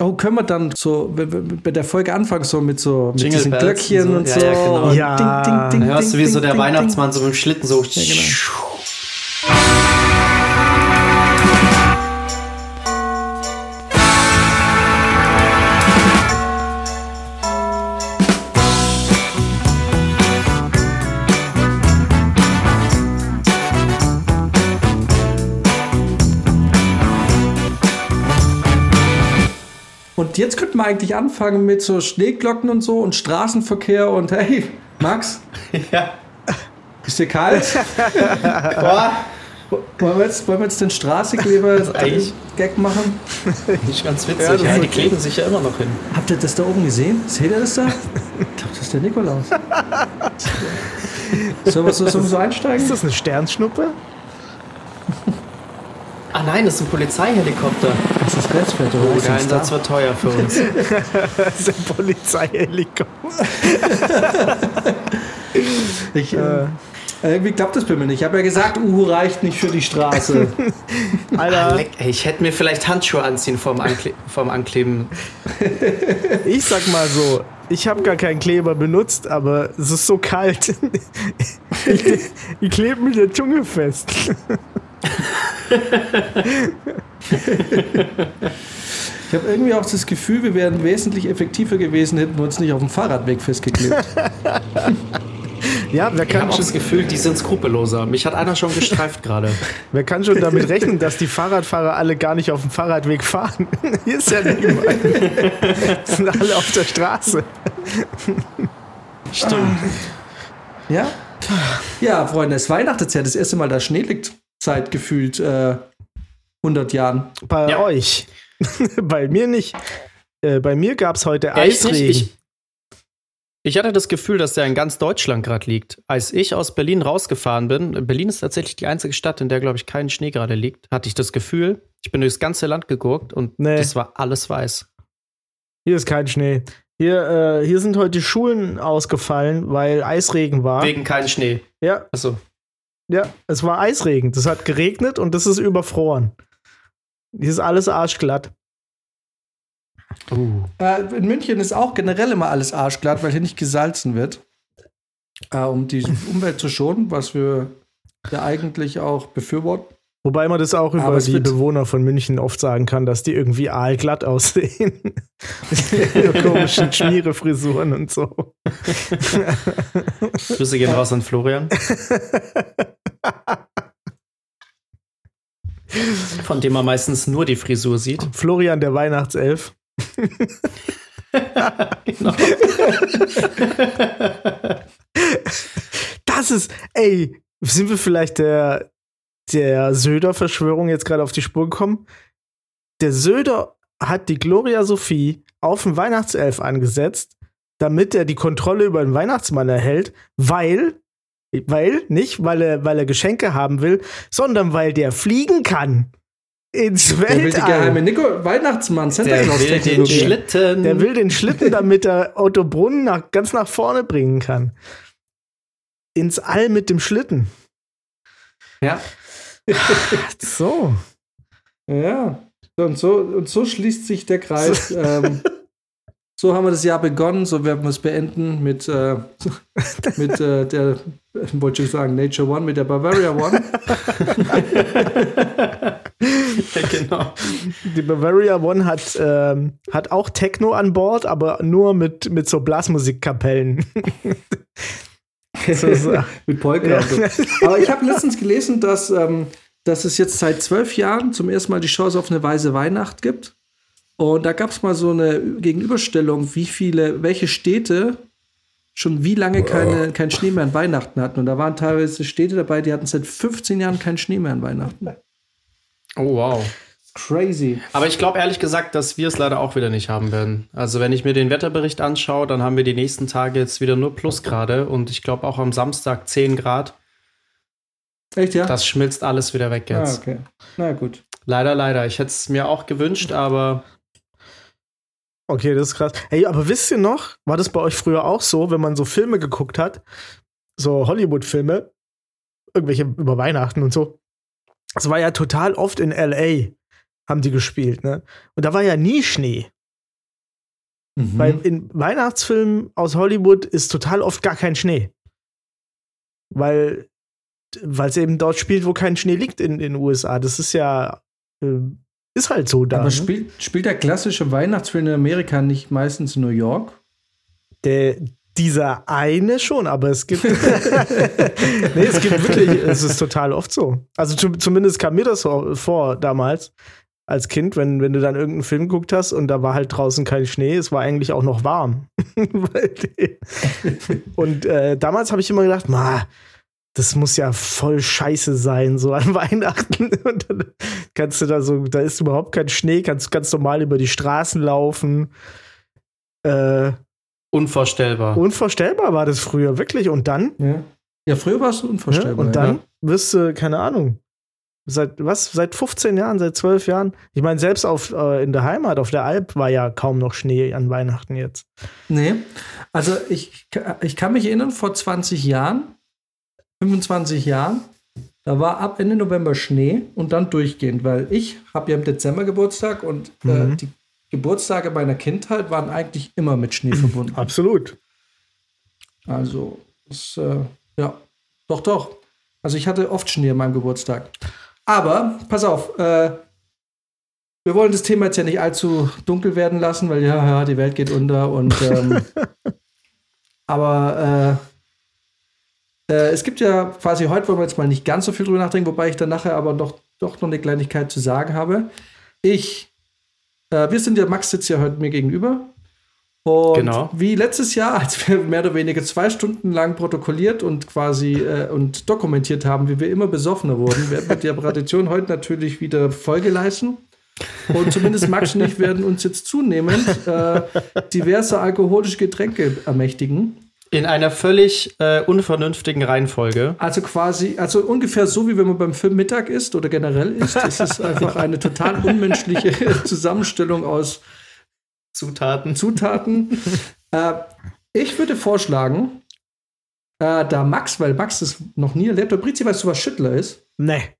Oh, können wir dann so bei der Folge anfangen, so mit so mit Jingle diesen Bells Glöckchen und und so. so. Ja, ja, genau. Ja. Dann hörst du wie so der Weihnachtsmann so mit dem Schlitten so. Ja, genau. Und jetzt könnten wir eigentlich anfangen mit so Schneeglocken und so und Straßenverkehr und hey, Max, Ja. ist dir kalt? Boah, Wollen wir jetzt, wollen wir jetzt den Straßekleber eigentlich- Gag machen? nicht ganz witzig. Ja, Ja, die okay. kleben sich ja immer noch hin. Habt ihr das da oben gesehen? Seht ihr das da? Ich glaube, das ist der Nikolaus. Sollen wir so, sollen wir so einsteigen? Ist das eine Sternschnuppe? Ah nein, das ist ein Polizeihelikopter. Das ist Grenzfeld, oder? Oh, der das Einsatz wird teuer für uns. Das ist ein Polizeihelikopter. Ich, äh, irgendwie klappt das bei mir nicht. Ich habe ja gesagt, Uhu reicht nicht für die Straße. Alter, ich hätte mir vielleicht Handschuhe anziehen vorm, Ankle vorm Ankleben. ich sag mal so, ich habe gar keinen Kleber benutzt, aber es ist so kalt. Ich, ich klebe mit der Zunge fest. Ich habe irgendwie auch das Gefühl, wir wären wesentlich effektiver gewesen, hätten wir uns nicht auf dem Fahrradweg festgeklebt. Ja, wer Ich habe kann, auch das Gefühl, die sind skrupelloser. Mich hat einer schon gestreift gerade. wer kann schon damit rechnen, dass die Fahrradfahrer alle gar nicht auf dem Fahrradweg fahren? Hier ist ja niemand. Die sind alle auf der Straße. Stimmt. Ja? Ja, Freunde, es ist Weihnachtszeit. Das erste Mal, da Schnee liegt seit gefühlt äh, 100 Jahren. Bei Ja. euch. bei mir nicht. Äh, bei mir gab es heute nicht? Eisregen. Ich, ich hatte das Gefühl, dass der in ganz Deutschland gerade liegt. Als ich aus Berlin rausgefahren bin, Berlin ist tatsächlich die einzige Stadt, in der, glaube ich, kein Schnee gerade liegt, hatte ich das Gefühl, ich bin durchs ganze Land geguckt und Nee. das war alles weiß. Hier ist kein Schnee. Hier, äh, hier sind heute die Schulen ausgefallen, weil Eisregen war. Wegen kein Schnee. Ja, Achso. Ja, es war Eisregen. Das hat geregnet und das ist überfroren. Hier ist alles arschglatt. Uh. Äh, in München ist auch generell immer alles arschglatt, weil hier nicht gesalzen wird. Äh, um die Umwelt zu schonen, was wir ja eigentlich auch befürworten. Wobei man das auch über die Bewohner von München oft sagen kann, dass die irgendwie aalglatt aussehen. Ihre komischen Schmierefrisuren und so. Grüße gehen raus an Florian. Von dem man meistens nur die Frisur sieht. Florian, der Weihnachtself. Genau. Das ist, ey, sind wir vielleicht der, der Söder-Verschwörung jetzt gerade auf die Spur gekommen? Der Söder hat die Gloria Sophie auf den Weihnachtself angesetzt, damit er die Kontrolle über den Weihnachtsmann erhält, weil, weil, nicht, weil er, weil er Geschenke haben will, sondern weil der fliegen kann. Ins Der will die geheime Weltall. Nico Weihnachtsmann, Santa Der Claus will den. Schlitten. Der will den Schlitten, damit er Otto Brunnen nach, ganz nach vorne bringen kann. Ins All mit dem Schlitten. Ja. So. Ja. Und so, und so schließt sich der Kreis. ähm, so haben wir das Jahr begonnen, so werden wir es beenden mit, äh, mit äh, der, ich wollte schon sagen, Nature One, mit der Bavaria One. ja, genau. Die Bavaria One hat, ähm, hat auch Techno an Bord, aber nur mit, mit so Blasmusikkapellen. so, so. mit Polka. Ja. und So. Aber ich habe letztens gelesen, dass, ähm, dass es jetzt seit zwölf Jahren zum ersten Mal die Chance auf eine weiße Weihnacht gibt. Und da gab es mal so eine Gegenüberstellung, wie viele, welche Städte schon wie lange keine, keinen Schnee mehr an Weihnachten hatten. Und da waren teilweise Städte dabei, die hatten seit 15 Jahren keinen Schnee mehr an Weihnachten. Oh, wow. Crazy. Aber ich glaube ehrlich gesagt, dass wir es leider auch wieder nicht haben werden. Also wenn ich mir den Wetterbericht anschaue, dann haben wir die nächsten Tage jetzt wieder nur Plusgrade und ich glaube auch am Samstag 10 Grad. Echt, ja? Das schmilzt alles wieder weg ah, jetzt. okay. Na gut. Leider, leider. Ich hätte es mir auch gewünscht, aber Okay, das ist krass. Hey, aber wisst ihr noch, war das bei euch früher auch so, wenn man so Filme geguckt hat, so Hollywood-Filme, irgendwelche über Weihnachten und so? Es war ja total oft in LA, haben die gespielt, ne? Und da war ja nie Schnee. Mhm. Weil in Weihnachtsfilmen aus Hollywood ist total oft gar kein Schnee. Weil es eben dort spielt, wo kein Schnee liegt in den USA. Das ist ja äh, ist halt so da. Aber ne? spielt, spielt der klassische Weihnachtsfilm in Amerika nicht meistens in New York? Der, dieser eine schon, aber es gibt. nee, es gibt wirklich, es ist total oft so. Also zumindest kam mir das vor damals als Kind, wenn, wenn du dann irgendeinen Film geguckt hast und da war halt draußen kein Schnee, es war eigentlich auch noch warm. und äh, damals habe ich immer gedacht, ma, das muss ja voll scheiße sein, so an Weihnachten. Und dann kannst du da so, da ist überhaupt kein Schnee, kannst ganz normal über die Straßen laufen. Äh, unvorstellbar. Unvorstellbar war das früher, wirklich. Und dann? Ja, ja früher war es unvorstellbar. Ja, und dann ja. wirst du, keine Ahnung, seit was? Seit 15 Jahren, seit 12 Jahren? Ich meine, selbst auf, äh, in der Heimat, auf der Alp, war ja kaum noch Schnee an Weihnachten jetzt. Nee, also ich, ich kann mich erinnern, vor 20 Jahren 25 Jahren. Da war ab Ende November Schnee und dann durchgehend, weil ich habe ja im Dezember Geburtstag und äh, mhm. äh, die Geburtstage meiner Kindheit waren eigentlich immer mit Schnee verbunden. Absolut. Also, das, äh, ja, doch, doch. Also ich hatte oft Schnee an meinem Geburtstag. Aber, pass auf, äh, wir wollen das Thema jetzt ja nicht allzu dunkel werden lassen, weil ja, ja die Welt geht unter und ähm, aber äh, es gibt ja quasi, heute wollen wir jetzt mal nicht ganz so viel drüber nachdenken, wobei ich dann nachher aber doch, doch noch eine Kleinigkeit zu sagen habe. Ich, äh, wir sind ja, Max sitzt ja heute mir gegenüber. Und genau. wie letztes Jahr, als wir mehr oder weniger zwei Stunden lang protokolliert und quasi äh, und dokumentiert haben, wie wir immer besoffener wurden, werden wir der Tradition heute natürlich wieder Folge leisten. Und zumindest Max und ich werden uns jetzt zunehmend äh, diverse alkoholische Getränke ermächtigen. In einer völlig äh, unvernünftigen Reihenfolge. Also quasi, also ungefähr so, wie wenn man beim Film Mittag isst oder generell isst. Es ist einfach eine total unmenschliche Zusammenstellung aus Zutaten. Zutaten. äh, ich würde vorschlagen, äh, da Max, weil Max das noch nie erlebt hat, Brizi, weißt du, was Schüttler ist? Nee.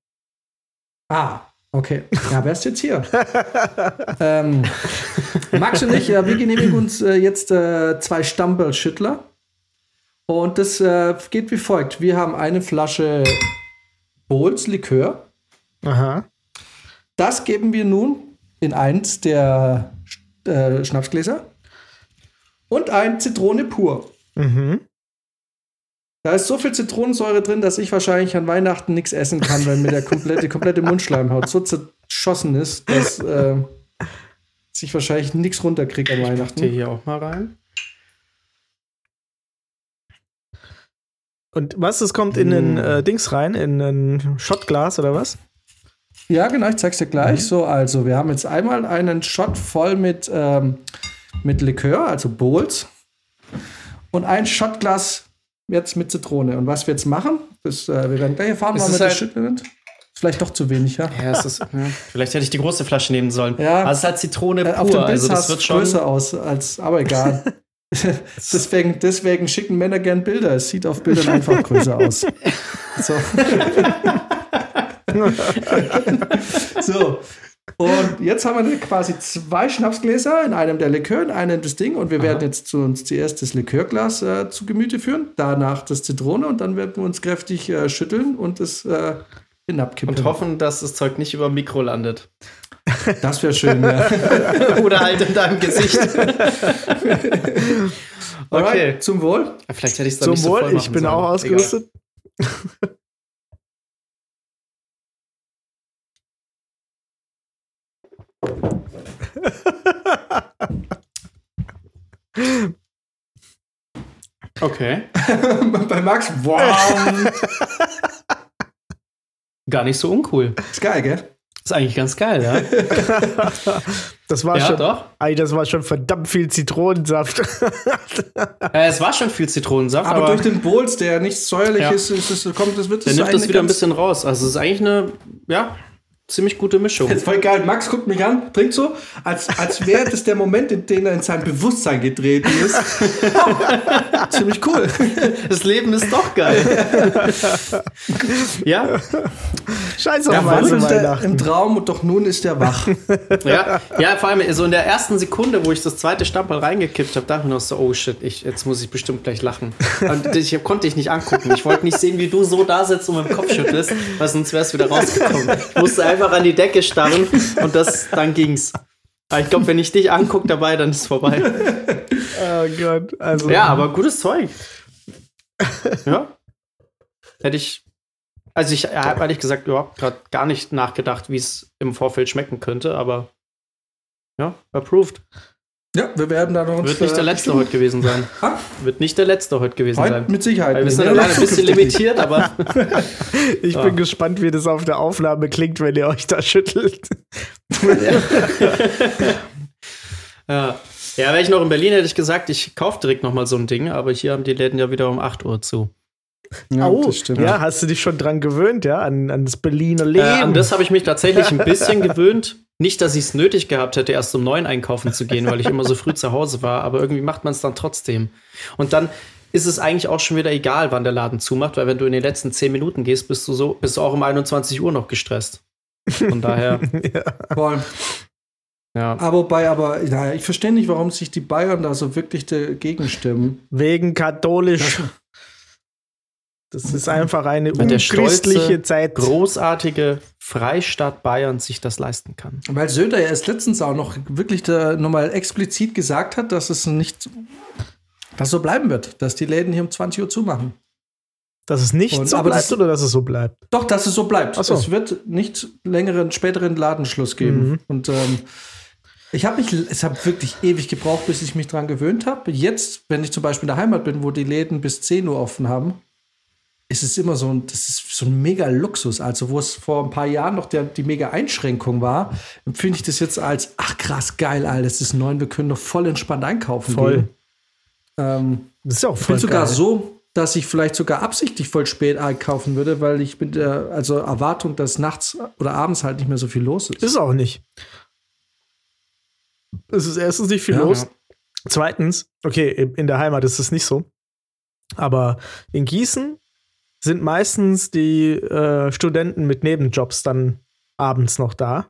Ah, Okay, ja, wer ist jetzt hier? ähm, Max und ich, ja, wir genehmigen uns äh, jetzt äh, zwei Stammballschüttler. Und das äh, geht wie folgt. Wir haben eine Flasche Bowls Likör. Aha. Das geben wir nun in eins der äh, Schnapsgläser. Und ein Zitrone pur. Mhm. Da ist so viel Zitronensäure drin, dass ich wahrscheinlich an Weihnachten nichts essen kann, weil mir der komplette, komplette Mundschleimhaut so zerschossen ist, dass äh, ich wahrscheinlich nichts runterkriege an Weihnachten. Ich hier auch mal rein. Und was, es kommt in ein hm. äh, Dings rein, in ein Shotglas oder was? Ja, genau, ich zeig's dir gleich. Mhm. So, also, wir haben jetzt einmal einen Shot voll mit, ähm, mit Likör, also Bowls. Und ein Shotglas jetzt mit Zitrone. Und was wir jetzt machen, das, äh, wir werden gleich erfahren, warum wir das halt schütteln. Vielleicht doch zu wenig, ja. Ja, es ist, ja. Vielleicht hätte ich die große Flasche nehmen sollen. Ja. Aber es ist halt Zitrone pur. Äh, auf dem Bild also das wird schon größer aus, als, aber egal. deswegen, deswegen schicken Männer gern Bilder. Es sieht auf Bildern einfach größer aus. So. so. Und jetzt haben wir quasi zwei Schnapsgläser, in einem der Likör, in einem das Ding. Und wir Aha. werden jetzt zu uns zuerst das Likörglas äh, zu Gemüte führen, danach das Zitrone und dann werden wir uns kräftig äh, schütteln und es äh, hinabkippen. Und hoffen, dass das Zeug nicht über Mikro landet. Das wäre schön, ja. Oder halt in deinem Gesicht. okay, zum Wohl. Vielleicht hätte ich es Zum nicht Wohl, so ich bin sollen. auch ausgerüstet. okay. Bei Max, wow. Gar nicht so uncool. Ist geil, gell? Ist eigentlich ganz geil, ja. das war ja, schon, doch. Ey, das war schon verdammt viel Zitronensaft. äh, es war schon viel Zitronensaft, aber, aber durch den Bowls, der nicht säuerlich ja. ist, ist, ist, kommt, das wird Der nimmt das wieder ein bisschen raus. Also es ist eigentlich eine, ja, ziemlich gute Mischung. Jetzt voll geil. Max guckt mich an, trinkt so, als, als wäre das der Moment, in dem er in sein Bewusstsein getreten ist. Ziemlich cool. Das Leben ist doch geil. ja. Scheiß auf Er war im, der, im Traum und doch nun ist er wach. ja. Ja, vor allem so in der ersten Sekunde, wo ich das zweite Stamperl reingekippt habe, dachte ich noch so, oh shit, ich, jetzt muss ich bestimmt gleich lachen. Und ich konnte dich nicht angucken. Ich wollte nicht sehen, wie du so da sitzt und mit dem Kopf schüttelst, weil sonst wärst du wieder rausgekommen. Ich musste einfach an die Decke starren und das, dann ging's. Aber ich glaube, wenn ich dich angucke dabei, dann ist es vorbei. Oh Gott. Also, Ja, aber gutes Zeug. Ja. Hätte ich. Also ich habe ehrlich gesagt überhaupt gerade gar nicht nachgedacht, wie es im Vorfeld schmecken könnte, aber ja, approved. Ja, wir werden da noch Wird nicht der letzte heute gewesen sein. Ah, Wird nicht der letzte heute gewesen heute sein. mit Sicherheit. Weil wir sind alleine ein bisschen limitiert, aber ich Ah. bin gespannt, wie das auf der Aufnahme klingt, wenn ihr euch da schüttelt. ja. Ja, wäre ich noch in Berlin, hätte ich gesagt, ich kaufe direkt noch mal so ein Ding, aber hier haben die Läden ja wieder um 8 Uhr zu. Ja, oh, das stimmt. ja, hast du dich schon dran gewöhnt, ja, an, an das Berliner Leben? Äh, an das habe ich mich tatsächlich ein bisschen gewöhnt. Nicht, dass ich es nötig gehabt hätte, erst um neun einkaufen zu gehen, weil ich immer so früh zu Hause war, aber irgendwie macht man es dann trotzdem. Und dann ist es eigentlich auch schon wieder egal, wann der Laden zumacht, weil wenn du in den letzten zehn Minuten gehst, bist du so, bist du auch um 21 Uhr noch gestresst. Von daher, Voll. ja. Aber wobei, aber naja, ich verstehe nicht, warum sich die Bayern da so wirklich dagegen stimmen. Wegen katholisch. Das ist einfach eine Weil der unchristliche stolze, Zeit. großartige Freistaat Bayern sich das leisten kann. Weil Söder ja erst letztens auch noch wirklich da nochmal explizit gesagt hat, dass es nicht, dass so bleiben wird, dass die Läden hier um 20 Uhr zumachen. Dass es nicht Und- so aber bleibt das- oder dass es so bleibt? Doch, dass es so bleibt. So. Es wird nicht längeren, späteren Ladenschluss geben. Mhm. Und ähm, ich habe mich, es hat wirklich ewig gebraucht, bis ich mich dran gewöhnt habe. Jetzt, wenn ich zum Beispiel in der Heimat bin, wo die Läden bis 10 Uhr offen haben, ist es immer so ein, das ist so ein mega Luxus. Also, wo es vor ein paar Jahren noch der, die mega Einschränkung war, empfinde ich das jetzt als, ach krass, geil, Alter, das ist neun, wir können doch voll entspannt einkaufen Voll. gehen. Ähm, Das ist ja auch ich voll bin sogar geil. so, dass ich vielleicht sogar absichtlich voll spät einkaufen würde, weil ich mit der also Erwartung, dass nachts oder abends halt nicht mehr so viel los ist. Ist auch nicht. Es ist erstens nicht viel Ja. los. Zweitens, okay, in der Heimat ist es nicht so. Aber in Gießen sind meistens die äh, Studenten mit Nebenjobs dann abends noch da.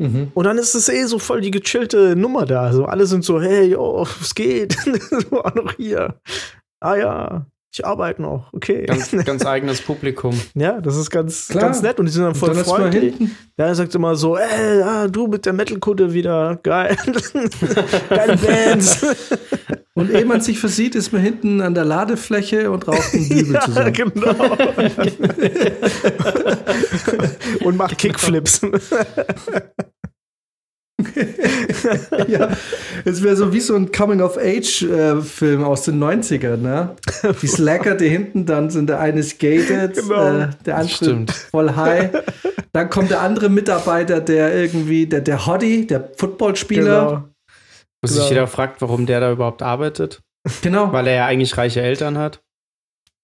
Mhm. Und dann ist es eh so voll die gechillte Nummer da. Also alle sind so, hey, yo, was geht? du auch noch hier. Ah ja, ich arbeite noch. Okay. Ganz, ganz eigenes Publikum. ja, das ist ganz, Klar. ganz nett. Und die sind dann voll dann freundlich. Der sagt immer so, ey, ah, du mit der Metal-Kutte wieder, geil. Geile Bands. Und ehe man sich versieht, ist man hinten an der Ladefläche und raucht einen Dübel ja, zusammen. genau. Und macht Kickflips. ja, es wäre so wie so ein Coming-of-Age-Film aus den 90ern, ne? Die Slacker, die hinten dann sind, der eine skated, Genau. äh, der andere Stimmt. voll high. Dann kommt der andere Mitarbeiter, der irgendwie, der, der Hottie, der Footballspieler. genau. Wo sich Genau. jeder fragt, warum der da überhaupt arbeitet. Genau. Weil er ja eigentlich reiche Eltern hat.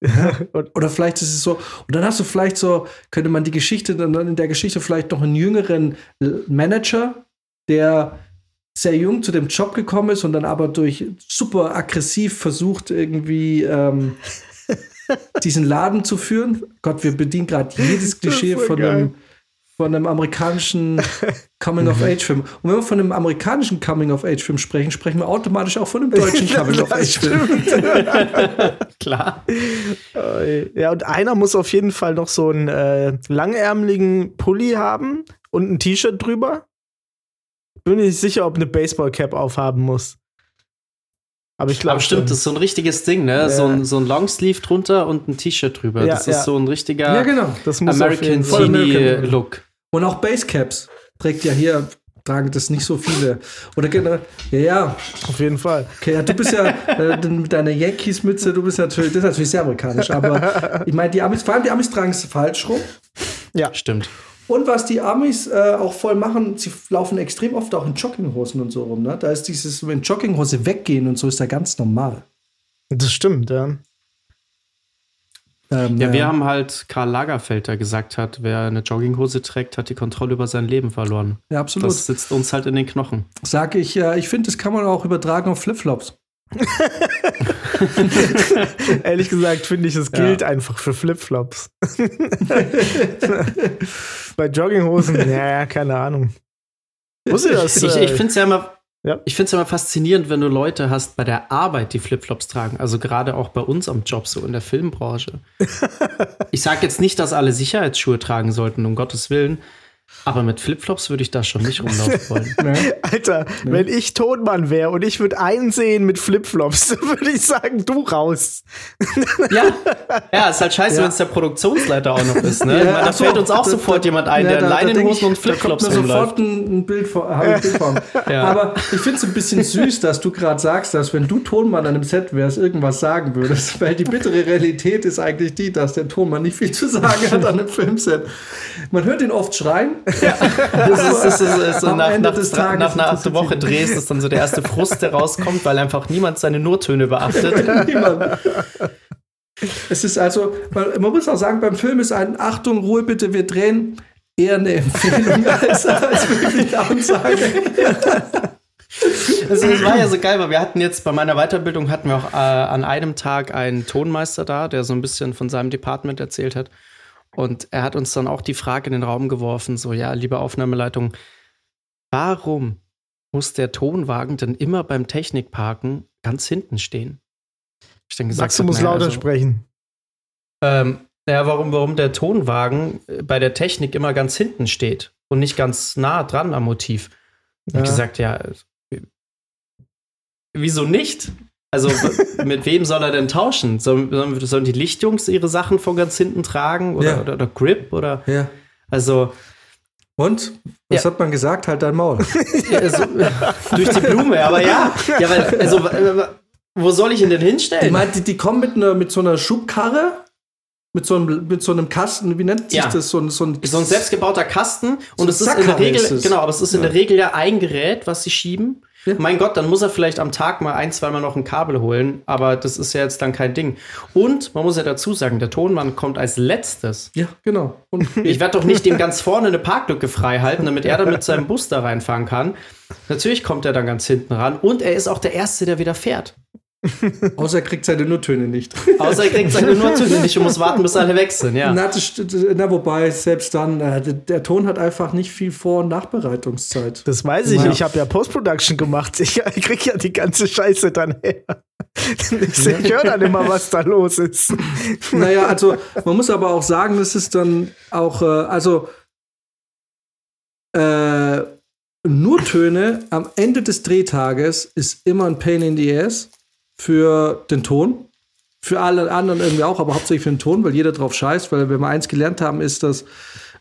Oder vielleicht ist es so, und dann hast du vielleicht so, könnte man die Geschichte, dann in der Geschichte vielleicht noch einen jüngeren Manager, der sehr jung zu dem Job gekommen ist und dann aber durch super aggressiv versucht, irgendwie ähm, diesen Laden zu führen. Gott, wir bedienen gerade jedes Klischee von geil. einem, von einem amerikanischen Coming-of-Age-Film. Und wenn wir von einem amerikanischen Coming-of-Age-Film sprechen, sprechen wir automatisch auch von einem deutschen Coming-of-Age-Film. Klar. ja, und einer muss auf jeden Fall noch so einen äh, langärmeligen Pulli haben und ein T-Shirt drüber. Bin nicht sicher, ob eine Baseballcap aufhaben muss. Aber ich glaube, Aber stimmt, das ist so ein richtiges Ding, ne? Ja. So, ein, so ein Longsleeve drunter und ein T-Shirt drüber. Ja, das ist ja. so ein richtiger Ja, genau. American. Teenie-Look. Und auch Basecaps trägt ja hier, tragen das nicht so viele. Oder generell, ja, ja, Auf jeden Fall. okay, ja, du bist ja äh, mit deiner Yankees-Mütze, du bist natürlich, das ist natürlich sehr amerikanisch, aber ich meine, die Amis, vor allem die Amis tragen es falsch rum. Stimmt. Und was die Amis äh, auch voll machen, sie laufen extrem oft auch in Jogginghosen und so rum. Ne? Da ist dieses, wenn Jogginghose weggehen und so, ist da ganz normal. Das stimmt, ja. Ähm, Ja, wir haben halt Karl Lagerfeld, der gesagt hat, wer eine Jogginghose trägt, hat die Kontrolle über sein Leben verloren. ja, absolut. Das sitzt uns halt in den Knochen. Sag ich, ja, ich finde, das kann man auch übertragen auf Flipflops. Ehrlich gesagt finde ich, es gilt einfach für Flipflops. Bei Jogginghosen, ja, keine Ahnung. Muss ich das? Ich, äh, ich finde es ja immer. Ja. Ich finde es immer faszinierend, wenn du Leute hast bei der Arbeit, die Flipflops tragen. Also gerade auch bei uns am Job, so in der Filmbranche. ich sage jetzt nicht, dass alle Sicherheitsschuhe tragen sollten, um Gottes Willen. Aber mit Flipflops würde ich da schon nicht rumlaufen wollen. Ne? Alter, wenn ich Tonmann wäre und ich würde einen sehen mit Flipflops, dann würde ich sagen, du raus. ja. ja, ist halt scheiße, Ja. wenn es der Produktionsleiter auch noch ist. Ne? Ja, meine, da so, fällt uns auch da- sofort da- jemand ein, ja, der da- in da denk Leinenhosen und Flipflops rumläuft. sofort ein, ein Bild vor. hab ich ein Bild vor. Ja. Aber ich finde es ein bisschen süß, dass du gerade sagst, dass wenn du Tonmann an einem Set wärst, irgendwas sagen würdest. Weil die bittere Realität ist eigentlich die, dass der Tonmann nicht viel zu sagen hat an einem Filmset. Man hört ihn oft schreien. Das ist, das ist, das ist so Am nach, Ende nach, des Tages nach einer interessiert Woche drehst, ist dann so der erste Frust, der rauskommt, weil einfach niemand seine Nurtöne beachtet. Niemand. Es ist also, man muss auch sagen, beim Film ist ein Achtung, Ruhe bitte, wir drehen eher eine Empfehlung als, als wirklich Ansage. Es, es war ja so geil, weil wir hatten jetzt bei meiner Weiterbildung hatten wir auch äh, an einem Tag einen Tonmeister da, der so ein bisschen von seinem Department erzählt hat. Und er hat uns dann auch die Frage in den Raum geworfen: so, ja, liebe Aufnahmeleitung, warum muss der Tonwagen denn immer beim Technikparken ganz hinten stehen? Ich dann gesagt, Sagst du, musst naja, lauter also, sprechen. Ähm, ja, warum, warum derTonwagen äh, bei der Technik immer ganz hinten steht und nicht ganz nah dran am Motiv. Ich Ja. hab gesagt, ja, äh, wieso nicht? Also, mit wem soll er denn tauschen? Sollen, sollen die Lichtjungs ihre Sachen von ganz hinten tragen oder, Ja. oder, oder Grip? Oder Ja. also, Und? Was Ja. hat man gesagt? Halt dein Maul. ja, also durch die Blume, aber ja. Ja, weil, also, wo soll ich ihn denn Ich hinstellen? meine, die, die kommen mit, einer, mit so einer Schubkarre, mit so einem, mit so einem Kasten, wie nennt sich das? So ein, so ein, so ein selbstgebauter Kasten und es ist in der Regel ist genau, aber es ist in der Regel ja ein Gerät, was sie schieben. Ja. Mein Gott, dann muss er vielleicht am Tag mal ein, zweimal noch ein Kabel holen, aber das ist ja jetzt dann kein Ding. Und man muss ja dazu sagen, der Tonmann kommt als letztes. Ja, genau. Und Ich werde doch nicht dem ganz vorne eine Parklücke frei halten, damit er dann mit seinem Bus da reinfahren kann. Natürlich kommt er dann ganz hinten ran und er ist auch der Erste, der wieder fährt. außer er kriegt seine Nurtöne nicht. Außer er kriegt seine Nurtöne nicht und muss warten, bis alle weg sind. Ja. Na, das, na, wobei, selbst dann, äh, der, der Ton hat einfach nicht viel Vor- und Nachbereitungszeit. Das weiß ich. Ja. Ich habe ja Post-Production gemacht. Ich, ich krieg ja die ganze Scheiße dann her. Ich, ich höre dann immer, was da los ist. Naja, also man muss aber auch sagen, das ist dann auch, äh, also äh, nur Töne am Ende des Drehtages ist immer ein Pain in the Ass für den Ton. Für alle anderen irgendwie auch, aber hauptsächlich für den Ton, weil jeder drauf scheißt, weil wenn wir eins gelernt haben, ist, dass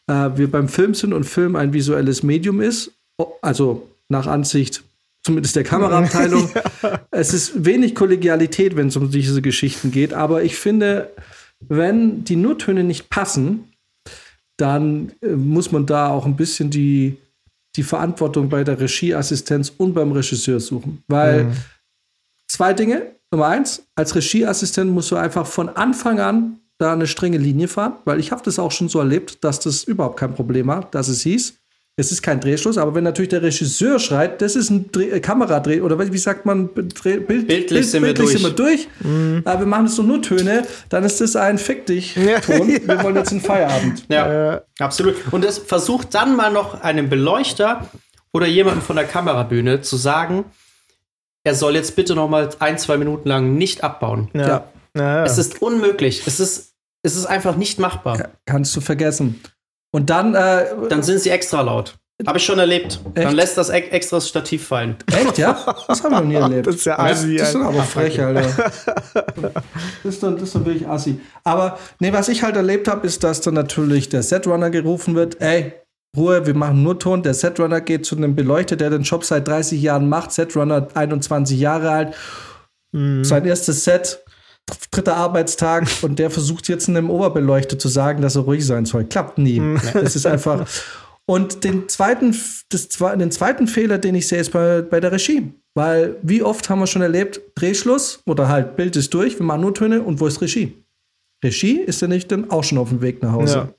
äh, wir beim Film sind und Film ein visuelles Medium ist. Also nach Ansicht zumindest der Kameraabteilung. Es ist wenig Kollegialität, wenn es um diese Geschichten geht, aber ich finde, wenn die Nurtöne nicht passen, dann äh, muss man da auch ein bisschen die, die Verantwortung bei der Regieassistenz und beim Regisseur suchen. Weil zwei Dinge. Nummer eins, als Regieassistent musst du einfach von Anfang an da eine strenge Linie fahren, weil ich habe das auch schon so erlebt, dass das überhaupt kein Problem war, dass es hieß, es ist kein Drehschluss, aber wenn natürlich der Regisseur schreit, das ist ein Dreh, äh, Kameradreh oder wie sagt man, Dreh, Bild, Bildlich sind wir bildlich durch. sind wir durch. Aber wir machen es nur Töne, dann ist das ein Fick dich Ton. Wir wollen jetzt in Feierabend. Ja, absolut. Und es versucht dann mal noch einem Beleuchter oder jemandem von der Kamerabühne zu sagen, er soll jetzt bitte noch mal ein, zwei Minuten lang nicht abbauen. Ja. Ja. Ja, ja. Es ist unmöglich. Es ist, es ist einfach nicht machbar. Kannst du vergessen. Und dann, äh, Dann sind sie extra laut. Habe ich schon erlebt. Dann Echt? lässt das e- extra das Stativ fallen. echt, ja? Das haben wir noch nie erlebt. Das ist ja assi, das ist dann aber frech, Alter. Das ist, dann, das ist dann wirklich assi. Aber nee, was ich halt erlebt habe, ist, dass dann natürlich der Setrunner gerufen wird, ey, Ruhe, wir machen nur Ton. Der Setrunner geht zu einem Beleuchter, der den Job seit 30 Jahren macht. Setrunner 21 Jahre alt. Sein erstes Set, dritter Arbeitstag und der versucht jetzt einem Oberbeleuchter zu sagen, dass er ruhig sein soll. Klappt nie. Es ist einfach. Und den zweiten, das, den zweiten Fehler, den ich sehe, ist bei, bei der Regie. Weil wie oft haben wir schon erlebt, Drehschluss oder halt Bild ist durch, wir machen nur Töne und wo ist Regie? Regie ist er nicht dann auch schon auf dem Weg nach Hause. Ja.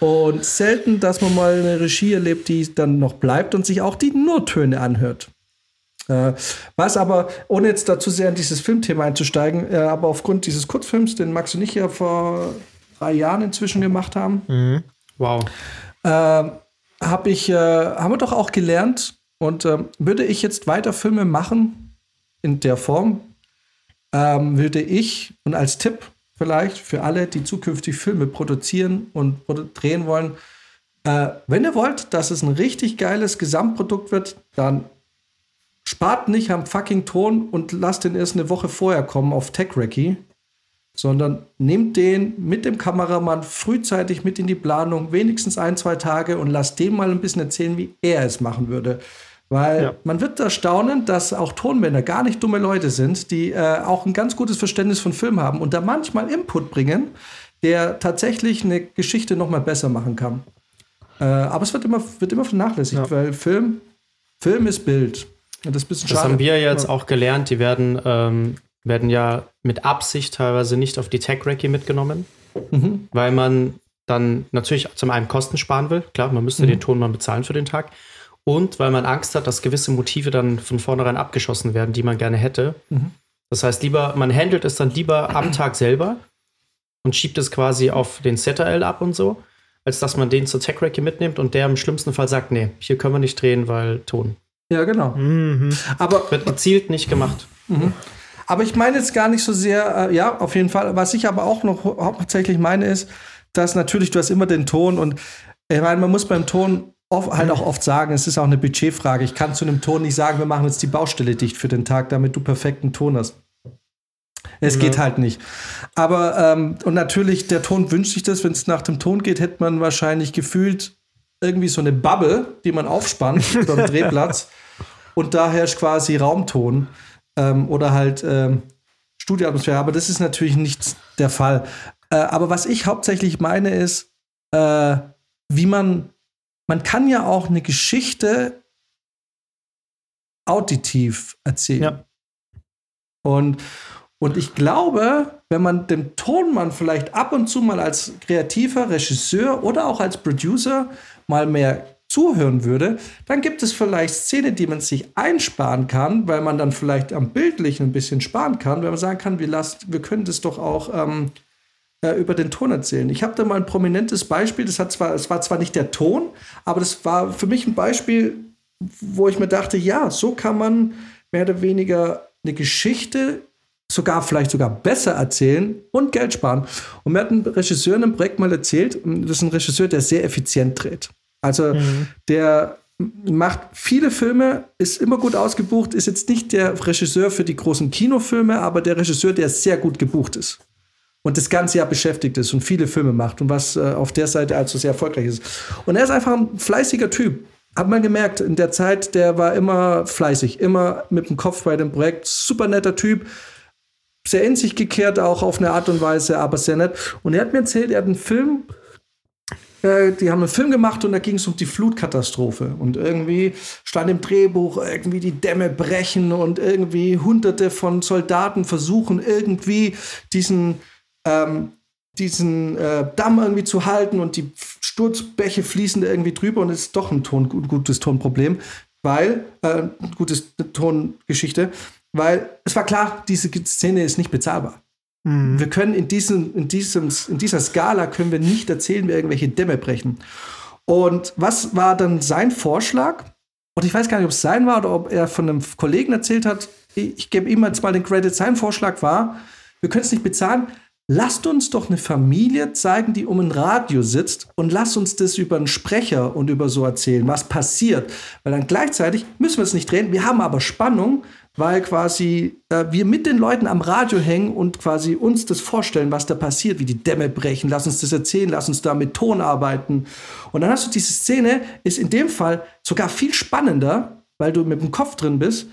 Und selten, dass man mal eine Regie erlebt, die dann noch bleibt und sich auch die Nurtöne anhört. Äh, was aber, ohne jetzt dazu sehr in dieses Filmthema einzusteigen, äh, aber aufgrund dieses Kurzfilms, den Max und ich ja vor drei Jahren inzwischen gemacht haben, Wow. äh, hab ich, äh, haben wir doch auch gelernt und ähm, würde ich jetzt weiter Filme machen in der Form, ähm, würde ich und als Tipp vielleicht für alle, die zukünftig Filme produzieren und drehen wollen, äh, wenn ihr wollt, dass es ein richtig geiles Gesamtprodukt wird, dann spart nicht am fucking Ton und lasst den erst eine Woche vorher kommen auf TechRecky, sondern nehmt den mit dem Kameramann frühzeitig mit in die Planung, wenigstens ein, zwei Tage und lasst den mal ein bisschen erzählen, wie er es machen würde. Weil Ja. man wird da staunen, dass auch Tonmänner gar nicht dumme Leute sind, die äh, auch ein ganz gutes Verständnis von Film haben und da manchmal Input bringen, der tatsächlich eine Geschichte noch mal besser machen kann. Äh, aber es wird immer, wird immer vernachlässigt, Ja. weil Film, Film ist Bild. Und das ist ein bisschen Das schade. haben wir jetzt auch gelernt. Die werden, ähm, werden ja mit Absicht teilweise nicht auf die Tech-Recce mitgenommen, Mhm. weil man dann natürlich zum einen Kosten sparen will. Klar, man müsste den Tonmann bezahlen für den Tag. Und weil man Angst hat, dass gewisse Motive dann von vornherein abgeschossen werden, die man gerne hätte. Das heißt, lieber, man handelt es dann lieber am Tag selber und schiebt es quasi auf den ZRL ab und so, als dass man den zur Tech-Recce mitnimmt und der im schlimmsten Fall sagt, nee, hier können wir nicht drehen, weil Ton. Ja, genau. Mhm. Aber Wird gezielt nicht gemacht. Aber ich meine jetzt gar nicht so sehr, äh, ja, auf jeden Fall. Was ich aber auch noch hau- hauptsächlich meine, ist, dass natürlich du hast immer den Ton und ich meine, man muss beim Ton oft, halt auch oft sagen, es ist auch eine Budgetfrage. Ich kann zu einem Ton nicht sagen, wir machen jetzt die Baustelle dicht für den Tag, damit du perfekten Ton hast. Es geht halt nicht. Aber, ähm, und natürlich, der Ton wünscht sich das, wenn es nach dem Ton geht, hätte man wahrscheinlich gefühlt irgendwie so eine Bubble, die man aufspannt beim Drehplatz. Und da herrscht quasi Raumton ähm, oder halt ähm, Studioatmosphäre. Aber das ist natürlich nicht der Fall. Äh, aber was ich hauptsächlich meine ist, äh, wie man, man kann ja auch eine Geschichte auditiv erzählen. Ja. Und, und ich glaube, wenn man dem Tonmann vielleicht ab und zu mal als kreativer Regisseur oder auch als Producer mal mehr zuhören würde, dann gibt es vielleicht Szenen, die man sich einsparen kann, weil man dann vielleicht am Bildlichen ein bisschen sparen kann, wenn man sagen kann, wir, lasst, wir können das doch auch ähm, äh, über den Ton erzählen. Ich habe da mal ein prominentes Beispiel, das hat zwar, es war zwar nicht der Ton, aber das war für mich ein Beispiel, wo ich mir dachte, ja, so kann man mehr oder weniger eine Geschichte sogar vielleicht sogar besser erzählen und Geld sparen. Und mir hat ein Regisseur in einem Projekt mal erzählt, das ist ein Regisseur, der sehr effizient dreht. Also der macht viele Filme, ist immer gut ausgebucht, ist jetzt nicht der Regisseur für die großen Kinofilme, aber der Regisseur, der sehr gut gebucht ist und das ganze Jahr beschäftigt ist und viele Filme macht und was äh, auf der Seite also sehr erfolgreich ist. Und er ist einfach ein fleißiger Typ. Hat man gemerkt, in der Zeit, der war immer fleißig, immer mit dem Kopf bei dem Projekt. Super netter Typ, sehr in sich gekehrt, auch auf eine Art und Weise, aber sehr nett. Und er hat mir erzählt, er hat einen Film, äh, die haben einen Film gemacht und da ging es um die Flutkatastrophe. Und irgendwie stand im Drehbuch, irgendwie die Dämme brechen und irgendwie hunderte von Soldaten versuchen irgendwie diesen, ähm, diesen äh, Damm irgendwie zu halten und die Sturzbäche fließen da irgendwie drüber und es ist doch ein Ton, gut, gutes Tonproblem, weil, äh, gutes Tongeschichte, weil es war klar, diese Szene ist nicht bezahlbar. Wir können in, diesem, in, diesem, in dieser Skala können wir nicht erzählen, wie irgendwelche Dämme brechen. Und was war dann sein Vorschlag? Und ich weiß gar nicht, ob es sein war oder ob er von einem Kollegen erzählt hat. Ich, ich gebe ihm jetzt mal den Credit. Sein Vorschlag war, wir können es nicht bezahlen. Lasst uns doch eine Familie zeigen, die um ein Radio sitzt und lasst uns das über einen Sprecher und über so erzählen, was passiert. Weil dann gleichzeitig müssen wir es nicht drehen. Wir haben aber Spannung, weil quasi äh, wir mit den Leuten am Radio hängen und quasi uns das vorstellen, was da passiert, wie die Dämme brechen. Lass uns das erzählen, lass uns da mit Ton arbeiten. Und dann hast du diese Szene, ist in dem Fall sogar viel spannender, weil du mit dem Kopf drin bist,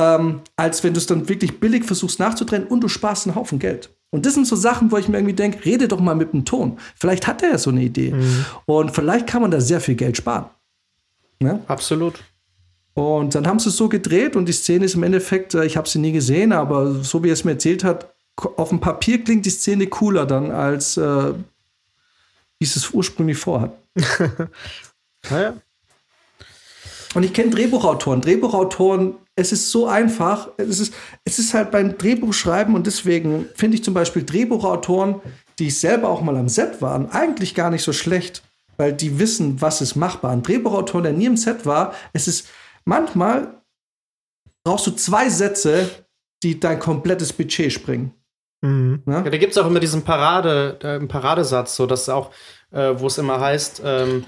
ähm, als wenn du es dann wirklich billig versuchst nachzudrehen und du sparst einen Haufen Geld. Und das sind so Sachen, wo ich mir irgendwie denke, rede doch mal mit dem Ton. Vielleicht hat er ja so eine Idee. Und vielleicht kann man da sehr viel Geld sparen. Ne? Absolut. Und dann haben sie es so gedreht und die Szene ist im Endeffekt, äh, ich habe sie nie gesehen, aber so wie er es mir erzählt hat, auf dem Papier klingt die Szene cooler dann, als äh, wie es es ursprünglich vorhat. Naja. Und ich kenne Drehbuchautoren. Drehbuchautoren, es ist so einfach. Es ist, es ist halt beim Drehbuchschreiben und deswegen finde ich zum Beispiel Drehbuchautoren, die ich selber auch mal am Set waren, eigentlich gar nicht so schlecht, weil die wissen, was ist machbar. Ein Drehbuchautor, der nie im Set war, es ist manchmal brauchst du zwei Sätze, die dein komplettes Budget springen. Mhm. Ne? Ja, da gibt es auch immer diesen Parade, äh, Paradesatz, so dass auch, äh, wo es immer heißt, ähm,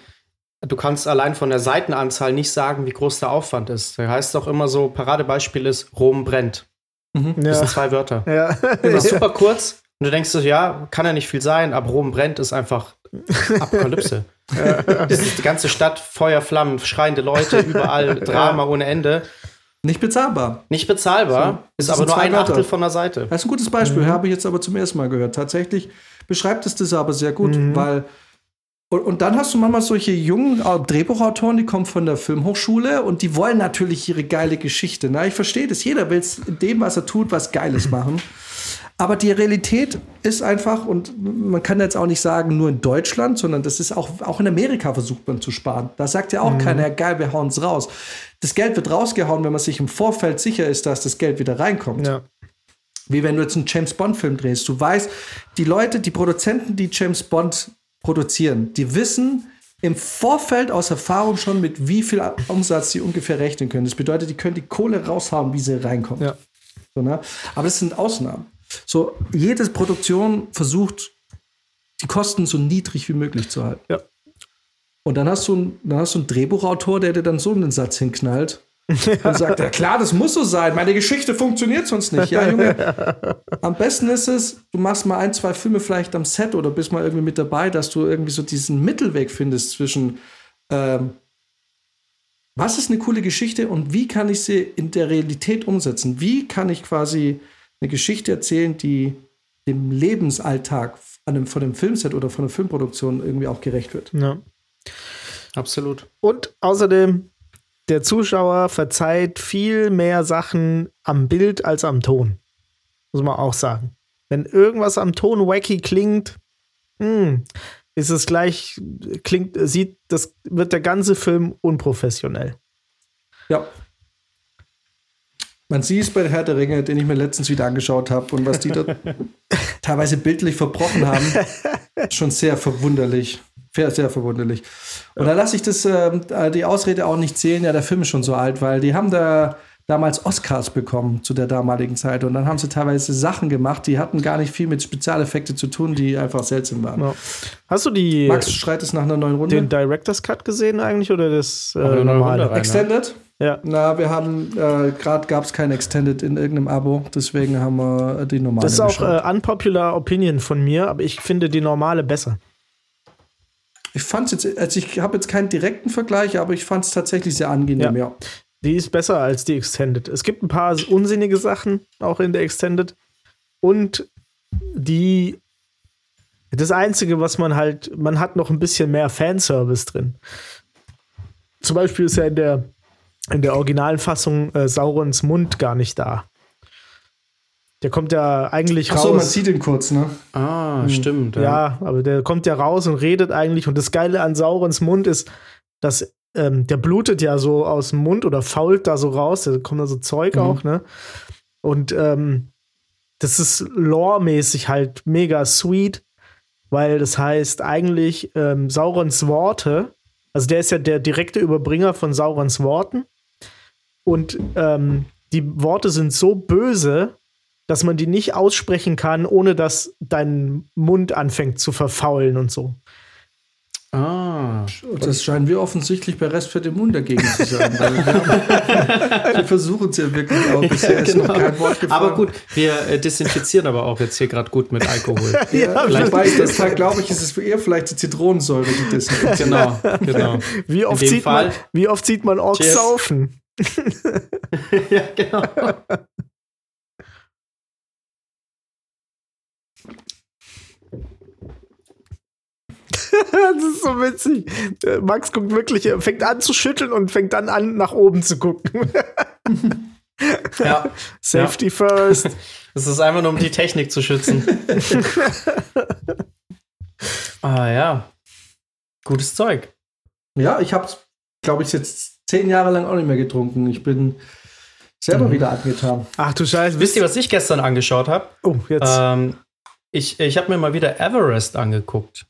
du kannst allein von der Seitenanzahl nicht sagen, wie groß der Aufwand ist. Da heißt auch immer so, Paradebeispiel ist, Rom brennt. Das sind zwei Wörter. Ja. Das ist super kurz. Und du denkst so, ja, kann ja nicht viel sein, aber Rom brennt ist einfach Apokalypse. Das ist die ganze Stadt, Feuer, Flammen, schreiende Leute, überall Drama ohne Ende. Nicht bezahlbar. Nicht bezahlbar, So, ist das aber nur zwei ein Wörter. Achtel von der Seite. Das ist ein gutes Beispiel, habe ich jetzt aber zum ersten Mal gehört. Tatsächlich beschreibt es das aber sehr gut, weil. Und, und dann hast du manchmal solche jungen äh, Drehbuchautoren, die kommen von der Filmhochschule und die wollen natürlich ihre geile Geschichte. Na, ich verstehe das. Jeder will in dem, was er tut, was Geiles machen. Aber die Realität ist einfach, und man kann jetzt auch nicht sagen, nur in Deutschland, sondern das ist auch, auch in Amerika versucht man zu sparen. Da sagt ja auch keiner, ja, geil, wir hauen es raus. Das Geld wird rausgehauen, wenn man sich im Vorfeld sicher ist, dass das Geld wieder reinkommt. ja. Wie wenn du jetzt einen James Bond-Film drehst. Du weißt, die Leute, die Produzenten, die James Bond produzieren, die wissen im Vorfeld aus Erfahrung schon, mit wie viel Umsatz sie ungefähr rechnen können. Das bedeutet, die können die Kohle raushauen, wie sie reinkommt. Ja. So, ne? Aber das sind Ausnahmen. So, jede Produktion versucht, die Kosten so niedrig wie möglich zu halten. Ja. Und dann hast du, einen- dann hast du einen Drehbuchautor, der dir dann so einen Satz hinknallt und sagt, ja klar, das muss so sein. Meine Geschichte funktioniert sonst nicht. Ja, Junge. Am besten ist es, du machst mal ein, zwei Filme vielleicht am Set oder bist mal irgendwie mit dabei, dass du irgendwie so diesen Mittelweg findest zwischen ähm, was ist eine coole Geschichte und wie kann ich sie in der Realität umsetzen? Wie kann ich quasi eine Geschichte erzählen, die dem Lebensalltag an einem, von einem Filmset oder von einer Filmproduktion irgendwie auch gerecht wird? ja. Absolut. Und außerdem, der Zuschauer verzeiht viel mehr Sachen am Bild als am Ton. Muss man auch sagen. Wenn irgendwas am Ton wacky klingt, hm, ist es gleich, klingt, sieht, das wird der ganze Film unprofessionell. Ja. Man sieht es bei Herr der Ringe, den ich mir letztens wieder angeschaut habe und was die da teilweise bildlich verbrochen haben, schon sehr verwunderlich. Sehr, sehr verwunderlich. Und da lasse ich das, ähm, äh, die Ausrede auch nicht zählen, ja, der Film ist schon so alt, weil die haben da damals Oscars bekommen zu der damaligen Zeit und dann haben sie teilweise Sachen gemacht, die hatten gar nicht viel mit Spezialeffekte zu tun, die einfach seltsam waren. Ja. Hast du die, Max schreit es nach einer neuen Runde. den Director's Cut gesehen eigentlich oder das äh, normale? Runde rein. Extended? Ja. Na, wir haben, äh, gerade gab es kein Extended in irgendeinem Abo, deswegen haben wir die normale Das ist auch äh, unpopular Opinion von mir, aber ich finde die normale besser. Ich fand es jetzt, also ich habe jetzt keinen direkten Vergleich, aber ich fand es tatsächlich sehr angenehm, ja. Die ist besser als die Extended. Es gibt ein paar unsinnige Sachen auch in der Extended. Und die. Das Einzige, was man halt, man hat noch ein bisschen mehr Fanservice drin. Zum Beispiel ist ja in der, in der originalen Fassung äh, Saurons Mund gar nicht da. Der kommt ja eigentlich Achso, man raus. sieht ihn kurz, ne? Ah, stimmt. Ja, aber der kommt ja raus und redet eigentlich. Und das Geile an Saurons Mund ist, dass ähm, der blutet ja so aus dem Mund oder fault da so raus. Da kommt da so Zeug Mhm. auch, ne? Und ähm, das ist lore-mäßig halt mega sweet, weil das heißt eigentlich ähm, Saurons Worte, also der ist ja der direkte Überbringer von Saurons Worten. Und ähm, die Worte sind so böse, dass man die nicht aussprechen kann, ohne dass dein Mund anfängt zu verfaulen und so. Ah. Das scheinen wir offensichtlich bei Rest für den Mund dagegen zu sein. weil wir, haben, wir versuchen es ja wirklich auch. Bisher ist noch kein Wort gefallen. Aber gut, wir äh, desinfizieren aber auch jetzt hier gerade gut mit Alkohol. Ja, vielleicht wobei, das Tag, glaube ich, ist es für eher vielleicht die Zitronensäure, die das genau, genau. Wie oft, sieht Fall- man, wie oft sieht man Orks Cheers. saufen? ja, genau. Das ist so witzig. Max guckt wirklich, er fängt an zu schütteln und fängt dann an, nach oben zu gucken. Ja. Safety first. Das ist einfach nur, um die Technik zu schützen. ah ja. Gutes Zeug. Ja, ich habe es, glaube ich, jetzt zehn Jahre lang auch nicht mehr getrunken. Ich bin selber Mhm. wieder angetan. Ach du Scheiße. Wisst ihr, was ich gestern angeschaut habe? Oh, jetzt. Ähm, ich ich habe mir mal wieder Everest angeguckt.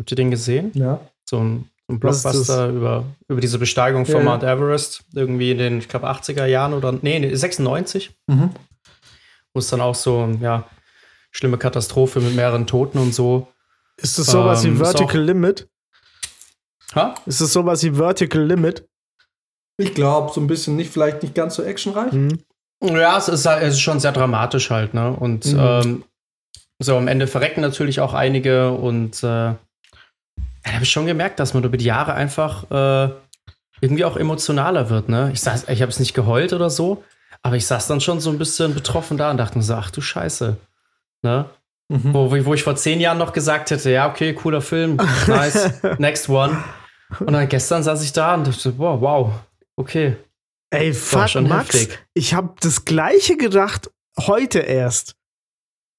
Habt ihr den gesehen? Ja. So ein, so ein Blockbuster über, über diese Besteigung von Ja, ja. Mount Everest. Irgendwie in den, ich glaube, 80er Jahren oder, nee, nee, 96. Mhm. Wo es dann auch so, ja, schlimme Katastrophe mit mehreren Toten und so. ist das sowas ähm, wie Vertical auch- Limit? Ha? Ist das sowas wie Vertical Limit? Ich glaube, so ein bisschen nicht, vielleicht nicht ganz so actionreich. Hm. Ja, es ist, halt- es ist schon sehr dramatisch halt, ne? Und Mhm. ähm, so am Ende verrecken natürlich auch einige und äh, da habe ich schon gemerkt, dass man über die Jahre einfach äh, irgendwie auch emotionaler wird, ne? Ich, saß- ich habe es nicht geheult oder so, aber ich saß dann schon so ein bisschen betroffen da und dachte mir so, ach du Scheiße, ne? Mhm. Wo, wo, ich vor zehn Jahren noch gesagt hätte, ja, okay, cooler Film, nice, next one. Und dann gestern saß ich da und dachte, wow, wow, okay, Ey, fuck, Max, heftig. ich habe das gleiche gedacht heute erst.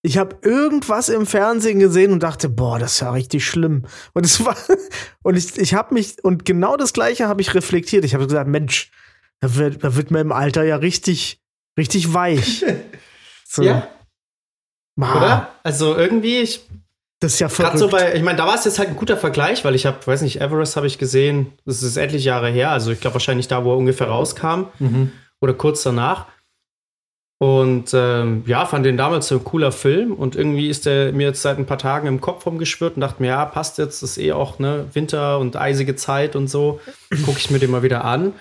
Ich habe irgendwas im Fernsehen gesehen und dachte, boah, das ist ja richtig schlimm. Und es war und ich, ich habe mich und genau das gleiche habe ich reflektiert. Ich habe gesagt, Mensch, da wird, da wird mir im Alter ja richtig richtig weich. So. Ja, Ma, oder? Also irgendwie, ich Das ist ja verrückt. so bei, ich meine, da war es jetzt halt ein guter Vergleich, weil ich habe, weiß nicht, Everest habe ich gesehen, das ist etliche Jahre her, also ich glaube wahrscheinlich da, wo er ungefähr rauskam Mhm. oder kurz danach. Und ähm, ja, fand den damals so ein cooler Film und irgendwie ist der mir jetzt seit ein paar Tagen im Kopf rumgeschwirrt und dachte mir, ja, passt jetzt, ist eh auch ne, Winter und eisige Zeit und so, gucke ich mir den mal wieder an.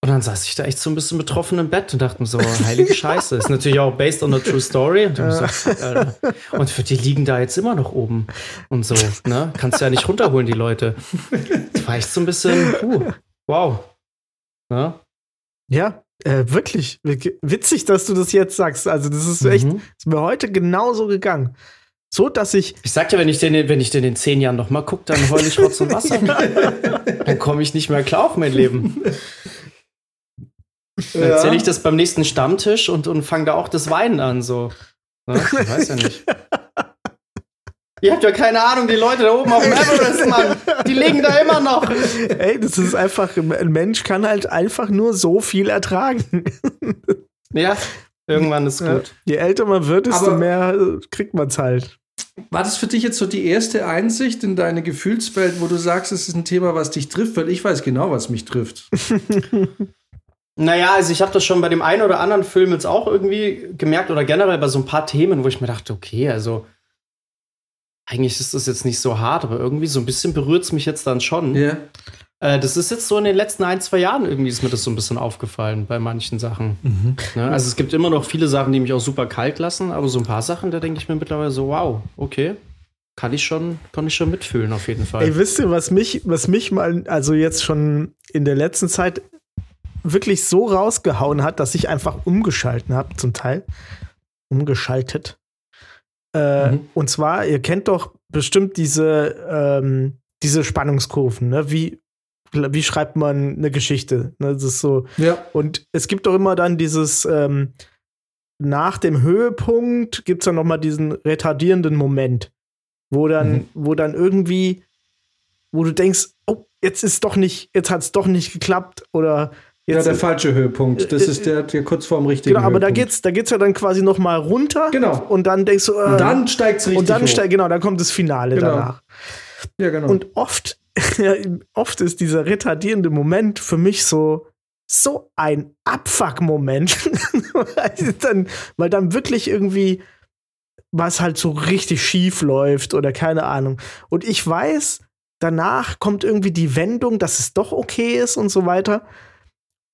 Und dann saß ich da echt so ein bisschen betroffen im Bett und dachte mir so, heilige Scheiße. Ist natürlich auch based on a true story. Und, mir so, Alter. und für die liegen da jetzt immer noch oben und so. Ne? Kannst ja nicht runterholen, die Leute. Das war echt so ein bisschen, puh, wow. Ne? ja, äh, wirklich witzig, dass du das jetzt sagst. Also das ist echt Mhm. ist mir heute genauso gegangen. So, dass ich Ich sag dir, wenn ich den, wenn ich den in zehn Jahren noch mal gucke, dann heul ich Rotz und Wasser. Dann komme ich nicht mehr klar auf mein Leben. Dann erzähle ich das beim nächsten Stammtisch und, und fange da auch das Weinen an. So. Ne? Ich weiß ja nicht. Ihr habt ja keine Ahnung, die Leute da oben auf dem Everest, Mann. Die liegen da immer noch. Ey, das ist einfach, ein Mensch kann halt einfach nur so viel ertragen. Ja, irgendwann ist Ja. gut. Je älter man wird, desto Aber- mehr äh, kriegt man es halt. War das für dich jetzt so die erste Einsicht in deine Gefühlswelt, wo du sagst, es ist ein Thema, was dich trifft? Weil ich weiß genau, was mich trifft. Naja, also ich habe das schon bei dem einen oder anderen Film jetzt auch irgendwie gemerkt oder generell bei so ein paar Themen, wo ich mir dachte, okay, also eigentlich ist das jetzt nicht so hart, aber irgendwie so ein bisschen berührt es mich jetzt dann schon. Ja. Äh, das ist jetzt so in den letzten ein, zwei Jahren irgendwie ist mir das so ein bisschen aufgefallen bei manchen Sachen. Ne? Also es gibt immer noch viele Sachen, die mich auch super kalt lassen, aber so ein paar Sachen, da denke ich mir mittlerweile so, wow, okay. Kann ich schon, kann ich schon mitfühlen, auf jeden Fall. Ey, wisst ihr, was mich, was mich mal, also jetzt schon in der letzten Zeit wirklich so rausgehauen hat, dass ich einfach umgeschalten habe, zum Teil. Umgeschaltet. Äh, Mhm. Und zwar, ihr kennt doch bestimmt diese, ähm, diese Spannungskurven, ne? Wie, wie schreibt man eine Geschichte? Ne? Das ist so, Ja. Und es gibt doch immer dann dieses, ähm, nach dem Höhepunkt gibt es dann noch mal diesen retardierenden Moment, wo dann, Mhm. wo dann irgendwie, wo du denkst, oh, jetzt ist doch nicht, jetzt hat es doch nicht geklappt oder Ja, jetzt. der falsche Höhepunkt. Das Äh, ist der, der kurz vorm richtigen genau, aber da Höhepunkt. geht's, da geht's ja dann quasi noch mal runter. Genau. Und dann denkst du, äh, Und dann steigt es richtig und dann steigt, genau, dann kommt das Finale Genau. danach. Ja, genau. Und oft, oft ist dieser retardierende Moment für mich so, so ein Abfuck-Moment. weil, dann, weil dann wirklich irgendwie was halt so richtig schief läuft oder keine Ahnung. Und ich weiß, danach kommt irgendwie die Wendung, dass es doch okay ist und so weiter.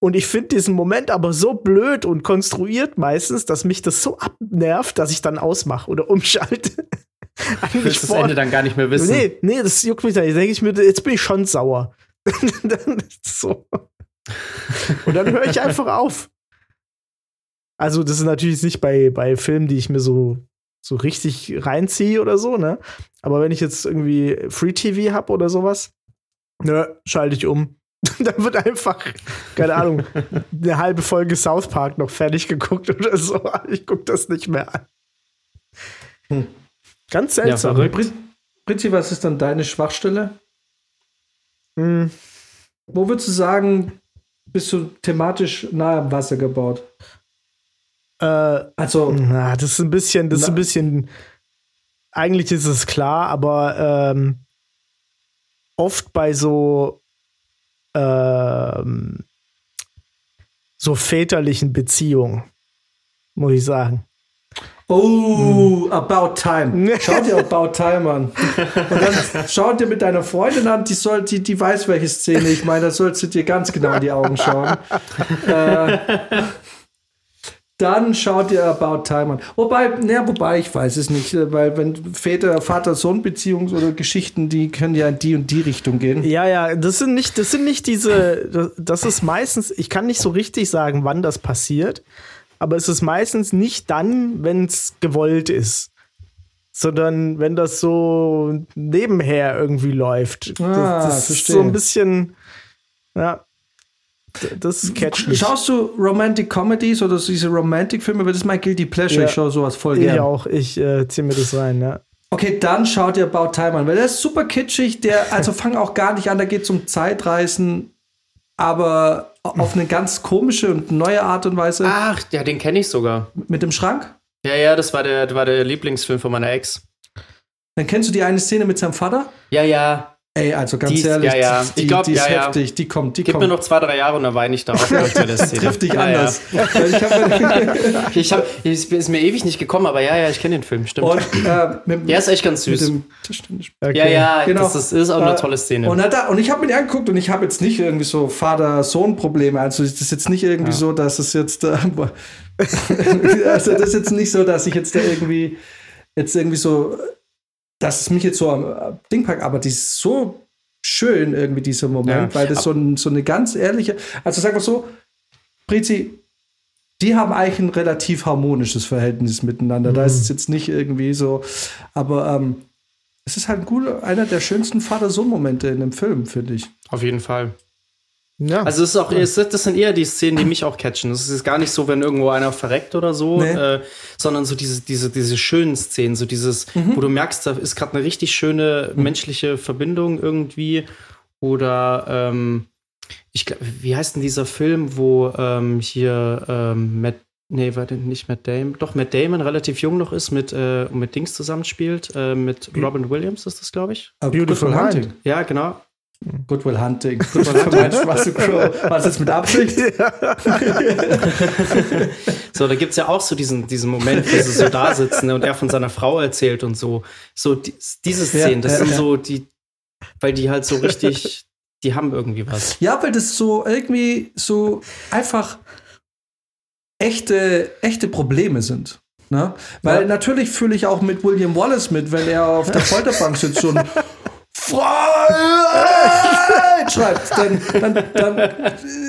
Und ich finde diesen Moment aber so blöd und konstruiert meistens, dass mich das so abnervt, dass ich dann ausmache oder umschalte. ich will das Ende dann gar nicht mehr wissen. Nee, nee, das juckt mich da. nicht. denke ich mir, jetzt bin ich schon sauer. dann so. Und dann höre ich einfach auf. Also, das ist natürlich nicht bei, bei Filmen, die ich mir so, so richtig reinziehe oder so, ne? Aber wenn ich jetzt irgendwie Free TV habe oder sowas, ne, schalte ich um. da wird einfach, keine Ahnung, eine halbe Folge South Park noch fertig geguckt oder so. Ich gucke das nicht mehr an. Hm. Ganz seltsam. Ja, Prinzi, was ist dann deine Schwachstelle? Hm. Wo würdest du sagen, bist du thematisch nah am Wasser gebaut? Äh, also, na, das ist ein bisschen, das ist ein bisschen. Eigentlich ist es klar, aber ähm, oft bei so ähm, so väterlichen Beziehungen, muss ich sagen. Oh, hm. About Time. Schau dir About Time an. Und dann schau dir mit deiner Freundin an, die, soll, die, die weiß, welche Szene ich meine. Da sollst du dir ganz genau in die Augen schauen. äh, dann schaut ihr About Time an. Wobei, naja, wobei, ich weiß es nicht, äh, weil wenn Väter, Vater-Sohn-Beziehungen oder Geschichten, die können ja in die und die Richtung gehen. Ja, ja, das sind nicht, das sind nicht diese, das ist meistens, ich kann nicht so richtig sagen, wann das passiert, aber es ist meistens nicht dann, wenn es gewollt ist. Sondern wenn das so nebenher irgendwie läuft. Ah, das, das ist so ein bisschen, ja, das ist catchlich. Schaust du Romantic Comedies oder diese Romantic-Filme? Das ist mein Guilty Pleasure. Ja. Ich schaue sowas voll gerne. Ich auch. Ich äh, ziehe mir das rein, ja. Okay, dann schaut ihr About Time an, weil der ist super kitschig. Der, also fang auch gar nicht an, da geht es um Zeitreisen, aber auf eine ganz komische und neue Art und Weise. Ach, ja, den kenne ich sogar. Mit dem Schrank? Ja, ja, das war der, das war der Lieblingsfilm von meiner Ex. Dann kennst du die eine Szene mit seinem Vater? Ja, ja. Ey, also ganz die, ehrlich, ja, ja. Die, ich glaub, die ist ja, heftig, die kommt, die Gib kommt. mir noch zwei, drei Jahre und dann weine ich da auch. das trifft dich anders. Ich hab, ich hab, ist mir ewig nicht gekommen, aber ja, ja, ich kenne den Film, stimmt. Und, äh, mit, ja, ist echt ganz süß. Okay. Ja, ja, genau. das, das, ist auch eine tolle Szene. Und, da, und ich habe mir die angeguckt und ich habe jetzt nicht irgendwie so Vater-Sohn-Probleme. Also das ist jetzt nicht irgendwie so, dass es jetzt, äh, also das ist jetzt nicht so, dass ich jetzt da irgendwie jetzt irgendwie so dass es mich jetzt so am Ding packt, aber die ist so schön irgendwie dieser Moment, ja. weil das so, ein, so eine ganz ehrliche, also sag mal so, Prizi, die haben eigentlich ein relativ harmonisches Verhältnis miteinander. Mhm. Da ist es jetzt nicht irgendwie so, aber ähm, es ist halt ein guter, einer der schönsten Vater-Sohn-Momente in dem Film, finde ich. Auf jeden Fall. Ja. Also es ist auch, es, das sind eher die Szenen, die mich auch catchen. Es ist gar nicht so, wenn irgendwo einer verreckt oder so, nee. äh, sondern so diese, diese, diese schönen Szenen, so dieses, mhm. wo du merkst, da ist gerade eine richtig schöne mhm. menschliche Verbindung irgendwie. Oder ähm, ich glaube, wie heißt denn dieser Film, wo ähm, hier ähm, Matt, nee, warte, nicht Matt Damon, doch Matt Damon relativ jung noch ist, mit, äh, mit Dings zusammenspielt, äh, mit Robin Williams ist das, glaube ich. A Beautiful Hunting. Ja, genau. Goodwill Hunting. Goodwill Hunting. War das jetzt mit Absicht? Ja. so, da gibt es ja auch so diesen, diesen Moment, wo sie so da sitzen und er von seiner Frau erzählt und so. So, die, diese Szenen, das ja, sind ja. so die, weil die halt so richtig, die haben irgendwie was. Ja, weil das so irgendwie so einfach echte, echte Probleme sind. Ne? Weil natürlich fühle ich auch mit William Wallace mit, wenn er auf der Folterbank sitzt und Freiheit schreibt, dann, dann, dann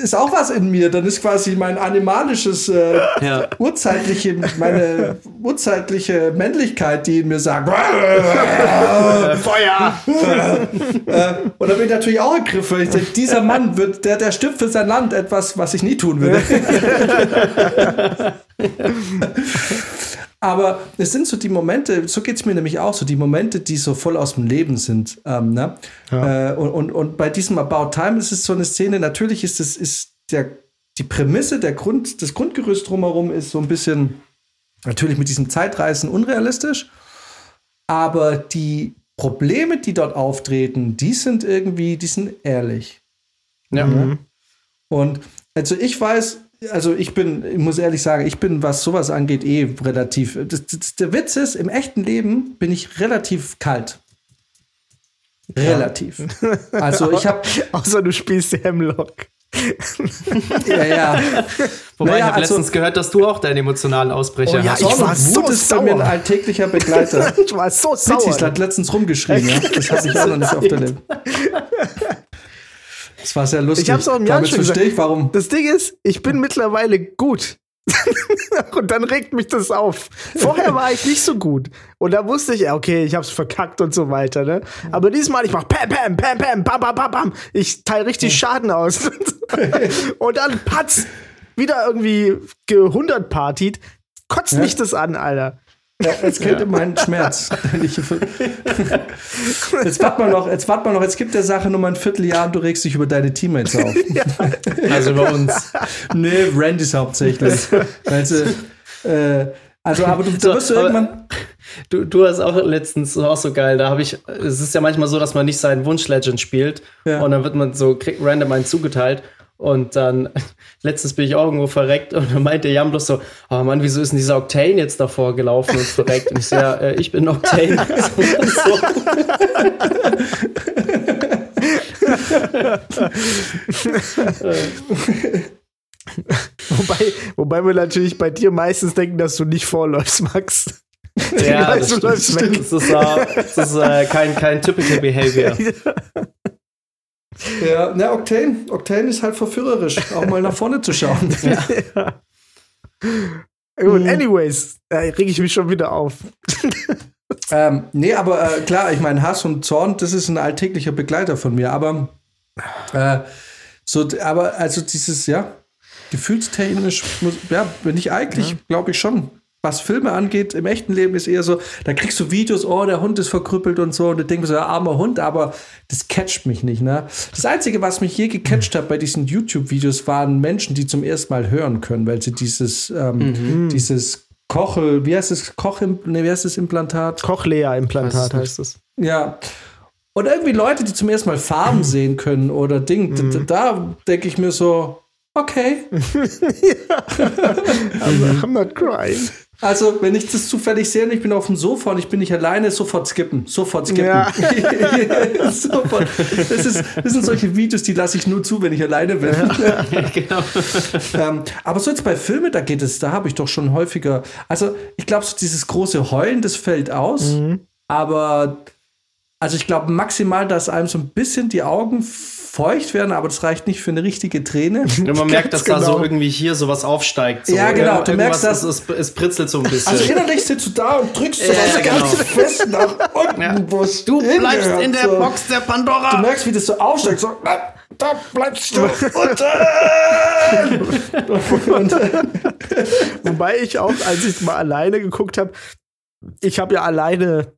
ist auch was in mir. Dann ist quasi mein animalisches, äh, ja. urzeitliche, meine urzeitliche Männlichkeit, die in mir sagt, Feuer! äh, und da bin ich natürlich auch ergriffen. Ich denke, dieser Mann wird, der, der stirbt für sein Land etwas, was ich nie tun würde. Aber es sind so die Momente, so geht es mir nämlich auch, so die Momente, die so voll aus dem Leben sind. Ähm, ne? Ja. Äh, und, und, und bei diesem About Time ist es so eine Szene, natürlich ist es ist der, die Prämisse, der Grund, das Grundgerüst drumherum ist so ein bisschen natürlich mit diesem Zeitreisen unrealistisch. Aber die Probleme, die dort auftreten, die sind irgendwie, die sind ehrlich. Ja. Mhm. Und also ich weiß, also ich bin, ich muss ehrlich sagen, ich bin, was sowas angeht, eh relativ. Das, das, der Witz ist, im echten Leben bin ich relativ kalt. Relativ. Ja. Also ich habe. Außer du spielst Hemlock. ja, ja. Wobei naja, ich habe also, letztens gehört, dass du auch deinen emotionalen Ausbrecher oh, ja, hast. Ich war so ist sauer. bei mir ein alltäglicher Begleiter. ich war so sauer. Witzig, hat letztens rumgeschrien, ja. Das habe ich auch noch nicht auf der Lippe. Das war sehr lustig. Ich hab's auch im Jahr schon verstehe ich, warum. Das Ding ist, ich bin mittlerweile gut und dann regt mich das auf. Vorher war ich nicht so gut. Und da wusste ich, okay, ich hab's verkackt und so weiter, ne? Aber diesmal, ich mach pam, pam, pam, pam, bam, bam, bam, bam. Ich teile richtig Schaden aus. und dann patz, wieder irgendwie gehundertpartied. Kotzt Ja. mich das an, Alter. Ja, jetzt kennt ihr meinen Schmerz. jetzt wart mal noch, jetzt wart mal noch, jetzt gibt der Sache nur mal ein Vierteljahr und du regst dich über deine Teammates auf. Also bei uns. nee, Randys hauptsächlich. Also, äh, also aber du, da wirst du irgendwann. Du, du hast auch letztens auch so geil, da habe ich, es ist ja manchmal so, dass man nicht seinen Wunsch-Legend spielt Ja. und dann wird man so, kriegt random einen zugeteilt und dann, letztens bin ich auch irgendwo verreckt und dann meinte Jan bloß so, oh Mann, wieso ist denn dieser Octane jetzt davor gelaufen und verreckt? Und ich so, ja, äh, ich bin Octane. so, Wobei, wobei wir natürlich bei dir meistens denken, dass du nicht vorläufst, Max. ja, das, stimmt, das ist, äh, das ist äh, kein, kein typical behavior. Ja, na, Octane. Octane ist halt verführerisch, auch mal nach vorne zu schauen. Gut, anyways, da reg ich mich schon wieder auf. Ähm, nee, aber äh, klar, ich meine, Hass und Zorn, das ist ein alltäglicher Begleiter von mir, aber äh, so, aber also dieses, ja, gefühlstechnisch, muss, ja, bin ich eigentlich, glaube ich schon. Was Filme angeht, im echten Leben ist eher so, da kriegst du Videos, oh, der Hund ist verkrüppelt und so, und du denkst so, ja, armer Hund, aber das catcht mich nicht, ne? Das Einzige, was mich je gecatcht hat bei diesen YouTube-Videos, waren Menschen, die zum ersten Mal hören können, weil sie dieses, ähm, dieses Kochel, wie heißt es, Koch, nee, wie heißt das Implantat? Cochlea-Implantat heißt es. Ja. Und irgendwie Leute, die zum ersten Mal Farben sehen können oder Ding, d- da denke ich mir so, okay. I'm not crying. Also, wenn ich das zufällig sehe und ich bin auf dem Sofa und ich bin nicht alleine, sofort skippen. Sofort skippen. Ja. sofort. Das, ist, das sind solche Videos, die lasse ich nur zu, wenn ich alleine bin. genau. ähm, aber so jetzt bei Filmen, da geht es, da habe ich doch schon häufiger. Also, ich glaube, so dieses große Heulen, das fällt aus. Aber, also ich glaube maximal, dass einem so ein bisschen die Augen feucht werden, aber das reicht nicht für eine richtige Träne. Und man merkt, dass Ganz da so genau. irgendwie hier sowas aufsteigt. So. Ja, genau, du merkst, dass- es, es, es pritzelt so ein bisschen. Also innerlich sitzt du da und drückst so Ja, genau. ganz fest nach unten, Ja. wo es du bleibst hingehört, in der so. Box der Du Pandora. merkst, wie das so aufsteigt, so, da bleibst du unten. Wobei ich auch, als ich mal alleine geguckt habe, ich habe ja alleine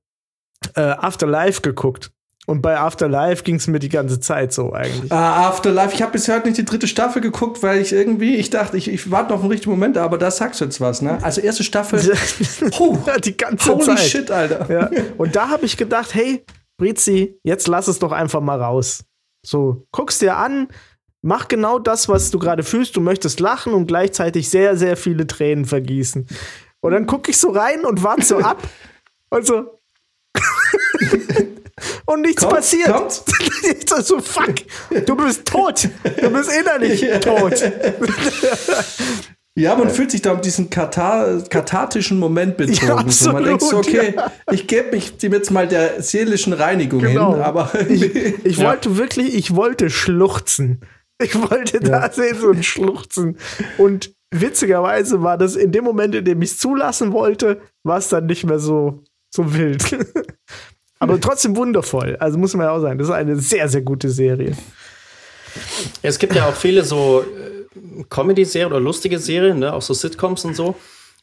äh, Afterlife geguckt. Und bei Afterlife ging es mir die ganze Zeit so eigentlich. Ah, Afterlife, ich habe bisher nicht die dritte Staffel geguckt, weil ich irgendwie, ich dachte, ich, ich warte noch auf den richtigen Moment, aber da sagst du jetzt was, ne? Also erste Staffel, puh, die ganze holy Zeit. shit, Alter. Ja. Und da habe ich gedacht, hey, Brizi, jetzt lass es doch einfach mal raus. So, guck's dir an, mach genau das, was du gerade fühlst. Du möchtest lachen und gleichzeitig sehr, sehr viele Tränen vergießen. Und dann gucke ich so rein und warte so ab und so. Und nichts Kommt, passiert. kommt. Ich so, fuck, du bist tot. Du bist innerlich tot. Ja, man fühlt sich da um diesen katar kathartischen Moment betrogen. Ja, so, man denkt so, absolut, okay, ich gebe mich dem jetzt mal der seelischen Reinigung Genau. hin, aber Ich Ja. wollte wirklich, ich wollte schluchzen. Ich wollte Ja. da sehen so ein Schluchzen. Und witzigerweise war das in dem Moment, in dem ich es zulassen wollte, war es dann nicht mehr so, so wild. Aber trotzdem wundervoll. Also muss man ja auch sagen, das ist eine sehr, sehr gute Serie. Es gibt ja auch viele so äh, Comedy-Serien oder lustige Serien, ne? auch so Sitcoms und so.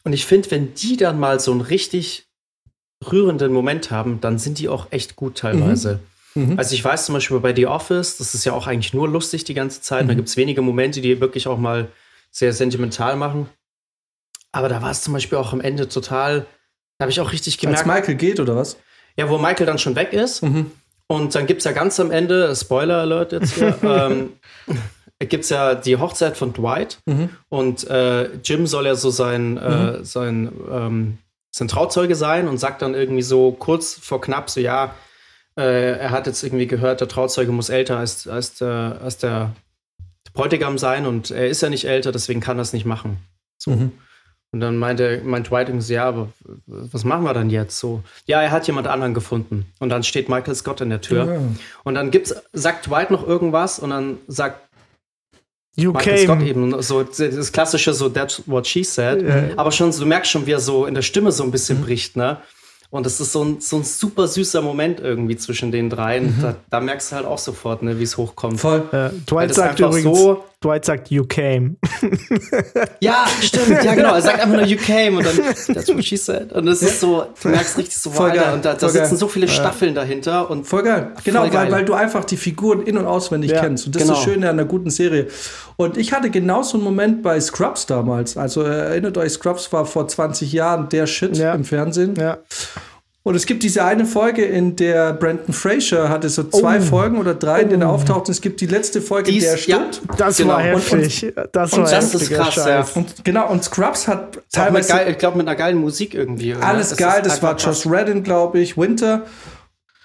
Und ich finde, wenn die dann mal so einen richtig rührenden Moment haben, dann sind die auch echt gut teilweise. Mhm. Also ich weiß zum Beispiel bei The Office, das ist ja auch eigentlich nur lustig die ganze Zeit. Da gibt es wenige Momente, die wirklich auch mal sehr sentimental machen. Aber da war es zum Beispiel auch am Ende total, da habe ich auch richtig als gemerkt, Michael geht oder was? Ja, wo Michael dann schon weg ist. Mhm. Und dann gibt es ja ganz am Ende, Spoiler Alert jetzt hier, ähm, gibt es ja die Hochzeit von Dwight. Mhm. Und äh, Jim soll ja so sein, äh, sein, ähm, sein Trauzeuge sein und sagt dann irgendwie so kurz vor knapp so, ja, äh, er hat jetzt irgendwie gehört, der Trauzeuge muss älter als, als, der, als der Bräutigam sein und er ist ja nicht älter, deswegen kann er es nicht machen. So. Mhm. Und dann meinte, meint Dwight irgendwie so, ja, aber was machen wir dann jetzt? So, ja, er hat jemand anderen gefunden. Und dann steht Michael Scott in der Tür. Ja. Und dann gibt's, sagt Dwight noch irgendwas und dann sagt You Michael Scott came. eben so das klassische so That's what she said, Ja. aber schon du merkst schon, wie er so in der Stimme so ein bisschen Mhm. bricht, ne? Und das ist so ein, so ein super süßer Moment irgendwie zwischen den dreien. Mhm. Da, da merkst du halt auch sofort, ne, wie es hochkommt. Voll. Äh, Weil Dwight sagt übrigens, so- Dwight sagt, you came. Ja, stimmt, ja genau. Er sagt einfach nur you came und dann that's what she said. Und das ist so, du merkst richtig so, Voll geil, und da, da sitzen geil. so viele Staffeln dahinter und Voll geil. Genau, Voll geil. Weil, weil du einfach die Figuren in- und auswendig Ja, kennst. Und das genau. ist das Schöne an einer guten Serie. Und ich hatte genau so einen Moment bei Scrubs damals. Also erinnert euch, Scrubs war vor 20 Jahren der Shit Ja. im Fernsehen. Ja. Und es gibt diese eine Folge, in der Brandon Fraser hatte so zwei Oh. Folgen oder drei, in denen er auftaucht. Und es gibt die letzte Folge, in Dies- der er stirbt. Das Genau. war Und- heftig. das und war das ist krass, Scheiß. ja. Und genau, und Scrubs hat mit teilweise geil, ich glaube mit einer geilen Musik irgendwie. oder? alles Es geil. Das war einfach Josh krass. Redden, glaube ich. Winter.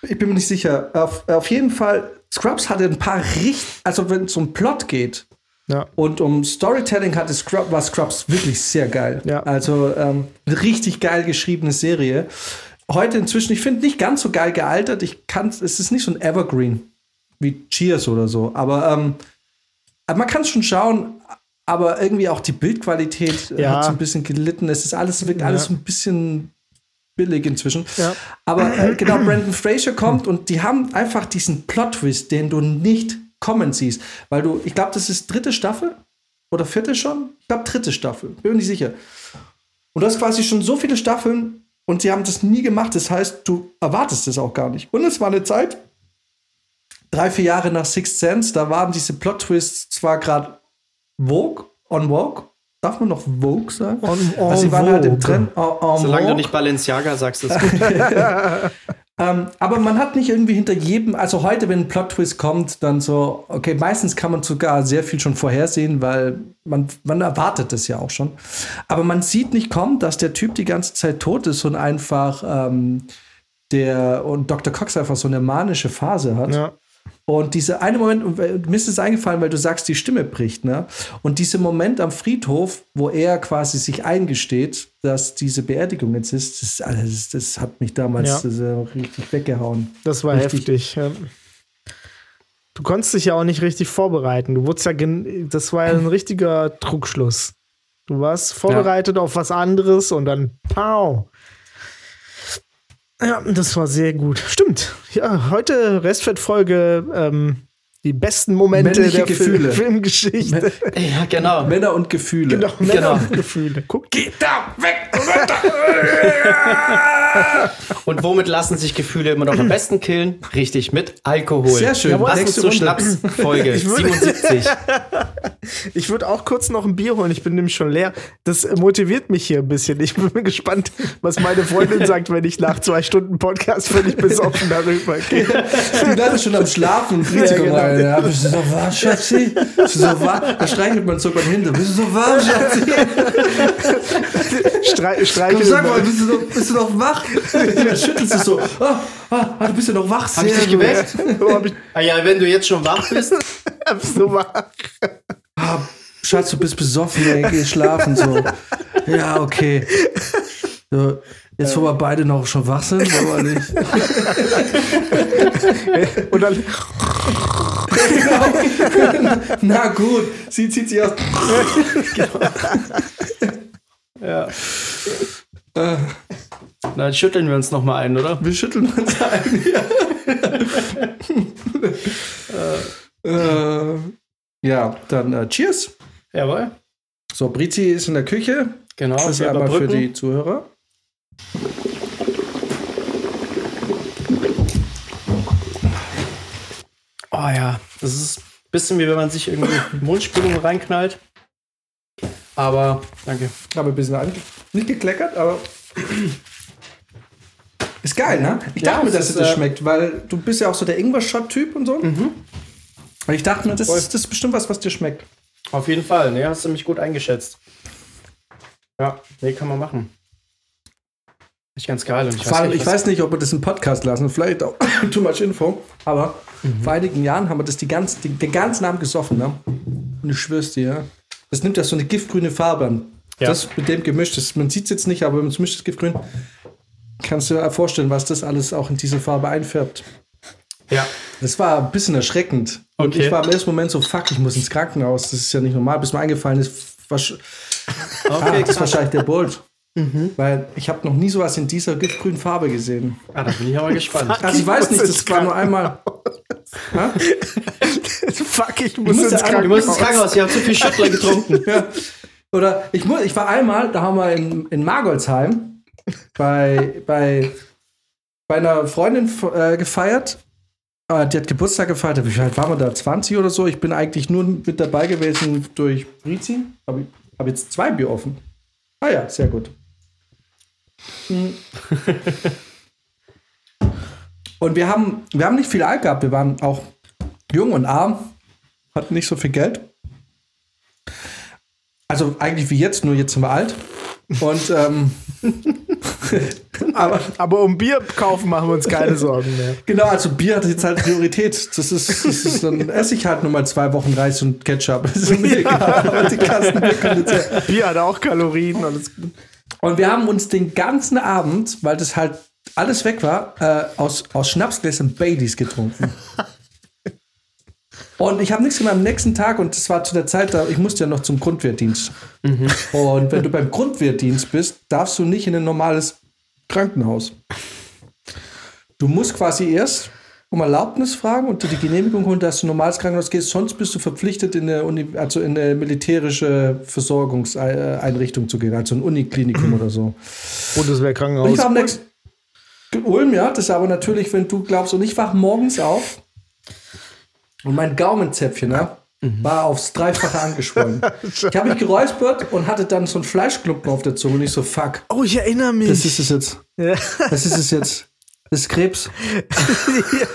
Ich bin mir nicht sicher. Auf, auf jeden Fall, Scrubs hatte ein paar richtig, also wenn es um Plot geht Ja. und um Storytelling hatte Scrub, war Scrubs wirklich sehr geil. Ja. Also ähm, eine richtig geil geschriebene Serie. Heute inzwischen, ich finde nicht ganz so geil gealtert. Ich kann, es ist nicht so ein Evergreen wie Cheers oder so. Aber ähm, man kann es schon schauen. Aber irgendwie auch die Bildqualität äh, Ja. hat so ein bisschen gelitten. Es ist alles, wirkt alles Ja. so ein bisschen billig inzwischen. Ja. Aber äh, genau, Brandon Fraser kommt und die haben einfach diesen Plot-Twist, den du nicht kommen siehst. Weil du, ich glaube, das ist dritte Staffel oder vierte schon? Ich glaube, dritte Staffel. Bin mir nicht sicher. Und du hast quasi schon so viele Staffeln und sie haben das nie gemacht. Das heißt, du erwartest es auch gar nicht. Und es war eine Zeit, drei, vier Jahre nach Sixth Sense, da waren diese Plot-Twists zwar gerade Vogue, on Vogue. Darf man noch Vogue sagen? On- also en sie waren halt im vogue. Trend. en- en Solange du vogue. nicht Balenciaga sagst, ist gut. Ähm, aber man hat nicht irgendwie hinter jedem, also heute, wenn ein Plot-Twist kommt, dann so, okay, meistens kann man sogar sehr viel schon vorhersehen, weil man, man erwartet es ja auch schon. Aber man sieht nicht kommen, dass der Typ die ganze Zeit tot ist und einfach ähm, der und Dr. Cox einfach so eine manische Phase hat. Ja. Und dieser eine Moment, weil- mir ist es eingefallen, weil du sagst, die Stimme bricht, ne? Und dieser Moment am Friedhof, wo er quasi sich eingesteht, dass diese Beerdigung jetzt ist, das, also das, das hat mich damals Ja. das, äh, richtig weggehauen. Das war Richtig. heftig. Ja. Du konntest dich ja auch nicht richtig vorbereiten. Du wurdest ja, das war ja ein richtiger Trugschluss. Du warst vorbereitet auf was anderes und dann pow. Ja, das war sehr gut. Stimmt. Ja, heute Restfett-Folge, ähm, die besten Momente Männliche der Gefühle. Filmgeschichte. ja, genau. Männer und Gefühle. Genau, Männer Genau. und Gefühle. Guck, Geht da weg! Und womit lassen sich Gefühle immer noch am besten killen? Richtig, mit Alkohol. Sehr schön. Jawohl. Passend Nächste zur. Schnapsfolge Ich würde- 77. Ich würde auch kurz noch ein Bier holen. Ich bin nämlich schon leer. Das motiviert mich hier ein bisschen. Ich bin gespannt, was meine Freundin sagt, wenn ich nach zwei Stunden Podcast völlig besoffen darüber gehe. Die bleiben schon am Schlafen Ja, genau. Rein. Ja, bist du so warm, Schatzi? Bist du so warm? Da streichelt man so beim Hintern. Bist du so warm, Schatzi? Strei Komm, streichel sag mal, bist du noch, bist du noch wach? Dann schüttelst du so. Ah, ah, ah, du bist ja noch wach. Hab ich dich geweckt? Ah ja, wenn du jetzt schon wach bist. hab's so wach. Ah, Schatz, du bist besoffen, ey, geh schlafen so. Ja, okay. So, jetzt, wo wir beide noch schon wach sind, wollen wir nicht. Und dann, Na gut, sie zieht sich aus. Ja. Na, dann schütteln wir uns noch mal ein, oder? Wir schütteln uns ein. Ja, äh, ja dann äh, Cheers. Jawohl. So, Brizi ist in der Küche. Genau. Das ist einmal für die Zuhörer. Oh ja, das ist ein bisschen wie wenn man sich irgendwie Mundspülung reinknallt. Aber danke. Habe ein bisschen ange nicht gekleckert, aber ist geil, ne? Ich Ja, dachte mir, es dass dir das äh, schmeckt, weil du bist ja auch so der Ingwer-Shot-Typ und so. Und ich dachte mir, das ist, das ist bestimmt was, was dir schmeckt. Auf jeden Fall. Ne, hast du mich gut eingeschätzt. Ja, nee, kann man machen. Ist ganz geil. Und ich allem, nicht, ich weiß nicht, ob wir das im Podcast lassen, vielleicht auch too much info, aber vor einigen Jahren haben wir das die ganz, die, den ganzen Abend gesoffen, ne? Und ich schwör's dir, ja. Das nimmt ja so eine giftgrüne Farbe an. Ja. Das mit dem gemischt ist. Man sieht es jetzt nicht, aber wenn man es mischt, das Giftgrün, kannst du dir vorstellen, was das alles auch in diese Farbe einfärbt. Ja. Das war ein bisschen erschreckend. Und Okay. ich war im ersten Moment so, fuck, ich muss ins Krankenhaus. Das ist ja nicht normal. Bis mir eingefallen ist, was, ah, Okay, das ist wahrscheinlich der Bolt. Weil ich habe noch nie sowas in dieser giftgrünen Farbe gesehen. Ah, da bin ich aber gespannt. Also ich weiß muss nicht, das war nur einmal. Fuck, ich muss musste ins einmal- Du musst ins Krankenhaus, ich habe zu viel Schüttler getrunken. Ja. Oder ich, mu- ich war einmal, da haben wir in, in Margolsheim bei, bei, bei einer Freundin äh, gefeiert. Äh, die hat Geburtstag gefeiert. Wie alt waren wir da? 20 oder so? Ich bin eigentlich nur mit dabei gewesen durch Brizi. Habe ich hab jetzt zwei Bier offen. Ah ja, sehr gut. Hm. Und wir haben, wir haben nicht viel Alk gehabt. Wir waren auch jung und arm, hatten nicht so viel Geld. Also eigentlich wie jetzt, nur jetzt sind wir alt. Und ähm, aber Aber um Bier kaufen machen wir uns keine Sorgen mehr. genau, also Bier hat jetzt halt Priorität. Das ist, das ist dann esse ich halt nur mal zwei Wochen Reis und Ketchup. Das ist mir egal. Aber die Kasten Bier ja- hat auch Kalorien, alles gut. Und wir haben uns den ganzen Abend, weil das halt alles weg war, äh, aus, aus Schnapsgläsern Baileys getrunken. Und ich habe nichts mehr am nächsten Tag und das war zu der Zeit, da ich musste ja noch zum Grundwehrdienst. Und wenn du beim Grundwehrdienst bist, darfst du nicht in ein normales Krankenhaus. Du musst quasi erst um Erlaubnis fragen und die Genehmigung holen, dass du normales Krankenhaus gehst, sonst bist du verpflichtet, in eine, Uni, also in eine militärische Versorgungseinrichtung zu gehen, also ein Uniklinikum oder so. Und ich Bundeswehrkrankenhaus. war am nächsten Ulm, ja, das ist aber natürlich, wenn du glaubst, und ich wach morgens auf und mein Gaumenzäpfchen, ja, war aufs Dreifache angeschwollen. ich habe mich geräuspert und hatte dann so einen Fleischklumpen auf der Zunge und ich so, fuck, Oh, ich erinnere mich. das ist es jetzt. Ja. Das ist es jetzt. Das ist Krebs.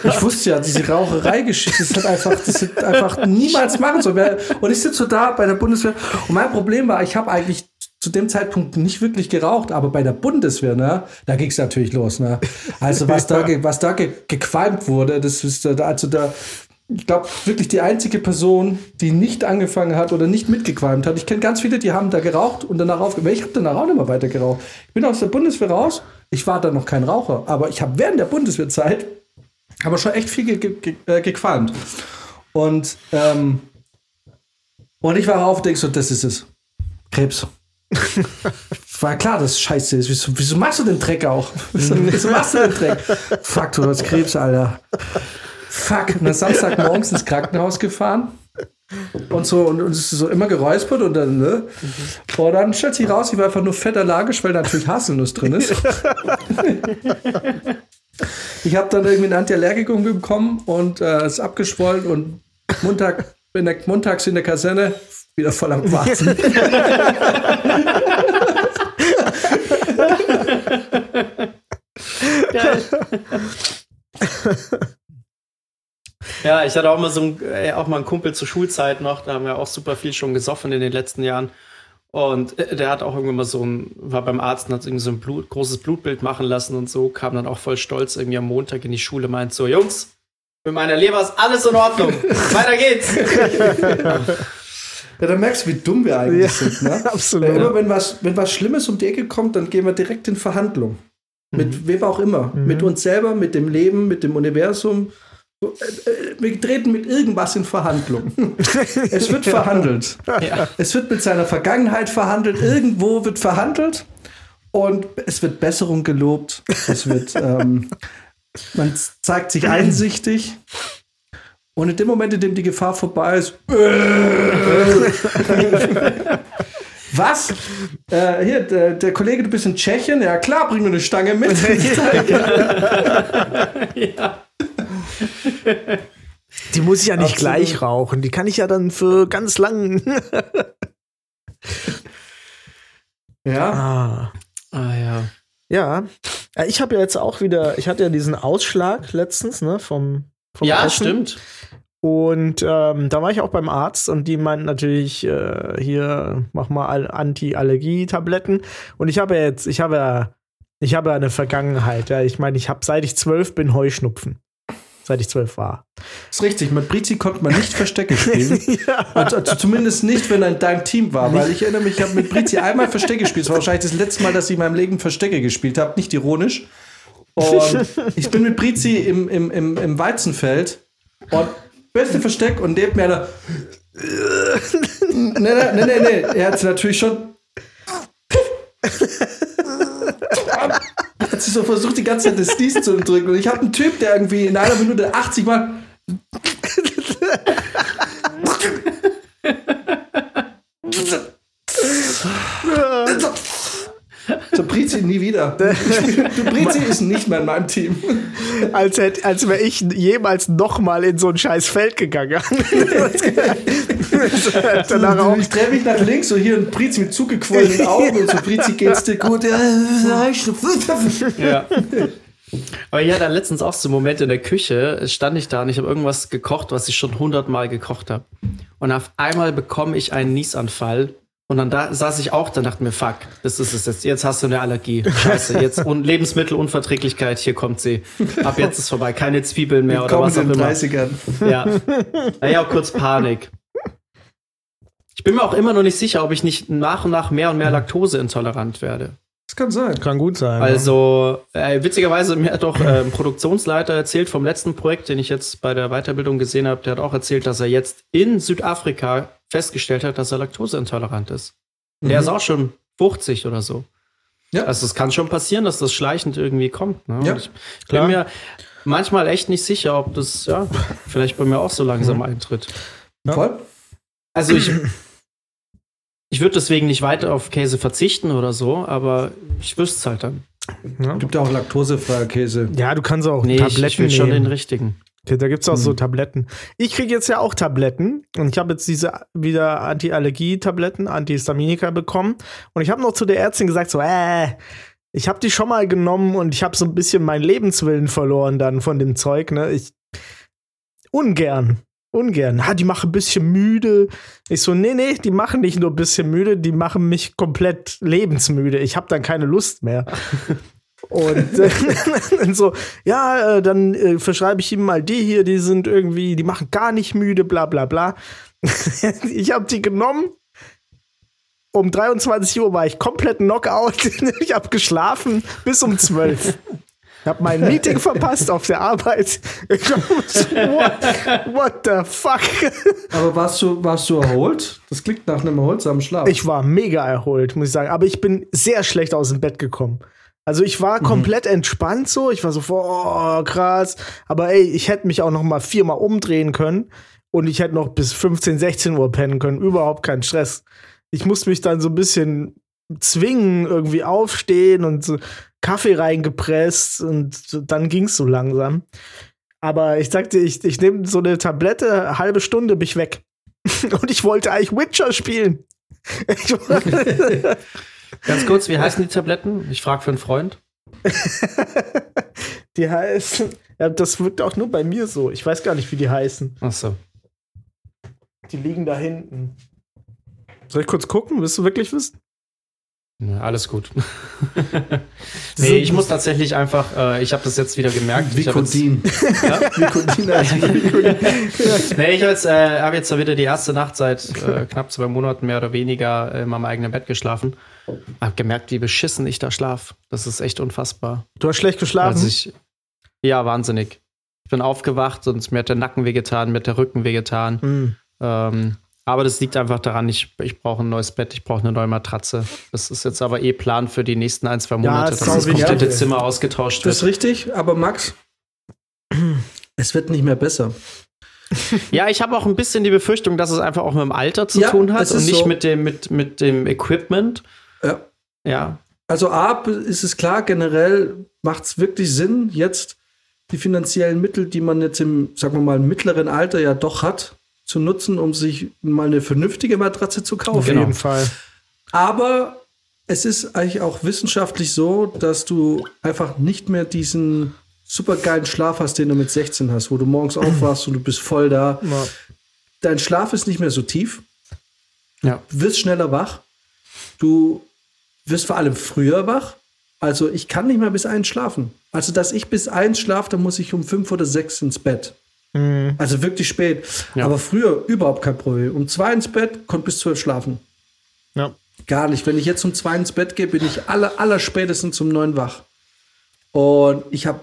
Ich wusste ja, diese Raucherei-Geschichte, das hat einfach, das hat einfach niemals machen sollen. Und ich sitze so da bei der Bundeswehr und mein Problem war, ich habe eigentlich zu dem Zeitpunkt nicht wirklich geraucht, aber bei der Bundeswehr, ne, da ging es natürlich los, ne. Also was da, was da ge gequalmt wurde, das ist, äh, also da, ich glaube, wirklich die einzige Person, die nicht angefangen hat oder nicht mitgequalmt hat. Ich kenne ganz viele, die haben da geraucht und danach aufgehört. Ich habe danach auch nicht mehr weiter geraucht. Ich bin aus der Bundeswehr raus. Ich war dann noch kein Raucher, aber ich habe während der Bundeswehrzeit aber schon echt viel ge ge ge äh, gequalmt. Und, ähm, und ich war auf und denk so, das ist es. Krebs. War klar, dass es scheiße ist. Wieso, wieso machst du den Dreck auch? Wieso, wieso machst du den Dreck? Fuck, du hast Krebs, Alter. Fuck. Und dann Samstagmorgens ins Krankenhaus gefahren. Und so, und, und es ist so immer geräuspert und dann, ne? Und dann stellt sich raus, ich war einfach nur fett allergisch, weil da natürlich Haselnuss drin ist. ich habe dann irgendwie ein Antiallergikum bekommen und äh, ist abgeschwollen und Montag, in der, montags in der Kaserne wieder voll am Warzen. Geil. ja, ich hatte auch mal so ein, äh, auch mal einen Kumpel zur Schulzeit noch, da haben wir auch super viel schon gesoffen in den letzten Jahren. Und äh, der hat auch irgendwann mal so ein, war beim Arzt und hat irgendwie so ein Blut, großes Blutbild machen lassen und so, kam dann auch voll stolz irgendwie am Montag in die Schule, meint so, Jungs, mit meiner Leber ist alles in Ordnung. Weiter geht's. Ja, dann merkst du, wie dumm wir eigentlich Ja, sind. Ne? absolut. Weil immer wenn was, wenn was Schlimmes um die Ecke kommt, dann gehen wir direkt in Verhandlung. Mit wem auch immer. Mit uns selber, mit dem Leben, mit dem Universum. Äh, äh, Wir treten mit irgendwas in Verhandlung. es wird verhandelt. Ja. Es wird mit seiner Vergangenheit verhandelt. Irgendwo wird verhandelt. Und es wird Besserung gelobt. Es wird, ähm, man zeigt sich einsichtig. Und in dem Moment, in dem die Gefahr vorbei ist, was? Äh, hier, der, der Kollege, du bist in Tschechien? Ja klar, bring mir eine Stange mit. Die muss ich ja nicht Absolut. gleich rauchen. Die kann ich ja dann für ganz lang. ja. ah. Ah ja. Ja. Ja, Ich habe ja jetzt auch wieder, ich hatte ja diesen Ausschlag letztens, ne, vom, vom Ja, Essen. stimmt. Und ähm, da war ich auch beim Arzt und die meinten natürlich, äh, hier, mach mal Al- Anti-Allergie-Tabletten. Und ich habe ja jetzt, ich habe ja, ich habe ja eine Vergangenheit. Ja. Ich meine, ich habe seit ich zwölf bin Heuschnupfen. Seit ich zwölf war. Ist richtig, mit Brizi konnte man nicht Verstecke spielen. ja. Also, also zumindest nicht, wenn er in deinem Team war. Weil ich erinnere mich, ich habe mit Brizi einmal Verstecke gespielt. Das war wahrscheinlich das letzte Mal, dass ich in meinem Leben Verstecke gespielt habe. Nicht ironisch. Und ich bin mit Brizi im, im, im, im Weizenfeld und beste Versteck und neben mir einer. nee, nee, nee, nee, nee. Er hat natürlich schon. Hat sich so versucht, die ganze Zeit das Dies zu drücken. Und ich habe einen Typ, der irgendwie in einer Minute 80 Mal. So Brizi nie wieder. Du Brizi ist nicht mehr in meinem Team. Als, als wäre ich jemals noch mal in so ein scheiß Feld gegangen. Danach auch. Ich drehe mich nach links, so hier und Brizi mit zugequollenen Augen und so Brizi geht's dir gut. Ja, Ja. Aber ich hatte letztens auch so einen Moment in der Küche, stand ich da und ich habe irgendwas gekocht, was ich schon hundertmal gekocht habe. Und auf einmal bekomme ich einen Niesanfall. Und dann da saß ich auch da und dachte mir, fuck, das ist es jetzt. Jetzt hast du eine Allergie. Scheiße, jetzt und Lebensmittelunverträglichkeit, hier kommt sie. Ab jetzt ist vorbei. Keine Zwiebeln mehr oder was auch immer. 30ern. Ja. Naja, auch kurz Panik. Ich bin mir auch immer noch nicht sicher, ob ich nicht nach und nach mehr und mehr Laktoseintolerant werde. Das kann sein. Kann gut sein. Also, äh, witzigerweise, mir hat doch äh, ein Produktionsleiter erzählt vom letzten Projekt, den ich jetzt bei der Weiterbildung gesehen habe, der hat auch erzählt, dass er jetzt in Südafrika festgestellt hat, dass er laktoseintolerant ist. Der ist auch schon 50 oder so. Ja. Also es kann schon passieren, dass das schleichend irgendwie kommt. Ne? Ja, ich klar. bin mir manchmal echt nicht sicher, ob das ja vielleicht bei mir auch so langsam eintritt. Voll? Also ich würde deswegen nicht weiter auf Käse verzichten oder so, aber ich wüsste es halt dann. ja. Gibt ja auch laktosefreier Käse. ja, du kannst auch Nee, ich, Tabletten ich will schon den nehmen. richtigen. Okay, da gibt's auch Hm. so Tabletten. Ich kriege jetzt ja auch Tabletten und ich habe jetzt diese wieder Anti-Allergie-Tabletten, Antihistaminika bekommen und ich habe noch zu der Ärztin gesagt so, äh, ich habe die schon mal genommen und ich habe so ein bisschen meinen Lebenswillen verloren dann von dem Zeug, ne? Ich ungern, ungern. Ah, die machen ein bisschen müde. Ich so, nee, nee, die machen nicht nur ein bisschen müde, die machen mich komplett lebensmüde. Ich habe dann keine Lust mehr. Und äh, so, ja, äh, dann äh, verschreibe ich ihm mal die hier, die sind irgendwie, die machen gar nicht müde, bla bla bla. ich habe die genommen. Um 23 Uhr war ich komplett Knockout. ich habe geschlafen bis um 12. Ich habe mein Meeting verpasst auf der Arbeit. What, what the fuck? Aber warst du, warst du erholt? Das klingt nach einem erholsamen Schlaf. Ich war mega erholt, muss ich sagen. Aber ich bin sehr schlecht aus dem Bett gekommen. Also ich war komplett entspannt so. Ich war so vor, oh, krass. Aber ey, ich hätte mich auch noch mal viermal umdrehen können. Und ich hätte noch bis 15, 16 Uhr pennen können. Überhaupt kein Stress. Ich musste mich dann so ein bisschen zwingen, irgendwie aufstehen und so Kaffee reingepresst. Und dann ging's so langsam. Aber ich sagte, ich, ich nehme so eine Tablette, halbe Stunde bin ich weg. Und ich wollte eigentlich Witcher spielen. Ganz kurz, wie heißen die Tabletten? Ich frage für einen Freund. die heißen. Ja, das wirkt auch nur bei mir so. Ich weiß gar nicht, wie die heißen. Achso. Die liegen da hinten. Soll ich kurz gucken? Willst du wirklich wissen? Alles gut. nee, ich muss tatsächlich einfach, äh, ich habe das jetzt wieder gemerkt. Vicodin. ja? Vicodin die. nee, ich habe jetzt, äh, hab jetzt wieder die erste Nacht seit äh, knapp zwei Monaten mehr oder weniger in meinem eigenen Bett geschlafen. Hab gemerkt, wie beschissen ich da schlaf. Das ist echt unfassbar. Du hast schlecht geschlafen. Also ich, ja, wahnsinnig. Ich bin aufgewacht und mir hat der Nacken wehgetan, mir hat der Rücken wehgetan. Hm. Ähm, aber das liegt einfach daran, ich, ich brauche ein neues Bett, ich brauche eine neue Matratze. Das ist jetzt aber eh Plan für die nächsten ein, zwei Monate, dass das sau wichtig. komplette Zimmer ausgetauscht Das ist wird. richtig, aber Max, es wird nicht mehr besser. Ja, ich habe auch ein bisschen die Befürchtung, dass es einfach auch mit dem Alter zu Ja, tun hat und nicht so. mit, dem, mit, mit dem Equipment. Ja. Ja. Also A, ist es klar, generell macht es wirklich Sinn, jetzt die finanziellen Mittel, die man jetzt im, sagen wir mal, mittleren Alter ja doch hat, zu nutzen, um sich mal eine vernünftige Matratze zu Auf kaufen. Genau. jeden Fall. Aber es ist eigentlich auch wissenschaftlich so, dass du einfach nicht mehr diesen supergeilen Schlaf hast, den du mit 16 hast, wo du morgens aufwachst und du bist voll da. Ja. Dein Schlaf ist nicht mehr so tief. Ja. Du wirst schneller wach. Du wirst vor allem früher wach. Also ich kann nicht mehr bis eins schlafen. Also dass ich bis eins schlafe, dann muss ich um fünf oder sechs ins Bett. Mhm. Also wirklich spät. Ja. Aber früher überhaupt kein Problem. Um zwei ins Bett, konnte bis zwölf schlafen. Ja. Gar nicht. Wenn ich jetzt um zwei ins Bett gehe, bin ich aller, aller spätestens um neun wach. Und ich habe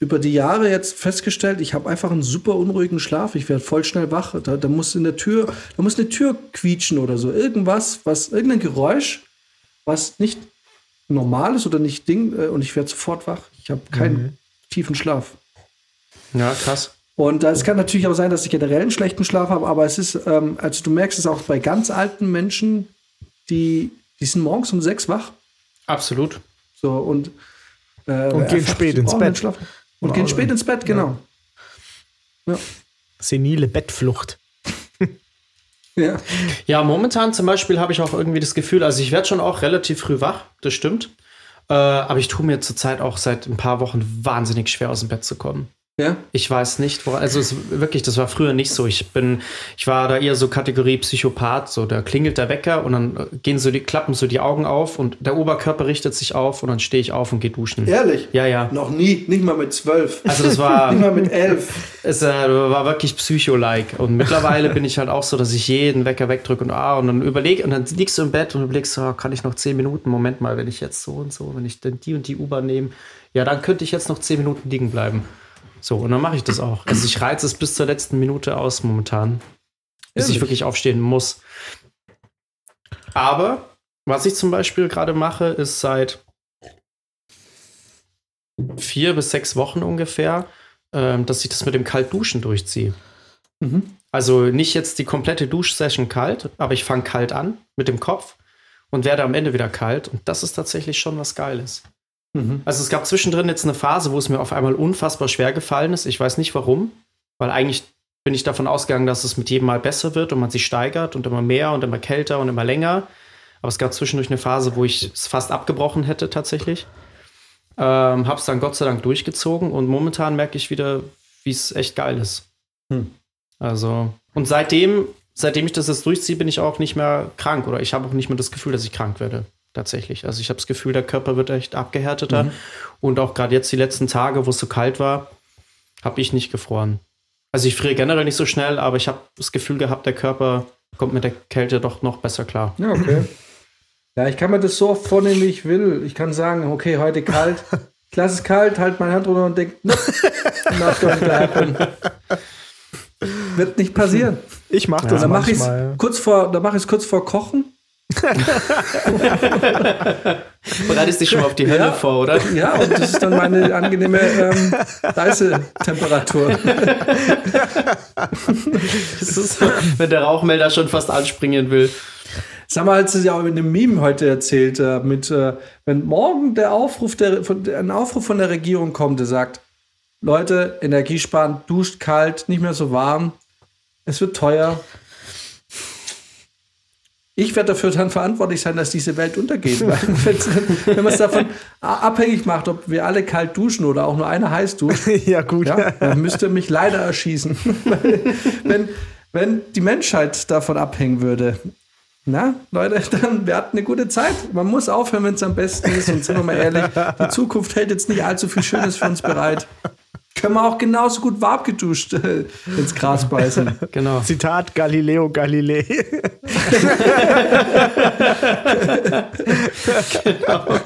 über die Jahre jetzt festgestellt, ich habe einfach einen super unruhigen Schlaf. Ich werde voll schnell wach. Da, da muss in der Tür, da muss eine Tür quietschen oder so. Irgendwas, was, irgendein Geräusch, was nicht normal ist oder nicht Ding, äh, und ich werde sofort wach. Ich habe keinen mhm. tiefen Schlaf. Ja, krass. Und es kann natürlich auch sein, dass ich generell einen schlechten Schlaf habe, aber es ist, ähm, also du merkst es auch bei ganz alten Menschen, die, die sind morgens um sechs wach. Absolut. So und, äh, und gehen spät ins Bett. Und wow. gehen spät ins Bett, genau. Ja. ja. Senile Bettflucht. ja. ja, momentan zum Beispiel habe ich auch irgendwie das Gefühl, also ich werde schon auch relativ früh wach, das stimmt. Äh, aber ich tue mir zurzeit auch seit ein paar Wochen wahnsinnig schwer aus dem Bett zu kommen. Ja. Ich weiß nicht, wo, also es, wirklich, das war früher nicht so. Ich bin, ich war da eher so Kategorie Psychopath, so da klingelt der Wecker und dann gehen so die, klappen so die Augen auf und der Oberkörper richtet sich auf und dann stehe ich auf und gehe duschen. Ehrlich? Ja, ja. Noch nie, nicht mal mit zwölf. Also das war. nicht mal mit elf. Es äh, war wirklich Psycho-like. Und mittlerweile bin ich halt auch so, dass ich jeden Wecker wegdrücke und ah, und dann überlege, und dann liegst du im Bett und überlegst, oh, kann ich noch zehn Minuten, Moment mal, wenn ich jetzt so und so, wenn ich dann die und die U-Bahn nehme, ja, dann könnte ich jetzt noch zehn Minuten liegen bleiben. So, und dann mache ich das auch. Also ich reize es bis zur letzten Minute aus momentan. Bis Ehrlich? ich wirklich aufstehen muss. Aber was ich zum Beispiel gerade mache, ist seit vier bis sechs Wochen ungefähr, ähm, dass ich das mit dem Kaltduschen durchziehe. Mhm. Also nicht jetzt die komplette Duschsession kalt, aber ich fange kalt an mit dem Kopf und werde am Ende wieder kalt. Und das ist tatsächlich schon was Geiles. Mhm. Also es gab zwischendrin jetzt eine Phase, wo es mir auf einmal unfassbar schwer gefallen ist. Ich weiß nicht warum, weil eigentlich bin ich davon ausgegangen, dass es mit jedem Mal besser wird und man sich steigert und immer mehr und immer kälter und immer länger. Aber es gab zwischendurch eine Phase, wo ich es fast abgebrochen hätte tatsächlich. Ähm, hab's dann Gott sei Dank durchgezogen und momentan merke ich wieder, wie es echt geil ist. Hm. Also, und seitdem, seitdem ich das jetzt durchziehe, bin ich auch nicht mehr krank oder ich habe auch nicht mehr das Gefühl, dass ich krank werde tatsächlich. Also ich habe das Gefühl, der Körper wird echt abgehärteter. Mhm. Und auch gerade jetzt die letzten Tage, wo es so kalt war, habe ich nicht gefroren. Also ich friere generell nicht so schnell, aber ich habe das Gefühl gehabt, der Körper kommt mit der Kälte doch noch besser klar. Ja, okay. Ja, ich kann mir das so oft vornehmen, wie ich will. Ich kann sagen, okay, heute kalt. Ich lasse es kalt, halt meine Hand runter und denke, no, Wird nicht passieren. Ich mache das ja, dann mach manchmal. Kurz vor, dann mache ich es kurz vor Kochen Bereitest dich schon mal auf die Hölle ja, vor, oder? Ja, und das ist dann meine angenehme ähm, Reisetemperatur. wenn der Rauchmelder schon fast anspringen will. Sag mal, als es ja auch in einem Meme heute erzählt, äh, mit, äh, wenn morgen der Aufruf der, von, ein Aufruf von der Regierung kommt, der sagt, Leute, Energiesparen, duscht kalt, nicht mehr so warm, es wird teuer, ich werde dafür dann verantwortlich sein, dass diese Welt untergeht. wenn man es davon abhängig macht, ob wir alle kalt duschen oder auch nur einer heiß duscht, ja, gut. Ja, dann müsste mich leider erschießen. wenn, wenn die Menschheit davon abhängen würde, na, Leute, dann wir hatten eine gute Zeit. Man muss aufhören, wenn es am besten ist. Und sind wir mal ehrlich, die Zukunft hält jetzt nicht allzu viel Schönes für uns bereit können wir auch genauso gut warm geduscht äh, ins Gras beißen. Genau. Zitat Galileo Galilei. genau.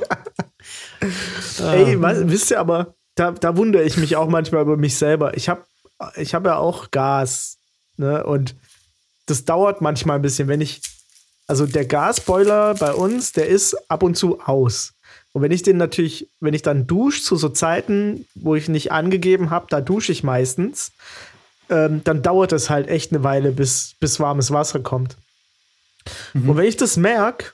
Ey, was, wisst ihr aber, da, da wundere ich mich auch manchmal über mich selber. Ich habe ich hab ja auch Gas. Ne? Und das dauert manchmal ein bisschen, wenn ich. Also der Gasboiler bei uns, der ist ab und zu aus. Und wenn ich den natürlich, wenn ich dann dusche zu so Zeiten, wo ich nicht angegeben habe, da dusche ich meistens, ähm, dann dauert es halt echt eine Weile, bis, bis warmes Wasser kommt. Mhm. Und wenn ich das merke,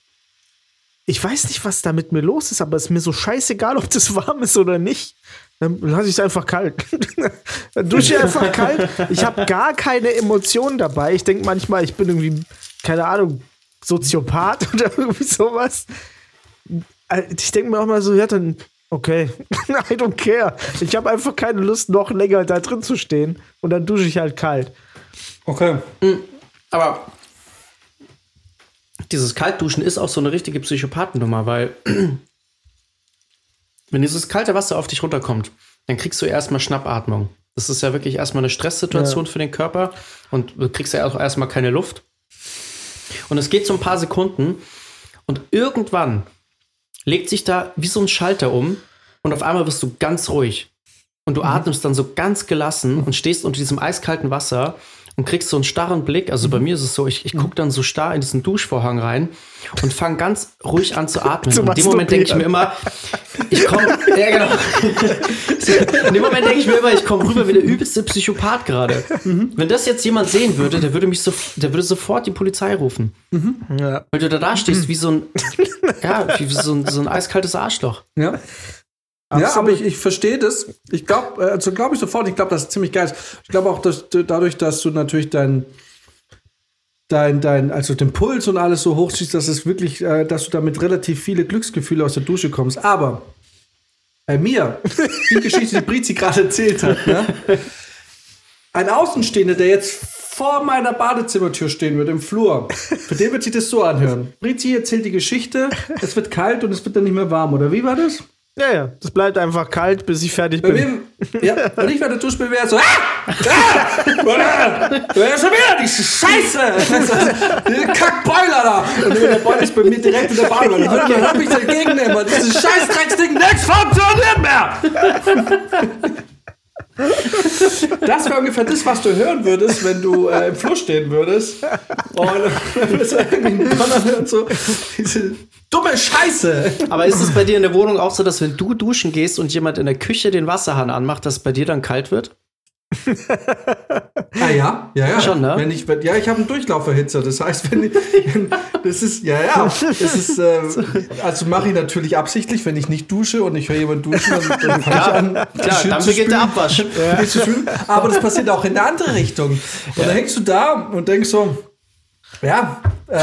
ich weiß nicht, was da mit mir los ist, aber es ist mir so scheißegal, ob das warm ist oder nicht. Dann lasse ich es einfach kalt. dann dusche ich einfach kalt. Ich habe gar keine Emotionen dabei. Ich denke manchmal, ich bin irgendwie, keine Ahnung, Soziopath oder irgendwie sowas. Äh, ich denke mir auch mal so, ja, dann, okay, I don't care. Ich habe einfach keine Lust, noch länger da drin zu stehen und dann dusche ich halt kalt. Okay. Hm, aber dieses Kaltduschen ist auch so eine richtige Psychopathennummer, weil wenn dieses kalte Wasser auf dich runterkommt, dann kriegst du erstmal Schnappatmung. Das ist ja wirklich erstmal eine Stresssituation ja. für den Körper und du kriegst ja auch erstmal keine Luft. Und es geht so ein paar Sekunden und irgendwann legt sich da wie so ein Schalter um und auf einmal wirst du ganz ruhig. und du atmest dann so ganz gelassen und stehst unter diesem eiskalten Wasser und kriegst so einen starren Blick. Also bei mir ist es so, ich, ich gucke dann so starr in diesen Duschvorhang rein und fange ganz ruhig an zu atmen. In dem Moment denke ich mir immer, ich komme, ja genau. in dem Moment denke ich mir immer, ich komme rüber wie der übelste Psychopath gerade. Wenn das jetzt jemand sehen würde, der würde mich so, der würde sofort die Polizei rufen. Ja. Weil du da, da stehst wie so ein, ja, wie so ein, so ein eiskaltes Arschloch. Ja. Ja, aber ich, ich verstehe das. Ich glaube, also glaube ich sofort, ich glaube, das ist ziemlich geil. Ich glaube auch, dass du, dadurch, dass du natürlich dein, dein, dein, also den Puls und alles so hochziehst, dass es wirklich, äh, dass du damit relativ viele Glücksgefühle aus der Dusche kommst. Aber bei mir, die Geschichte, die Brizi gerade erzählt hat, ne? ein Außenstehender, der jetzt vor meiner Badezimmertür stehen würde im Flur, für den wird sich das so anhören. Brizi erzählt die Geschichte, es wird kalt und es wird dann nicht mehr warm, oder wie war das? Ja, ja, das bleibt einfach kalt, bis ich fertig Bei bin. mir, ja, wenn ich Dusche bin, wäre so, ah! Ah! Ist schon wieder? Die Scheiße! Der Kackboiler da! Und der Boiler ist bei mir direkt in der Badewanne. Okay. Dann hab ich dagegen nehmen. Dieses scheiß Drecksding, nichts funktioniert mehr! Das wäre ungefähr das, was du hören würdest, wenn du äh, im Fluss stehen würdest. Und dann würdest du irgendwie Donner hören, so diese dumme Scheiße. Aber ist es bei dir in der Wohnung auch so, dass wenn du duschen gehst und jemand in der Küche den Wasserhahn anmacht, dass es bei dir dann kalt wird? Ah ja, ja, ja. Schon, ne? Wenn ich, wenn, ja, ich habe einen Durchlauferhitzer. Das heißt, wenn ich, das ist, ja, ja, das ist, äh, also mache ich natürlich absichtlich, wenn ich nicht dusche und ich höre jemanden duschen, dann, dann fange ich an. Klar, dann beginnt der. Abwasch. Spülen. Aber das passiert auch in der andere Richtung. Und dann hängst du da und denkst so, ja, äh,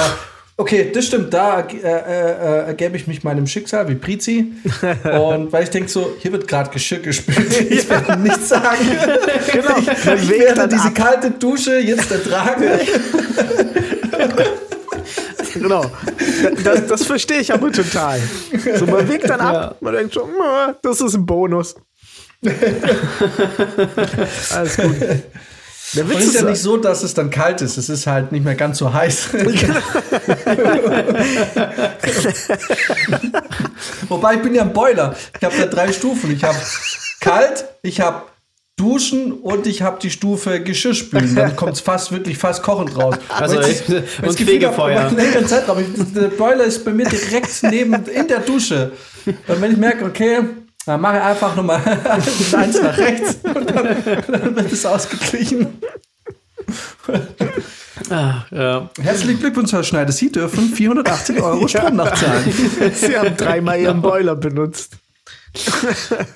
okay, das stimmt, da äh, äh, äh, ergebe ich mich meinem Schicksal wie Prizi. Und weil ich denke so, hier wird gerade Geschirr gespült. Ich werde nichts sagen. Genau, Ich, ich werde diese ab. kalte Dusche jetzt ertragen. Genau. Das, das verstehe ich aber total. So, man wägt dann ab, man denkt "Ah, das ist ein Bonus. Alles gut. Der Und Witz es ist ja nicht so, dass es dann kalt ist. Es ist halt nicht mehr ganz so heiß. Wobei ich bin ja ein Boiler. Ich habe da drei Stufen. Ich habe kalt, ich habe Duschen und ich habe die Stufe Geschirrspülen. Dann kommt es fast wirklich fast kochend raus. Also, und weil ich habe, Fegefeuer. Zeitraum. Ich, der Boiler ist bei mir direkt neben in der Dusche. Und wenn ich merke, okay, dann mache ich einfach nochmal eins nach rechts und dann, dann wird es ausgeglichen. Ah, ja. Herzlichen Glückwunsch, Herr Schneider. Sie dürfen 480 Euro Strom nachzahlen. sie haben dreimal ihren Boiler benutzt.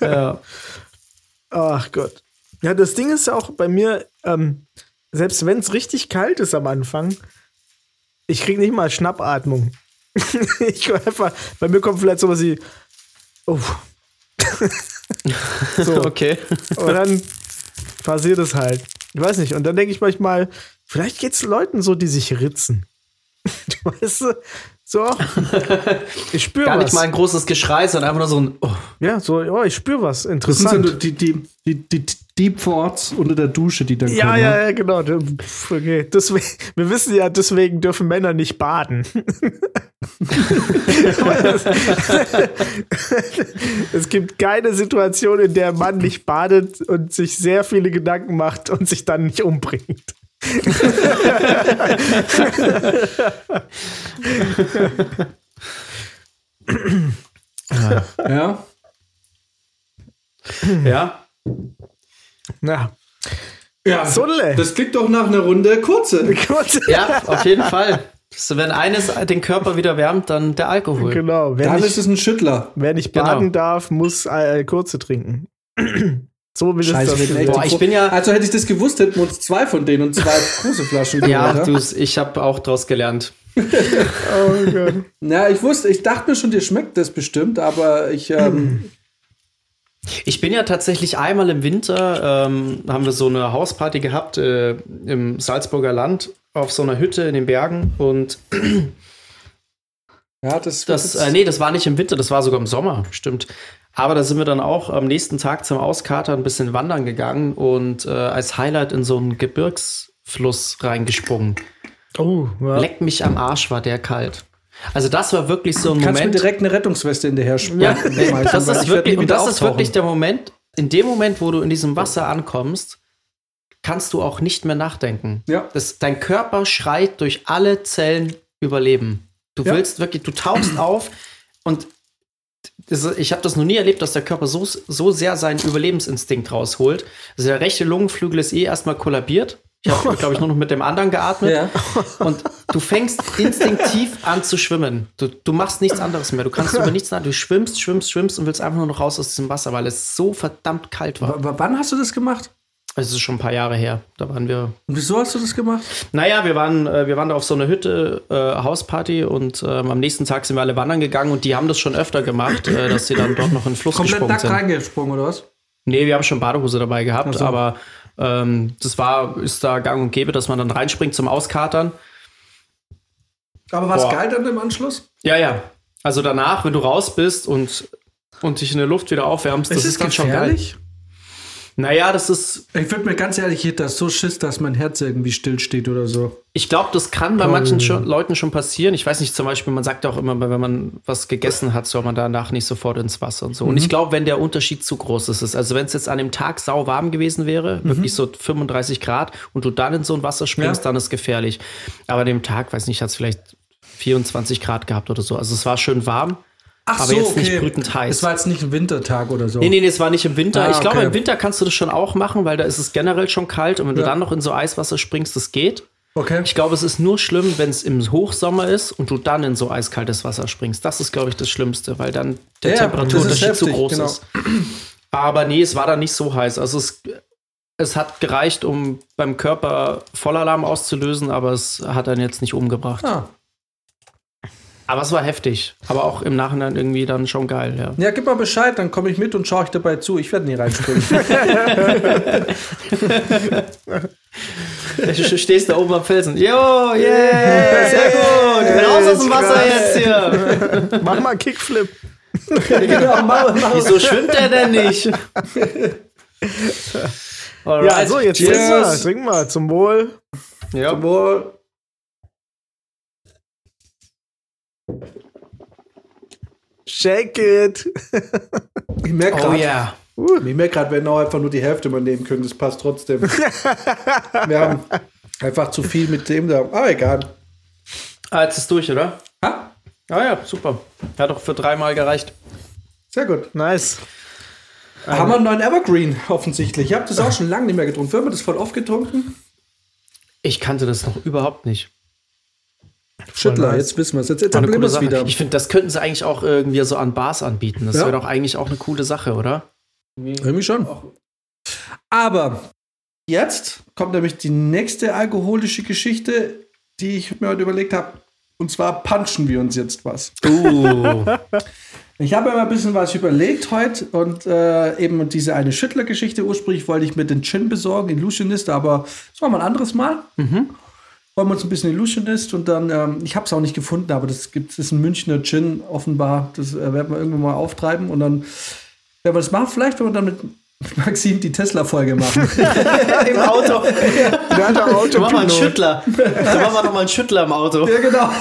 ja. Ach Gott. Ja, das Ding ist ja auch bei mir, ähm, selbst wenn es richtig kalt ist am Anfang, ich kriege nicht mal Schnappatmung. ich einfach, bei mir kommt vielleicht sowas wie, oh. so, Okay. und dann passiert es halt. Ich weiß nicht. Und dann denke ich manchmal, vielleicht geht es Leuten so, die sich ritzen. Du weißt du, so, ich spüre Gar was. nicht mal ein großes Geschrei, sondern einfach nur so ein. Oh. ja, so, oh, ich spüre was. Das sind so Interessant. die, die, die, die Deep Thoughts unter der Dusche, die dann Ja, kommen. ja, ja, genau. Okay. Deswegen, wir wissen ja, deswegen dürfen Männer nicht baden. es gibt keine Situation, in der ein Mann nicht badet und sich sehr viele Gedanken macht und sich dann nicht umbringt. Ja. Ja. Na, ja. Sulle. Das klingt doch nach einer Runde kurze. gut. Ja, auf jeden Fall. So, wenn eines den Körper wieder wärmt, dann der Alkohol. Genau. Wer Dann nicht, ist es ein Schüttler. wer nicht Genau. baden darf, muss äh, kurze trinken. so will es Scheiße, das. Boah, ich Gro- bin ja- Also hätte ich das gewusst, hätten wir uns zwei von denen und zwei große Flaschen Ja, du, ich habe auch draus gelernt. Oh Gott. Na, ich wusste, ich dachte mir schon, dir schmeckt das bestimmt, aber ich, ähm, Ich bin ja tatsächlich einmal im Winter, ähm, haben wir so eine Hausparty gehabt äh, im Salzburger Land auf so einer Hütte in den Bergen und ja, das, das, äh, nee, das war nicht im Winter, das war sogar im Sommer, stimmt. Aber da sind wir dann auch am nächsten Tag zum Auskatern ein bisschen wandern gegangen und äh, als Highlight in so einen Gebirgsfluss reingesprungen. Oh, ja. Leck mich am Arsch, war der kalt. Also das war wirklich so ein kannst du mir Moment. direkt eine Rettungsweste hinterher sch- Ja, schmeißen, nee, das ist wirklich, und das ist wirklich der Moment, in dem Moment, wo du in diesem Wasser ankommst, kannst du auch nicht mehr nachdenken. Ja. Das, dein Körper schreit durch alle Zellen Überleben. Du Ja. willst wirklich, du tauchst auf und ich habe das noch nie erlebt, dass der Körper so, so sehr seinen Überlebensinstinkt rausholt. Also der rechte Lungenflügel ist eh erstmal kollabiert. Ich habe, glaube ich, nur noch mit dem anderen geatmet. Ja. Und du fängst instinktiv an zu schwimmen. Du, du machst nichts anderes mehr. Du kannst über nichts nach. Du schwimmst, schwimmst, schwimmst und willst einfach nur noch raus aus diesem Wasser, weil es so verdammt kalt war. W wann hast du das gemacht? Es ist schon ein paar Jahre her. Da waren wir. Und wieso hast du das gemacht? Naja, wir waren, äh, wir waren da auf so einer Hütte, äh, Hausparty und ähm, am nächsten Tag sind wir alle wandern gegangen und die haben das schon öfter gemacht, äh, dass sie dann dort noch in den Fluss Komplett gesprungen nackt sind. reingesprungen, oder was? Nee, wir haben schon Badehose dabei gehabt, so. aber ähm, das war, ist da gang und gäbe, dass man dann reinspringt zum Auskatern. Aber war es geil dann im Anschluss? Ja, ja. Also danach, wenn du raus bist und, und dich in der Luft wieder aufwärmst, das ist, dann schon geil. Naja, das ist, Ich würde mir ganz ehrlich, ich hätte das so Schiss, dass mein Herz irgendwie stillsteht oder so. ich glaube, das kann bei manchen schon, Leuten schon passieren. Ich weiß nicht, zum Beispiel, man sagt auch immer, wenn man was gegessen hat, soll man danach nicht sofort ins Wasser und so. Und Mhm. ich glaube, wenn der Unterschied zu groß ist, also wenn es jetzt an dem Tag sau warm gewesen wäre, wirklich so 35 Grad und du dann in so ein Wasser springst, Mhm. Ja. dann ist gefährlich. Aber an dem Tag, weiß nicht, hat es vielleicht 24 Grad gehabt oder so. Also es war schön warm. Ach Aber jetzt nicht brütend heiß. Es war jetzt nicht ein Wintertag oder so. Nee, nee, nee, es war nicht im Winter. Ah, ich glaube, okay. im Winter kannst du das schon auch machen, weil da ist es generell schon kalt und wenn du Ja. dann noch in so Eiswasser springst, das geht. Okay. Ich glaube, es ist nur schlimm, wenn es im Hochsommer ist und du dann in so eiskaltes Wasser springst. Das ist, glaube ich, das Schlimmste, weil dann der Ja, Temperaturunterschied zu groß genau. ist. Aber nee, es war dann nicht so heiß. Also es, es hat gereicht, um beim Körper Vollalarm auszulösen, aber es hat dann jetzt nicht umgebracht. Ah. Aber es war heftig. Aber auch im Nachhinein irgendwie dann schon geil, ja. Ja, gib mal Bescheid, dann komme ich mit und schaue ich dabei zu. Ich werde nie reinspringen. Du stehst da oben am Felsen. Jo, yeah, sehr gut. Raus aus dem Wasser jetzt hier. Mach mal einen Kickflip. genau, mach, mach. Wieso schwimmt er denn nicht? Alright. Ja, so, jetzt trink mal, trink mal, zum Wohl. Ja. Wohl. Shake it. Ich merke Oh gerade, yeah. ich merk grad, wir hätten auch einfach nur die Hälfte mal nehmen können. Das passt trotzdem. wir haben einfach zu viel mit dem da. Ah, egal. Ah, jetzt ist durch, oder? Ah, Ah ja, super. Hat doch für dreimal gereicht. sehr gut. Nice. Haben wir einen neuen Evergreen offensichtlich. Ich habe das auch schon lange nicht mehr getrunken. Wir haben das voll oft getrunken. Ich kannte das noch überhaupt nicht. Schüttler, nice. jetzt wissen wir es. Jetzt etablieren wir es wieder. Ich finde, das könnten sie eigentlich auch irgendwie so an Bars anbieten. Das Ja. wäre doch eigentlich auch eine coole Sache, oder? Irgendwie schon. Aber jetzt kommt nämlich die nächste alkoholische Geschichte, die ich mir heute überlegt habe. Und zwar punchen wir uns jetzt was. Uh. Ich habe mir mal ein bisschen was überlegt heute und äh, eben diese eine Schüttler-Geschichte. Ursprünglich wollte ich mir den Gin besorgen, Illusionist, aber das war mal ein anderes Mal. Wollen wir uns ein bisschen Illusionist und dann, ähm, ich habe es auch nicht gefunden, aber das gibt es ist ein Münchner Gin offenbar. Das äh, werden wir irgendwann mal auftreiben und dann werden wir das machen. Vielleicht, wenn wir dann mit Maxim die Tesla-Folge machen. Im Auto. Der hat Auto Da machen wir einen Schüttler. Da machen wir nochmal einen Schüttler im Auto. ja, genau.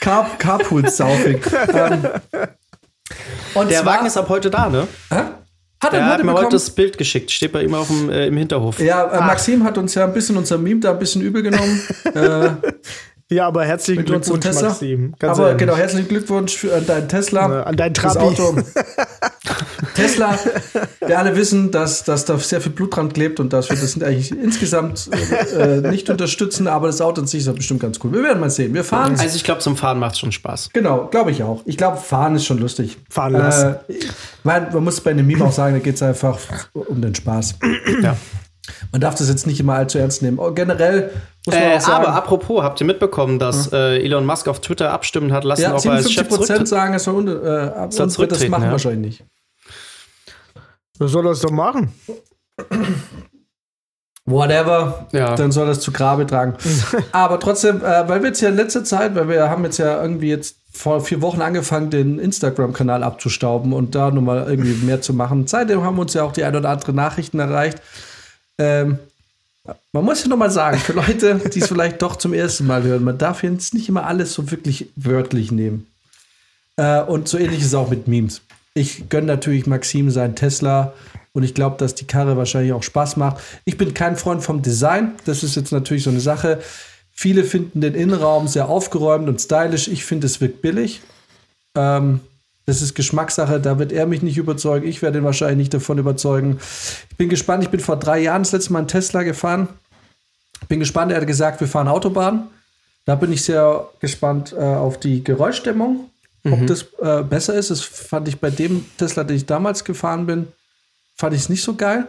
Car Carpool-Saufing. ähm, und Der zwar- Wagen ist ab heute da, ne? Hä? Hat er Der hat heute mir heute das Bild geschickt. Steht bei ihm auf dem, äh, im Hinterhof. Ja, äh, Maxim hat uns ja ein bisschen unser Meme da ein bisschen übel genommen. äh, Ja, aber herzlichen Glückwunsch, Tesla. Maxim. Ganz Aber ehrlich. genau, herzlichen Glückwunsch für, an deinen Tesla. Äh, an dein Trabi. Auto. Tesla, wir alle wissen, dass, dass da sehr viel Blut dran klebt und dass wir das eigentlich insgesamt äh, nicht unterstützen, aber das Auto an sich ist doch bestimmt ganz cool. Wir werden mal sehen. Wir fahren. Also ich glaube, zum Fahren macht es schon Spaß. Genau, glaube ich auch. Ich glaube, fahren ist schon lustig. Fahren lassen. Äh, weil man muss bei einem Meme auch sagen, da geht es einfach um den Spaß. Ja. Man darf das jetzt nicht immer allzu ernst nehmen. Oh, generell muss man Äh, auch sagen, aber apropos, habt ihr mitbekommen, dass äh, Elon Musk auf Twitter abstimmen hat lassen, ja, ob er als 57 Chef Prozent sagen, es soll äh, ab- Soll und das zurücktreten, machen ja. wahrscheinlich nicht. Was soll das doch machen? Whatever, Ja. dann soll das zu Grabe tragen. aber trotzdem, äh, weil wir jetzt ja in letzter Zeit, weil wir haben jetzt ja irgendwie jetzt vor vier Wochen angefangen, den Instagram-Kanal abzustauben und da nochmal irgendwie mehr zu machen. Seitdem haben uns ja auch die ein oder andere Nachrichten erreicht. Ähm, man muss ja nochmal sagen, für Leute, die es vielleicht doch zum ersten Mal hören, man darf jetzt nicht immer alles so wirklich wörtlich nehmen. Äh, und so ähnlich ist es auch mit Memes. ich gönne natürlich Maxim seinen Tesla und ich glaube, dass die Karre wahrscheinlich auch Spaß macht. Ich bin kein Freund vom Design. Das ist jetzt natürlich so eine Sache. Viele finden den Innenraum sehr aufgeräumt und stylisch. Ich finde, es wirkt billig. Ähm, das ist Geschmackssache, da wird er mich nicht überzeugen. Ich werde ihn wahrscheinlich nicht davon überzeugen. Ich bin gespannt. Ich bin vor drei Jahren das letzte Mal einen Tesla gefahren. Bin gespannt. Er hat gesagt, wir fahren Autobahn. Da bin ich sehr gespannt äh, auf die Geräuschdämmung, mhm. ob das äh, besser ist. Das fand ich bei dem Tesla, den ich damals gefahren bin, fand ich es nicht so geil.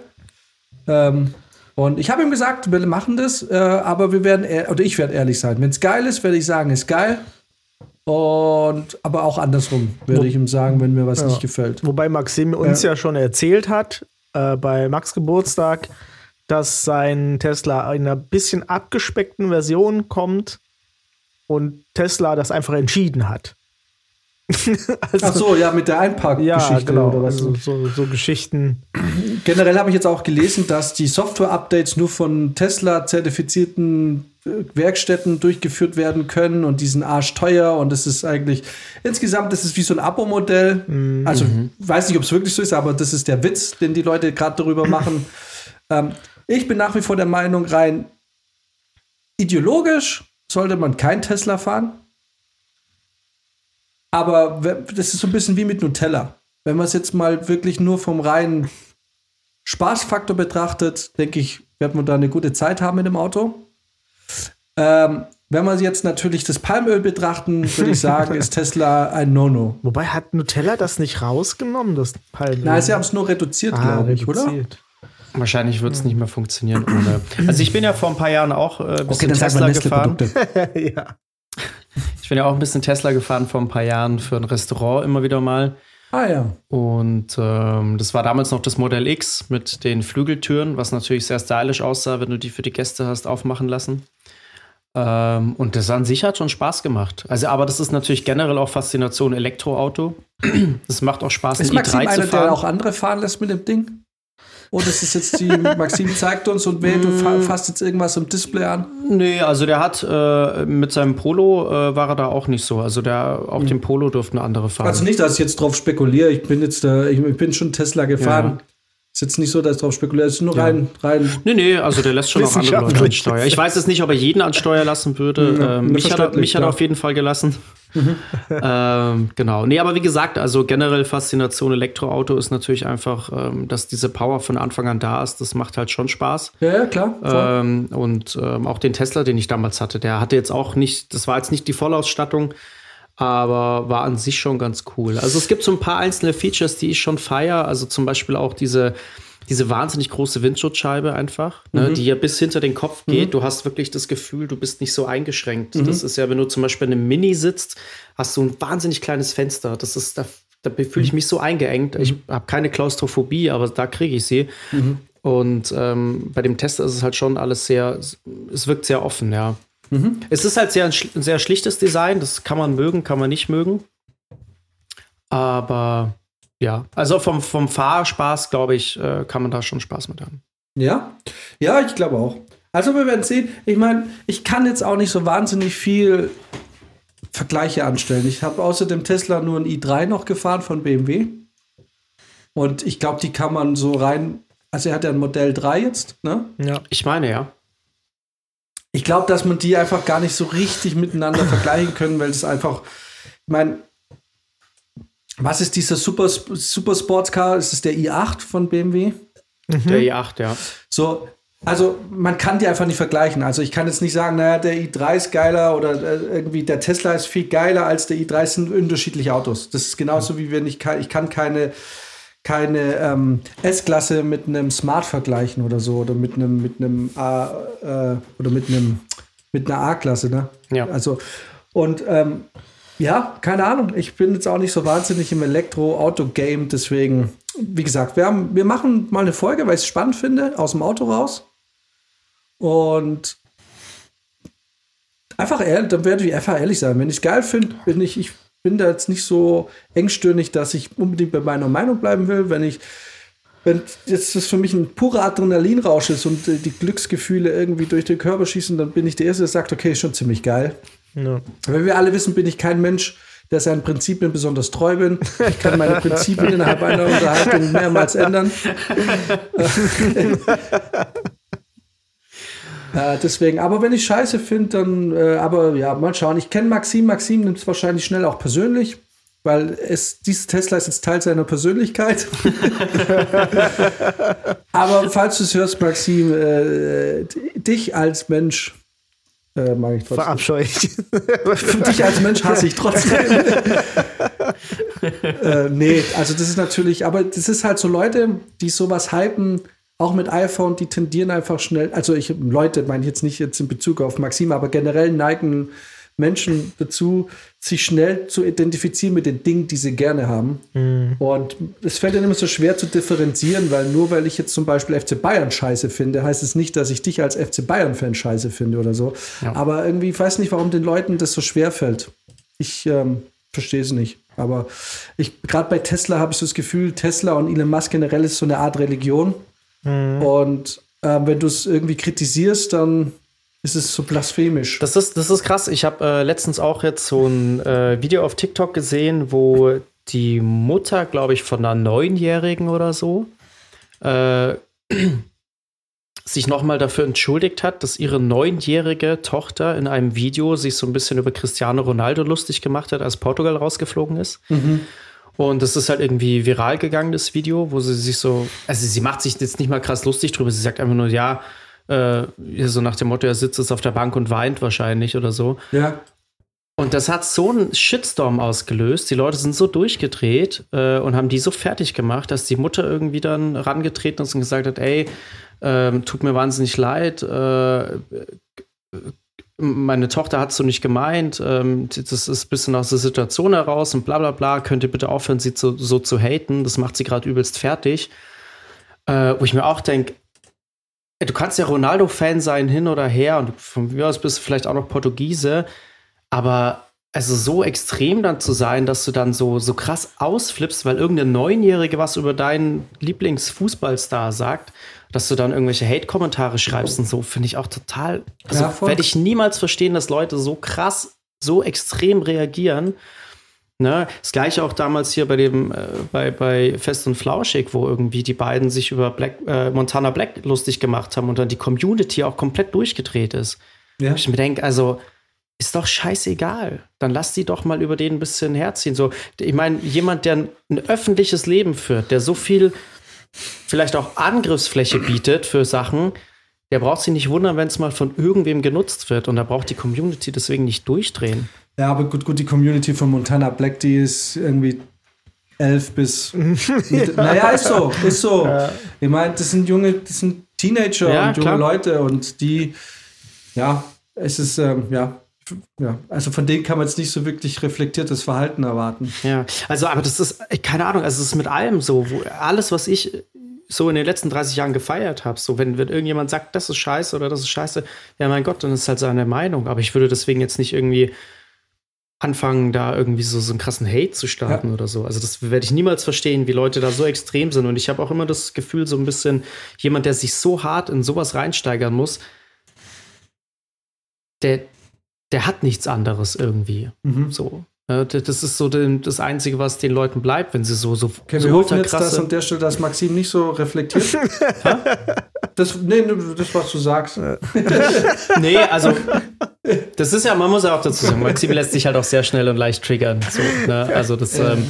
Ähm, und ich habe ihm gesagt, wir machen das, äh, aber wir werden, oder ich werde ehrlich sein. Wenn es geil ist, werde ich sagen, ist geil. Und aber auch andersrum würde ich ihm sagen, wenn mir was ja. nicht gefällt. Wobei Maxim uns ja, ja schon erzählt hat, äh, bei Max Geburtstag, dass sein Tesla in einer bisschen abgespeckten Version kommt und Tesla das einfach entschieden hat. also, Ach so, ja, mit der Einparkgeschichte ja, genau, oder was. Also so, so Geschichten. Generell habe ich jetzt auch gelesen, dass die Software-Updates nur von Tesla-zertifizierten Werkstätten durchgeführt werden können und die sind arschteuer und das ist eigentlich insgesamt, das ist wie so ein Abo-Modell. Mhm. Also weiß nicht, ob es wirklich so ist, aber das ist der Witz, den die Leute gerade darüber machen. ähm, ich bin nach wie vor der Meinung, rein ideologisch sollte man kein Tesla fahren. Aber das ist so ein bisschen wie mit Nutella. Wenn man es jetzt mal wirklich nur vom reinen Spaßfaktor betrachtet, denke ich, wird man da eine gute Zeit haben mit dem Auto. Ähm, wenn wir jetzt natürlich das Palmöl betrachten, würde ich sagen, ist Tesla ein No-No. Wobei hat Nutella das nicht rausgenommen, das Palmöl? Nein, sie haben es nur reduziert, ah, glaube ich, reduziert. oder? Wahrscheinlich wird es nicht mehr funktionieren ohne. Also ich bin ja vor ein paar Jahren auch äh, ein bisschen okay, Tesla gefahren. ja. Ich bin ja auch ein bisschen Tesla gefahren vor ein paar Jahren für ein Restaurant immer wieder mal. Ah ja. Und ähm, das war damals noch das Modell X mit den Flügeltüren, was natürlich sehr stylisch aussah, wenn du die für die Gäste hast aufmachen lassen. Ähm, und das an sich hat schon Spaß gemacht. Also, aber das ist natürlich generell auch Faszination Elektroauto. Es macht auch Spaß, ist ein i3 einer, zu fahren. der auch andere fahren lässt mit dem Ding? Oh, das ist jetzt die, Maxim zeigt uns und wer, du mm. fasst jetzt irgendwas im Display an? Nee, also der hat äh, mit seinem Polo äh, war er da auch nicht so. Also der, auch mhm. den Polo durften andere fahren. Also nicht, dass ich jetzt drauf spekuliere. Ich bin jetzt da, ich, ich bin schon Tesla gefahren. Ja. Ist jetzt nicht so, dass drauf spekuliert ist, nur ja. rein, rein. Nee, nee, also der lässt schon auch andere Leute an Steuer. Ich weiß jetzt nicht, ob er jeden an Steuer lassen würde. Ja, ähm, mich, hat er, mich hat er auf jeden Fall gelassen. Mhm. ähm, genau. Nee, aber wie gesagt, also generell Faszination Elektroauto ist natürlich einfach, ähm, dass diese Power von Anfang an da ist. Das macht halt schon Spaß. Ja, ja klar. Ähm, und ähm, auch den Tesla, den ich damals hatte, der hatte jetzt auch nicht, das war jetzt nicht die Vollausstattung aber war an sich schon ganz cool. Also es gibt so ein paar einzelne Features, die ich schon feiere. Also zum Beispiel auch diese, diese wahnsinnig große Windschutzscheibe einfach, ne, mhm. ne, die ja bis hinter den Kopf geht. Mhm. Du hast wirklich das Gefühl, du bist nicht so eingeschränkt. Mhm. Das ist ja, wenn du zum Beispiel in einem Mini sitzt, hast du ein wahnsinnig kleines Fenster. Das ist, da, da fühle ich mhm. mich so eingeengt. Ich mhm. habe keine Klaustrophobie, aber da kriege ich sie. Mhm. Und ähm, bei dem Test ist es halt schon alles sehr, es wirkt sehr offen, ja. Mhm. Es ist halt sehr, ein sehr schlichtes Design, das kann man mögen, kann man nicht mögen. Aber ja, also vom, vom Fahrspaß, glaube ich, äh, kann man da schon Spaß mit haben. Ja, ja, ich glaube auch. Also wir werden sehen. Ich meine, ich kann jetzt auch nicht so wahnsinnig viel Vergleiche anstellen. Ich habe außer dem Tesla nur ein i3 noch gefahren von BMW. Und ich glaube, die kann man so rein. Also er hat ja ein Modell 3 jetzt, ne? Ja. Ich meine, ja. Ich glaube, dass man die einfach gar nicht so richtig miteinander vergleichen können, weil es einfach, ich meine, was ist dieser Super, Super Sportscar? Ist es der i8 von BMW? Mhm. Der i8, ja. So, also man kann die einfach nicht vergleichen. Also ich kann jetzt nicht sagen, naja, der i3 ist geiler oder äh, irgendwie der Tesla ist viel geiler als der i3. Das sind unterschiedliche Autos. Das ist genauso wie wenn ich kann, ich kann keine keine ähm, S-Klasse mit einem Smart vergleichen oder so oder mit einem mit einem A äh, oder mit einem mit einer A-Klasse, ne? Ja. Also und ähm, ja, keine Ahnung. Ich bin jetzt auch nicht so wahnsinnig im Elektro-Auto-Game, deswegen, wie gesagt, wir, haben, wir machen mal eine Folge, weil ich es spannend finde, aus dem Auto raus. Und einfach ehrlich, dann werde ich einfach ehrlich sein. Wenn ich es geil finde, bin ich, ich bin da jetzt nicht so engstirnig, dass ich unbedingt bei meiner Meinung bleiben will. Wenn ich, wenn jetzt das für mich ein purer Adrenalinrausch ist und die Glücksgefühle irgendwie durch den Körper schießen, dann bin ich der Erste, der sagt, okay, ist schon ziemlich geil. Ja. Weil wir alle wissen, bin ich kein Mensch, der seinen Prinzipien besonders treu bin. Ich kann meine Prinzipien innerhalb einer Unterhaltung mehrmals ändern. äh, deswegen, aber wenn ich Scheiße finde, dann, äh, aber ja, mal schauen. Ich kenne Maxim. Maxim nimmt es wahrscheinlich schnell auch persönlich weil es, dieses Tesla ist jetzt Teil seiner Persönlichkeit. Aber falls du es hörst, Maxim, äh, dich als Mensch äh, mag ich trotzdem. Verabscheue ich. dich als Mensch hasse ich trotzdem. äh, nee, also das ist natürlich, aber das ist halt so Leute, die sowas hypen, auch mit iPhone, die tendieren einfach schnell, also ich, Leute meine ich jetzt nicht jetzt in Bezug auf Maxim, aber generell neigen Menschen dazu, sich schnell zu identifizieren mit den Dingen, die sie gerne haben. Mhm. Und es fällt dann immer so schwer zu differenzieren, weil nur weil ich jetzt zum Beispiel FC Bayern scheiße finde, heißt es nicht, dass ich dich als FC Bayern-Fan scheiße finde oder so. Ja. Aber irgendwie, ich weiß nicht, warum den Leuten das so schwer fällt. Ich ähm, verstehe es nicht. Aber ich, gerade bei Tesla habe ich so das Gefühl, Tesla und Elon Musk generell ist so eine Art Religion. Mhm. Und äh, wenn du es irgendwie kritisierst, dann ist es so blasphemisch. Das ist, das ist krass. Ich habe äh, letztens auch jetzt so ein äh, Video auf TikTok gesehen, wo die Mutter, glaube ich, von einer Neunjährigen oder so, äh, sich nochmal dafür entschuldigt hat, dass ihre neunjährige Tochter in einem Video sich so ein bisschen über Cristiano Ronaldo lustig gemacht hat, als Portugal rausgeflogen ist. Mhm. Und das ist halt irgendwie viral gegangen, das Video, wo sie sich so, also sie macht sich jetzt nicht mal krass lustig drüber, sie sagt einfach nur, ja, äh, so nach dem Motto, er sitzt jetzt auf der Bank und weint wahrscheinlich oder so. Ja. Und das hat so einen Shitstorm ausgelöst. Die Leute sind so durchgedreht äh, und haben die so fertig gemacht, dass die Mutter irgendwie dann rangetreten ist und gesagt hat, ey, äh, tut mir wahnsinnig leid, äh, meine Tochter hat es so nicht gemeint, ähm, das ist ein bisschen aus der Situation heraus und bla bla bla, könnt ihr bitte aufhören, sie zu, so zu haten, das macht sie gerade übelst fertig. Äh, wo ich mir auch denke, du kannst ja Ronaldo-Fan sein, hin oder her, und von mir aus bist du vielleicht auch noch Portugiese, aber also so extrem dann zu sein, dass du dann so, so krass ausflippst, weil irgendeine Neunjährige was über deinen Lieblingsfußballstar sagt, dass du dann irgendwelche Hate-Kommentare schreibst und so, finde ich auch total. Also ja, werde ich niemals verstehen, dass Leute so krass, so extrem reagieren. Ne? Das gleiche auch damals hier bei dem, äh, bei, bei Fest und Flauschig, wo irgendwie die beiden sich über Black, äh, Montana Black lustig gemacht haben und dann die Community auch komplett durchgedreht ist. Ja. Ich mir denke, also ist doch scheißegal. Dann lass die doch mal über den ein bisschen herziehen. So, ich meine, jemand, der ein, ein öffentliches Leben führt, der so viel vielleicht auch Angriffsfläche bietet für Sachen, der braucht sich nicht wundern, wenn es mal von irgendwem genutzt wird. Und da braucht die Community deswegen nicht durchdrehen. Ja, aber gut, gut, die Community von Montana Black, die ist irgendwie elf bis. naja, ist so, ist so. Ja. Ich meine, das sind junge, das sind Teenager ja, und junge klar. Leute und die, ja, es ist, ähm, ja, ja, also von denen kann man jetzt nicht so wirklich reflektiertes Verhalten erwarten. Ja, also, aber das ist, keine Ahnung, also es ist mit allem so, wo alles, was ich so in den letzten 30 Jahren gefeiert habe, so wenn, wenn irgendjemand sagt, das ist scheiße oder das ist scheiße, ja, mein Gott, dann ist halt seine Meinung, aber ich würde deswegen jetzt nicht irgendwie anfangen, da irgendwie so, so einen krassen Hate zu starten ja. oder so. Also das werde ich niemals verstehen, wie Leute da so extrem sind. Und ich habe auch immer das Gefühl, so ein bisschen jemand, der sich so hart in sowas reinsteigern muss, der, der hat nichts anderes irgendwie. Mhm. So. Das ist so das Einzige, was den Leuten bleibt, wenn sie so so okay, so wir hoffen jetzt, dass an der Stelle, dass Maxim nicht so reflektiert. das, nee, das, was du sagst. nee, also das ist ja, man muss ja auch dazu sagen, Maxim lässt sich halt auch sehr schnell und leicht triggern. So, ne? Also das ähm,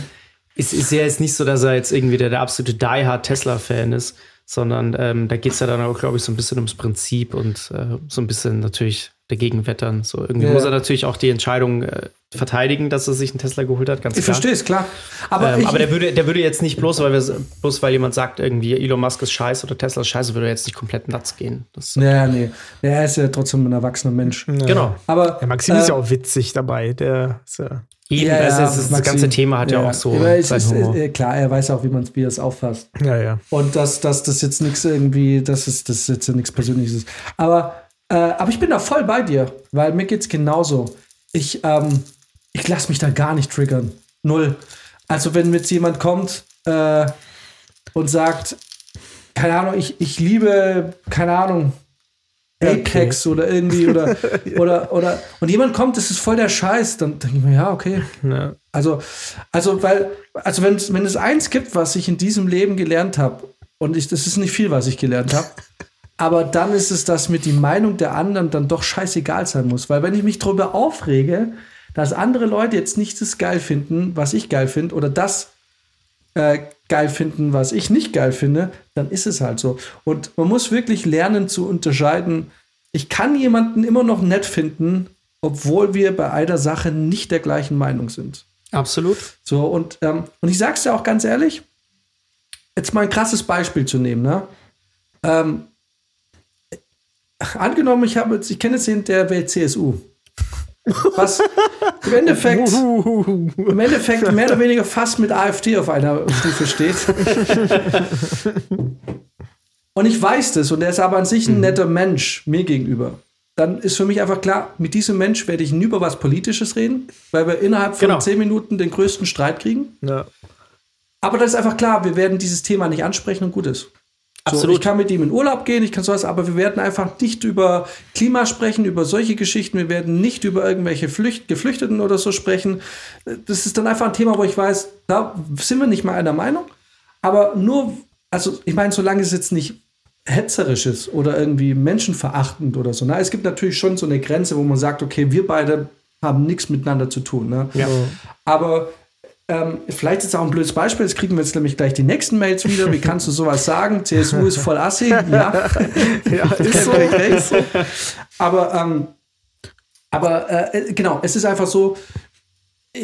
ist, ist ja jetzt nicht so, dass er jetzt irgendwie der, der absolute Die-Hard Tesla-Fan ist, sondern ähm, da geht es ja dann auch, glaube ich, so ein bisschen ums Prinzip und äh, so ein bisschen natürlich dagegen wettern. So irgendwie ja. muss er natürlich auch die Entscheidung äh, verteidigen, dass er sich einen Tesla geholt hat, ganz ich klar. Ich verstehe es, klar. Aber, ähm, aber der, würde, der würde jetzt nicht bloß, weil wir, bloß weil jemand sagt, irgendwie Elon Musk ist scheiße oder Tesla ist scheiße, würde er jetzt nicht komplett nuts gehen. Das ja, nee. Er ist ja trotzdem ein erwachsener Mensch. Ja. Genau. Aber der Maxim äh, ist ja auch witzig dabei. Der ist ja Eben, ja, also das, das ganze Thema hat ja, ja auch so. Es ist, äh, klar, er weiß auch, wie man wie es auffasst. Ja, ja. Und dass, dass das jetzt nichts irgendwie, dass es das jetzt nichts Persönliches ist. Aber, äh, aber ich bin da voll bei dir, weil mir geht es genauso. Ich, ähm, ich lasse mich da gar nicht triggern. Null. Also wenn jetzt jemand kommt äh, und sagt, keine Ahnung, ich, ich liebe, keine Ahnung, Apex okay. oder irgendwie oder, oder, oder, und jemand kommt, das ist voll der Scheiß, dann denke ich mir, ja, okay. Ja. Also, also, weil, also wenn, wenn es eins gibt, was ich in diesem Leben gelernt habe, und ich, das ist nicht viel, was ich gelernt habe, aber dann ist es, dass mir die Meinung der anderen dann doch scheißegal sein muss. Weil wenn ich mich darüber aufrege, dass andere Leute jetzt nicht das geil finden, was ich geil finde, oder das äh, geil finden, was ich nicht geil finde, dann ist es halt so. Und man muss wirklich lernen zu unterscheiden. Ich kann jemanden immer noch nett finden, obwohl wir bei einer Sache nicht der gleichen Meinung sind. Absolut. So, und, ähm, und ich sag's dir auch ganz ehrlich, jetzt mal ein krasses Beispiel zu nehmen, ne? Ähm, angenommen, ich habe, ich kenne jetzt den der Welt CSU. Was im Endeffekt, im Endeffekt mehr oder weniger fast mit AfD auf einer Stufe steht. Und ich weiß das und er ist aber an sich ein mhm. netter Mensch mir gegenüber. Dann ist für mich einfach klar, mit diesem Mensch werde ich nie über was Politisches reden, weil wir innerhalb von genau. zehn Minuten den größten Streit kriegen. Ja. Aber das ist einfach klar, wir werden dieses Thema nicht ansprechen und gut ist. Absolut. So, ich kann mit ihm in Urlaub gehen, ich kann sowas, aber wir werden einfach nicht über Klima sprechen, über solche Geschichten. Wir werden nicht über irgendwelche Flücht Geflüchteten oder so sprechen. Das ist dann einfach ein Thema, wo ich weiß, da sind wir nicht mal einer Meinung. Aber nur, also ich meine, solange es jetzt nicht hetzerisch ist oder irgendwie menschenverachtend oder so. Ne? Es gibt natürlich schon so eine Grenze, wo man sagt, okay, wir beide haben nichts miteinander zu tun. Ne? Ja. Aber ähm, vielleicht ist es auch ein blödes Beispiel, jetzt kriegen wir jetzt nämlich gleich die nächsten Mails wieder. Wie kannst du sowas sagen? CSU ist voll assi. Ja, ja ist, so, ist so. Aber, ähm, aber äh, genau, es ist einfach so,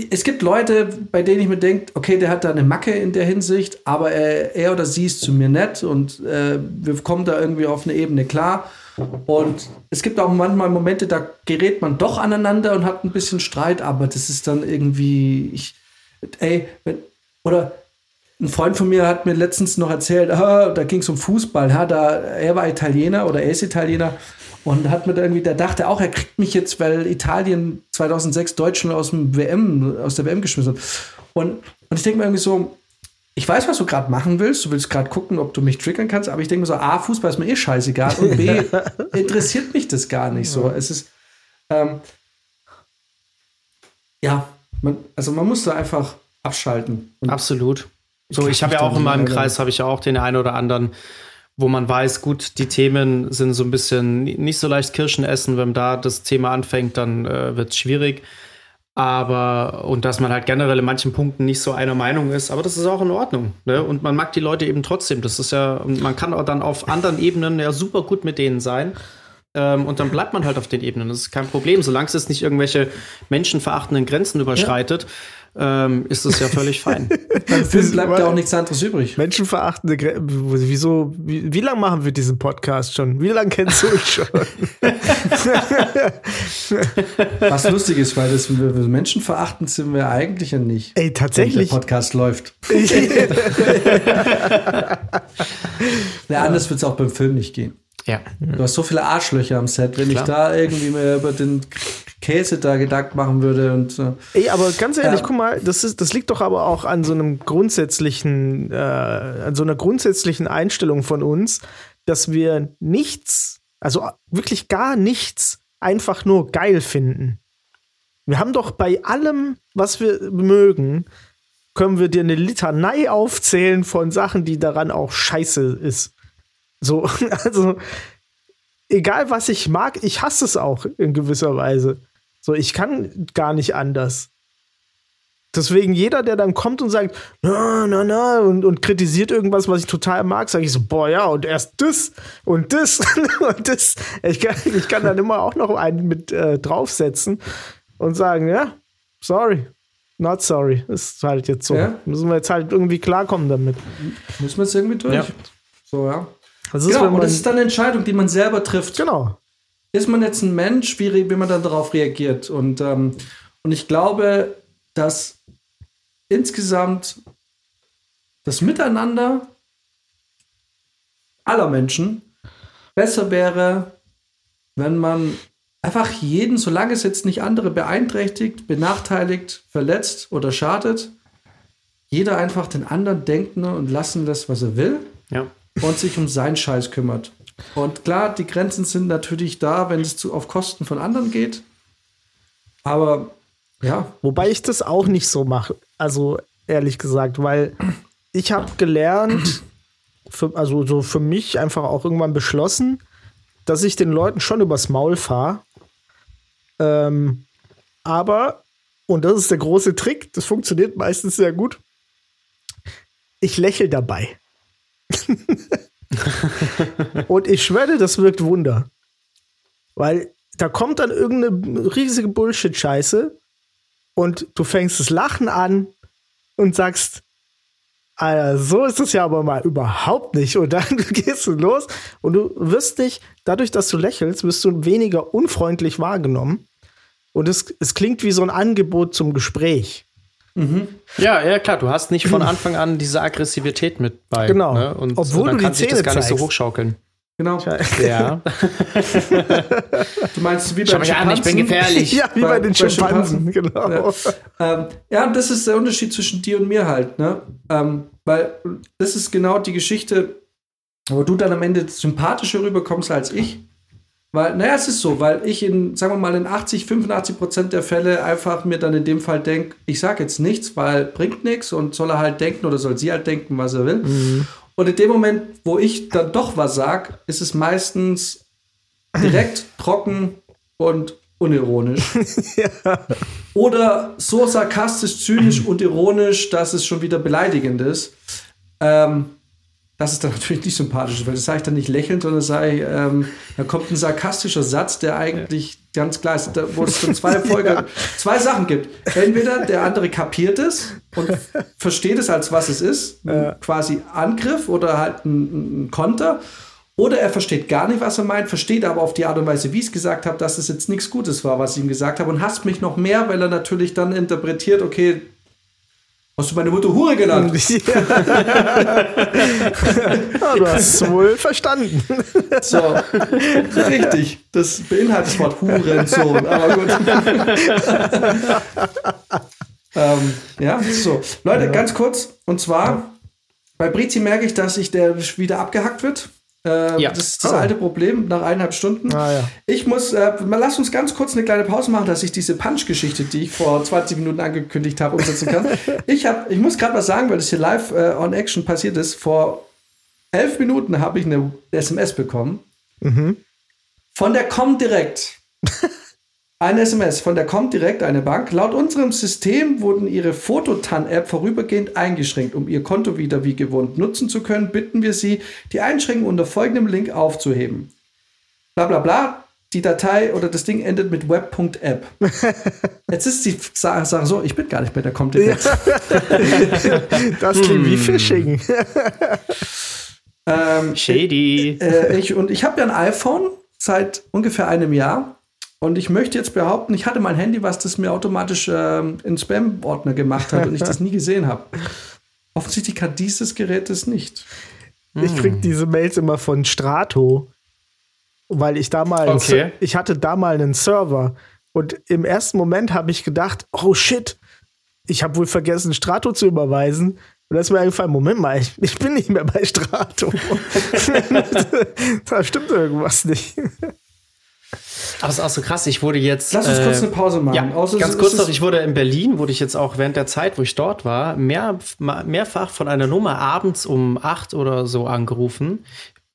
es gibt Leute, bei denen ich mir denke, okay, der hat da eine Macke in der Hinsicht, aber er, er oder sie ist zu mir nett und äh, wir kommen da irgendwie auf eine Ebene klar. Und es gibt auch manchmal Momente, da gerät man doch aneinander und hat ein bisschen Streit, aber das ist dann irgendwie, ich, ey, wenn, oder ein Freund von mir hat mir letztens noch erzählt, ah, da ging es um Fußball, ja, da, er war Italiener oder er ist Italiener und hat mir da irgendwie, der dachte auch, er kriegt mich jetzt, weil Italien 2006 Deutschland aus dem WM, aus der WM geschmissen hat. Und, und ich denke mir irgendwie so, ich weiß, was du gerade machen willst. Du willst gerade gucken, ob du mich triggern kannst, aber ich denke mir so, A, Fußball ist mir eh scheißegal und B, interessiert mich das gar nicht so. Es ist, ähm, ja, man, also man muss da einfach abschalten. Absolut. So, ich habe ja auch in meinem Kreis habe ich ja auch den einen oder anderen, wo man weiß, gut, die Themen sind so ein bisschen nicht so leicht Kirschen essen. Wenn da das Thema anfängt, dann äh, wird es schwierig. Aber, und dass man halt generell in manchen Punkten nicht so einer Meinung ist, aber das ist auch in Ordnung. Ne? Und man mag die Leute eben trotzdem. Das ist ja, man kann auch dann auf anderen Ebenen ja super gut mit denen sein. Ähm, und dann bleibt man halt auf den Ebenen. Das ist kein Problem. Solange es nicht irgendwelche menschenverachtenden Grenzen überschreitet, ja. ähm, ist es ja völlig fein. Beim Film bleibt ja auch nichts anderes übrig. Menschenverachtende Grenzen. Wieso, wie, wie lange machen wir diesen Podcast schon? Wie lange kennst du mich schon? Was lustig ist, weil das menschenverachtend sind wir eigentlich ja nicht. Ey, tatsächlich. Wenn der Podcast läuft. ja, anders wird es auch beim Film nicht gehen. Ja. Du hast so viele Arschlöcher am Set, wenn Klar. ich da irgendwie mehr über den Käse da Gedanken machen würde und so. Ey, aber ganz ehrlich, ja. guck mal, das, ist, das liegt doch aber auch an so einem grundsätzlichen, äh, an so einer grundsätzlichen Einstellung von uns, dass wir nichts, also wirklich gar nichts einfach nur geil finden. Wir haben doch bei allem, was wir mögen, können wir dir eine Litanei aufzählen von Sachen, die daran auch scheiße ist. So, also, egal was ich mag, ich hasse es auch in gewisser Weise. So, ich kann gar nicht anders. Deswegen jeder, der dann kommt und sagt, na, na, na, und, und kritisiert irgendwas, was ich total mag, sage ich so, boah, ja, und erst das und das und das. Ich kann, ich kann dann immer auch noch einen mit äh, draufsetzen und sagen, ja, sorry, not sorry. Ist halt jetzt so. Ja? Müssen wir jetzt halt irgendwie klarkommen damit. Müssen wir jetzt irgendwie durch. Ja. So, ja. Das ist, genau, und das ist dann eine Entscheidung, die man selber trifft. Genau. Ist man jetzt ein Mensch, wie, wie man dann darauf reagiert? Und, ähm, und ich glaube, dass insgesamt das Miteinander aller Menschen besser wäre, wenn man einfach jeden, solange es jetzt nicht andere beeinträchtigt, benachteiligt, verletzt oder schadet, jeder einfach den anderen denken und lassen lässt, was er will. Ja und sich um seinen Scheiß kümmert. Und klar, die Grenzen sind natürlich da, wenn es zu, auf Kosten von anderen geht. Aber ja. Wobei ich das auch nicht so mache. Also ehrlich gesagt, weil ich habe gelernt, für, also so für mich einfach auch irgendwann beschlossen, dass ich den Leuten schon übers Maul fahre. Ähm, aber, und das ist der große Trick, das funktioniert meistens sehr gut, ich lächle dabei. Und ich schwöre, das wirkt Wunder. Weil da kommt dann irgendeine riesige Bullshit-Scheiße und du fängst das Lachen an und sagst, Alter, so ist es ja aber mal überhaupt nicht. Und dann gehst du los und du wirst dich, dadurch, dass du lächelst, wirst du weniger unfreundlich wahrgenommen. Und es, es klingt wie so ein Angebot zum Gespräch. Mhm. Ja, ja, klar, du hast nicht von Anfang an diese Aggressivität mit bei. Genau. Ne? Und Obwohl dann du die kann sich das gar nicht so hochschaukeln. Genau. Ja. Du meinst wie Schau beim mich an, ich bin Schimpansen? gefährlich. Ja, wie bei, Bei- den bei Schimpansen, genau. Ja. Ähm, ja, und das ist der Unterschied zwischen dir und mir halt, ne? Ähm, weil das ist genau die Geschichte, wo du dann am Ende sympathischer rüberkommst als ich. Weil, naja, es ist so, weil ich in, sagen wir mal, in 80, 85 Prozent der Fälle einfach mir dann in dem Fall denke, ich sage jetzt nichts, weil bringt nichts und soll er halt denken oder soll sie halt denken, was er will. Und in dem Moment, wo ich dann doch was sage, ist es meistens direkt, trocken und unironisch. Oder so sarkastisch, zynisch und ironisch, dass es schon wieder beleidigend ist. Ähm, das ist dann natürlich nicht sympathisch, weil das sage ich dann nicht lächelnd, sondern sage ich, ähm, da kommt ein sarkastischer Satz, der eigentlich ganz klar ist, wo es dann zwei Folge, zwei Sachen gibt. Entweder der andere kapiert es und versteht es als was es ist, quasi Angriff oder halt ein, ein Konter. Oder er versteht gar nicht, was er meint, versteht aber auf die Art und Weise, wie ich es gesagt habe, dass es jetzt nichts Gutes war, was ich ihm gesagt habe und hasst mich noch mehr, weil er natürlich dann interpretiert, okay, hast du meine Mutter Hure genannt? Ja, du hast es wohl verstanden. So, richtig. Das beinhaltet das Wort Hurensohn, aber gut. ähm, ja, so. Leute, ganz kurz. Und zwar, bei Brizi merke ich, dass sich der wieder abgehackt wird. Äh, Ja. Das ist das Oh. alte Problem nach eineinhalb Stunden. Ah, ja. Ich muss, äh, mal lass uns ganz kurz eine kleine Pause machen, dass ich diese Punch-Geschichte, die ich vor 20 Minuten angekündigt habe, umsetzen kann. ich, hab, ich muss gerade was sagen, weil das hier live äh, on Action passiert ist. Vor elf Minuten habe ich eine SMS bekommen von der Comdirect. Eine SMS von der Comdirect, eine Bank. Laut unserem System wurden ihre Fototan-App vorübergehend eingeschränkt. Um ihr Konto wieder wie gewohnt nutzen zu können, bitten wir Sie, die Einschränkung unter folgendem Link aufzuheben. Bla bla bla. Die Datei oder das Ding endet mit web.app. Jetzt ist die Sa- Sache so, ich bin gar nicht bei der Comdirect. Das klingt wie Phishing. Ähm, Shady. äh, ich, und ich habe ja ein iPhone seit ungefähr einem Jahr. Und ich möchte jetzt behaupten, ich hatte mein Handy, was das mir automatisch ähm, in Spam-Ordner gemacht hat und ich das nie gesehen habe. Offensichtlich kann dieses Gerät es nicht. Ich krieg diese Mails immer von Strato, weil ich da mal, einen Okay. Ich hatte da mal einen Server und im ersten Moment habe ich gedacht, oh shit, ich habe wohl vergessen, Strato zu überweisen. Und da ist mir eingefallen, Moment mal, ich, ich bin nicht mehr bei Strato. da stimmt irgendwas nicht. Aber es ist auch so krass, ich wurde jetzt. Lass uns kurz äh, eine Pause machen. Ja, Außer ganz kurz noch, ich wurde in Berlin, wurde ich jetzt auch während der Zeit, wo ich dort war, mehr, mehrfach von einer Nummer abends um acht oder so angerufen.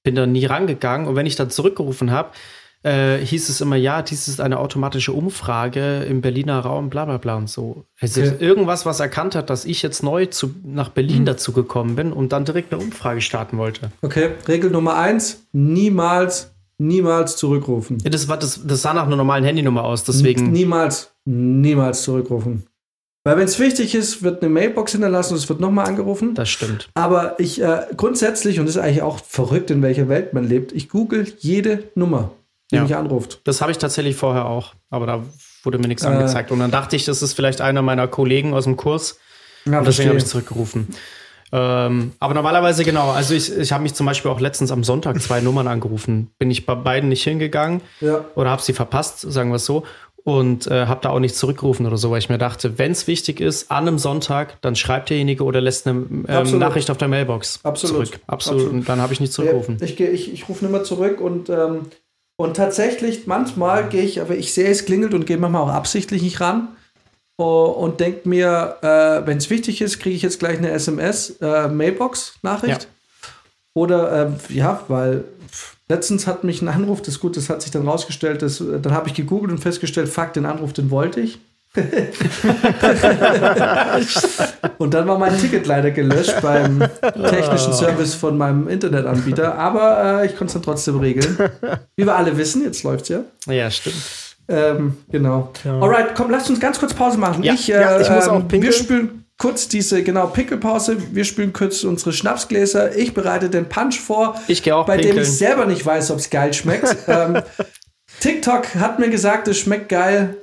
Bin da nie rangegangen und wenn ich dann zurückgerufen habe, äh, hieß es immer, ja, dies ist eine automatische Umfrage im Berliner Raum, bla bla bla und so. Also Okay. irgendwas, was erkannt hat, dass ich jetzt neu zu, nach Berlin dazu gekommen bin und dann direkt eine Umfrage starten wollte. Okay, Regel Nummer eins: niemals, niemals zurückrufen. Ja, Das, war, das, das sah nach einer normalen Handynummer aus, deswegen. Niemals, niemals zurückrufen. Weil, wenn es wichtig ist, wird eine Mailbox hinterlassen und es wird nochmal angerufen. Das stimmt. Aber ich äh, grundsätzlich, und das ist eigentlich auch verrückt, in welcher Welt man lebt, ich google jede Nummer, die Ja. mich anruft. Das habe ich tatsächlich vorher auch, aber da wurde mir nichts Äh. angezeigt. Und dann dachte ich, das ist vielleicht einer meiner Kollegen aus dem Kurs. Ja, Und deswegen habe ich zurückgerufen. Ähm, aber normalerweise genau. Also ich, ich habe mich zum Beispiel auch letztens am Sonntag zwei Nummern angerufen. Bin ich bei beiden nicht hingegangen Ja. oder habe sie verpasst, sagen wir es so. und äh, habe da auch nicht zurückgerufen oder so, weil ich mir dachte, wenn es wichtig ist, an einem Sonntag, dann schreibt derjenige oder lässt eine ähm, Nachricht auf der Mailbox Absolut. zurück. Absolut. Absolut. Und dann habe ich nicht zurückgerufen. Ja, ich, ich, ich rufe nicht mehr zurück und, ähm, und tatsächlich, manchmal gehe ich, aber ich sehe, es klingelt und gehe manchmal auch absichtlich nicht ran und denke mir, äh, wenn es wichtig ist, kriege ich jetzt gleich eine SMS-Mailbox-Nachricht. Ja. Oder ähm, ja, weil letztens hat mich ein Anruf, das gut, das hat sich dann rausgestellt, das, äh, dann habe ich gegoogelt und festgestellt, fuck, den Anruf, den wollte ich. und dann war mein Ticket leider gelöscht beim technischen Service von meinem Internetanbieter, aber äh, ich konnte es dann trotzdem regeln. Wie wir alle wissen, jetzt läuft's ja. Ja, stimmt. Ähm, genau. Alright, komm, lasst uns ganz kurz Pause machen. Ja, ich, äh, ja, ich muss auch ähm, pinkeln. Wir spülen kurz diese, genau, Pinkelpause. Wir spülen kurz unsere Schnapsgläser. Ich bereite den Punch vor, Ich gehe auch bei dem pinkeln. ich selber nicht weiß, ob es geil schmeckt. ähm, TikTok hat mir gesagt, es schmeckt geil.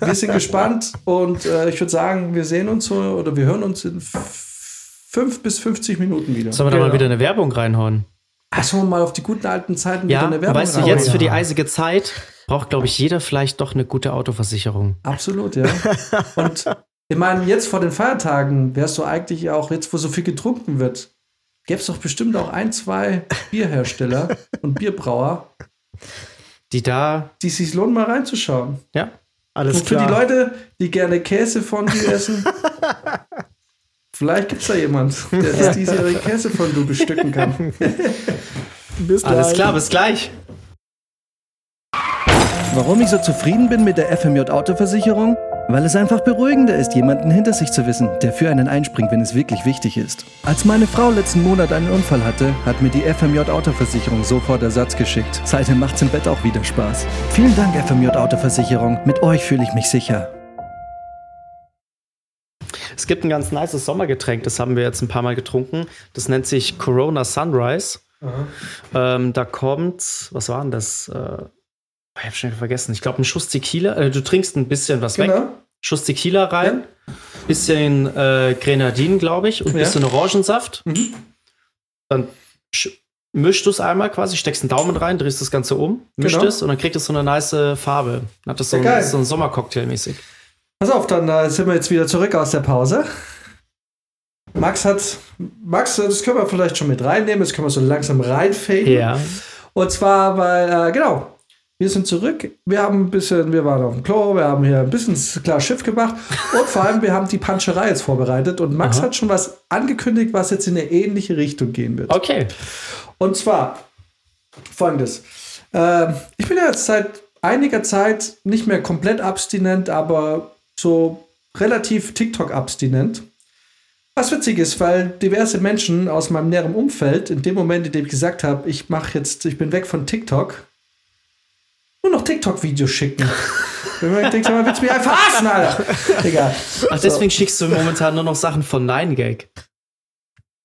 Wir sind gespannt und äh, ich würde sagen, wir sehen uns so oder wir hören uns in fünf bis 50 Minuten wieder. Sollen wir da Genau. mal wieder eine Werbung reinhauen? Achso, mal auf die guten alten Zeiten wieder Ja, eine Werbung weißt du, jetzt ja. für die eisige Zeit braucht, glaube ich, jeder vielleicht doch eine gute Autoversicherung. Absolut, ja. Und ich meine, jetzt vor den Feiertagen wärst du eigentlich auch, jetzt wo so viel getrunken wird, gäbe es doch bestimmt auch ein, zwei Bierhersteller und Bierbrauer, Die da, die sich lohnen, mal reinzuschauen. ja, Alles und für klar. die Leute, die gerne Käsefondue essen, vielleicht gibt es da jemand, der das diesjährige Käsefondue bestücken kann. Bis alles gleich. klar, bis gleich. Warum ich so zufrieden bin mit der FMJ Autoversicherung? Weil es einfach beruhigender ist, jemanden hinter sich zu wissen, der für einen einspringt, wenn es wirklich wichtig ist. Als meine Frau letzten Monat einen Unfall hatte, hat mir die FMJ Autoversicherung sofort Ersatz geschickt. Seitdem macht's im Bett auch wieder Spaß. Vielen Dank, FMJ Autoversicherung. Mit euch fühle ich mich sicher. Es gibt ein ganz nices Sommergetränk, das haben wir jetzt ein paar Mal getrunken. Das nennt sich Corona Sunrise. Ähm, da kommt, was war denn das? Äh, ich habe schon vergessen. Ich glaube, ein Schuss Tequila. Äh, du trinkst ein bisschen was weg. Genau. Schuss Tequila rein. Bisschen äh, Grenadin, glaube ich. Und Ja. bisschen Orangensaft. Mhm. Dann sch- mischst du es einmal quasi, steckst einen Daumen rein, drehst das Ganze um, mischt Genau. es und dann kriegt es so eine nice Farbe. Dann hat das so, Ja, ein, so ein Sommercocktail mäßig. Pass auf, dann äh, sind wir jetzt wieder zurück aus der Pause. Max hat, Max, äh, das können wir vielleicht schon mit reinnehmen, das können wir so langsam reinfaden. Ja. Und zwar, weil, äh, genau, wir sind zurück. Wir haben ein bisschen, wir waren auf dem Klo, wir haben hier ein bisschen klar Schiff gemacht und vor allem, wir haben die Puncherei jetzt vorbereitet und Max Aha. hat schon was angekündigt, was jetzt in eine ähnliche Richtung gehen wird. Okay. Und zwar folgendes. Ähm, ich bin ja jetzt seit einiger Zeit nicht mehr komplett abstinent, aber so relativ TikTok-abstinent. Was witzig ist, weil diverse Menschen aus meinem näheren Umfeld, in dem Moment, in dem ich gesagt habe, ich mache jetzt, ich bin weg von TikTok, nur noch TikTok-Videos schicken. Wenn man denkt, man willst du mich einfach verarschen, Alter. Egal. Ach, deswegen schickst du momentan nur noch Sachen von 9gag.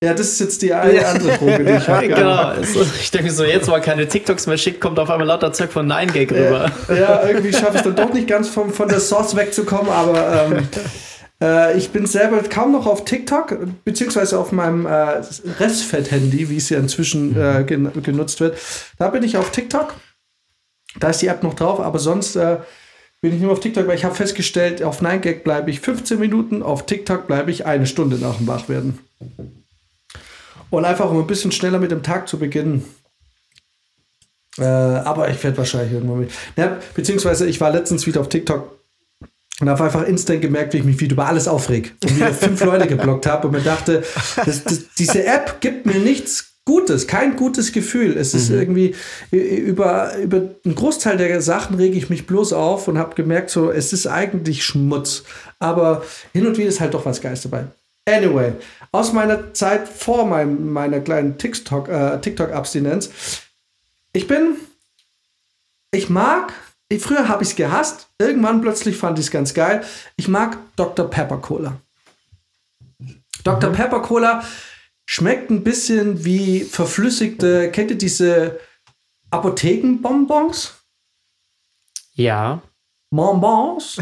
Ja, das ist jetzt die eine andere Droge, die ich habe. Genau. Also, ich denke so, jetzt, wo man keine TikToks mehr schickt, kommt auf einmal lauter Zeug von 9gag rüber. Ja, irgendwie schaffe ich dann doch nicht ganz vom, von der Source wegzukommen, aber ähm, äh, ich bin selber kaum noch auf TikTok, beziehungsweise auf meinem äh, Restfett-Handy, wie es ja inzwischen äh, gen genutzt wird. Da bin ich auf TikTok. Da ist die App noch drauf, aber sonst äh, bin ich nur auf TikTok, weil ich habe festgestellt, auf 9gag bleibe ich 15 Minuten, auf TikTok bleibe ich eine Stunde nach dem Wachwerden. Und einfach, um ein bisschen schneller mit dem Tag zu beginnen. Äh, aber ich werde wahrscheinlich irgendwann mit. Ja, beziehungsweise ich war letztens wieder auf TikTok und habe einfach instant gemerkt, wie ich mich wieder über alles aufreg. Und wieder fünf Leute geblockt habe und mir dachte, das, das, diese App gibt mir nichts Gutes, kein gutes Gefühl. Es ist irgendwie ü- über, über einen Großteil der Sachen rege ich mich bloß auf und habe gemerkt, so, es ist eigentlich Schmutz. Aber hin und wieder ist halt doch was Geiles dabei. Anyway, aus meiner Zeit vor meinem, meiner kleinen TikTok, äh, TikTok-Abstinenz. Ich bin, ich mag, ich, früher habe ich es gehasst, irgendwann plötzlich fand ich es ganz geil. Ich mag Dr. Pepper Cola. Dr. Pepper Cola schmeckt ein bisschen wie verflüssigte, kennt ihr diese Apothekenbonbons? Ja. Bonbons?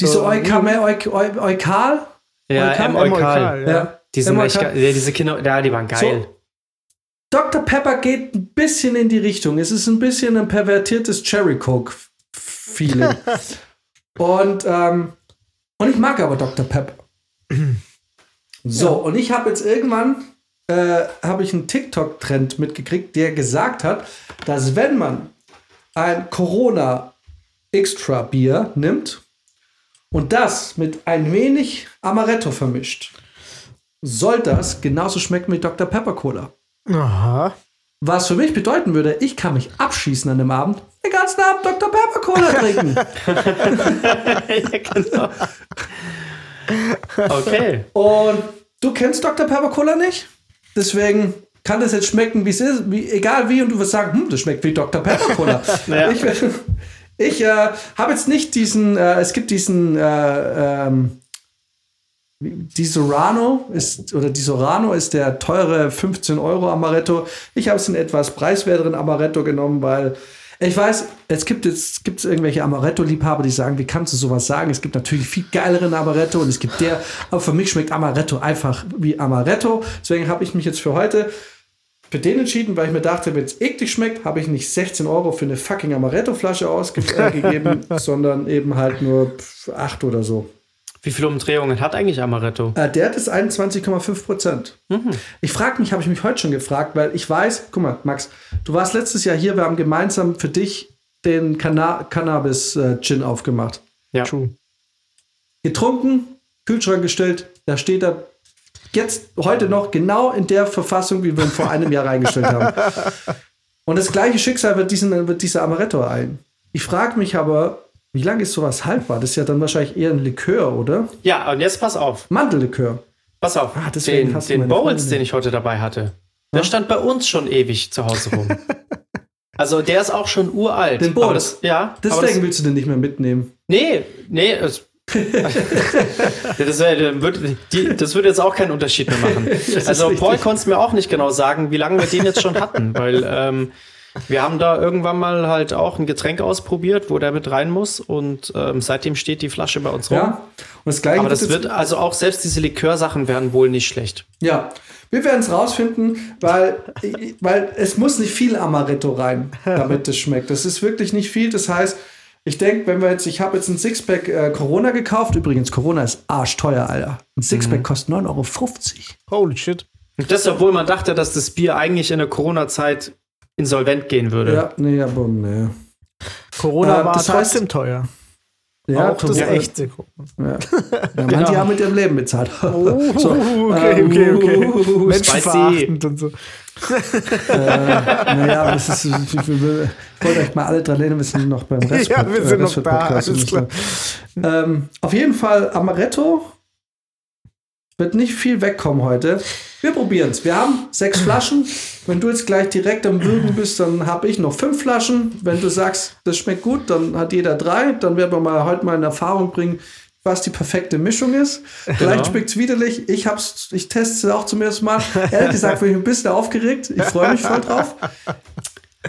diese Eukame, Euk, Eu- Eukal? Ja, Eukal? M. Eukal. Eukal, ja. Die sind echt Eukal. geil. Ja, diese Kinder, ja, die waren geil. Dr. Pepper geht ein bisschen in die Richtung. Es ist ein bisschen ein pervertiertes Cherry Coke Feeling. und, ähm, und ich mag aber Dr. Pepper. So, und ich habe jetzt irgendwann äh, habe ich einen TikTok-Trend mitgekriegt, der gesagt hat, dass wenn man ein Corona Extra Bier nimmt und das mit ein wenig Amaretto vermischt, soll das genauso schmecken wie Dr. Pepper Cola. Aha. Was für mich bedeuten würde, ich kann mich abschießen an dem Abend, den ganzen Abend Dr. Pepper Cola trinken. ja, genau. Okay. Und du kennst Dr. Pepper Cola nicht? Deswegen kann das jetzt schmecken, wie es ist, wie, egal wie, und du wirst sagen, hm, das schmeckt wie Dr. Pepper Cola. Ja. Ich, ich äh, habe jetzt nicht diesen, äh, es gibt diesen, äh, ähm, die Sorano ist, oder die Sorano ist der teure 15 Euro Amaretto. Ich habe es in etwas preiswerteren Amaretto genommen, weil ich weiß, es gibt jetzt gibt's irgendwelche Amaretto-Liebhaber, die sagen, wie kannst du sowas sagen? Es gibt natürlich viel geileren Amaretto und es gibt der, aber für mich schmeckt Amaretto einfach wie Amaretto. Deswegen habe ich mich jetzt für heute für den entschieden, weil ich mir dachte, wenn es eklig schmeckt, habe ich nicht 16 Euro für eine fucking Amaretto-Flasche ausgegeben, sondern eben halt nur 8 oder so. Wie viele Umdrehungen hat eigentlich Amaretto? Äh, der hat jetzt 21,5 Prozent. Ich frage mich, habe ich mich heute schon gefragt, weil ich weiß, guck mal, Max, du warst letztes Jahr hier, wir haben gemeinsam für dich den Canna Cannabis-Gin aufgemacht. Ja. True. Getrunken, Kühlschrank gestellt, da steht er jetzt heute noch genau in der Verfassung, wie wir ihn vor einem Jahr reingestellt haben. Und das gleiche Schicksal wird, diesen, wird dieser Amaretto ein. Ich frage mich aber, wie lange ist sowas haltbar? Das ist ja dann wahrscheinlich eher ein Likör, oder? Ja, und jetzt pass auf. Mandellikör. Pass auf. Ah, den hast du den Bowls, Freundin. den ich heute dabei hatte, der stand bei uns schon ewig zu Hause rum. also der ist auch schon uralt. Den Bowls? Ja. Deswegen das, willst du den nicht mehr mitnehmen. nee, nee. Es, das, würde jetzt auch keinen Unterschied mehr machen. Also. Paul konnte es mir auch nicht genau sagen, wie lange wir den jetzt schon hatten, weil ähm, wir haben da irgendwann mal halt auch ein Getränk ausprobiert, wo der mit rein muss und ähm, seitdem steht die Flasche bei uns rum. Ja. Und das gleiche Aber das wird, also auch selbst diese Likörsachen werden wohl nicht schlecht. Ja, wir werden es rausfinden, weil, weil es muss nicht viel Amaretto rein, damit es schmeckt. Das ist wirklich nicht viel. Das heißt, ich denke, wenn wir jetzt, ich habe jetzt ein Sixpack äh, Corona gekauft. Übrigens, Corona ist arschteuer, Alter. Ein Sixpack kostet 9,50 Euro. Holy shit. Und das, obwohl man dachte, dass das Bier eigentlich in der Corona-Zeit insolvent gehen würde. Ja, nee, aber nee. Corona Äh, war das heißt- trotzdem teuer. Ja, auch das Corona- echte Corona. Ja, manche haben mit ihrem Leben bezahlt. so, okay, okay, okay. Uh, Menschenverachtend und so. naja, das ist, ich, ich, ich wollte euch mal alle dran erinnern, wir sind noch beim Rest. Ja, wir sind noch da, alles so. Ähm, auf jeden Fall Amaretto wird nicht viel wegkommen heute. Wir probieren es. Wir haben sechs Flaschen. Wenn du jetzt gleich direkt am Würgen bist, dann habe ich noch fünf Flaschen. Wenn du sagst, das schmeckt gut, dann hat jeder drei. Dann werden wir mal heute mal in Erfahrung bringen, was die perfekte Mischung ist. Vielleicht schmeckt es widerlich. Ich, hab's, ich teste es auch zum ersten Mal. Ehrlich gesagt bin ich ein bisschen aufgeregt. Ich freue mich voll drauf.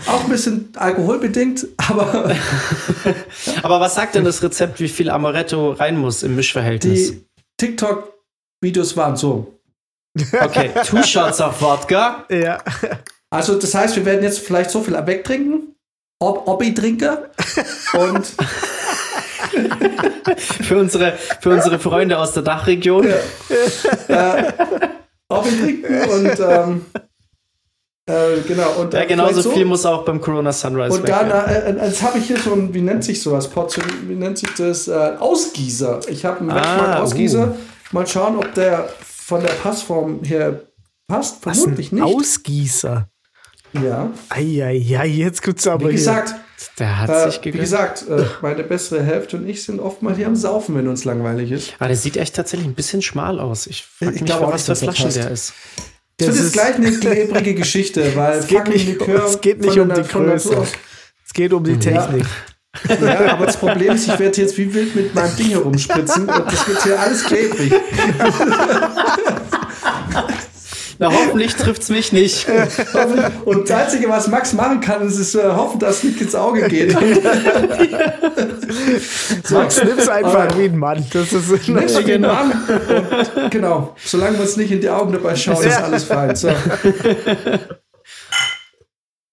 Auch ein bisschen alkoholbedingt, aber Aber was sagt denn das Rezept, wie viel Amaretto rein muss im Mischverhältnis? die TikTok-Videos waren so. Okay, two shots of Wodka. Ja. Also, das heißt, wir werden jetzt vielleicht so viel wegtrinken. Ob Obby-Trinker. Und Für unsere, für unsere Freunde aus der Dachregion. Obby-Trinken und ähm, äh, genau. Und Ja, genauso so. viel muss auch beim Corona Sunrise Und dann, ja. äh, äh, jetzt habe ich hier so ein, wie nennt sich sowas? Portion, wie nennt sich das? Äh, Ausgießer. Ich habe einen Ah, Wegschmack-Ausgießer. uh. Mal schauen, ob der von der Passform her passt. Was Vermutlich ein nicht. Ausgießer. ja. Eieiei, jetzt gibt's aber Wie gesagt, Der hat äh, sich wie gesagt, äh, meine bessere Hälfte und ich sind oft mal hier am Saufen, wenn uns langweilig ist. Aber der sieht echt tatsächlich ein bisschen schmal aus. Ich frage Ich mich, auch was für dass Flaschen der ist. Das jetzt ist- gleich eine klebrige Geschichte, weil Es geht nicht- Likör es geht nicht um die Größe. Es geht um die Technik. Ja, aber das Problem ist, ich werde jetzt wie wild mit meinem Ding herumspritzen und das wird hier alles klebrig. Na, hoffentlich trifft's mich nicht. Und das Einzige, was Max machen kann, ist es äh, hoffen, dass es nicht ins Auge geht. Max, nimm's einfach wie ein Mann. Das ist Nimm's jeden genau. an. Und, genau. Solange wir uns nicht in die Augen dabei schauen, ist Ja. alles fein. So.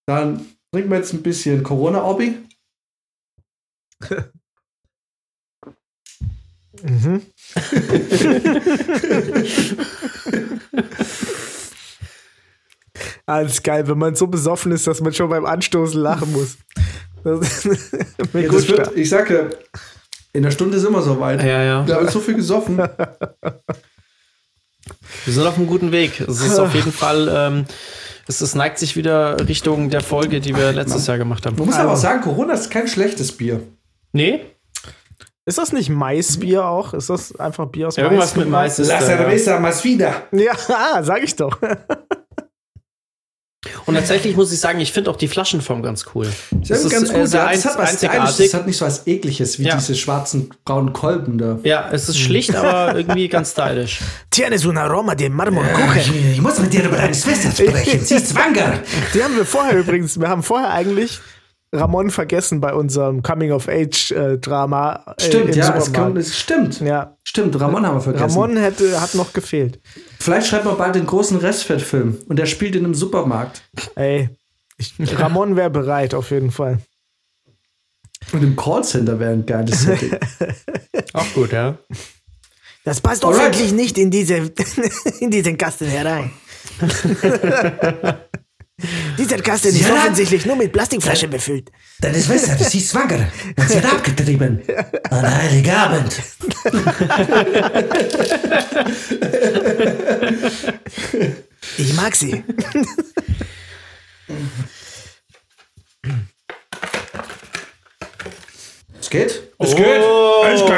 Dann trinken wir jetzt ein bisschen Corona-Obi. Mhm. Alles geil, wenn man so besoffen ist, dass man schon beim Anstoßen lachen muss. Das, Ja, das wird, ich sage, in einer Stunde sind wir soweit. Ja, ja. Wir haben so viel gesoffen. Wir sind auf einem guten Weg. Es ist auf jeden Fall, ähm, es, es neigt sich wieder Richtung der Folge, die wir letztes Jahr gemacht haben. Man muss aber auch sagen, Corona ist kein schlechtes Bier. Nee, Ist das nicht Maisbier auch? Ist das einfach Bier aus irgendwas mit Mais ist La cerveza más vida. Ja, ah, sag ich doch. Und tatsächlich muss ich sagen, ich finde auch die Flaschenform ganz cool. Das ist ganz äh, gut. sehr Ja, das hat was. Das hat nicht so was Ekliges wie Ja. diese schwarzen braunen Kolben da. Ja, es ist schlicht, aber irgendwie ganz stylisch. Tienes un aroma de Marmorkuchen. ich muss mit dir über deine Schwester sprechen. Sie ist schwanger. Die haben wir vorher übrigens, wir haben vorher eigentlich Ramon vergessen bei unserem Coming-of-Age-Drama. äh, Stimmt, im ja, es, kommt, es stimmt. Ja, Stimmt, Ramon haben wir vergessen. Ramon hätte, hat noch gefehlt. Vielleicht schreibt man bald den großen Restfettfilm und der spielt in einem Supermarkt. Ey, ich, Ramon wäre bereit, auf jeden Fall. Und im Callcenter wäre ein geiles Setting. Auch gut, ja. Das passt Alright. offensichtlich nicht in, diese, in diesen Kasten herein. Dieser Kasten ist Ja. offensichtlich nur mit Plastikflaschen befüllt. Deine Schwester, sie ist schwanger. Und sie hat abgetrieben. An Heiligabend. Ich mag sie. Es geht? Es geht. Es geht.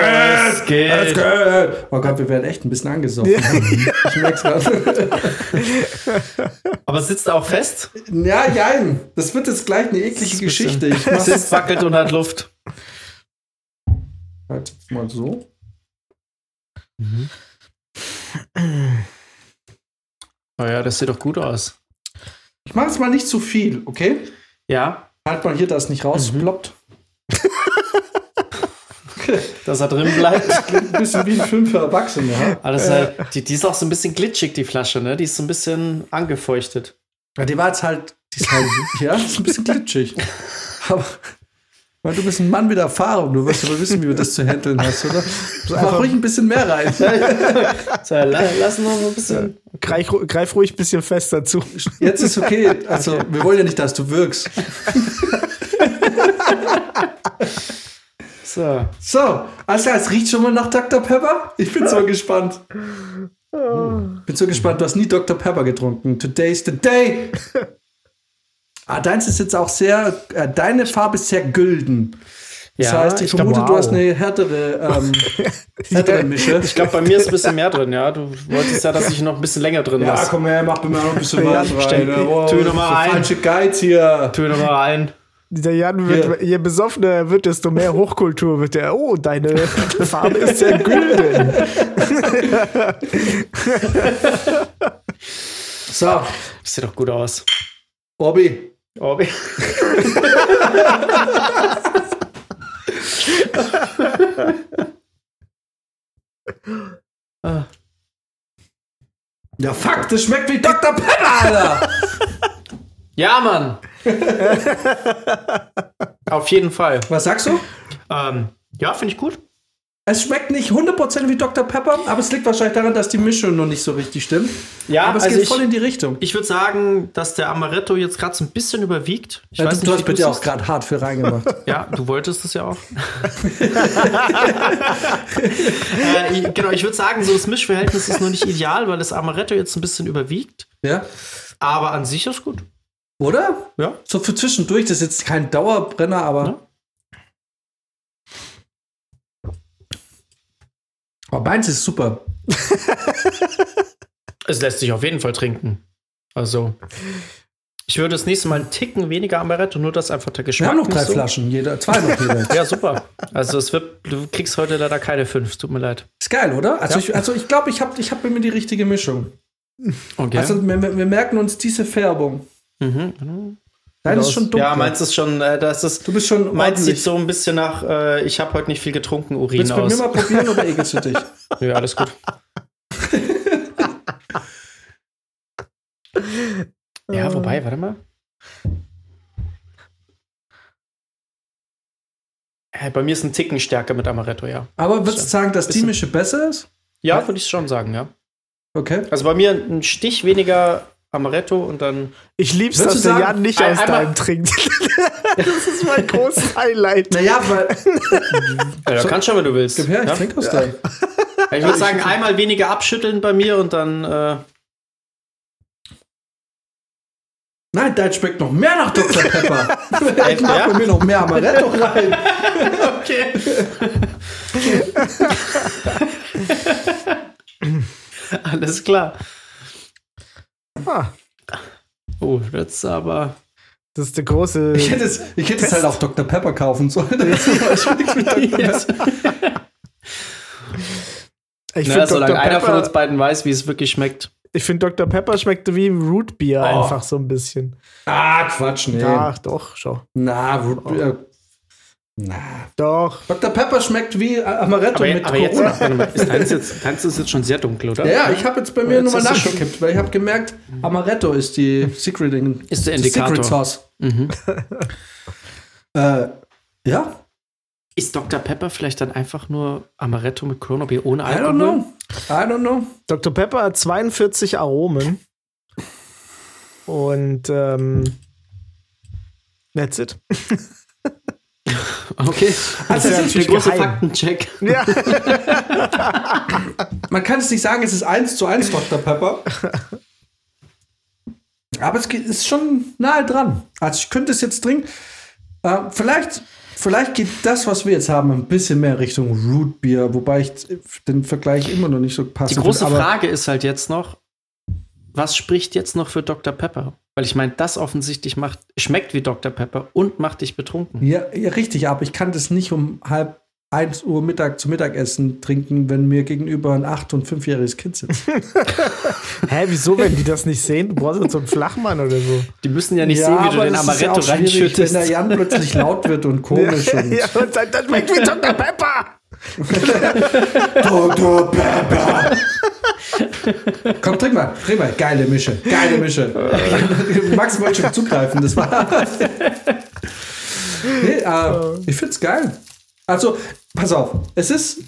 Es geht. Es geht. Oh Gott, wir werden echt ein bisschen angesoffen. Ich merk's gerade. Aber sitzt auch fest? Ja, jein. Das wird jetzt gleich eine eklige Geschichte. Ich Sitzt, wackelt und hat Luft. halt jetzt mal so. Oh ja, das sieht doch gut aus. Ich mache jetzt mal nicht zu viel, okay? Ja, Halt mal hier, dass es nicht rausploppt. dass er drin bleibt. Ein bisschen wie ein Film für Erwachsene. Ja? Alles, äh, die, die ist auch so ein bisschen glitschig, die Flasche, ne? Die ist so ein bisschen angefeuchtet. Ja, die war jetzt halt, die ist halt, ja, ist ein bisschen glitschig. Aber weil du bist ein Mann mit Erfahrung, du wirst aber wissen, wie du das zu handeln hast, oder? So einfach ruhig ein bisschen mehr rein. So, la, lass noch ein bisschen. Greif, greif ruhig ein bisschen fester zu. Jetzt ist okay. Also, wir wollen ja nicht, dass du wirkst. So. So, also es riecht schon mal nach Dr. Pepper. Ich bin so gespannt. Bin so gespannt. Du hast nie Dr. Pepper getrunken. Today's the day. Ah, deins ist jetzt auch sehr, äh, deine Farbe ist sehr gülden. Das Ja, heißt, ich, ich glaub, vermute, du wow. hast eine härtere, ähm, härtere Mische. Ich glaube, bei mir ist ein bisschen mehr drin, ja. Du wolltest ja, dass ich noch ein bisschen länger drin Ja, lasse. komm her, mach mir mal noch ein bisschen Ja, was rein. stell- Oh, tu noch mal so ein. Falsche Geiz hier. Tue noch mal ein. Der Jan wird, je besoffener er wird, desto mehr Hochkultur wird er. Oh, deine Farbe ist sehr gülden. So, Das sieht doch gut aus. Bobby. Oh, ah. Ja, fuck, das schmeckt wie Dr. Pepper, Alter. Ja, Mann. Auf jeden Fall. Was sagst du? Ähm, ja, finde ich gut. Es schmeckt nicht 100% wie Dr. Pepper, aber es liegt wahrscheinlich daran, dass die Mischung noch nicht so richtig stimmt. Ja, aber es also geht ich, voll in die Richtung. ich würde sagen, dass der Amaretto jetzt gerade so ein bisschen überwiegt. Ich Ja, weiß du, nicht, du hast dir auch gerade hart für reingemacht. Ja, du wolltest es ja auch. äh, ich- genau, ich würde sagen, so das Mischverhältnis ist noch nicht ideal, weil das Amaretto jetzt ein bisschen überwiegt. ja? Aber an sich ist gut. Oder? Ja. So für zwischendurch, das ist jetzt kein Dauerbrenner, aber. Ja. Aber meins ist super. Es lässt sich auf jeden Fall trinken. Also, ich würde das nächste Mal einen Ticken weniger Amaretto, nur dass einfach der Wir Geschmack haben noch drei so- Flaschen, jeder, zwei noch jeder. Ja, super. Also, es wird, du kriegst heute leider keine fünf. Tut mir leid. Ist geil, oder? Also Ja. ich, also ich glaube, ich habe ich hab mir die richtige Mischung. Okay. Also wir, wir merken uns diese Färbung. Mhm. Nein, das ist schon dunkel. Ja, meinst ist schon, äh, das ist. Du bist schon. Meins sieht so ein bisschen nach, äh, ich habe heute nicht viel getrunken, Urin Willst aus. Willst du mir mal probieren oder ekelst du dich? Nö, ja, alles gut. ja, wobei, warte mal. Bei mir ist ein Ticken stärker mit Amaretto, ja. Aber würdest du sagen, dass die Mische besser ist? Ja, würde ich schon sagen, ja. Okay. Also bei mir ein Stich weniger Amaretto und dann. Ich lieb's, dass du der sagen, Jan nicht ein- aus deinem trinkt. das ist mein großes Highlight. Naja, weil. Ja, kannst schon, wenn du willst. Gib her, ich ja? trinke aus deinem. Ich würde sagen, einmal weniger abschütteln bei mir und dann. Äh, Nein, dein schmeckt noch mehr nach Dr. Pepper. ich mach ja? bei mir noch mehr Amaretto rein. okay. Alles klar. Ah, Oh, das ist aber. das ist der große. Ich hätte es, ich hätte es halt auch Dr. Pepper kaufen sollen. Ich Na, finde solange Dr. einer von uns Pepper, beiden weiß, wie es wirklich schmeckt. ich find Dr. Pepper schmeckt wie Root Beer Oh. einfach so ein bisschen. Ah, Quatsch, nee. Ja, doch, schon. Na, Root Beer. Na. Doch. Dr. Pepper schmeckt wie Amaretto Aber, mit aber jetzt, Corona. ist deins jetzt, deins ist jetzt schon sehr dunkel, oder? Ja, ich habe jetzt bei mir Jetzt nochmal nachgekippt, weil ich habe gemerkt, Amaretto ist die Secret Ist der die Indikator. Secret Sauce. Mhm. Äh, ja, Ist Dr. Pepper vielleicht dann einfach nur Amaretto mit Corona-Bier ohne I Alkohol? don't know. I don't know. Dr. Pepper hat 42 Aromen. Und ähm, that's it. Okay. Also, das ist der große geheim. Faktencheck. Ja. Man kann es nicht sagen, es ist 1 zu 1 Dr. Pepper. Aber es geht- ist schon nahe dran. Also ich könnte es jetzt trinken. Äh, vielleicht, vielleicht geht das, was wir jetzt haben, ein bisschen mehr Richtung Root Beer, wobei ich den Vergleich immer noch nicht so Die passend große finde, aber Frage ist halt jetzt noch, was spricht jetzt noch für Dr. Pepper? Weil ich meine, das offensichtlich macht, schmeckt wie Dr. Pepper und macht dich betrunken. Ja, ja, richtig, aber ich kann das nicht um halb 1 Uhr Mittag zum Mittagessen trinken, wenn mir gegenüber ein 8- und 5-jähriges Kind sitzt. Hä, wieso, wenn die das nicht sehen? Du brauchst jetzt so einen Flachmann oder so. Die müssen ja nicht sehen, wie du den das ist ja Amaretto auch schwierig, reinschüttest. Wenn der Jan plötzlich laut wird und komisch und ja, und dann, dann schmeckt wie Dr. Pepper. Dr. Pepper. Komm, trink mal, trink mal. Geile Mische, geile Mische. Max wollte schon zugreifen, das war. nee, äh, ich find's geil. Also, pass auf, es ist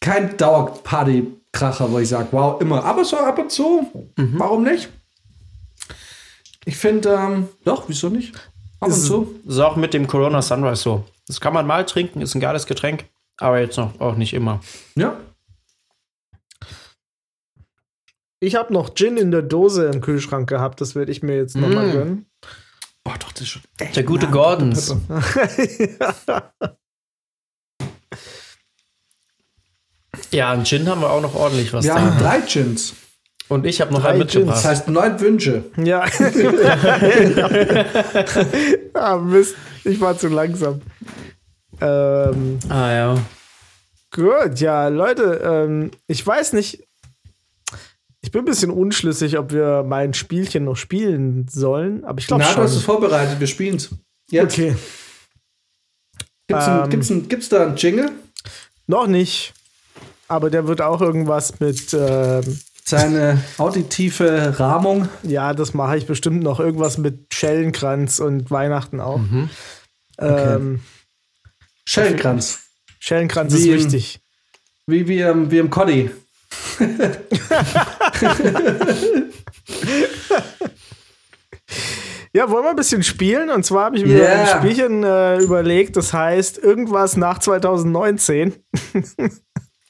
kein Dauerparty-Kracher, wo ich sage, wow, immer. Aber so ab und zu, warum nicht? Ich finde, ähm, doch, wieso nicht? Ab und zu. Das ist auch mit dem Corona Sunrise so. Das kann man mal trinken, ist ein geiles Getränk, aber jetzt noch auch nicht immer. Ja. Ich habe noch Gin in der Dose im Kühlschrank gehabt. Das werde ich mir jetzt noch mal Mm. gönnen. Oh, doch, das ist schon echt. Der gute nah Gordons. Pepper. Ja, an Gin haben wir auch noch ordentlich was Wir da. haben drei Gins. Und ich habe noch einen Gins. mitgebracht. Das heißt neun Wünsche. Ja. ah, Mist. Ich war zu langsam. Ähm, ah ja. gut, ja, Leute, ähm, ich weiß nicht. Ich bin ein bisschen unschlüssig, ob wir mein Spielchen noch spielen sollen, aber ich glaube Na, du hast es schon. vorbereitet, wir spielen es. Jetzt. Okay, Gibt's, Ähm. ein, gibt's, ein, gibt's da einen Jingle? noch nicht. Aber der wird auch irgendwas mit, ähm, Seine auditive Rahmung. ja, das mache ich bestimmt noch. Irgendwas mit Schellenkranz und Weihnachten auch. Mhm. Ähm, Schellenkranz. Schellenkranz Wie ist im- wichtig. Wie, wie, im- wie im Coddy. Ja, wollen wir ein bisschen spielen? Und zwar habe ich mir Yeah. ein Spielchen äh, überlegt, das heißt irgendwas nach 2019.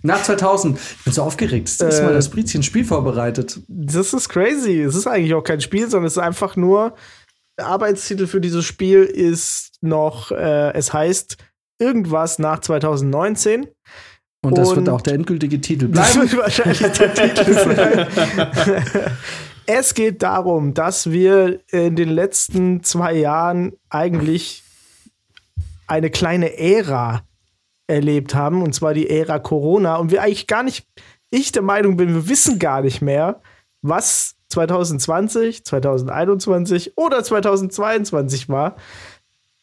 Nach 2000. Ich bin so aufgeregt. Das ist Äh. mal das Brizchen Spiel vorbereitet. Das ist crazy. Es ist eigentlich auch kein Spiel, sondern es ist einfach nur, der Arbeitstitel für dieses Spiel ist noch, äh, es heißt irgendwas nach 2019. Und das Und- wird auch der endgültige Titel Das bleiben. wird wahrscheinlich der Titel sein. Es geht darum, dass wir in den letzten zwei Jahren eigentlich eine kleine Ära erlebt haben, und zwar die Ära Corona. Und wir eigentlich gar nicht, ich der Meinung bin, wir wissen gar nicht mehr, was 2020, 2021 oder 2022 war.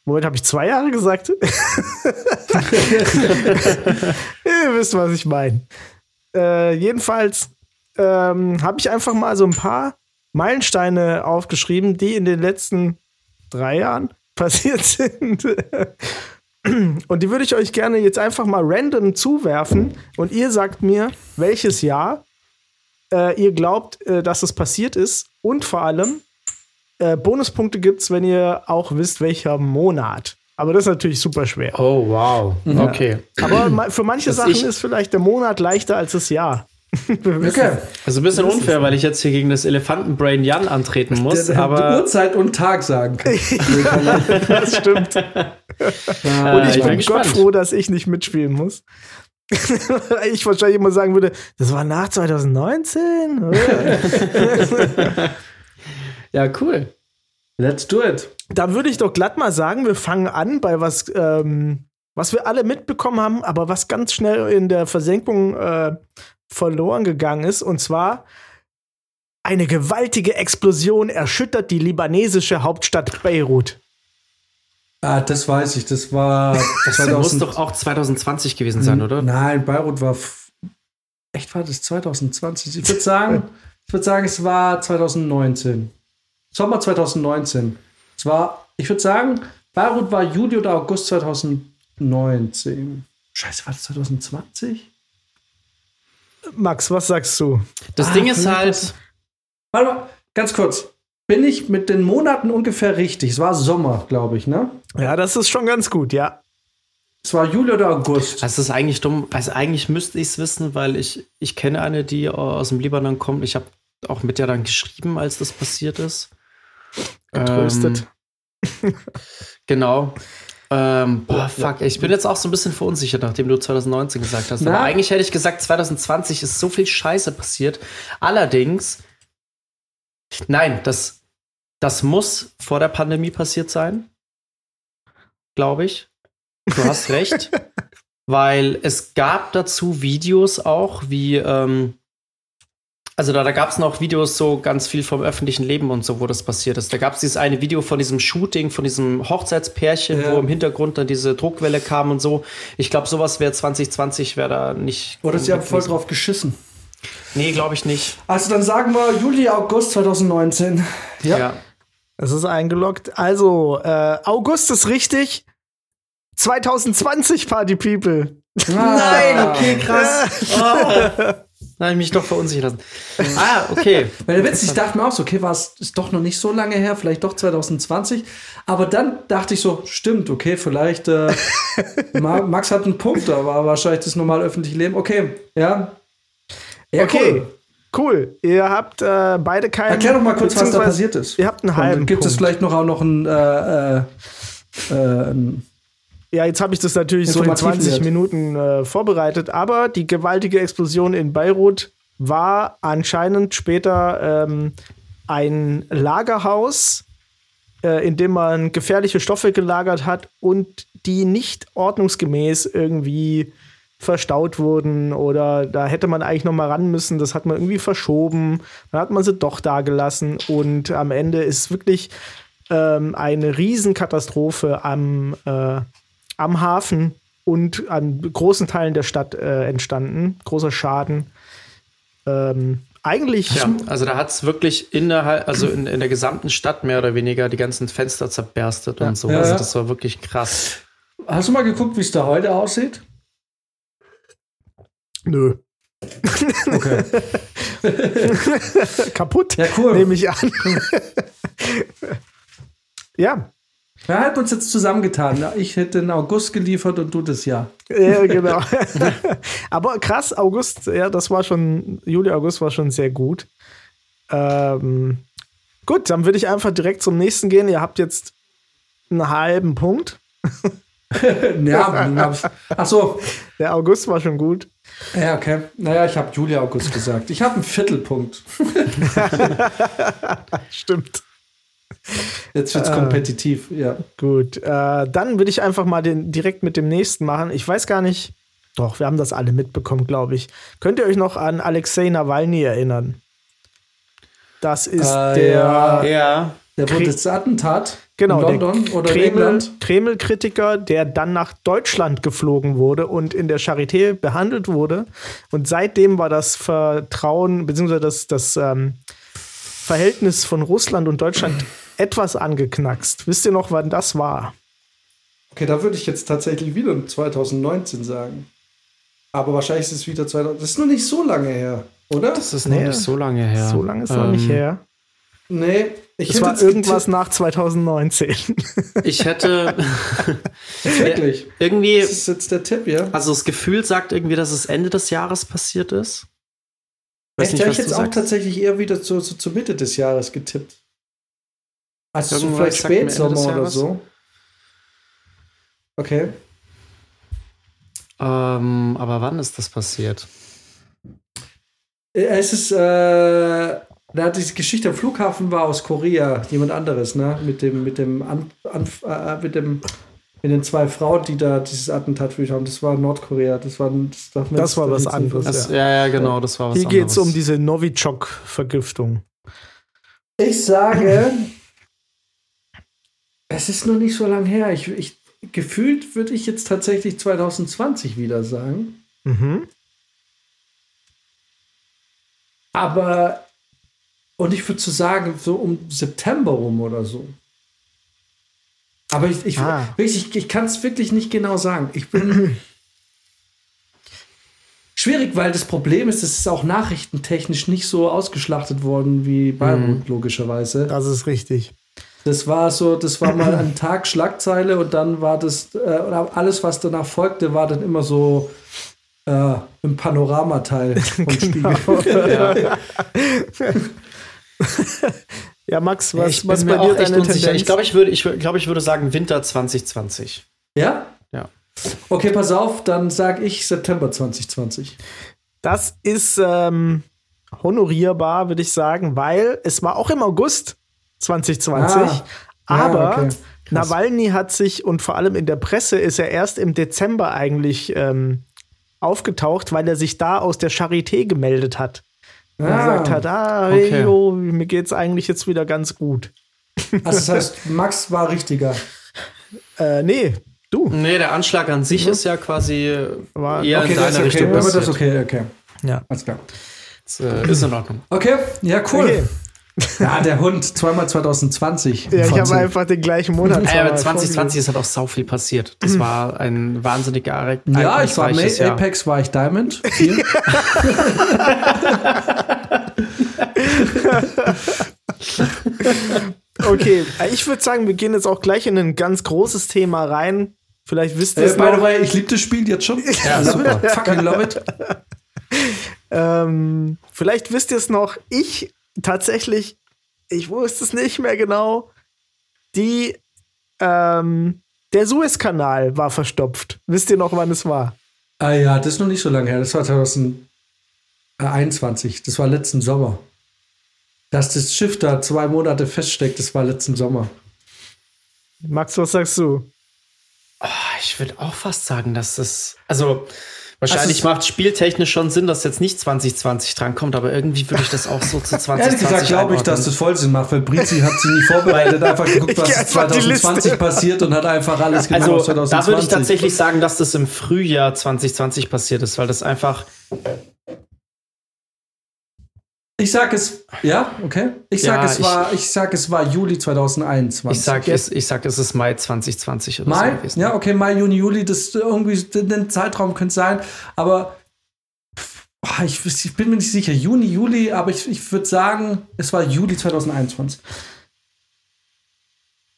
Moment, habe ich zwei Jahre gesagt? Ihr wisst, was ich meine. Äh, jedenfalls ähm, habe ich einfach mal so ein paar Meilensteine aufgeschrieben, die in den letzten drei Jahren passiert sind. Und die würde ich euch gerne jetzt einfach mal random zuwerfen. Und ihr sagt mir, welches Jahr äh, ihr glaubt, äh, dass es passiert ist. Und vor allem, äh, Bonuspunkte gibt es, wenn ihr auch wisst, welcher Monat. Aber das ist natürlich super schwer. Oh, wow. Okay. Aber für manche Also Sachen ist vielleicht der Monat leichter als das Jahr. Okay. Also ein bisschen unfair, weil ich jetzt hier gegen das Elefantenbrain Jan antreten muss, Der, der aber Uhrzeit und Tag sagen kann. Das stimmt. äh, Und ich ich bin bin Gott froh, dass ich nicht mitspielen muss. ich wahrscheinlich immer sagen würde, das war nach 2019. Ja, cool. Let's do it. da würde ich doch glatt mal sagen, wir fangen an bei was, ähm, was wir alle mitbekommen haben, aber was ganz schnell in der Versenkung äh, verloren gegangen ist. Und zwar eine gewaltige Explosion erschüttert die libanesische Hauptstadt Beirut. Ah, das weiß ich. Das war Das 2000 muss doch auch 2020 gewesen sein, oder? Nein, Beirut war. Echt war das 2020? Ich würde sagen, ich würde sagen, es war 2019. Sommer 2019. Es war, ich würde sagen, Beirut war Juli oder August 2019. Scheiße, war das 2020? Max, was sagst du? Das Ah, Ding ist vielleicht halt, das- Warte mal, ganz kurz. Bin ich mit den Monaten ungefähr richtig? Es war Sommer, glaube ich, ne? Ja, das ist schon ganz gut, ja. Es war Juli oder August. es ist eigentlich dumm. Also eigentlich müsste ich es wissen, weil ich, ich kenne eine, die aus dem Libanon kommt. Ich habe auch mit der dann geschrieben, als das passiert ist. Getröstet. Ähm, genau. Ähm, boah, fuck. Ich bin jetzt auch so ein bisschen verunsichert, nachdem du 2019 gesagt hast. Na? Aber eigentlich hätte ich gesagt, 2020 ist so viel Scheiße passiert. Allerdings, nein, das, das muss vor der Pandemie passiert sein. Glaube ich. Du hast recht. weil es gab dazu Videos auch, wie, ähm, also da, da gab es noch Videos so ganz viel vom öffentlichen Leben und so, wo das passiert ist. Da gab es dieses eine Video von diesem Shooting, von diesem Hochzeitspärchen, Ja. wo im Hintergrund dann diese Druckwelle kam und so. Ich glaube, sowas wäre 2020, wäre da nicht. Oder sie haben voll drauf geschissen. Nee, glaube ich nicht. Also dann sagen wir Juli, August 2019. Ja. Ja. Es ist eingeloggt. Also, äh, August ist richtig. 2020, Party People. Nein, okay, krass. Oh. Da habe ich mich doch verunsichern lassen. Ah, okay. Weil der Witz, ich dachte mir auch so, okay, war es ist doch noch nicht so lange her, vielleicht doch 2020. Aber dann dachte ich so, stimmt, okay, vielleicht äh, Ma- Max hat einen Punkt, aber wahrscheinlich das normale öffentliche Leben. Okay, ja. ja Okay, cool. cool. Ihr habt äh, beide keinen. Erklär doch mal kurz, was da passiert ist. Ihr habt einen Und halben gibt es Punkt. vielleicht noch auch noch einen, äh, äh, äh, einen Ja, jetzt habe ich das natürlich so in Informativen 20 Wert. Minuten äh, vorbereitet, aber die gewaltige Explosion in Beirut war anscheinend später ähm, ein Lagerhaus, äh, in dem man gefährliche Stoffe gelagert hat und die nicht ordnungsgemäß irgendwie verstaut wurden oder da hätte man eigentlich noch mal ran müssen, das hat man irgendwie verschoben, dann hat man sie doch da gelassen und am Ende ist wirklich ähm, eine Riesenkatastrophe am, äh, am Hafen und an großen Teilen der Stadt äh, entstanden. Großer Schaden. Ähm, eigentlich Ja, also da hat es wirklich innerhalb, also in, in der gesamten Stadt mehr oder weniger die ganzen Fenster zerberstet und so. Ja, also ja. das war wirklich krass. Hast du mal geguckt, wie es da heute aussieht? nö. Okay. Kaputt, Ja, cool. nehme ich an. ja, Wir haben uns jetzt zusammengetan. Ich hätte den August geliefert und du das Jahr. ja, genau. Aber krass, August, ja, das war schon, Juli, August war schon sehr gut. Ähm, gut, dann würde ich einfach direkt zum nächsten gehen. Ihr habt jetzt einen halben Punkt. ja, ach so. Der August war schon gut. Ja, okay. Naja, ich habe Juli, August gesagt. Ich habe einen Viertelpunkt. Stimmt. Jetzt wird's kompetitiv, ja. Gut, äh, dann würde ich einfach mal den, direkt mit dem nächsten machen. Ich weiß gar nicht, doch, wir haben das alle mitbekommen, glaube ich. Könnt ihr euch noch an Alexei Nawalny erinnern? Das ist Äh, der, ja. Ja. Der wurde das Attentat genau, in London der oder in Kreml, England. Kreml-Kritiker, der dann nach Deutschland geflogen wurde und in der Charité behandelt wurde. Und seitdem war das Vertrauen, beziehungsweise das, das ähm, Verhältnis von Russland und Deutschland etwas angeknackst. Wisst ihr noch, wann das war? Okay, da würde ich jetzt tatsächlich wieder 2019 sagen. Aber wahrscheinlich ist es wieder 2000. Das ist noch nicht so lange her, oder? Das ist noch Nee. nicht so lange her. So lange ist noch nicht Ähm, her. nee, ich Es hätte war jetzt irgendwas getippt- nach 2019. Ich hätte Wirklich. irgendwie, Das ist jetzt der Tipp, ja? also das Gefühl sagt irgendwie, dass es Ende des Jahres passiert ist. Weiß Echt, nicht, ich hätte du auch sagst. tatsächlich eher wieder zu, zu, zur Mitte des Jahres getippt. Also so Irgendwas vielleicht Spätsommer oder so. Okay. Ähm, aber wann ist das passiert? Äh, Es ist, äh, da diese Geschichte am Flughafen war aus Korea, jemand anderes, ne? Mit dem, mit dem, An, An, äh, mit dem, mit den zwei Frauen, die da dieses Attentat verübt haben. Das war Nordkorea. Das war, das, darf man Das jetzt war was anderes. Das, ja. ja, genau, das war was Hier geht es um anderes. diese Novichok-Vergiftung. Ich sage, es ist noch nicht so lange her. Ich, ich, gefühlt würde ich jetzt tatsächlich 2020 wieder sagen. Mhm. Aber, und ich würde so sagen, so um September rum oder so. Aber ich, ich, Ah. ich, ich kann es wirklich nicht genau sagen. Ich bin schwierig, weil das Problem ist, es ist auch nachrichtentechnisch nicht so ausgeschlachtet worden wie Beirut, logischerweise. Das ist richtig. Das war so, das war mal ein Tag Schlagzeile und dann war das, äh, alles, was danach folgte, war dann immer so äh, im Panoramateil vom Genau. Spiegel. Ja. Ja, Max, was, ich was bei dir deine. Tendenz? Ich glaube, ich würde, ich, würd- glaub, ich würde sagen Winter 2020. Ja? Ja. Okay, pass auf, dann sage ich September 2020. Das ist ähm, honorierbar, würde ich sagen, weil es war auch im August 2020. Ah. aber Ja, okay. Nawalny hat sich und vor allem in der Presse ist er erst im Dezember eigentlich ähm, aufgetaucht, weil er sich da aus der Charité gemeldet hat. Und Ah. gesagt hat, ah, Okay. hey, jo, mir geht's eigentlich jetzt wieder ganz gut. Also das heißt, Max war richtiger. Äh, nee, du. Nee, der Anschlag an sich ist ja quasi War- eher Okay, in das deine ist okay. Richtung Aber das passiert. ist okay, okay. Ja. Alles klar. Das, äh, ist in Ordnung. Okay, ja, cool. Okay. Ja, der Hund, zweimal 2020. Ja, ich habe einfach den gleichen Monat. Ja, aber zweimal 2020 ist halt auch sau viel passiert. Das war ein wahnsinnig ereign- Ja, ich war May Jahr. Apex, war ich Diamond. Okay, ich würde sagen, wir gehen jetzt auch gleich in ein ganz großes Thema rein. Vielleicht wisst ihr äh, es by the noch. way, ich liebe das Spiel jetzt schon. Ja, super. Fucking love it. Ähm, vielleicht wisst ihr es noch. Ich tatsächlich, ich wusste es nicht mehr genau. Die, ähm, der Suezkanal war verstopft. Wisst ihr noch, wann es war? Ah ja, das ist noch nicht so lange her. Das war 2021. Das war letzten Sommer. Dass das Schiff da zwei Monate feststeckt, das war letzten Sommer. Max, was sagst du? Ah, Ich würde auch fast sagen, dass das. Also, wahrscheinlich Also macht spieltechnisch schon Sinn, dass jetzt nicht 2020 drankommt, aber irgendwie würde ich das auch so zu 2020 Ehrlich gesagt glaube ich, dass das voll Sinn macht, weil Brizi hat sie nie vorbereitet, einfach geguckt, was Ich geh einfach die 2020 Liste. passiert und hat einfach alles gemacht, Also, was 2020. da würde ich tatsächlich sagen, dass das im Frühjahr 2020 passiert ist, weil das einfach. Ich sag es, ja, okay. Ich sag, Ja, es ich- war, ich sag, es war Juli 2021. Ich sag, es, ich sag, es ist Mai 2020 oder so Mai? gewesen. Ja, okay, Mai, Juni, Juli, das irgendwie den Zeitraum könnte sein, aber pff, ah, ich, ich bin mir nicht sicher. Juni, Juli, aber ich, ich würde sagen, es war Juli 2021.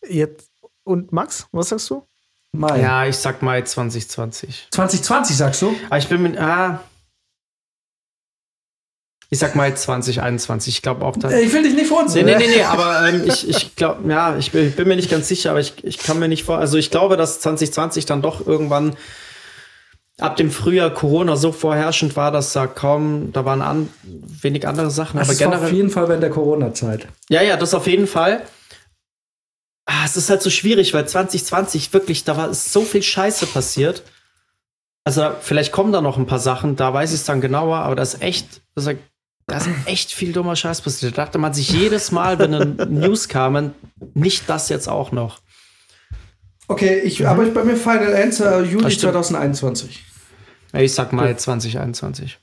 Jetzt, und Max, was sagst du? Mai. Ja, ich sag Mai 2020. 2020 sagst du? Aber ich bin mit. Ah, ich sag Mai 2021. Ich glaube auch da. Äh, Ich will dich nicht uns. Nee, nee, nee, nee, aber ähm, ich, ich glaube, ja, ich bin, ich bin mir nicht ganz sicher, aber ich, ich kann mir nicht vor. Also ich glaube, dass 2020 dann doch irgendwann ab dem Frühjahr Corona so vorherrschend war, dass da kaum, da waren an, wenig andere Sachen. Das aber war auf generell. jeden Fall während der Corona-Zeit. Ja, ja, das auf jeden Fall. Ah, es ist halt so schwierig, weil 2020 wirklich, da war ist so viel Scheiße passiert. Also vielleicht kommen da noch ein paar Sachen, da weiß ich es dann genauer, aber das ist echt, das ist, da ist echt viel dummer Scheiß passiert. Da dachte man sich jedes Mal, wenn News kamen, nicht das jetzt auch noch. Okay, ich, aber ich, bei mir Final Answer Juli Das stimmt. 2021. Ich sag Mai 2021.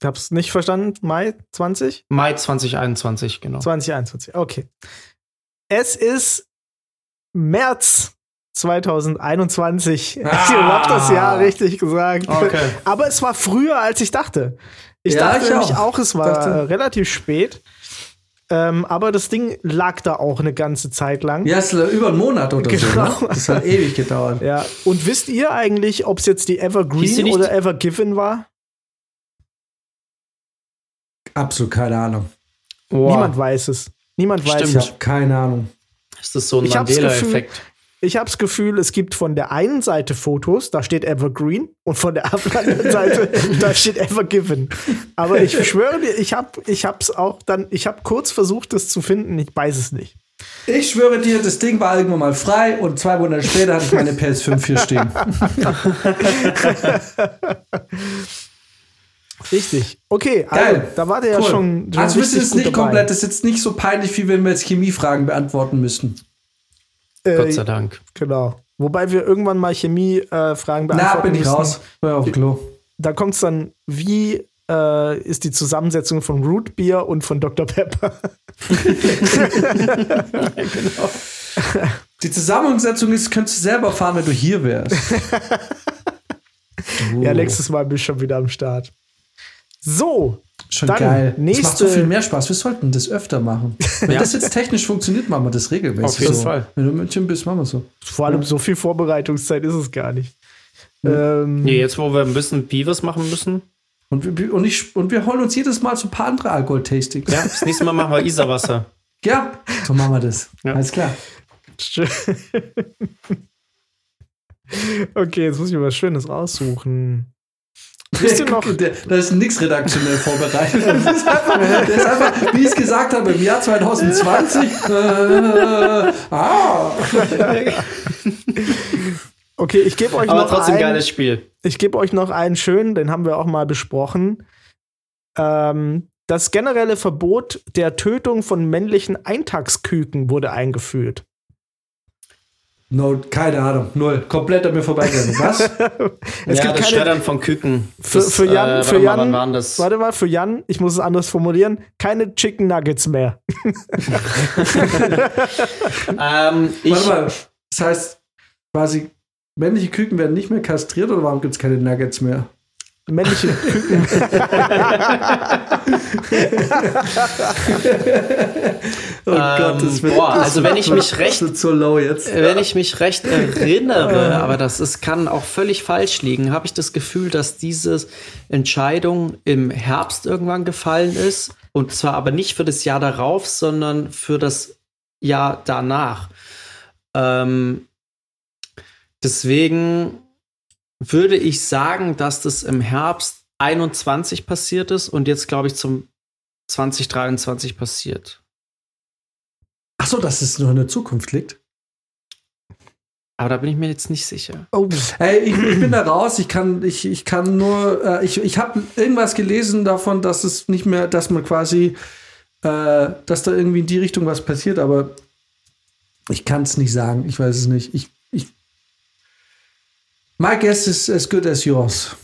Ich hab's nicht verstanden. Mai 20? Mai 2021, genau. 2021, okay. Es ist März 2021. Ah. Ich hab das Jahr richtig gesagt. Okay. Aber es war früher, als ich dachte. Ich Ja, dachte ich nämlich auch. auch, es war Dachte- relativ spät. Ähm, aber das Ding lag da auch eine ganze Zeit lang. Ja, es ist über einen Monat oder so. Genau. Ne? Das hat ewig gedauert. Ja. Und wisst ihr eigentlich, ob es jetzt die Evergreen oder Evergiven war? Absolut keine Ahnung. Niemand weiß es. Niemand weiß Stimmt. Ich es. habe keine Ahnung. Ist das so ein Ich Mandela-Effekt? Ich habe das Gefühl, es gibt von der einen Seite Fotos, da steht Evergreen, und von der anderen Seite, da steht Evergiven. Aber ich schwöre dir, ich habe ich hab's auch dann, ich habe kurz versucht, das zu finden, ich weiß es nicht. Ich schwöre dir, das Ding war irgendwann mal frei und zwei Monate später hatte ich meine PS5 hier stehen. Richtig. Okay, Geil. also, da war der ja Cool. schon, schon also jetzt gut nicht komplett, das ist jetzt nicht so peinlich, wie wenn wir jetzt Chemiefragen beantworten müssten. Äh, Gott sei Dank. Genau. Wobei wir irgendwann mal Chemie-Fragen Na, beantworten bin ich müssen. raus. War auf dem Klo. Da kommt es dann, wie äh, ist die Zusammensetzung von Root Beer und von Dr. Pepper? Die Zusammensetzung ist, könntest du selber fahren, wenn du hier wärst. Ja, nächstes Mal bin ich schon wieder am Start. So, Schon Dann geil. nächste- Das macht so viel mehr Spaß. Wir sollten das öfter machen. Wenn Ja. das jetzt technisch funktioniert, machen wir das regelmäßig. Auf jeden so. Fall. Wenn du in München bist, machen wir so. vor allem so viel Vorbereitungszeit ist es gar nicht. Ähm, Nee, jetzt, wo wir wie wir es machen müssen. Und wir, und, ich, und wir holen uns jedes Mal so ein paar andere Alkohol-Tastings. Ja, das nächste Mal machen wir Isarwasser. Ja, so machen wir das. Ja. Alles klar. okay, jetzt muss ich mir was Schönes raussuchen. Wisst ihr noch? Der, da ist nichts redaktionell vorbereitet. Das ist einfach, der ist einfach, wie ich es gesagt habe, im Jahr 2020. Äh, ah. Okay, ich gebe euch Aber noch trotzdem einen, geiles Spiel. Ich gebe euch noch einen schönen, den haben wir auch mal besprochen. Ähm, das generelle Verbot der Tötung von männlichen Eintagsküken wurde eingeführt. No, keine Ahnung. Null. Komplett an mir vorbeigegangen. Was? Es ja, gibt das keine, Schreddern von Küken. Für- für Jan- äh, für warte mal, Jan- das? warte mal, für Jan, ich muss es anders formulieren, keine Chicken Nuggets mehr. Ähm, ich, Warte mal. Das heißt, quasi, männliche Küken werden nicht mehr kastriert oder warum gibt es keine Nuggets mehr? Männliche Küken. Oh Ähm, boah, also wenn ich mich recht- Das wird so low jetzt. Wenn ich mich recht erinnere, aber das ist, kann auch völlig falsch liegen, habe ich das Gefühl, dass diese Entscheidung im Herbst irgendwann gefallen ist. Und zwar aber nicht für das Jahr darauf, sondern für das Jahr danach. Ähm, deswegen würde ich sagen, dass das im Herbst 21 passiert ist und jetzt, glaube ich, zum 2023 passiert. Achso, dass es nur in der Zukunft liegt. Aber da bin ich mir jetzt nicht sicher. Oh, Hey, ich, ich bin da raus. Ich kann, ich, ich kann nur, äh, ich, ich habe irgendwas gelesen davon, dass es nicht mehr, dass man quasi, äh, dass da irgendwie in die Richtung was passiert, aber ich kann es nicht sagen. Ich weiß es nicht. Ich, ich, my guess is as good as yours.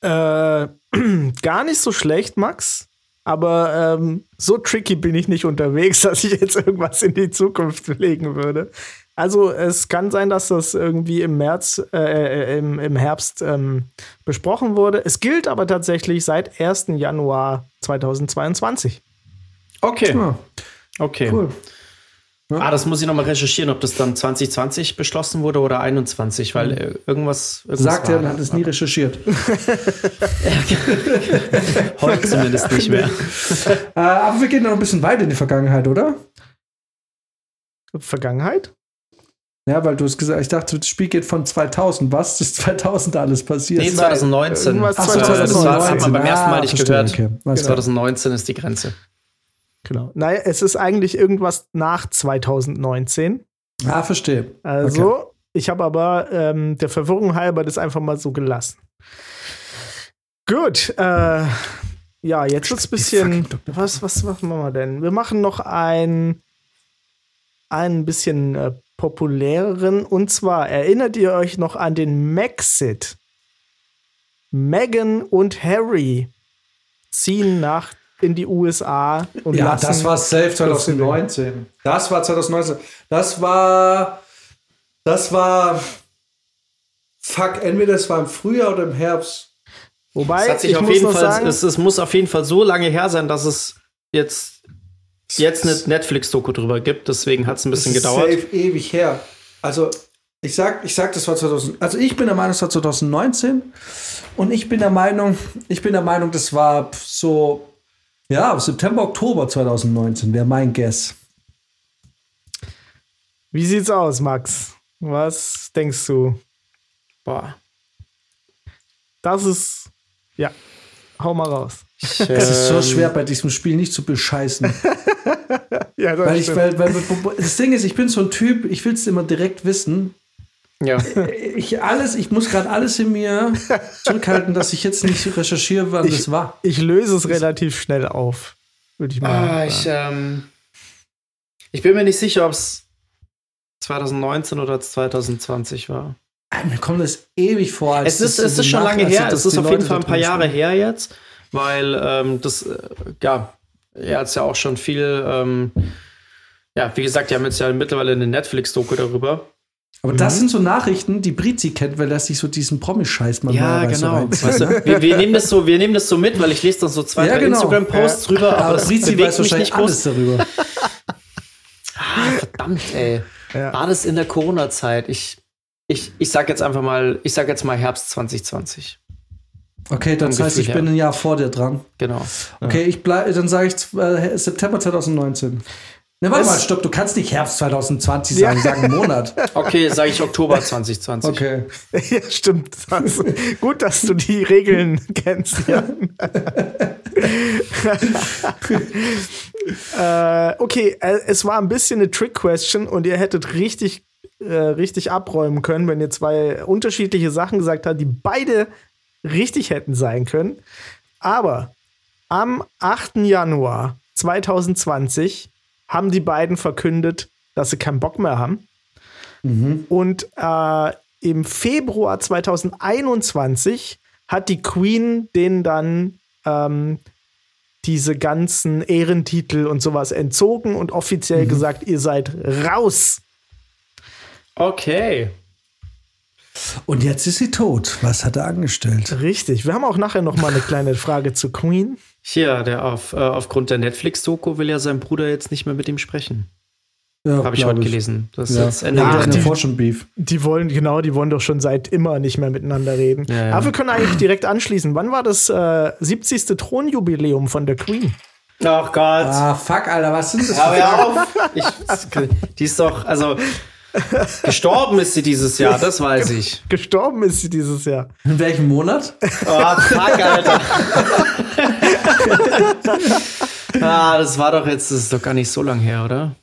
Äh, gar nicht so schlecht, Max. Aber ähm, so tricky bin ich nicht unterwegs, dass ich jetzt irgendwas in die Zukunft legen würde. Also es kann sein, dass das irgendwie im März, äh, äh, im, im Herbst ähm, besprochen wurde. Es gilt aber tatsächlich seit 1. Januar 2022. Okay. Ja, Okay. cool. Ah, das muss ich noch mal recherchieren, ob das dann 2020 beschlossen wurde oder 21, weil äh, irgendwas, irgendwas Sagt er und hat es nie recherchiert. Heute zumindest nicht mehr. äh, aber wir gehen noch ein bisschen weiter in die Vergangenheit, oder? Vergangenheit? Ja, weil du hast gesagt, ich dachte, das Spiel geht von 2000. Was ist 2000 alles passiert? Nee, 2019. Irgendwas Ach, Äh, das war, das 2019. hat man beim ersten Mal nicht verstehe, gehört. okay. Alles klar. 2019 ist die Grenze. Genau. Naja, es ist eigentlich irgendwas nach 2019. Ah, verstehe. Also, ich habe aber ähm, der Verwirrung halber das einfach mal so gelassen. Gut, äh, ja, jetzt wird's ein bisschen. Was, was machen wir denn? Wir machen noch ein, ein bisschen äh, populäreren. Und zwar erinnert ihr euch noch an den Maxit? Meghan und Harry ziehen nach in die USA und Ja, lassen. das war safe 2019. Das war 2019. Das war Das war. Fuck, entweder es war im Frühjahr oder im Herbst. Wobei, Es, ich auf muss Fall, sagen, es, es muss auf jeden Fall so lange her sein, dass es jetzt, jetzt eine Netflix-Doku drüber gibt. Deswegen hat es ein bisschen Das ist gedauert. Safe ewig her. Also, ich sag, ich sag, das war 2000. Also, ich bin der Meinung, es war 2019. Und ich bin der Meinung, ich bin der Meinung, das war so, ja, September, Oktober 2019 wäre mein Guess. wie sieht's aus, Max? Was denkst du? Boah. Das ist. Ja. Hau mal raus. Es ist so Ähm, schwer, bei diesem Spiel nicht zu bescheißen. Ja, das weil ich, weil, weil, das Ding ist, ich bin so ein Typ, ich will es immer direkt wissen. Ja. Ich alles, ich muss gerade alles in mir zurückhalten, dass ich jetzt nicht recherchiere, wann Ich- das war. ich löse es relativ schnell auf. Würde ich mal Ah, sagen. ich, ähm, ich bin mir nicht sicher, ob es 2019 oder 2020 war. Ah, Mir kommt das ewig vor. als Es ist, es ist schon lange her. das Es ist auf jeden Fall ein paar Jahre her jetzt, weil ähm, das, äh, ja, er hat ja auch schon viel, ähm, ja, wie gesagt, die haben jetzt ja mittlerweile eine Netflix-Doku darüber. Aber das sind so Nachrichten, die Brizi kennt, weil er sich so diesen Promi-Scheiß mal Ja, genau. reinzieht. Weißt du, wir, wir, nehmen das so, wir nehmen das so mit, weil ich lese dann so zwei, Ja, drei genau. Instagram-Posts Ja. drüber, aber das Brizi weiß wahrscheinlich nicht alles darüber. Ah, verdammt, ey. Ja. War das in der Corona-Zeit? Ich, ich, ich sag jetzt einfach mal, ich sag jetzt mal Herbst 2020. Okay, das heißt, ich bin ein Jahr vor dir dran. Genau. Okay, ich bleib, dann sage ich äh, September 2019. Ne, warte mal, stopp, du kannst nicht Herbst 2020 Ja. sagen, sag einen Monat. Okay, sage ich Oktober 2020. Okay. Ja, stimmt. Das, gut, dass du die Regeln kennst, Jan. äh, okay, äh, es war ein bisschen eine Trick-Question und ihr hättet richtig, äh, richtig abräumen können, wenn ihr zwei unterschiedliche Sachen gesagt habt, die beide richtig hätten sein können. Aber am 8. Januar 2020 haben die beiden verkündet, dass sie keinen Bock mehr haben. Und äh, im Februar 2021 hat die Queen denen dann ähm, diese ganzen Ehrentitel und sowas entzogen und offiziell gesagt, ihr seid raus. Okay. Und jetzt ist sie tot. Was hat er angestellt? Richtig. Wir haben auch nachher noch mal eine kleine Frage zu Queen. Hier, der auf, äh, aufgrund der Netflix-Doku will ja sein Bruder jetzt nicht mehr mit ihm sprechen. Ja, Habe ich heute gelesen. Das ist Ja. jetzt Ende Ja, Ach, Jahr. die die- Fortune Beef. Die wollen, genau, die wollen doch schon seit immer nicht mehr miteinander reden. Ja, ja. Aber wir können eigentlich direkt anschließen. Wann war das äh, 70. Thronjubiläum von der Queen? Ach Gott. Ah, fuck, Alter, was sind das Ja, für hör auf. Ich, die ist doch, also gestorben ist sie dieses Jahr, das weiß ich. Gestorben ist sie dieses Jahr. In welchem Monat? Oh, fuck, Alter. ah, das war doch jetzt, das ist doch gar nicht so lang her, oder?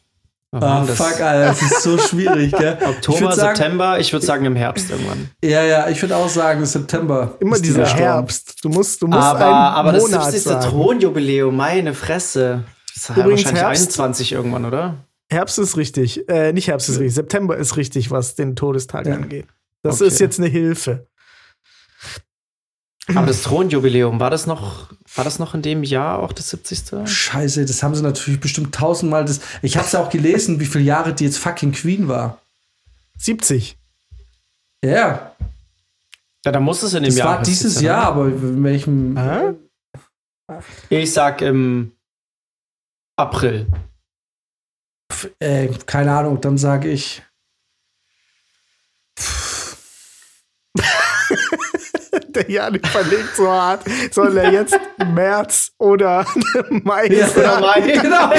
Ah, das? fuck, Alter, das ist so schwierig, gell? ich Oktober, würd sagen, September, ich würde sagen im Herbst irgendwann. Ja, ja, ich würde auch sagen, September. Immer dieser. Herbst. Du musst, du musst Aber, einen aber das Monat 70. sagen. Thronjubiläum, meine Fresse. Das ist ja Übrigens wahrscheinlich Herbst. 21 irgendwann, oder? Herbst ist richtig. Äh, nicht Herbst ist richtig. September ist richtig, was den Todestag Ja. angeht. Das Okay. ist jetzt eine Hilfe. Aber das Thronjubiläum, war das noch, war das noch in dem Jahr auch das 70.? Scheiße, das haben sie natürlich bestimmt tausendmal. Das, ich hab's ja auch gelesen, wie viele Jahre die jetzt fucking Queen war. 70. Ja, Ja, da muss es in dem das Jahr. war passiert dieses sein, Jahr, aber in welchem. Ah? Ich sag im April. Äh, keine Ahnung, dann sage ich. Der Jan überlegt so hart. Soll er jetzt März oder Mai Ja, sagen? genau,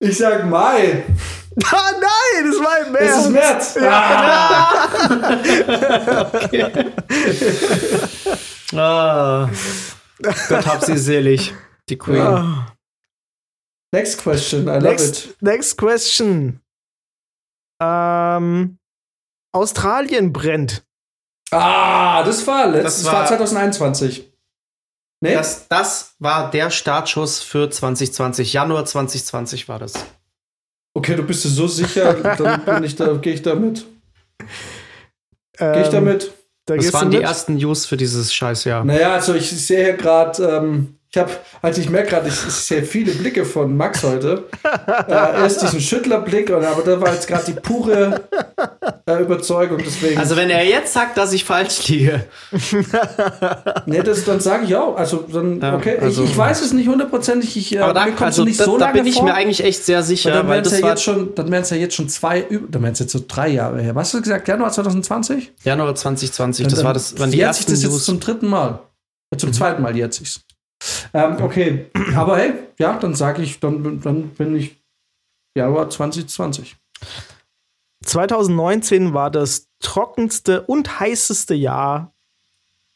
Ich sag Mai. Ah, nein, das war im März. Es ist März. Ah. Ah. Gott hab sie selig. Die Queen. Ah. Next question, I love Next, it. next question. Ähm, Australien brennt. Ah, das war letztes, Das war, war- 2021. Nee? Das, das war der Startschuss für 2020. Januar 2020 war das. okay, du bist dir so sicher, dann bin ich da, gehe ich damit. Gehe ich Ähm, damit? Da Das waren die mit? ersten News für dieses Scheißjahr. Naja, also ich sehe hier gerade, ähm, Ich habe, also ich merke gerade, ich, ich sehe viele Blicke von Max heute. äh, erst diesen Schüttlerblick, und, aber da war jetzt gerade die pure äh, Überzeugung. Deswegen. Also wenn er jetzt sagt, dass ich falsch liege. nee, das, dann sage ich auch. Also dann, Ja, okay, also- ich, ich weiß es nicht hundertprozentig. Ich, äh, Aber da, mir kommt's also, nicht da, so da bin ich vor. mir eigentlich echt sehr sicher, dann weil wären es ja, jetzt schon, dann wären es ja jetzt schon zwei, dann wären es jetzt so drei Jahre her. Was hast du gesagt? Januar 2020? Januar 2020. Dann- Das dann war das, waren die ersten das jetzt News. zum dritten Mal. Äh, Mhm. Zum zweiten Mal jetzt sich's. Ähm, okay, aber hey, ja, dann sage ich, dann, dann bin ich Januar 2020. 2019 war das trockenste und heißeste Jahr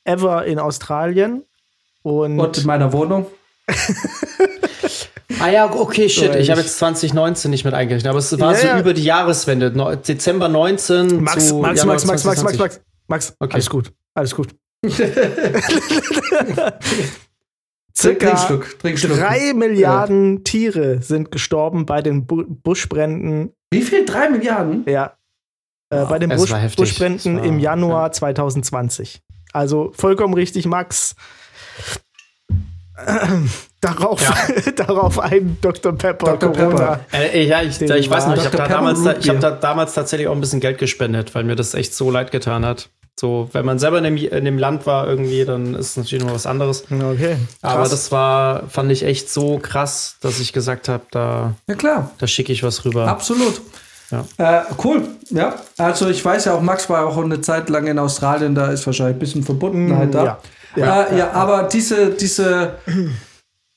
ever in Australien. Und, Und in meiner Wohnung. Ah ja, okay, shit. Ich habe jetzt 2019 nicht mit eingerechnet, aber es war Ja, so ja. über die Jahreswende. Dezember 19 Max, zu Max, Januar Max, Max, Max, Max, 2020. Max, Max, Okay. alles gut, alles gut. Circa Schluck, trink Schluck. drei Milliarden Tiere sind gestorben bei den Bu Buschbränden, Wie viel? Drei Milliarden? ja, äh, bei den Busch heftig. Buschbränden war- im Januar 2020. Also vollkommen richtig, Max. Darauf, darauf ein Dr. Pepper, Dr. Corona. Äh, ja, ich, ich weiß noch, ich habe da, damals, ich hab da damals tatsächlich auch ein bisschen Geld gespendet, weil mir das echt so leid getan hat. So, wenn man selber in dem, in dem Land war irgendwie, dann ist es natürlich noch was anderes. Okay. Aber krass. das war, fand ich echt so krass, dass ich gesagt habe, da, Ja, klar. da schicke ich was rüber. Absolut. Ja. Äh, cool, ja. Also ich weiß ja auch, Max war auch eine Zeit lang in Australien, da ist wahrscheinlich ein bisschen Verbundenheit Mm, da. ja. Ja, äh, ja, aber diese, diese,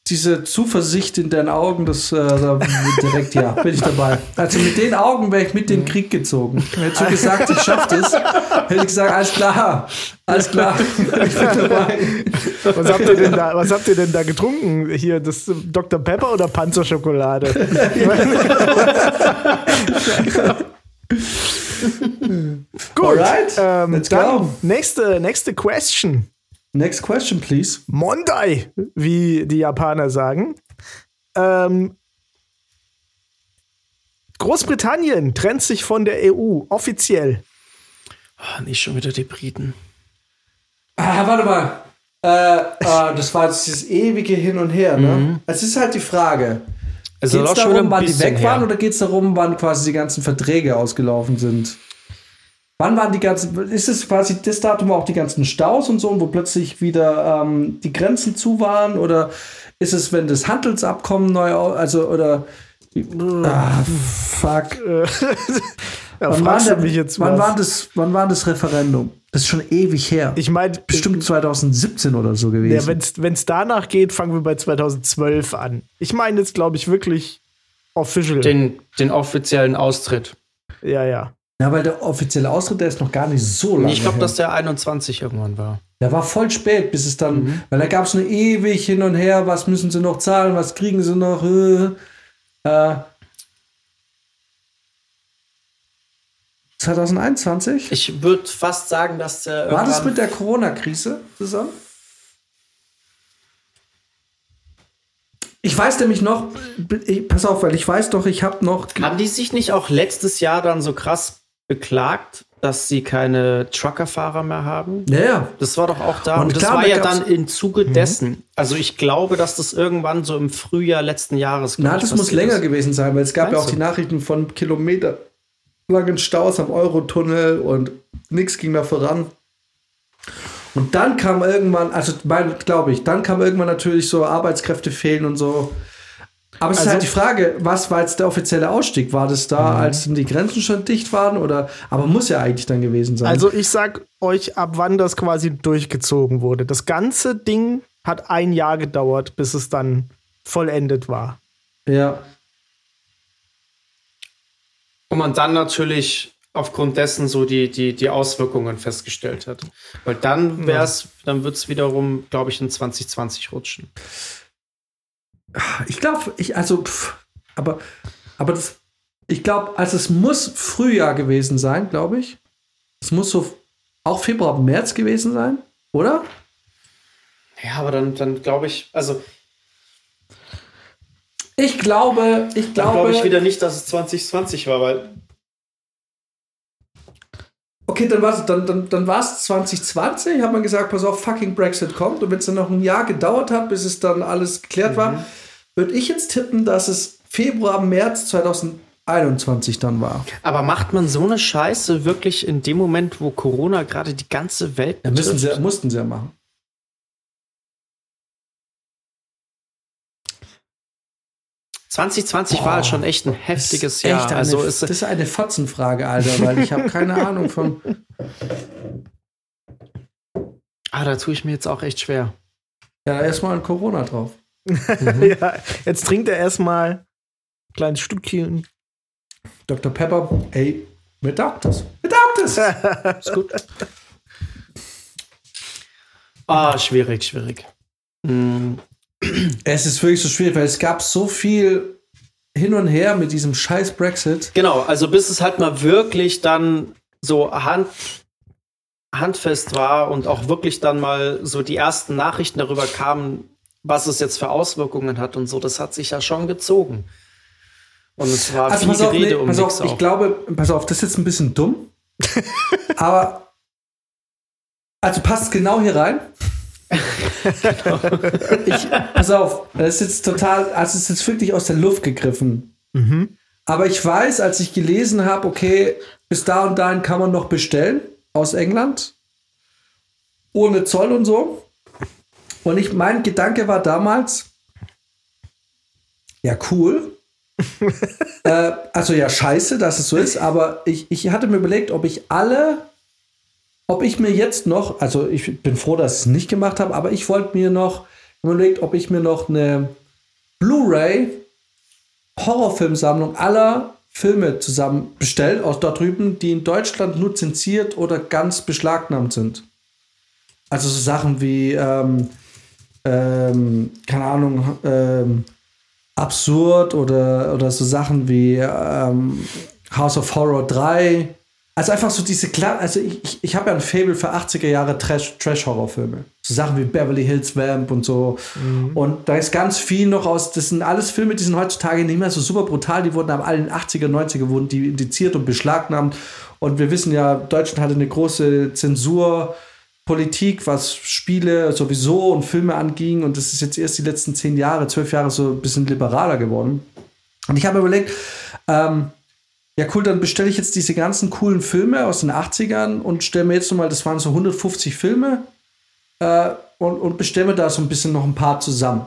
diese Zuversicht in deinen Augen, das äh, da direkt ja, bin ich dabei. Also mit den Augen wäre ich mit in den Krieg gezogen. Hättest du gesagt, ich schaff das, hätte ich gesagt, alles klar, alles klar, ich bin dabei. Was habt, ihr denn da, was habt ihr denn da getrunken? Hier, das Dr. Pepper oder Panzerschokolade? Gut. Alright, ähm, let's go. nächste, nächste Question. Next question, please. Mondai, wie die Japaner sagen. Ähm, Großbritannien trennt sich von der EU offiziell. Ah, nicht schon wieder die Briten. Ah, warte mal. Äh, ah, das war jetzt dieses ewige Hin und Her, ne? Es ist halt die Frage. Also Geht es darum, wann die weg waren her. oder geht es darum, wann quasi die ganzen Verträge ausgelaufen sind? Wann waren die ganzen, ist es quasi das Datum, wo auch die ganzen Staus und so, wo plötzlich wieder ähm, die Grenzen zu waren? Oder ist es, wenn das Handelsabkommen neu, also, oder, ah, fuck. Äh, ja, Wann war, mich jetzt wann, was? war das, wann war das Referendum? Das ist schon ewig her. Ich meine, Bestimmt 2017 oder so gewesen. ja, wenn es danach geht, fangen wir bei 2012 an. Ich meine jetzt, glaube ich, wirklich official. Den, den offiziellen Austritt. ja, ja. Ja, weil der offizielle Austritt, der ist noch gar nicht so lange. Ich glaube, dass der 21 irgendwann war. Der war voll spät, bis es dann, weil da gab es nur ewig hin und her, was müssen sie noch zahlen, was kriegen sie noch. Äh, äh, 2021? Ich würde fast sagen, dass der War das mit der Corona-Krise zusammen? Ich weiß nämlich noch, ich, pass auf, weil ich weiß doch, ich habe noch. Haben die sich nicht auch letztes Jahr dann so krass beklagt, dass sie keine Truckerfahrer mehr haben? Ja, ja. Das war doch auch da. Und Und, das klar, war da ja dann im Zuge dessen. Also ich glaube, dass das irgendwann so im Frühjahr letzten Jahres Na, das muss länger ist. gewesen sein, weil es gab ja Meinst auch die du? Nachrichten von kilometerlangen Staus am Eurotunnel und nichts ging mehr voran. Und dann kam irgendwann, also glaube ich, dann kam irgendwann natürlich so Arbeitskräfte fehlen und so. Aber es ist Also- halt die Frage, was war jetzt der offizielle Ausstieg? War das da, als die Grenzen schon dicht waren? Oder aber muss ja eigentlich dann gewesen sein. Also ich sag euch, ab wann das quasi durchgezogen wurde. Das ganze Ding hat ein Jahr gedauert, bis es dann vollendet war. ja. Und man dann natürlich aufgrund dessen so die, die, die Auswirkungen festgestellt hat. Weil dann wär's, dann wird es wiederum, glaube ich, in 2020 rutschen. Ich glaube, ich, also, pff, aber, aber das, ich glaube, also es muss Frühjahr gewesen sein, glaube ich. Es muss so auch Februar, März gewesen sein, oder? Ja, aber dann, dann glaube ich, also Ich glaube, ich dann glaube, glaube ich wieder nicht, dass es 2020 war, weil Okay, dann war es dann, dann, dann war's 2020, hat man gesagt, pass auf, fucking Brexit kommt. Und wenn es dann noch ein Jahr gedauert hat, bis es dann alles geklärt war, würde ich jetzt tippen, dass es Februar, März 2021 dann war. Aber macht man so eine Scheiße wirklich in dem Moment, wo Corona gerade die ganze Welt Ja, müssen betrifft? sie, mussten sie ja machen. – 2020 war halt schon echt ein heftiges Jahr. echt also eine, ist, das ist eine Fotzenfrage, Alter, weil ich habe keine Ahnung von. ah, da tue ich mir jetzt auch echt schwer. Ja, erstmal ein Corona drauf. ja, jetzt trinkt er erstmal ein kleines Stückchen. Dr. Pepper, ey, mir taugt das. Mir taugt das. Ist gut. Ah, schwierig, schwierig. Hm, Es ist wirklich so schwierig, weil es gab so viel hin und her mit diesem scheiß Brexit. Genau, also bis es halt mal wirklich dann so hand, handfest war und auch wirklich dann mal so die ersten Nachrichten darüber kamen, was es jetzt für Auswirkungen hat und so, das hat sich ja schon gezogen. Und es war Also viel pass auf, Gerede nee, um pass auf, ich auch. glaube, pass auf, das ist jetzt ein bisschen dumm. aber also passt genau hier rein. Ich, pass auf, das ist jetzt total, also es ist jetzt wirklich aus der Luft gegriffen. Mhm. Aber ich weiß, als ich gelesen habe, okay, bis da und dahin kann man noch bestellen aus England. Ohne Zoll und so. Und ich, mein Gedanke war damals, ja, cool. äh, also ja, scheiße, dass es so ist, aber ich, ich hatte mir überlegt, ob ich alle, ob ich mir jetzt noch, also ich bin froh, dass ich es nicht gemacht habe, aber ich wollte mir noch überlegt, ob ich mir noch eine Blu-ray Horrorfilmsammlung aller Filme zusammen bestellt aus dort drüben, die in Deutschland nur zensiert oder ganz beschlagnahmt sind. Also so Sachen wie, ähm, ähm, keine Ahnung, ähm, absurd oder, oder so Sachen wie ähm, House of Horror 3. Also einfach so diese klar, also ich, ich, ich habe ja ein Fable für 80er Jahre Trash- Trash-Horror-Filme. so Sachen wie Beverly Hills Vamp und so. Und da ist ganz viel noch aus, das sind alles Filme, die sind heutzutage nicht mehr so super brutal, die wurden ab allen 80er, 90er wurden die indiziert und beschlagnahmt. Und wir wissen ja, Deutschland hatte eine große Zensurpolitik, was Spiele sowieso und Filme anging. Und das ist jetzt erst die letzten zehn Jahre, zwölf Jahre so ein bisschen liberaler geworden. Und ich habe mir überlegt, ähm, ja cool, dann bestelle ich jetzt diese ganzen coolen Filme aus den 80ern und stelle mir jetzt nochmal, das waren so 150 Filme, äh, und, und bestelle mir da so ein bisschen noch ein paar zusammen.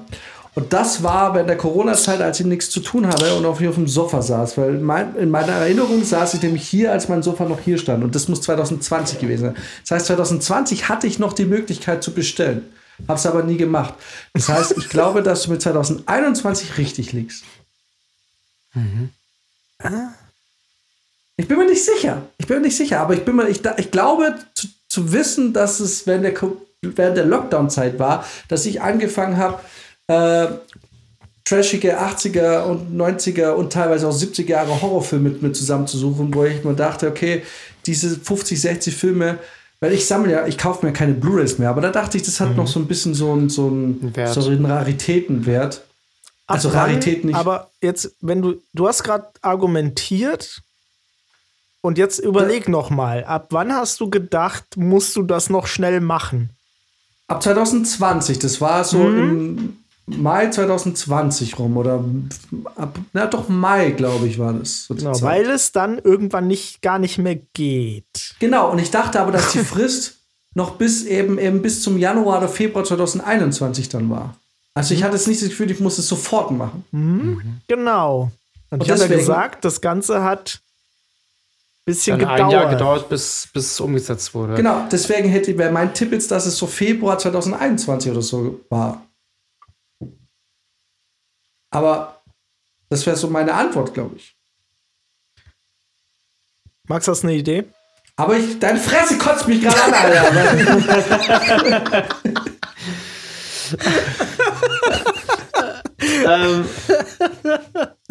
Und das war während der Corona-Zeit, als ich nichts zu tun hatte und auf, hier auf dem Sofa saß. Weil mein, in meiner Erinnerung saß ich nämlich hier, als mein Sofa noch hier stand. Und das muss 2020 gewesen sein. Das heißt, 2020 hatte ich noch die Möglichkeit zu bestellen. Habe es aber nie gemacht. Das heißt, ich glaube, dass du mit 2021 richtig liegst. Ich bin mir nicht sicher. Ich bin mir nicht sicher, aber ich bin mir, ich, ich glaube zu, zu wissen, dass es während der, während der Lockdown-Zeit war, dass ich angefangen habe, äh, trashige 80er und 90er und teilweise auch 70er Jahre Horrorfilme mit mir zusammenzusuchen, wo ich mir dachte, okay, diese 50, 60 Filme, weil ich sammle ja, ich kaufe mir keine Blu-Rays mehr, aber da dachte ich, das hat noch so ein bisschen so einen so Wert. so einen Raritätenwert. Also Ab wann- Rarität nicht. Aber jetzt, wenn du, du hast gerade argumentiert und jetzt überleg noch mal, ab wann hast du gedacht, musst du das noch schnell machen? Ab 2020, das war so im Mai 2020 rum oder ab, na doch Mai, glaube ich, war das. So Genau, weil es dann irgendwann nicht, gar nicht mehr geht. genau, und ich dachte aber, dass die Frist noch bis eben, eben bis zum Januar oder Februar 2021 dann war. Also ich hatte jetzt nicht das Gefühl, ich muss es sofort machen. Genau. Und, Und ich habe ja gesagt, das Ganze hat bisschen gedauert. ein Jahr gedauert, bis, bis es umgesetzt wurde. Genau, deswegen hätte wäre mein Tipp jetzt, dass es so Februar 2021 oder so war. Aber das wäre so meine Antwort, glaube ich. Max, hast du eine Idee? Aber ich, deine Fresse kotzt mich gerade an, Alter. ähm,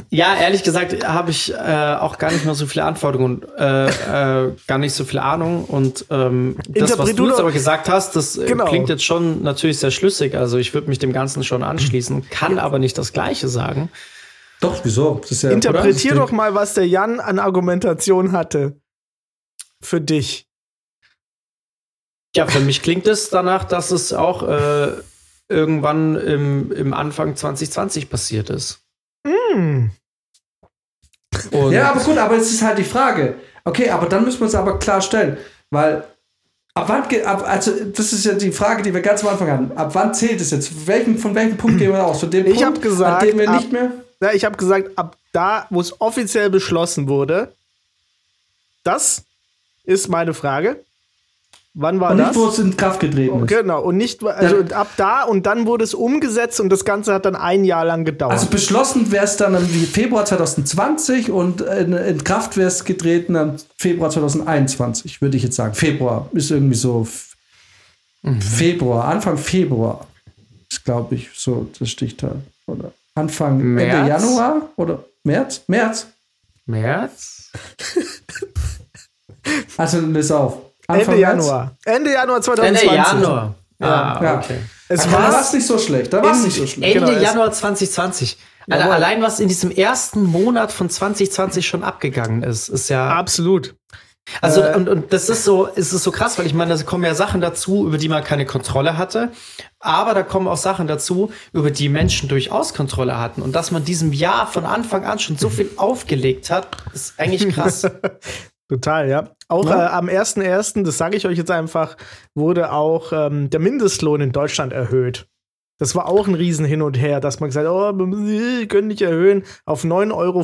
ja, ehrlich gesagt habe ich äh, auch gar nicht mehr so viele Anforderungen und äh, äh, gar nicht so viel Ahnung. Und ähm, das, was du jetzt aber gesagt hast, das äh, Genau. klingt jetzt schon natürlich sehr schlüssig. Also ich würde mich dem Ganzen schon anschließen, kann aber nicht das Gleiche sagen. Doch, wieso? Das ist ja, Interpretier doch mal, was der Jan an Argumentation hatte. Für dich. Ja, für mich klingt es danach, dass es auch äh, irgendwann im, im Anfang 2020 passiert ist. Und Ja, aber gut, aber es ist halt die Frage. Okay, aber dann müssen wir uns aber klarstellen, weil ab wann, ab, also das ist ja die Frage, die wir ganz am Anfang hatten. Ab wann zählt es jetzt? Welchen, von welchem Punkt gehen wir aus? Von dem Ich Punkt, hab gesagt, an dem wir ab- nicht mehr. Ja, ich habe gesagt, ab da, wo es offiziell beschlossen wurde, das ist meine Frage. Wann war Und das? nicht, wo es in Kraft getreten ist. Genau, und nicht, also ab da und dann wurde es umgesetzt und das Ganze hat dann ein Jahr lang gedauert. Also beschlossen wäre es dann im Februar 2020 und in, in Kraft wäre es getreten am Februar 2021, würde ich jetzt sagen. Februar ist irgendwie so F- Februar, Anfang Februar ist, glaube ich, so das Stichtag. Oder Anfang Ende März? Januar oder März? März. März? Also löse auf. Ende März? Januar. Ende Januar 2020. Ende Januar. Ah, Ja. okay. Es war es nicht so schlecht. Da war es nicht so schlecht. Ende Genau, Januar 2020. Alter, Jawohl. allein was in diesem ersten Monat von 2020 schon abgegangen ist, ist ja. absolut. Also, Äh, und, und das ist so, es ist so krass, weil ich meine, da kommen ja Sachen dazu, über die man keine Kontrolle hatte. Aber da kommen auch Sachen dazu, über die Menschen durchaus Kontrolle hatten. Und dass man diesem Jahr von Anfang an schon so viel aufgelegt hat, ist eigentlich krass. Total, ja. Auch Ja. äh, am 1.1., das sage ich euch jetzt einfach, wurde auch ähm, der Mindestlohn in Deutschland erhöht. Das war auch ein Riesen hin und her, dass man gesagt hat, oh, wir können nicht erhöhen auf 9,35 Euro.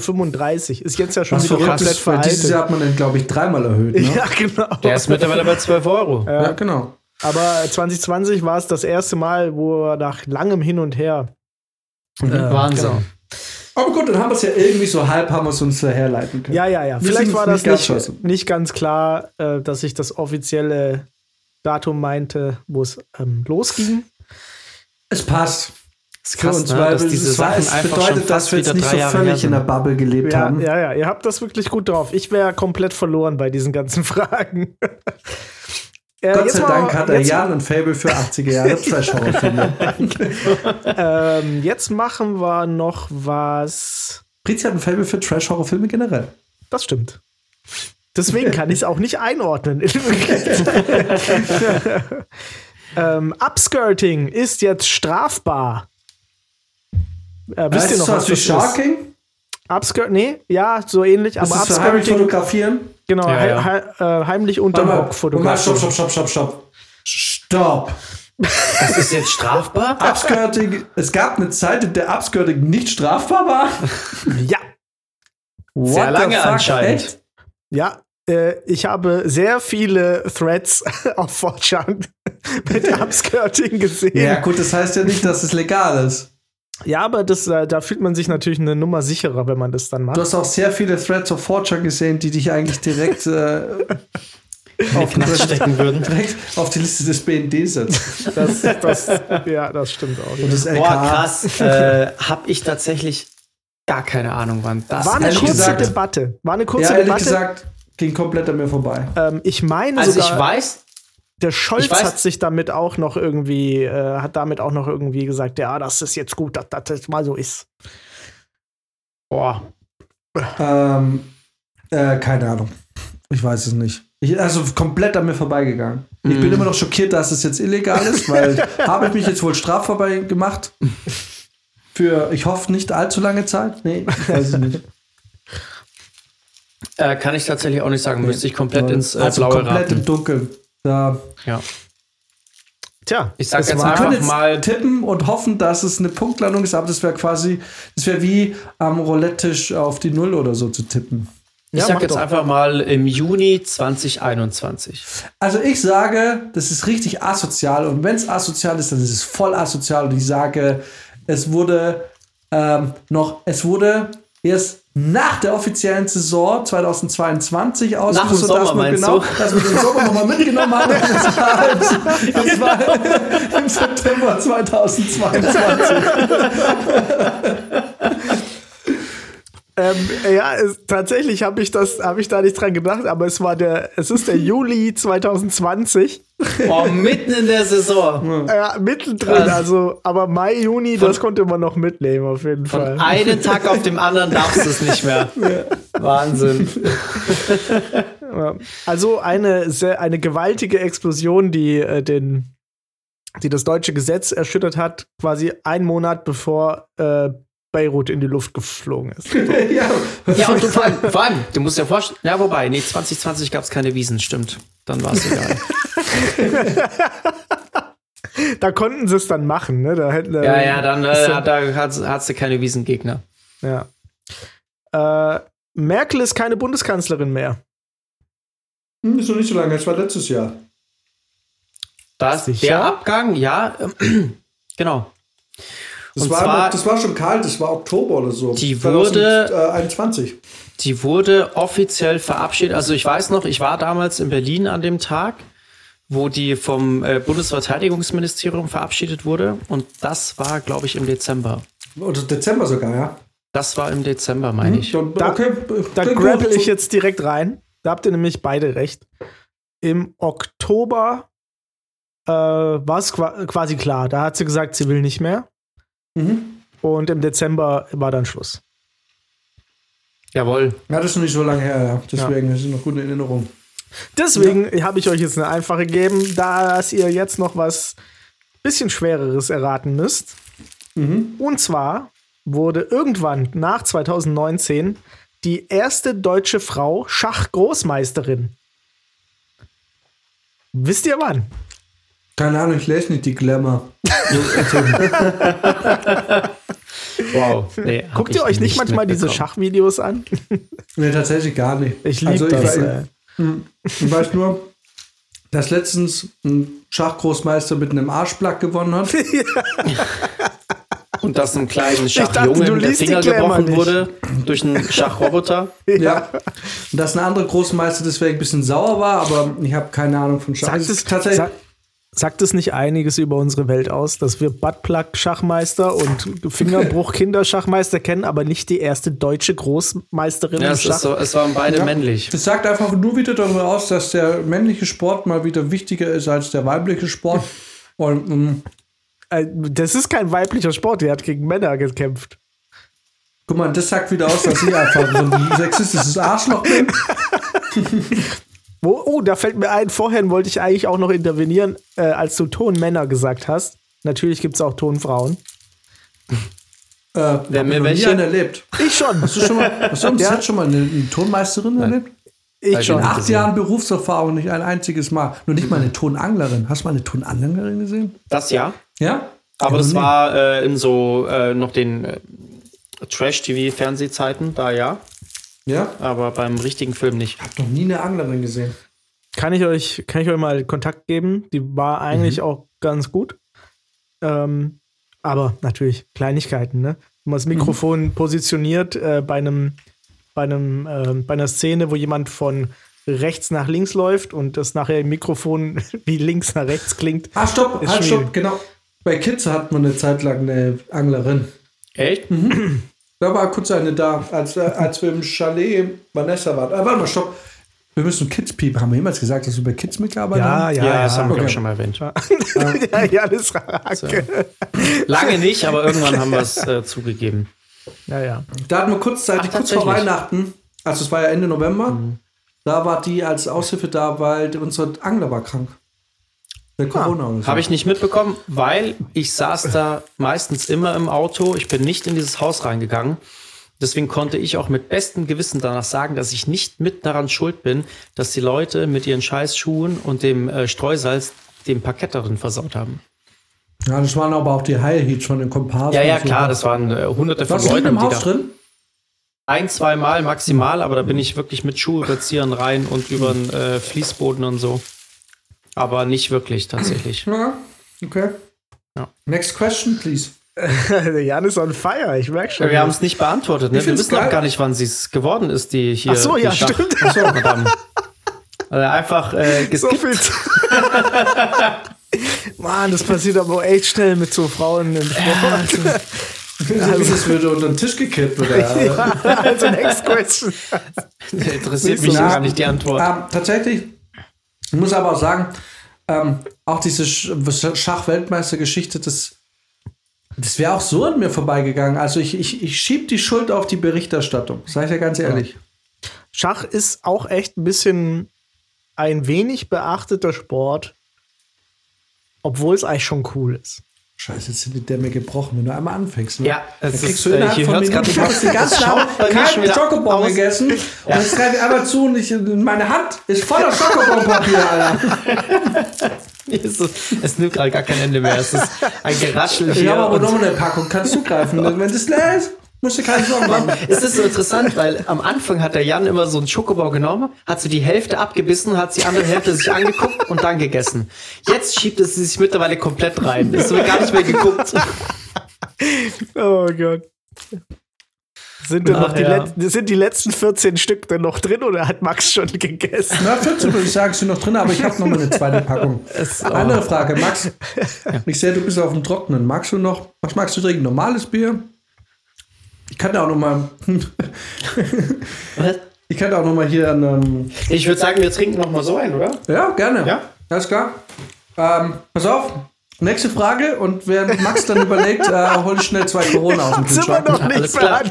Ist jetzt ja schon Was wieder verrückt komplett weil dieses veraltet. Jahr hat man den, glaube ich, dreimal erhöht. Ne? Ja, genau. Der ist mittlerweile bei 12 Euro. ja, genau. Aber 2020 war es das erste Mal, wo er nach langem Hin und Her. Mhm. äh, Wahnsinn. genau. Aber gut, dann haben wir es ja irgendwie so halb, haben wir es uns herleiten können. Ja, ja, ja. Vielleicht war nicht das ganz nicht, scheiße. nicht ganz klar, äh, dass ich das offizielle Datum meinte, wo es ähm, losging. Es passt. Das ist krass, uns, ne? weil dass diese es, Sachen es einfach bedeutet, schon dass wir jetzt nicht drei so Jahre völlig in der. Bubble gelebt Ja, haben. ja, ja, ihr habt das wirklich gut drauf. Ich wäre komplett verloren bei diesen ganzen Fragen. Äh, Gott sei mal- Dank hat er Jan und Fable für 80er Jahre Trash-Horror-Filme. ähm, jetzt machen wir noch was. Prizi hat ein Fable für Trash-Horror-Filme generell. Das stimmt. Deswegen kann ich es auch nicht einordnen. ähm, Upskirting ist jetzt strafbar. Äh, wisst Ist ihr noch, was das ist? Sharking? Upskirt, nee, ja, so ähnlich, Ist aber das für heimlich Upskirting, fotografieren? genau, Ja, ja. hei- hei- äh, heimlich unterm Rock fotografieren. stopp, stopp, stopp, stopp, stopp. Stopp. Das ist jetzt strafbar? Upskirting, es gab eine Zeit, in der Upskirting nicht strafbar war. Ja, What Sehr lange anscheinend. echt? Ja, äh, ich habe sehr viele Threads auf 4chan mit Upskirting gesehen. Ja, gut, das heißt ja nicht, dass es legal ist. Aber das, äh, da fühlt man sich natürlich eine Nummer sicherer, wenn man das dann Du macht. hast auch sehr viele Threads auf 4chan gesehen, die dich eigentlich direkt, äh, auf, stecken würden. direkt auf die Liste des BND setzen. Das, das, ja, das stimmt auch. Und das LK. Boah, krass. äh, hab ich tatsächlich gar keine Ahnung, wann das War eine kurze gesagt- Debatte. War eine kurze Ja, ehrlich Debatte. gesagt, ging komplett an mir vorbei. ähm, ich meine Also sogar, ich weiß, der Scholz ich weiß- hat sich damit auch noch irgendwie, äh, hat damit auch noch irgendwie gesagt, ja, das ist jetzt gut, dass dass das mal so ist. boah, Ähm, äh, keine Ahnung. Ich weiß es nicht. Ich, also komplett an mir vorbeigegangen. Ich Mhm. bin immer noch schockiert, dass es jetzt illegal ist, weil habe ich mich jetzt wohl strafvorbei gemacht? Für, ich hoffe, nicht allzu lange Zeit? Nee, ich weiß es nicht. äh, kann ich tatsächlich auch nicht sagen. Müsste ich komplett ins äh, also Blaue komplett im raten. Dunkeln. Da Ja. Tja, Ich sag es jetzt einfach jetzt mal, tippen und hoffen, dass es eine Punktlandung ist, aber das wäre quasi, das wäre wie am Roulette-Tisch auf die Null oder so zu tippen. ich Ja, sag jetzt doch. einfach mal im Juni 2021. Also ich sage, das ist richtig asozial und wenn es asozial ist, dann ist es voll asozial und ich sage, es wurde ähm, noch, es wurde erst nach der offiziellen Saison 2022 ausgesucht, dem Sommer, dass wir meinst genau, du? dass wir den Sommer nochmal mitgenommen haben. Das war, halt, das war im September 2022. Ähm, ja, es, tatsächlich habe ich das, habe ich da nicht dran gedacht, aber es war der, es ist der Juli 2020, Boah, mitten in der Saison. ja, mittendrin, Krass. also, aber Mai, Juni, das konnte man noch mitnehmen auf jeden Von Fall. einem Tag auf dem anderen darfst du es nicht mehr. Wahnsinn. Ja. Also eine, sehr, eine gewaltige Explosion, die äh, den die das deutsche Gesetz erschüttert hat, quasi einen Monat bevor äh, Beirut in die Luft geflogen ist. ja, ja und du, vor, allem, vor allem, du musst dir vorstellen, ja, wobei, nee, 2020 gab es keine Wiesen, stimmt. Dann war es egal. da konnten sie es dann machen, ne? Da hätten, ja, ja, dann äh, hat, da hat, du keine Wiesengegner. Ja. Äh, Merkel ist keine Bundeskanzlerin mehr. Hm, ist noch nicht so lange, es war letztes Jahr. Das, der Abgang, ja, genau. Das war, zwar, das war schon kalt, das war Oktober oder so. Die wurde 2021. Die wurde offiziell verabschiedet. Also ich weiß noch, ich war damals in Berlin an dem Tag, wo die vom äh, Bundesverteidigungsministerium verabschiedet wurde. Und das war, glaube ich, im Dezember. Oder Dezember sogar, ja. Das war im Dezember, meine hm, ich. Da, okay, da grapple ich jetzt direkt rein. Da habt ihr nämlich beide recht. Im Oktober äh, war es quasi klar. Da hat sie gesagt, sie will nicht mehr. Mhm. Und im Dezember war dann Schluss. Jawohl. Ja, das ist noch nicht so lange her, ja. Deswegen ja. ist es noch gute Erinnerung. Deswegen ja. habe ich euch jetzt eine einfache gegeben, dass ihr jetzt noch was bisschen schwereres erraten müsst. Mhm. Und zwar wurde irgendwann nach 2019 die erste deutsche Frau Schachgroßmeisterin. Wisst ihr wann? Keine Ahnung, ich lese nicht die Glamour. wow. Nee, Guckt ihr euch nicht manchmal diese Schachvideos an? nee, tatsächlich gar nicht. Ich liebe also, das. Ich, äh. ich weiß nur, dass letztens ein Schachgroßmeister mit einem Arschplack gewonnen hat. Und dass ein kleiner Schachjunge der Finger gebrochen wurde durch einen Schachroboter. ja. ja. Und dass ein anderer Großmeister deswegen ein bisschen sauer war, aber ich habe keine Ahnung von Schach. Sagt es, tatsächlich. Sag, Sagt es nicht einiges über unsere Welt aus, dass wir Buttplug-Schachmeister und Fingerbruch-Kinderschachmeister kennen, aber nicht die erste deutsche Großmeisterin ja, im Schach? So, es waren beide ja. männlich. Das sagt einfach nur wieder darüber aus, dass der männliche Sport mal wieder wichtiger ist als der weibliche Sport. und, um, äh, das ist kein weiblicher Sport, der hat gegen Männer gekämpft. Guck mal, das sagt wieder aus, dass ich einfach so ein sexistisches Arschloch bin. Wo, oh, da fällt mir ein, vorhin wollte ich eigentlich auch noch intervenieren, äh, als du Tonmänner gesagt hast. Natürlich gibt es auch Tonfrauen. Äh, Wer mir welche erlebt. Ich schon. Hast du schon mal, hast du ja? schon mal eine, eine Tonmeisterin Nein. erlebt? Ich schon. In acht Jahren Berufserfahrung nicht ein einziges Mal. Nur nicht mal eine Tonanglerin. Hast du mal eine Tonanglerin gesehen? Das ja. Ja? Aber ja, das war äh, in so äh, noch den äh, Trash-TV-Fernsehzeiten, da ja. Ja. Aber beim richtigen Film nicht. Ich habe noch nie eine Anglerin gesehen. Kann ich euch, kann ich euch mal Kontakt geben? Die war eigentlich mhm. auch ganz gut. Ähm, aber natürlich Kleinigkeiten, ne? Wenn man das Mikrofon mhm. positioniert äh, bei einem, bei einem, äh, bei einer Szene, wo jemand von rechts nach links läuft und das nachher im Mikrofon wie links nach rechts klingt. Ah, stopp, halt, stopp, genau. Bei Kids hat man eine Zeit lang eine Anglerin. Echt? Mhm. Da war kurz eine da, als, äh, als wir im Chalet Vanessa waren. Äh, warte mal, stopp. Wir müssen Kids piepen. Haben wir jemals gesagt, dass wir bei Kids mitgearbeitet ja, haben? Ja, ja, das haben wir okay. schon mal erwähnt. ja, ja, das so. Lange nicht, aber irgendwann haben wir es äh, zugegeben. Ja, ja. Da hatten wir kurzzeitig, Ach, kurz vor Weihnachten, also es war ja Ende November, mhm. da war die als Aushilfe da, weil unser Angler war krank. Corona. Habe ich nicht mitbekommen, weil ich saß da meistens immer im Auto. Ich bin nicht in dieses Haus reingegangen. Deswegen konnte ich auch mit bestem Gewissen danach sagen, dass ich nicht mit daran schuld bin, dass die Leute mit ihren Scheißschuhen und dem äh, Streusalz den Parkett darin versaut haben. Ja, das waren aber auch die High Heats von den Komparsen. Ja, ja, so. klar, das waren äh, hunderte von Leuten. im Haus drin? Ein, zwei Mal maximal, aber da bin ich wirklich mit Schuhüberziehern rein und über den äh, Fließboden und so. Aber nicht wirklich, tatsächlich. Ja, okay. Ja. Next question, please. Jan ist on fire, ich merke schon. wir haben es nicht beantwortet. Ne? Wir wissen auch gar nicht, wann sie es geworden ist, die hier. Ach so, ja, Schach. stimmt. Ach so, verdammt. Also einfach äh, geskippt. So Mann, das passiert aber echt schnell mit so Frauen im Sport. Ja, also, also, es würde unter den Tisch gekippt, oder? ja, also next question. Interessiert mich gar nicht die Antwort. Ähm, tatsächlich ich muss aber auch sagen, ähm, auch diese Schachweltmeistergeschichte, das, das wäre auch so an mir vorbeigegangen. Also ich, ich, ich schiebe die Schuld auf die Berichterstattung, sage ich ja ganz ehrlich. Schach ist auch echt ein bisschen ein wenig beachteter Sport, obwohl es eigentlich schon cool ist. Scheiße, jetzt sind die Dämme gebrochen, wenn du einmal anfängst. Ne? Ja, dann es kriegst ist, du äh, innerhalb hier von Minuten, ich habe den ganzen Abend wieder Schokobon gegessen und jetzt greife ich einmal zu und ich, meine Hand ist voller Schokobonpapier, Alter. Es, ist, es nimmt gerade gar kein Ende mehr. Es ist ein Geraschel Ich hier. habe aber und- noch eine Packung, kannst du greifen. Wenn das leer ist, musst du keine Sorgen machen. Es ist so interessant, weil am Anfang hat der Jan immer so einen Schokobau genommen, hat so die Hälfte abgebissen, hat die andere Hälfte sich angeguckt und dann gegessen. Jetzt schiebt es sich mittlerweile komplett rein. Es wird gar nicht mehr geguckt. Oh Gott. Sind, denn Ach, noch die, ja. Sind die letzten 14 Stück denn noch drin oder hat Max schon gegessen? Na, 14 würde ich sagen, sind noch drin, aber ich habe noch mal eine zweite Packung. Es- Andere Frage, Max. Ich sehe, du bist auf dem Trockenen. Magst du noch, was magst du trinken? Normales Bier? Ich kann da auch noch mal, ich kann da auch noch mal hier ein, ähm, Ich würde sagen, wir trinken noch mal so ein, oder? ja, gerne. Ja? Alles klar. Ähm, pass auf. Nächste Frage und während Max dann überlegt, äh, hol ich schnell zwei Corona aus dem Sind wir Kühlschrank. noch nicht Alles klar.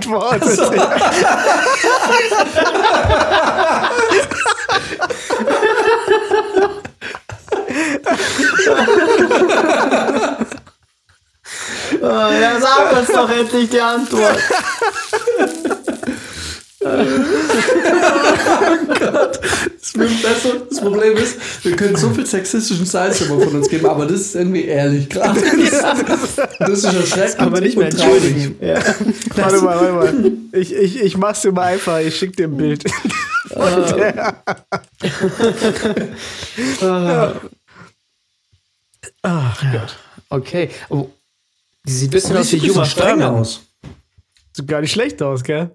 beantwortet. Ja, sag uns doch endlich die Antwort. Das, weißt du, das Problem ist, wir können so viel sexistischen Scheiß immer von uns geben, aber das ist irgendwie ehrlich gerade. Das ist erschreckend. Aber nicht mehr traurig. entschuldigen. Ja. warte mal, warte mal. Ich, ich, ich mach's dir mal einfach. Ich schick dir ein Bild. Ach Gott. Okay. Oh, die sieht ein bisschen Die aus wie Juma streng aus. Sieht gar nicht schlecht aus, gell?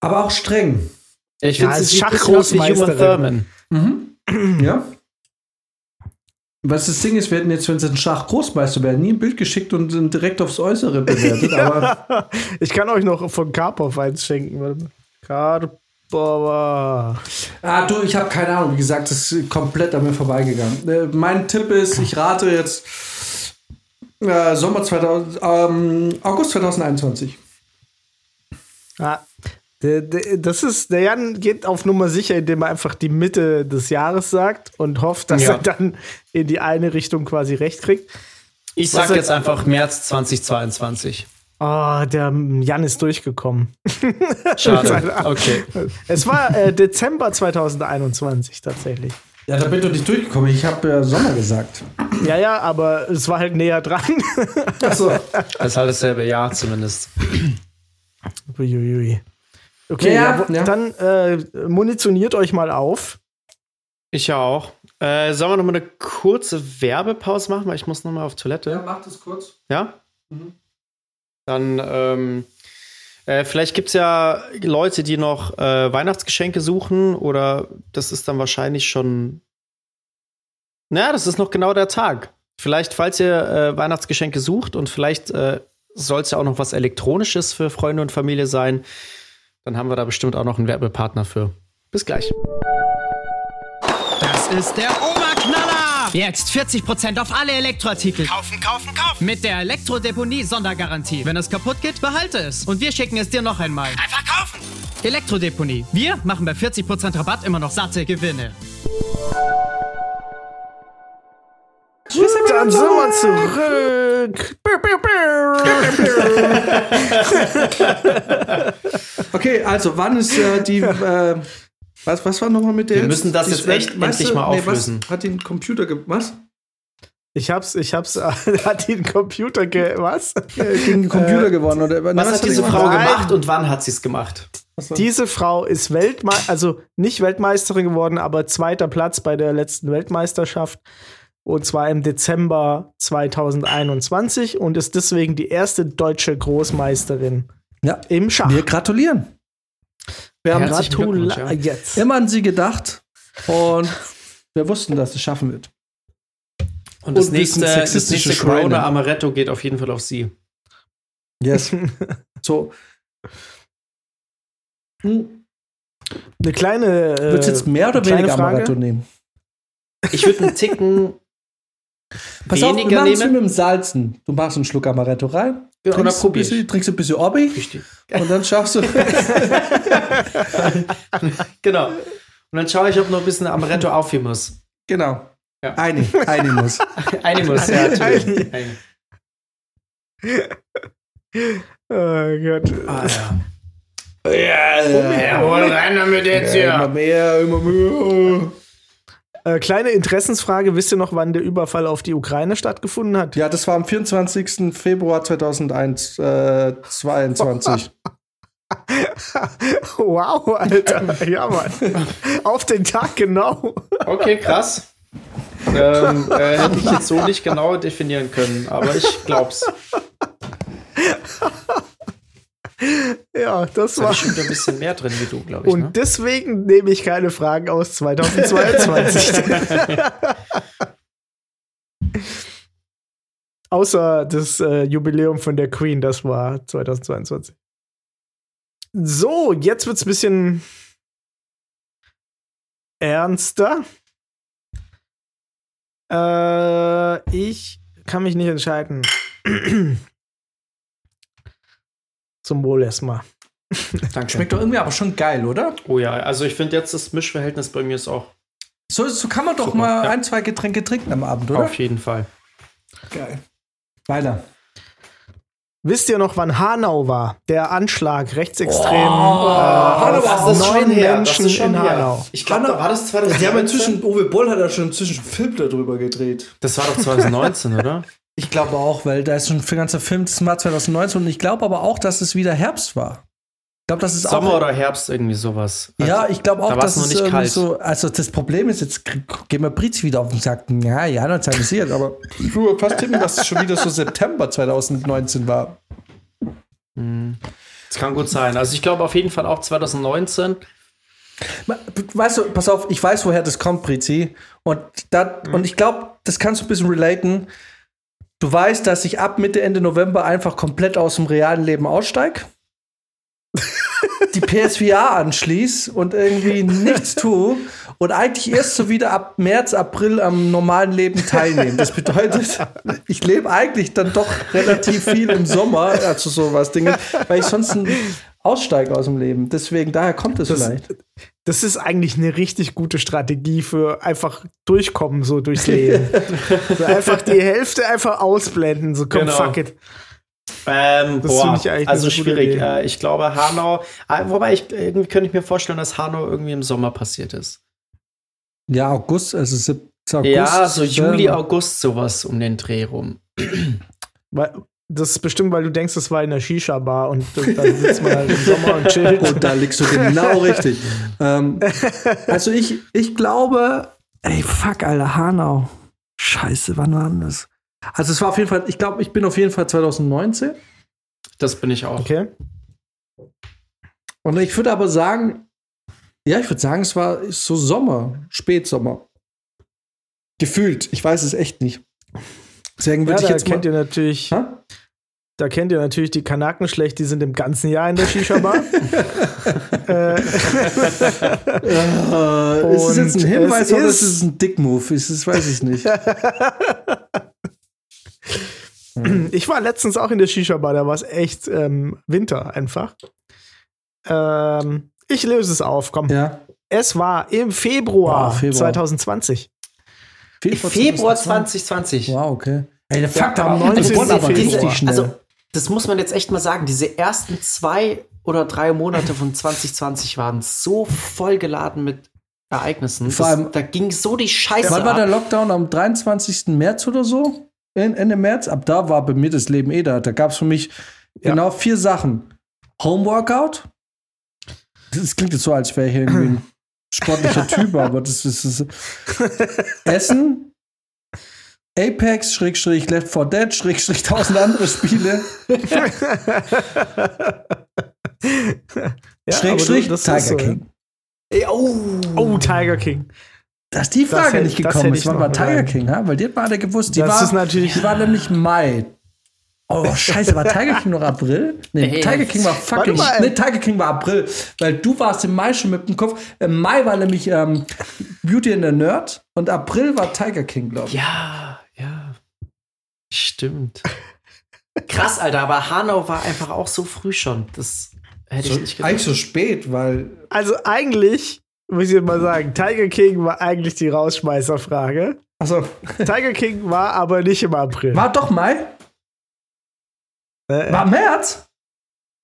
Aber auch streng. Ich Ja, finde, ein bisschen aus wie Juma. Thurman. Ja. Was das Ding ist, wir hätten jetzt, wenn sie ein Schachgroßmeister wären, nie ein Bild geschickt und sind direkt aufs Äußere bewertet. Aber Ich kann euch noch von Karpov eins schenken. Warte mal. Karpov. ah, du, ich habe keine Ahnung. Wie gesagt, das ist komplett an mir vorbeigegangen. Äh, mein Tipp ist, ich rate jetzt äh, Sommer 2000, ähm, August 2021. Ja, der, der, das ist, der Jan geht auf Nummer sicher, indem er einfach die Mitte des Jahres sagt und hofft, dass Ja. er dann in die eine Richtung quasi recht kriegt. Ich sag jetzt einfach März 2022. Oh, der Jan ist durchgekommen. Schade. Okay. Es war äh, Dezember 2021 tatsächlich. Ja, da bin ich doch nicht durchgekommen. Ich habe äh, Sommer gesagt. Ja, ja, aber es war halt näher dran. Achso. Das ist halt dasselbe Jahr zumindest. Uiuiui. Okay, Ja, ja, ja. dann äh, munitioniert euch mal auf. Ich ja auch. Äh, sollen wir noch mal eine kurze Werbepause machen, weil ich muss noch mal auf Toilette. mach das kurz. Ja? Mhm. Dann, ähm, äh, vielleicht gibt es ja Leute, die noch äh, Weihnachtsgeschenke suchen oder das ist dann wahrscheinlich schon. Naja, das ist noch genau der Tag. Vielleicht, falls ihr äh, Weihnachtsgeschenke sucht und vielleicht äh, soll es ja auch noch was Elektronisches für Freunde und Familie sein, dann haben wir da bestimmt auch noch einen Werbepartner für. Bis gleich. Das ist der Oberknaller! Jetzt 40% auf alle Elektroartikel. Kaufen, kaufen, kaufen. Mit der Elektrodeponie Sondergarantie. Wenn es kaputt geht, behalte es. Und wir schicken es dir noch einmal. Einfach kaufen. Elektrodeponie. Wir machen bei 40% Rabatt immer noch satte Gewinne. Dann sind wir zurück. Okay, also wann ist äh, die. Äh, was, was war nochmal mit der? Wir müssen das die jetzt Sven- echt weißt endlich du- mal nee, auflösen. Was hat den Computer ge Was? Ich hab's, ich hab's, hat den Computer ge, was? Gegen den Computer gewonnen? Oder, Was, hat diese die Frau gemacht? gemacht und wann hat sie es gemacht? Diese Frau ist Weltmeisterin, also nicht Weltmeisterin geworden, aber zweiter Platz bei der letzten Weltmeisterschaft. Und zwar im Dezember 2021 und ist deswegen die erste deutsche Großmeisterin Ja, im Schach. wir gratulieren. Wir haben Glückwunsch, ja. jetzt. immer an sie gedacht und wir wussten, dass es schaffen wird. Und das Und wissen nächste, das sexistische nächste. Corona Amaretto geht auf jeden Fall auf sie. Yes. so. Hm. Eine kleine. Äh, Würdest du jetzt mehr oder kleine weniger Frage? Amaretto nehmen? Ich würde einen Ticken Pass auf, wir machen es mit dem Salzen. Du machst einen Schluck Amaretto rein, Ja, trinkst, ein bisschen, trinkst ein bisschen Orbi Richtig. und dann schaffst du. Genau. Und dann schaue ich, ob noch ein bisschen Amaretto aufheben muss. genau. Ja. Eine, eine muss. Eine muss, ja, natürlich. Eine. Oh Gott. Ah, ja. Ja, hol rein damit jetzt Immer mehr, immer mehr. Äh, kleine Interessensfrage: Wisst ihr noch, wann der Überfall auf die Ukraine stattgefunden hat? Ja, das war am 24. Februar 2001, äh, 22. wow, Alter. Ja, Mann. Auf den Tag genau. Okay, krass. ähm, äh, hätte ich jetzt so nicht genau definieren können, aber ich glaub's. Ja, das Da war. schon ein bisschen mehr drin wie du, glaube ich. Und Ne? deswegen nehme ich keine Fragen aus 2022. Außer das äh, Jubiläum von der Queen, das war 2022. So, jetzt wird's ein bisschen ernster. Äh, ich kann mich nicht entscheiden. Zum Wohl erstmal. Danke. Schmeckt doch irgendwie aber schon geil, oder? Oh ja, also ich finde jetzt das Mischverhältnis bei mir ist auch So, so kann man doch Super, mal ja. ein, zwei Getränke trinken am Abend, oder? auf jeden Fall. Geil. Weiter. Wisst ihr noch, wann Hanau war? Der Anschlag rechtsextrem Hanau äh, war auf das neun schon her, das Menschen ist schon in her. Hanau. Ich glaube, da war das Die haben 2019. inzwischen, Uwe Boll hat ja schon inzwischen einen Film darüber gedreht. Das war doch 2019, oder? Ich glaube auch, weil da ist schon ein ganzer Film, das war 2019 und ich glaube aber auch, dass es wieder Herbst war. Ich glaube, das ist Sommer auch. oder Herbst irgendwie sowas. Ja, ich glaube auch, da dass noch es nicht irgendwie kalt. so. Also das Problem ist, jetzt gehen wir Brizi wieder auf und sagen, ja, ja, dann passiert, aber ich würde fast tippen, dass es schon wieder so September 2019 war. Das kann gut sein. Also ich glaube auf jeden Fall auch 2019. Weißt du, pass auf, ich weiß, woher das kommt, Brizi. Und, da, und ich glaube, das kannst du ein bisschen relaten. Du weißt, dass ich ab Mitte, Ende November einfach komplett aus dem realen Leben aussteige. die PSVR anschließ und irgendwie nichts tue und eigentlich erst so wieder ab März, April am normalen Leben teilnehme. Das bedeutet, ich lebe eigentlich dann doch relativ viel im Sommer, also sowas Dinge, weil ich sonst ein aussteige aus dem Leben. Deswegen, daher kommt es vielleicht. Das ist eigentlich eine richtig gute Strategie für einfach durchkommen so durchs Leben. so einfach die Hälfte einfach ausblenden, so komm, Genau. fuck it. Ähm, Das boah, also schwierig. Idee. Äh, ich glaube Hanau, äh, wobei ich irgendwie könnte ich mir vorstellen, dass Hanau irgendwie im Sommer passiert ist. Ja, August, also 7. August. ja, so Juli, August sowas um den Dreh rum. Das ist bestimmt, weil du denkst, das war in der Shisha-Bar und dann sitzt man halt im Sommer und chillt. Und da liegst du genau richtig. Ähm, also ich, ich glaube, ey, fuck, Alter, Hanau. Scheiße, wann war denn das? Also es war auf jeden Fall, ich glaube, ich bin auf jeden Fall 2019. Das bin ich auch. Okay. Und ich würde aber sagen, ja, ich würde sagen, es war so Sommer, Spätsommer. Gefühlt. Ich weiß es echt nicht. Deswegen Ja, würde ich da jetzt kennt mal. ihr natürlich, Hä? Da kennt ihr natürlich die Kanaken schlecht, die sind im ganzen Jahr in der Shisha-Bar. äh, ist es jetzt ein Hinweis es oder ist- ist es ein Dick-Move? Ist es, weiß ich nicht. ich war letztens auch in der Shisha-Bar, da war es echt ähm, Winter einfach. Ähm, ich löse es auf, komm. ja. Es war im Februar, Boah, Februar. 2020. Februar 2020. Wow, okay. Ey, der Fakt am aber 19. aber Februar. richtig schnell. Also, das muss man jetzt echt mal sagen. Diese ersten zwei oder drei Monate von 2020 waren so vollgeladen mit Ereignissen. Vor Das, allem- da ging so die Scheiße Wann war der. Lockdown? Am 23. März oder so? En- Ende März? Ab da war bei mir das Leben eh da. Da gab es für mich Ja. genau vier Sachen. Homeworkout. Das klingt jetzt so, als wäre ich irgendwie ein sportlicher Typ, aber das ist, das ist Essen. Apex, Schrägstrich, Left 4 Dead, Schrägstrich, tausend andere Spiele. Ja, Schrägstrich, aber das Tiger so, King. Ey, oh. Oh, Tiger King. Dass die Das Frage hätte- nicht das gekommen ist, wann war Tiger rein. King, ha? weil die hat hatte gewusst. Die Das war, ist natürlich- Die war nämlich Mai. Oh, scheiße, war Tiger King noch April? Nee, Ey, Tiger King war fucking. Mal. Nee, Tiger King war April. Weil du warst im Mai schon mit dem Kopf. Im Mai war nämlich ähm, Beauty and the Nerd und April war Tiger King, glaube ich. Ja, ja. Stimmt. Krass, Alter, aber Hanau war einfach auch so früh schon. Das hätte ich nicht gedacht. Eigentlich so spät, weil. Also eigentlich, muss ich jetzt mal sagen, Tiger King war eigentlich die Rausschmeißerfrage. Achso. Tiger King war aber nicht im April. War doch Mai? Äh, War März?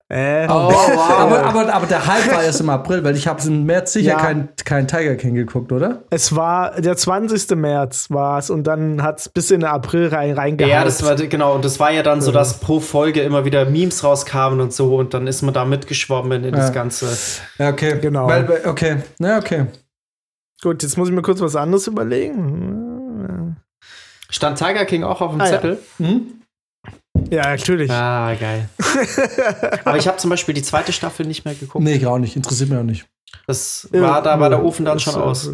Äh, Oh, wow. Aber, aber, aber der Hype war erst im April, weil ich habe im März sicher Ja. kein, kein Tiger King geguckt, oder? Es war der 20. März war es und dann hat es bis in den April rein reingehauen. Ja, das war genau, und das war ja dann so, dass pro Folge immer wieder Memes rauskamen und so und dann ist man da mitgeschwommen in das Ja. Ganze. Ja, okay. Genau. Weil, okay. Ja, okay. Gut, jetzt muss ich mir kurz was anderes überlegen. Stand Tiger King auch auf dem Ah, ja. Zettel? Hm? Ja, natürlich. Ah, geil. Aber ich habe zum Beispiel die zweite Staffel nicht mehr geguckt. Nee, gar nicht. Interessiert mich auch nicht. Das war, da war der Ofen dann Das, schon aus.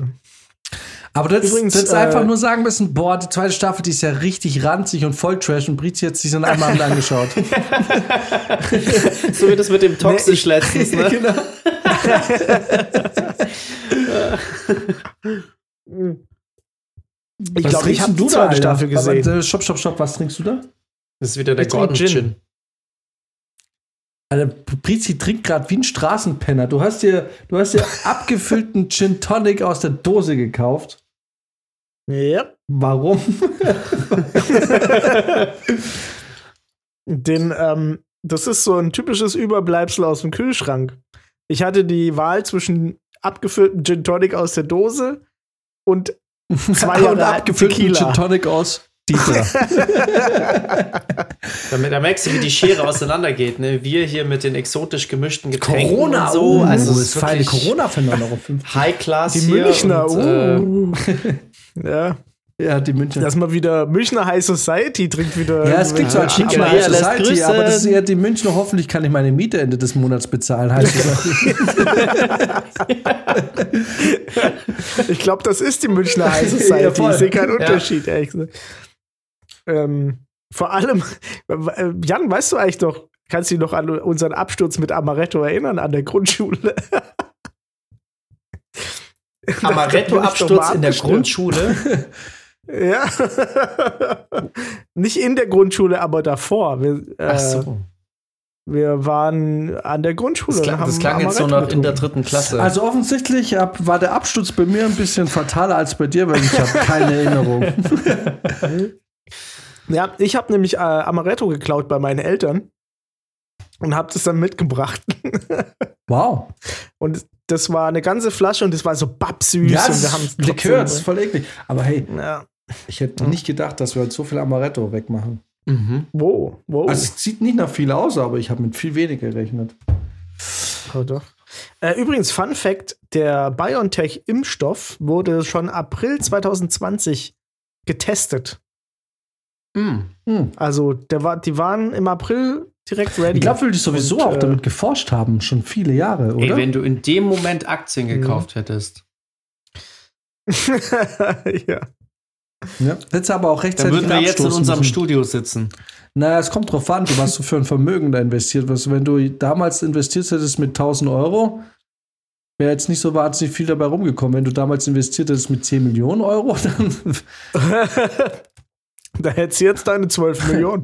Aber das, Übrigens, das ist äh, einfach nur sagen müssen, boah, die zweite Staffel, die ist ja richtig ranzig und voll Trash und Brizi hat sich dann einmal angeschaut. So wie das mit dem Toxisch letztens, ne? genau. Ich glaube, ich habe die zweite Staffel gesehen. Aber, äh, stopp, stopp, stopp. Was trinkst du da? Das ist wieder der Gordon Gin. Gin. Alter, Brizi trinkt gerade wie ein Straßenpenner. Du hast dir, du hast dir abgefüllten Gin Tonic aus der Dose gekauft. Ja. Warum? Den, ähm, das ist so ein typisches Überbleibsel aus dem Kühlschrank. Ich hatte die Wahl zwischen abgefülltem Gin Tonic aus der Dose und zwei und abgefüllten Tequila. Gin Tonic aus. Damit, da merkst du, wie die Schere auseinandergeht. Ne? Wir hier mit den exotisch gemischten Getränken Corona, und so. oh, also das es ist feine wirklich Corona-Phänomen. High Class Die hier. Münchner, und, äh, uh. ja, Ja, die Münchner. dass man wieder Münchner High Society trinkt wieder. ja, es klingt so als Schickeria Münchner High Society, grüßen. aber das ist eher die Münchner, hoffentlich kann ich meine Miete Ende des Monats bezahlen, heißt es. Ich glaube, das ist die Münchner High Ja, Society. voll. ich sehe keinen Unterschied, ehrlich gesagt. Ähm, vor allem, äh, Jan, weißt du eigentlich doch, kannst du dich noch an unseren Absturz mit Amaretto erinnern, an der Grundschule? Amaretto-Absturz in der. Grundschule. Ja. Nicht in der Grundschule, aber davor. Wir, äh, Ach so. wir waren an der Grundschule. Das klang, das klang jetzt so noch in der dritten Klasse. Also offensichtlich ab, war der Absturz bei mir ein bisschen fataler als bei dir, weil ich habe keine Erinnerung. Ja, ich habe nämlich äh, Amaretto geklaut bei meinen Eltern und habe das dann mitgebracht. Wow. Und das war eine ganze Flasche und das war so babsüß. Ja, und das wir haben ist Likör, das ist voll eklig. Aber hey, Ja. ich hätte nicht gedacht, dass wir halt so viel Amaretto wegmachen. mhm. Wo? Wo? Also es sieht nicht nach viel aus, aber ich habe mit viel weniger gerechnet. Oh, doch. Äh, übrigens, Fun Fact: Der BioNTech-Impfstoff wurde schon April 2020 getestet. Mhm. Hm. Also, der war, die waren im April direkt ready. Ich glaube, weil die sowieso Und, auch äh, damit geforscht haben, schon viele Jahre, oder? Ey, wenn du in dem Moment Aktien Mhm. gekauft hättest, ja. ja. Hättest aber auch dann rechtzeitig würden wir jetzt in unserem müssen. Studio sitzen. Naja, es kommt drauf an, was du für ein Vermögen da investiert hast. Wenn du damals investiert hättest mit 1000 Euro, wäre jetzt nicht so wahnsinnig viel dabei rumgekommen. Wenn du damals investiert hättest mit 10 Millionen Euro, dann. da hättest du jetzt deine 12 Millionen.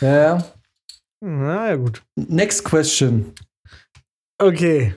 ja, ja. Na ja, gut. Next question. Okay.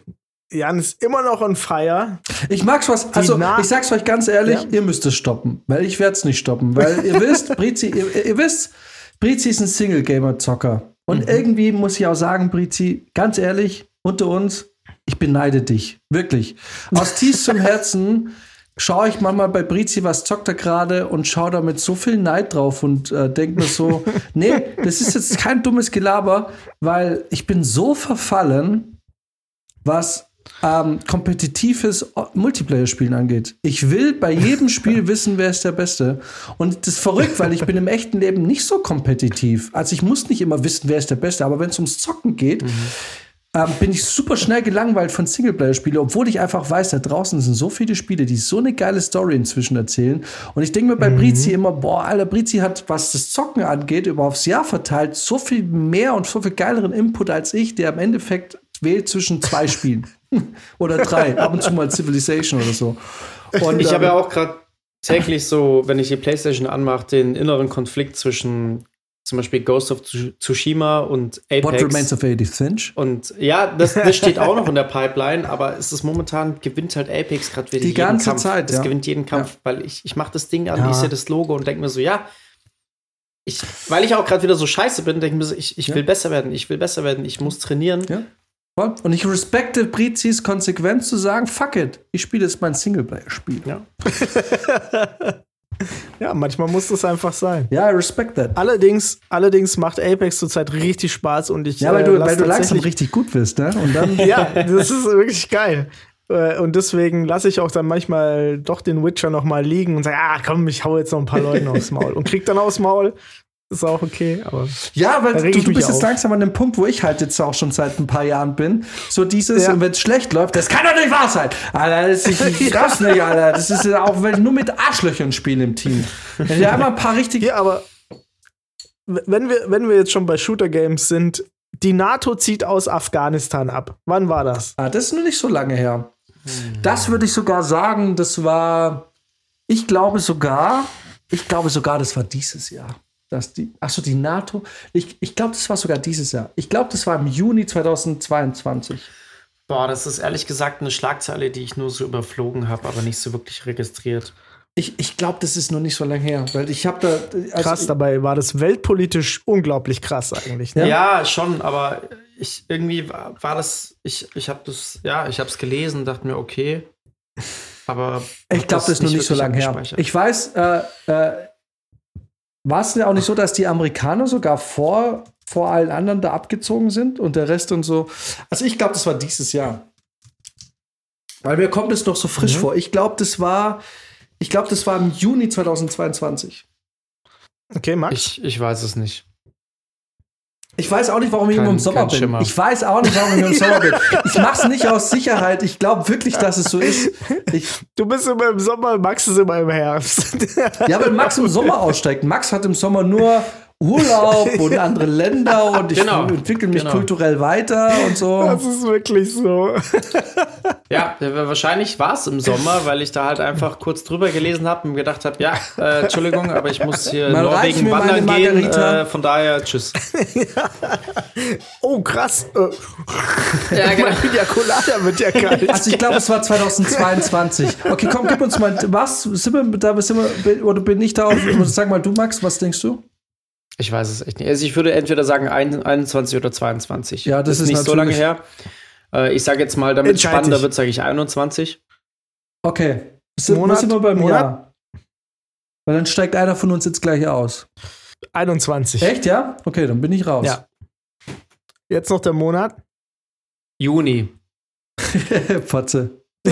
Jan ist immer noch on fire. Ich mag's was. Also, ich sag's euch ganz ehrlich, Ja. ihr müsst es stoppen, weil ich werde es nicht stoppen, weil ihr wisst, Brizi, ihr, ihr wisst, Brizi ist ein Single-Gamer-Zocker. Und irgendwie muss ich auch sagen, Brizi, ganz ehrlich, unter uns, ich beneide dich. Wirklich. Aus tiefstem Herzen schaue ich manchmal bei Brizi, was zockt er gerade und schaue da mit so viel Neid drauf und äh, denke mir so, nee, das ist jetzt kein dummes Gelaber, weil ich bin so verfallen, was ähm, kompetitives Multiplayer-Spielen angeht. Ich will bei jedem Spiel wissen, wer ist der Beste. Und das ist verrückt, weil ich bin im echten Leben nicht so kompetitiv. Also ich muss nicht immer wissen, wer ist der Beste, aber wenn es ums Zocken geht, ähm, bin ich super schnell gelangweilt von Singleplayer-Spielen, obwohl ich einfach weiß, da draußen sind so viele Spiele, die so eine geile Story inzwischen erzählen. Und ich denke mir bei Brizi immer, boah, Alter, Brizi hat, was das Zocken angeht, über aufs Jahr verteilt, so viel mehr und so viel geileren Input als ich, der im Endeffekt wählt zwischen zwei Spielen. oder drei, ab und zu mal Civilization oder so. Und, Ich ähm, habe ja auch gerade täglich so, wenn ich die Playstation anmache, den inneren Konflikt zwischen zum Beispiel Ghost of Tsushima und Apex. What Remains of Edith Finch? Und ja, das, das steht auch noch in der Pipeline, aber es ist momentan gewinnt halt Apex gerade wieder Die jeden ganze Kampf. Zeit, Das ja. gewinnt jeden Kampf, weil ich, ich mache das Ding an, Ja. ich sehe das Logo und denke mir so, ja, ich, weil ich auch gerade wieder so scheiße bin, denke ich mir so, ich, ich Ja. will besser werden, ich will besser werden, ich muss trainieren. Ja. Und ich respekte Brizis Konsequenz zu sagen, fuck it, ich spiele jetzt mein Singleplayer-Spiel. Ja. Ja, manchmal muss das einfach sein. Ja, I respect that. Allerdings, allerdings macht Apex zurzeit richtig Spaß und ich Ja, weil äh, du, lass weil du langsam richtig gut bist, ne? Und dann. ja, das ist wirklich geil. Äh, Und deswegen lasse ich auch dann manchmal doch den Witcher noch mal liegen und sage, ah komm, ich hau jetzt noch ein paar Leuten aufs Maul. Und krieg dann aufs Maul. Ist auch okay, aber Ja, weil du, du bist jetzt auf. langsam an dem Punkt, wo ich halt jetzt auch schon seit ein paar Jahren bin. So dieses, Ja. und wenn es schlecht läuft, das kann doch nicht wahr sein. Alter, das ist, ich raff's nicht, Alter. Das ist ja auch, wenn ich nur mit Arschlöchern spiele im Team. Wenn ich einmal ein paar richtig. Ja, aber wenn wir, wenn wir jetzt schon bei Shooter-Games sind, die NATO zieht aus Afghanistan ab. Wann war das? Ah, das ist noch nicht so lange her. Das würde ich sogar sagen, das war, ich glaube sogar, ich glaube sogar, das war dieses Jahr. Dass die, achso, die NATO, ich, ich glaube, das war sogar dieses Jahr. Ich glaube, das war im Juni 2022. Boah, das ist ehrlich gesagt eine Schlagzeile, die ich nur so überflogen habe, aber nicht so wirklich registriert. Ich, ich glaube, das ist noch nicht so lange her, weil ich habe da. also Krass, dabei war das weltpolitisch unglaublich krass eigentlich. Ne? Ja, schon, aber ich irgendwie war, war das, ich, ich habe das, ja, ich habe es gelesen, dachte mir, okay. Aber Ich hab glaube, das ist noch nicht so lange her. Ich weiß, äh, äh, war es ja auch nicht so, dass die Amerikaner sogar vor, vor allen anderen da abgezogen sind und der Rest und so. Also ich glaube, das war dieses Jahr. Weil mir kommt es noch so frisch Mhm. vor. Ich glaube, das war, ich glaube, das war im Juni 2022. Okay, Max. ich, ich weiß es nicht. Ich weiß auch nicht, warum ich Kein- immer im Sommer bin. Schimmer. Ich weiß auch nicht, warum ich immer im Sommer bin. Ich mach's nicht aus Sicherheit. Ich glaube wirklich, dass es so ist. Ich, du bist immer im Sommer, Max ist immer im Herbst. Ja, weil Max im Sommer aussteigt. Max hat im Sommer nur Urlaub und andere Länder und ich Genau, entwickle mich genau. kulturell weiter und so. Das ist wirklich so. Ja, äh, wahrscheinlich war es im Sommer, weil ich da halt einfach kurz drüber gelesen habe und gedacht habe, ja, äh, Entschuldigung, aber ich muss hier reich Norwegen mir meine wandern gehen. Äh, von daher, tschüss. Oh, krass. Äh, Ja, genau. Pina Colada wird ja kalt. Also ich glaube, es war 2022. Okay, komm, gib uns mal was. Sind wir, da sind wir, oder bin ich da auf? Sag mal du, Max, was denkst du? Ich weiß es echt nicht. Also ich würde entweder sagen ein- 21 oder 22. Ja, das ist nicht so lange her. Äh, ich sage jetzt mal, damit es spannender wird, sage ich 21. Okay. Sind, Monat, sind wir beim Monat? Jahr? Weil dann steigt einer von uns jetzt gleich aus. 21. Echt, ja? Okay, dann bin ich raus. Ja. Jetzt noch der Monat. Juni. Fotze.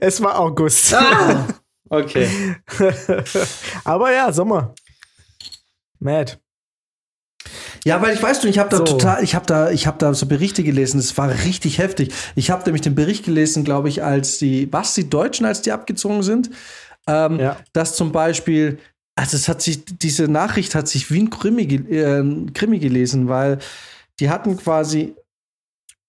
es war August. Ah, okay. Aber ja, Sommer. Mad. Ja, weil ich weiß du, ich habe da So. total, ich habe da, ich habe da so Berichte gelesen. Es war richtig heftig. Ich habe nämlich den Bericht gelesen, glaube ich, als die, was die Deutschen, als die abgezogen sind, ähm, Ja. dass zum Beispiel, also es hat sich, diese Nachricht hat sich wie ein Krimi, äh, ein Krimi gelesen, weil die hatten quasi,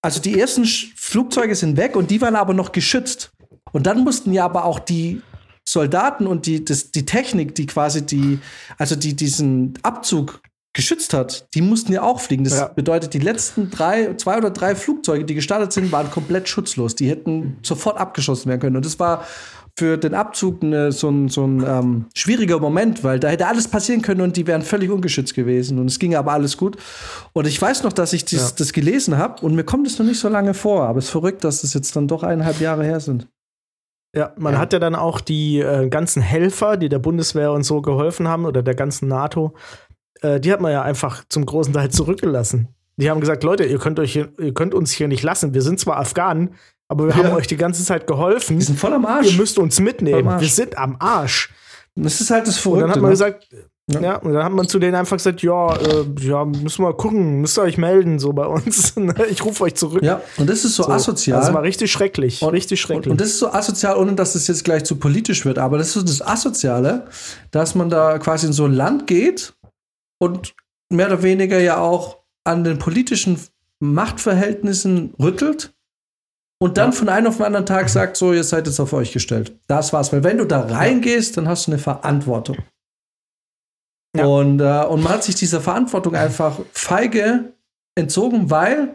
also die ersten Sch- Flugzeuge sind weg und die waren aber noch geschützt. Und dann mussten ja aber auch die Soldaten und die, das, die Technik, die quasi die, also die diesen Abzug geschützt hat, die mussten ja auch fliegen. Das Ja. bedeutet, die letzten drei, zwei oder drei Flugzeuge, die gestartet sind, waren komplett schutzlos. Die hätten sofort abgeschossen werden können. Und das war für den Abzug eine, so ein, so ein ähm, schwieriger Moment, weil da hätte alles passieren können und die wären völlig ungeschützt gewesen. Und es ging aber alles gut. Und ich weiß noch, dass ich dies, Ja. das gelesen habe und mir kommt es noch nicht so lange vor. Aber es ist verrückt, dass es jetzt dann doch eineinhalb Jahre her sind. Ja, man Ja. hat ja dann auch die äh, ganzen Helfer, die der Bundeswehr und so geholfen haben oder der ganzen NATO, äh, die hat man ja einfach zum großen Teil zurückgelassen. Die haben gesagt, Leute, ihr könnt euch hier, ihr könnt uns hier nicht lassen. Wir sind zwar Afghanen, aber wir Ja. haben euch die ganze Zeit geholfen. Die sind voll am Ihr Arsch. müsst uns mitnehmen. Wir sind am Arsch. Das ist halt das Und Verrückte. dann hat man ne? gesagt, Ja. ja. und dann hat man zu denen einfach gesagt, ja, äh, ja, müssen wir mal gucken, müsst ihr euch melden, so bei uns. ich rufe euch zurück. ja, und das ist so, So, asozial. Das war richtig schrecklich. richtig schrecklich. Und, und das ist so asozial, ohne dass es jetzt gleich zu politisch wird, aber das ist so das Asoziale, dass man da quasi in so ein Land geht und mehr oder weniger ja auch an den politischen Machtverhältnissen rüttelt und dann von einem auf den anderen Tag sagt, so, ihr seid jetzt auf euch gestellt. Das war's. Weil wenn du da reingehst, dann hast du eine Verantwortung. Ja. Und, äh, und man hat sich dieser Verantwortung einfach feige entzogen, weil,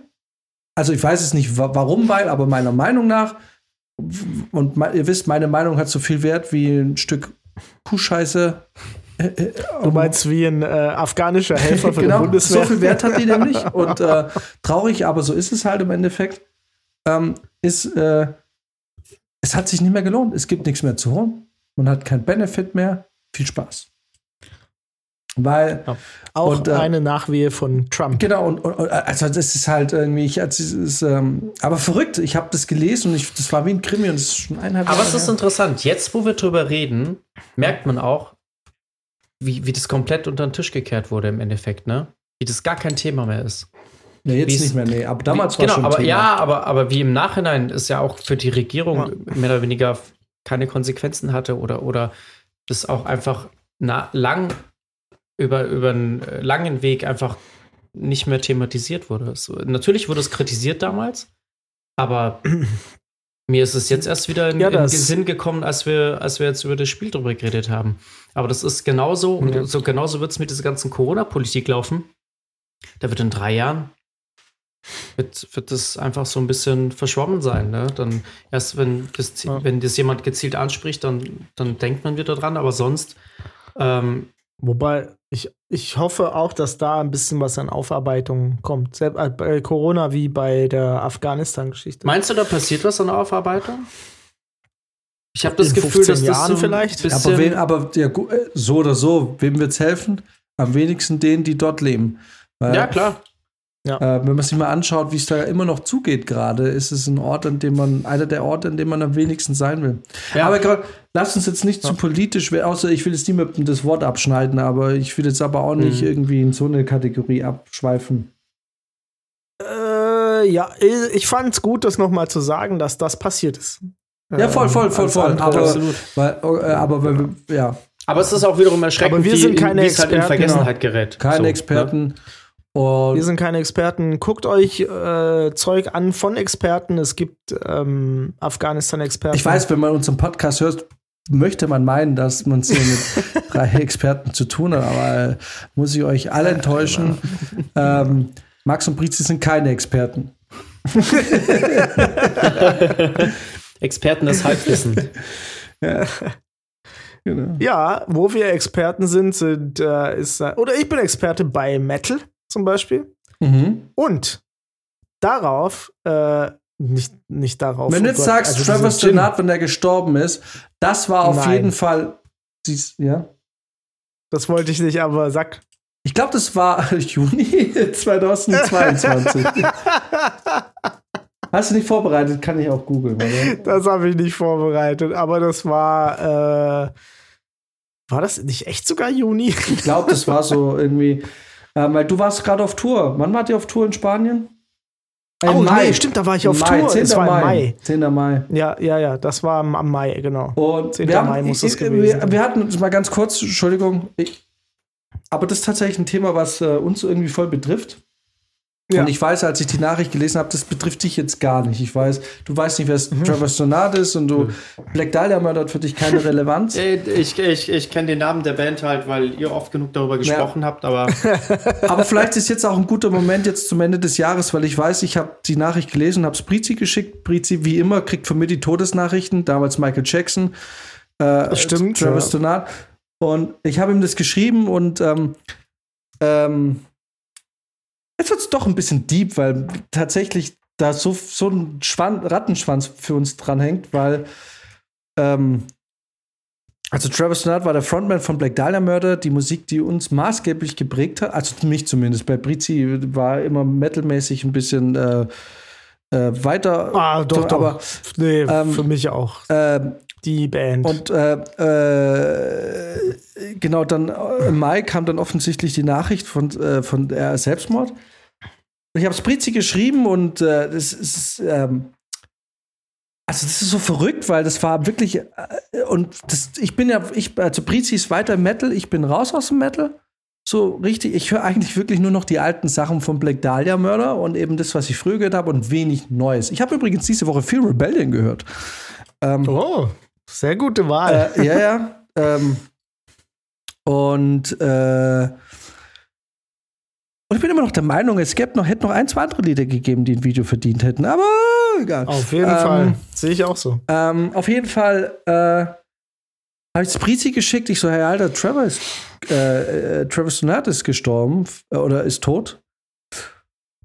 also ich weiß es nicht wa- warum, weil, aber meiner Meinung nach, und ihr wisst, meine Meinung hat so viel Wert wie ein Stück Kuhscheiße. Du meinst wie ein äh, afghanischer Helfer für genau, die Bundeswehr? so viel Wert hat die nämlich. Und äh, traurig, aber so ist es halt im Endeffekt. Ähm, ist, äh, es hat sich nicht mehr gelohnt. Es gibt nichts mehr zu holen. Man hat keinen Benefit mehr. Viel Spaß. Weil, Auch Und, äh, eine Nachwehe von Trump. genau, und, und und, also das ist halt irgendwie, ich, also, es ist, ähm, aber verrückt. Ich habe das gelesen und ich, das war wie ein Krimi und das ist schon eineinhalb Aber es Jahre ist her. interessant. Jetzt, wo wir drüber reden, merkt man auch, wie, wie das komplett unter den Tisch gekehrt wurde im Endeffekt, ne? Wie das gar kein Thema mehr ist. Nee, jetzt wie es- nicht mehr, nee. Aber damals wie, war genau, schon aber Thema. ja, aber, aber wie im Nachhinein ist ja auch für die Regierung mehr oder weniger keine Konsequenzen hatte oder, oder das auch einfach na, lang über, über einen äh, langen Weg einfach nicht mehr thematisiert wurde. So, natürlich wurde es kritisiert damals, aber mir ist es jetzt erst wieder in, Ja, in Sinn gekommen, als wir, als wir jetzt über das Spiel drüber geredet haben. Aber das ist genauso, und Ja. so genauso wird es mit dieser ganzen Corona-Politik laufen. Da wird in drei Jahren wird, wird das einfach so ein bisschen verschwommen sein. Ne? Dann erst, wenn das, Ja. wenn das jemand gezielt anspricht, dann, dann denkt man wieder dran, aber sonst ähm, Wobei, ich, ich hoffe auch, dass da ein bisschen was an Aufarbeitung kommt. Selbst äh, bei Corona wie bei der Afghanistan-Geschichte. Meinst du, da passiert was an der Aufarbeitung? Ich habe das In Gefühl, 15 dass das Jahren so ein vielleicht? Aber, wen, aber ja, äh, so oder so, wem wird es helfen? Am wenigsten denen, die dort leben. Weil, ja, klar. Äh, wenn man sich mal anschaut, wie es da immer noch zugeht gerade, ist es ein Ort, an dem man, einer der Orte, an dem man am wenigsten sein will. Ja. Aber grad, lass uns jetzt nicht zu politisch werden, außer ich will jetzt niemandem das Wort abschneiden, aber ich will jetzt aber auch nicht Mhm. irgendwie in so eine Kategorie abschweifen. Äh, ja, ich fand es gut, das nochmal zu sagen, dass das passiert ist. Ja, voll, voll, voll, als voll. andere- Aber, Absolut. weil, äh, aber wenn wir- ja, Aber es ist auch wiederum erschreckend, Aber wir sind keine wie es halt in Experten, Vergessenheit gerät. keine So, ne? Und Wir sind keine Experten. Guckt euch äh, Zeug an von Experten. Es gibt ähm, Afghanistan-Experten. Ich weiß, wenn man unseren Podcast hört, möchte man meinen, dass man es hier mit drei Experten zu tun hat, aber äh, muss ich euch alle enttäuschen. Ähm, Max und Brizi sind keine Experten. Experten des Halbwissen. Genau. Ja, wo wir Experten sind, sind äh, ist, äh, oder ich bin Experte bei Metal zum Beispiel. Mhm. Und darauf, äh, nicht, nicht darauf. Wenn oh du jetzt sagst, also Gin- Stannard, wenn der gestorben ist, das war auf Nein. jeden Fall. Dies, ja. Das wollte ich nicht, aber sag. Ich glaube, das war Juni 2022. Hast du nicht vorbereitet? Kann ich auch googeln. Das habe ich nicht vorbereitet, aber das war. Äh, war das nicht echt sogar Juni? Ich glaube, das war so irgendwie. Ähm, weil du warst gerade auf Tour. Wann wart ihr auf Tour in Spanien? Äh, Oh, im nee, stimmt, da war ich Im auf Mai, Tour. 10. Es war im Mai. Mai. 10. Mai. Ja, ja, ja, das war am, Mai, genau. Und 10. wir, haben, Mai muss ich, es gewesen wir, wir hatten uns mal ganz kurz, Entschuldigung, ich, aber das ist tatsächlich ein Thema, was äh, uns irgendwie voll betrifft. Ja. Und ich weiß, als ich die Nachricht gelesen habe, das betrifft dich jetzt gar nicht. Ich weiß, du weißt nicht, wer Mhm. es Trevor Stannard ist und du Black Dahlia Murder hat für dich keine Relevanz. Äh, Ich, ich, ich kenne den Namen der Band halt, weil ihr oft genug darüber gesprochen habt, aber Aber vielleicht ist jetzt auch ein guter Moment jetzt zum Ende des Jahres, weil ich weiß, ich habe die Nachricht gelesen, habe es Brizi geschickt. Brizi, wie immer, kriegt von mir die Todesnachrichten. Damals Michael Jackson. Äh, Stimmt, Travis ja. Stannard. Und ich habe ihm das geschrieben und ähm, ähm, jetzt wird es doch ein bisschen deep, weil tatsächlich da so, so ein Schwan Rattenschwanz für uns dranhängt, weil ähm, also Travis Stannard war der Frontman von Black Dahlia Murder, die Musik, die uns maßgeblich geprägt hat, also mich zumindest. Bei Brizi war immer metalmäßig ein bisschen äh, äh, weiter. Ah, doch, doch. aber nee, ähm, für mich auch. ähm, Die Band. und äh, äh, genau, dann äh, im Mai kam dann offensichtlich die Nachricht von, äh, von der Selbstmord. Und ich habe es Brizi geschrieben und äh, das ist ähm, also das ist so verrückt, weil das war wirklich äh, und das, ich bin ja ich also Brizi ist weiter Metal, ich bin raus aus dem Metal. so richtig, ich höre eigentlich wirklich nur noch die alten Sachen vom Black Dahlia Mörder und eben das, was ich früher gehört habe und wenig Neues. Ich habe übrigens diese Woche viel Rebellion gehört. Ähm, Oh, sehr gute Wahl. äh, ja, ja. Ähm, und, äh, und ich bin immer noch der Meinung, es gäbe noch, hätte noch ein, zwei andere Lieder gegeben, die ein Video verdient hätten. Aber egal. Auf jeden ähm, Fall. Sehe ich auch so. Ähm, auf jeden Fall äh, habe ich es Brizi geschickt. Ich so, hey, Alter, Trevor ist, äh, äh, Travis Sonat ist gestorben äh, oder ist tot.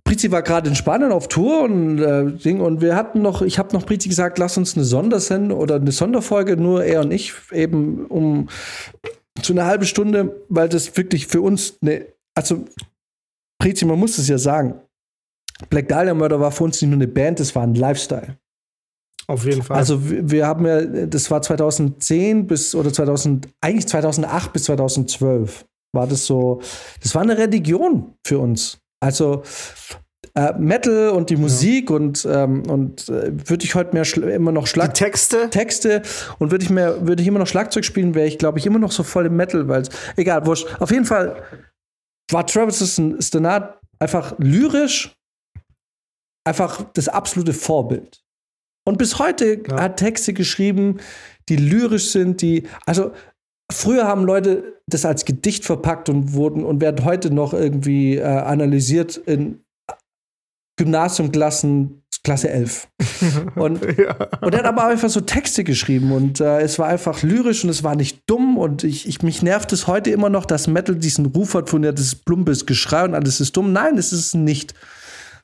Brizi war gerade in Spanien auf Tour und äh, Ding und wir hatten noch, ich habe noch Brizi gesagt, lass uns eine Sondersendung oder eine Sonderfolge, nur er und ich, eben um zu einer halben Stunde, weil das wirklich für uns eine, also Brizi, man muss es ja sagen, Black Dahlia Murder war für uns nicht nur eine Band, das war ein Lifestyle. Auf jeden Fall. Also wir wir haben ja, das war 2010 bis oder 2000, eigentlich 2008 bis 2012 war das so, das war eine Religion für uns. Also äh, Metal und die Musik und, ähm, und äh, würde ich heute mehr immer noch die Schlag Texte. Texte und würde ich mehr würde ich immer noch Schlagzeug spielen, wäre ich glaube ich immer noch so voll im Metal, weil egal, wurscht. Auf jeden Fall war Travis Stenard einfach lyrisch einfach das absolute Vorbild. Und bis heute Ja. hat Texte geschrieben, die lyrisch sind, die also früher haben Leute das als Gedicht verpackt und wurden und werden heute noch irgendwie äh, analysiert in Gymnasiumklassen Klasse 11. Und ja. und er hat aber einfach so Texte geschrieben und äh, es war einfach lyrisch und es war nicht dumm und ich, ich mich nervt es heute immer noch, dass Metal diesen Ruf hat von ja, das ist plumpes Geschrei und alles ist dumm. Nein, es ist nicht.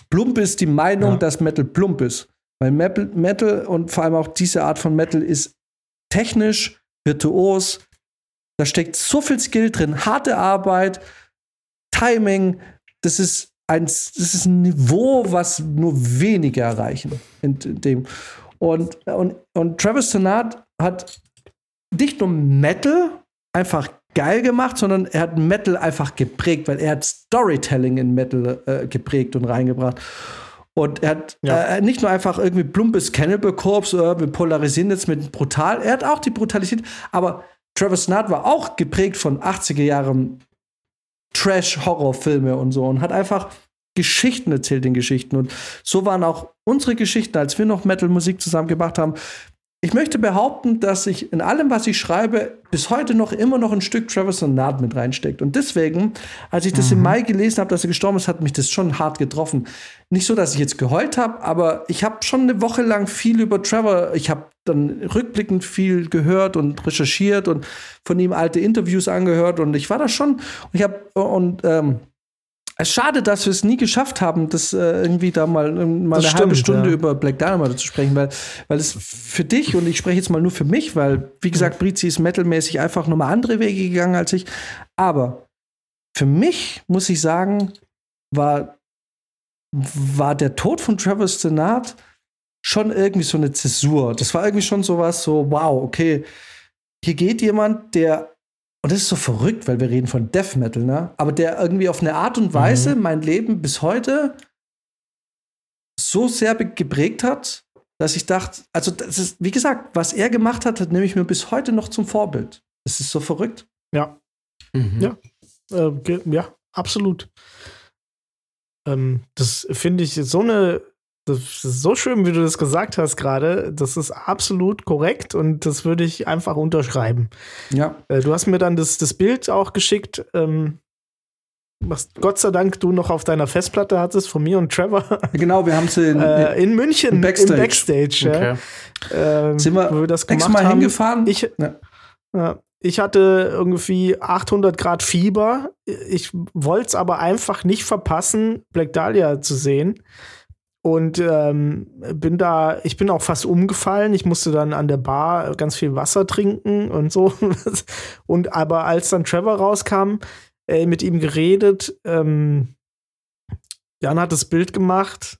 Plump ist die Meinung, Ja. dass Metal plump ist. Weil Metal, Metal und vor allem auch diese Art von Metal ist technisch, virtuos. Da steckt so viel Skill drin, harte Arbeit, Timing. Das ist ein, das ist ein Niveau, was nur wenige erreichen. In dem. Und, und, und Travis Sonat hat nicht nur Metal einfach geil gemacht, sondern er hat Metal einfach geprägt, weil er hat Storytelling in Metal äh, geprägt und reingebracht. Und er hat Ja. äh, nicht nur einfach irgendwie plumpes Cannibal Corpse, äh, wir polarisieren jetzt mit brutal, er hat auch die Brutalität, aber Travis Snart war auch geprägt von 80er Jahren Trash-Horrorfilme und so und hat einfach Geschichten erzählt in Geschichten. Und so waren auch unsere Geschichten, als wir noch Metal-Musik zusammen gemacht haben. Ich möchte behaupten, dass ich in allem, was ich schreibe, bis heute noch immer noch ein Stück Travis Naht mit reinsteckt. Und deswegen, als ich das im Mai gelesen habe, dass er gestorben ist, hat mich das schon hart getroffen. Nicht so, dass ich jetzt geheult habe, aber ich habe schon eine Woche lang viel über Trevor, ich habe dann rückblickend viel gehört und recherchiert und von ihm alte Interviews angehört und ich war da schon, und ich habe, und ähm, schade, dass wir es nie geschafft haben, das äh, irgendwie da mal, ähm, mal Das eine halbe stimmt, Stunde ja. über Black Dynamite zu sprechen, weil, weil es für dich, und ich spreche jetzt mal nur für mich, weil, wie gesagt, Brizi ist metalmäßig einfach nochmal andere Wege gegangen als ich. Aber für mich, muss ich sagen, war, war der Tod von Travis Senat schon irgendwie so eine Zäsur. Das war irgendwie schon sowas, so, wow, okay, hier geht jemand, der und das ist so verrückt, weil wir reden von Death Metal, ne? Aber der irgendwie auf eine Art und Weise mein Leben bis heute so sehr geprägt hat, dass ich dachte, also das ist, wie gesagt, was er gemacht hat, hat nehme ich mir bis heute noch zum Vorbild. Das ist so verrückt. Ja. Mhm. Ja. Äh, ja, absolut. Ähm, das finde ich so eine, das ist so schön, wie du das gesagt hast gerade. Das ist absolut korrekt und das würde ich einfach unterschreiben. Ja. Äh, du hast mir dann das, das Bild auch geschickt, ähm, was Gott sei Dank du noch auf deiner Festplatte hattest von mir und Trevor Genau, wir haben sie in, äh, in München Im Backstage. im Backstage. Ja. Okay. Ähm, sind wir wo wir das gemacht extra mal haben. hingefahren. Ich, Ja. ja, ich hatte irgendwie 800 Grad Fieber. Ich wollte es aber einfach nicht verpassen, Black Dahlia zu sehen. Und ähm, bin da, ich bin auch fast umgefallen. Ich musste dann an der Bar ganz viel Wasser trinken und so. Und aber als dann Trevor rauskam, äh, mit ihm geredet, ähm, Jan hat das Bild gemacht.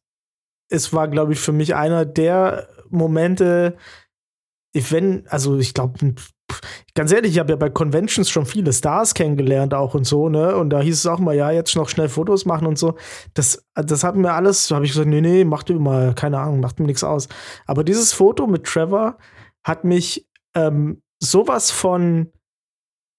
Es war, glaube ich, für mich einer der Momente, wenn, also ich glaube, ganz ehrlich, ich habe ja bei Conventions schon viele Stars kennengelernt auch und so, ne? Und da hieß es auch mal, ja, jetzt noch schnell Fotos machen und so. Das, das hat mir alles, habe ich gesagt, nee, nee, mach du mal, keine Ahnung, macht mir nichts aus. Aber dieses Foto mit Trevor hat mich ähm, sowas von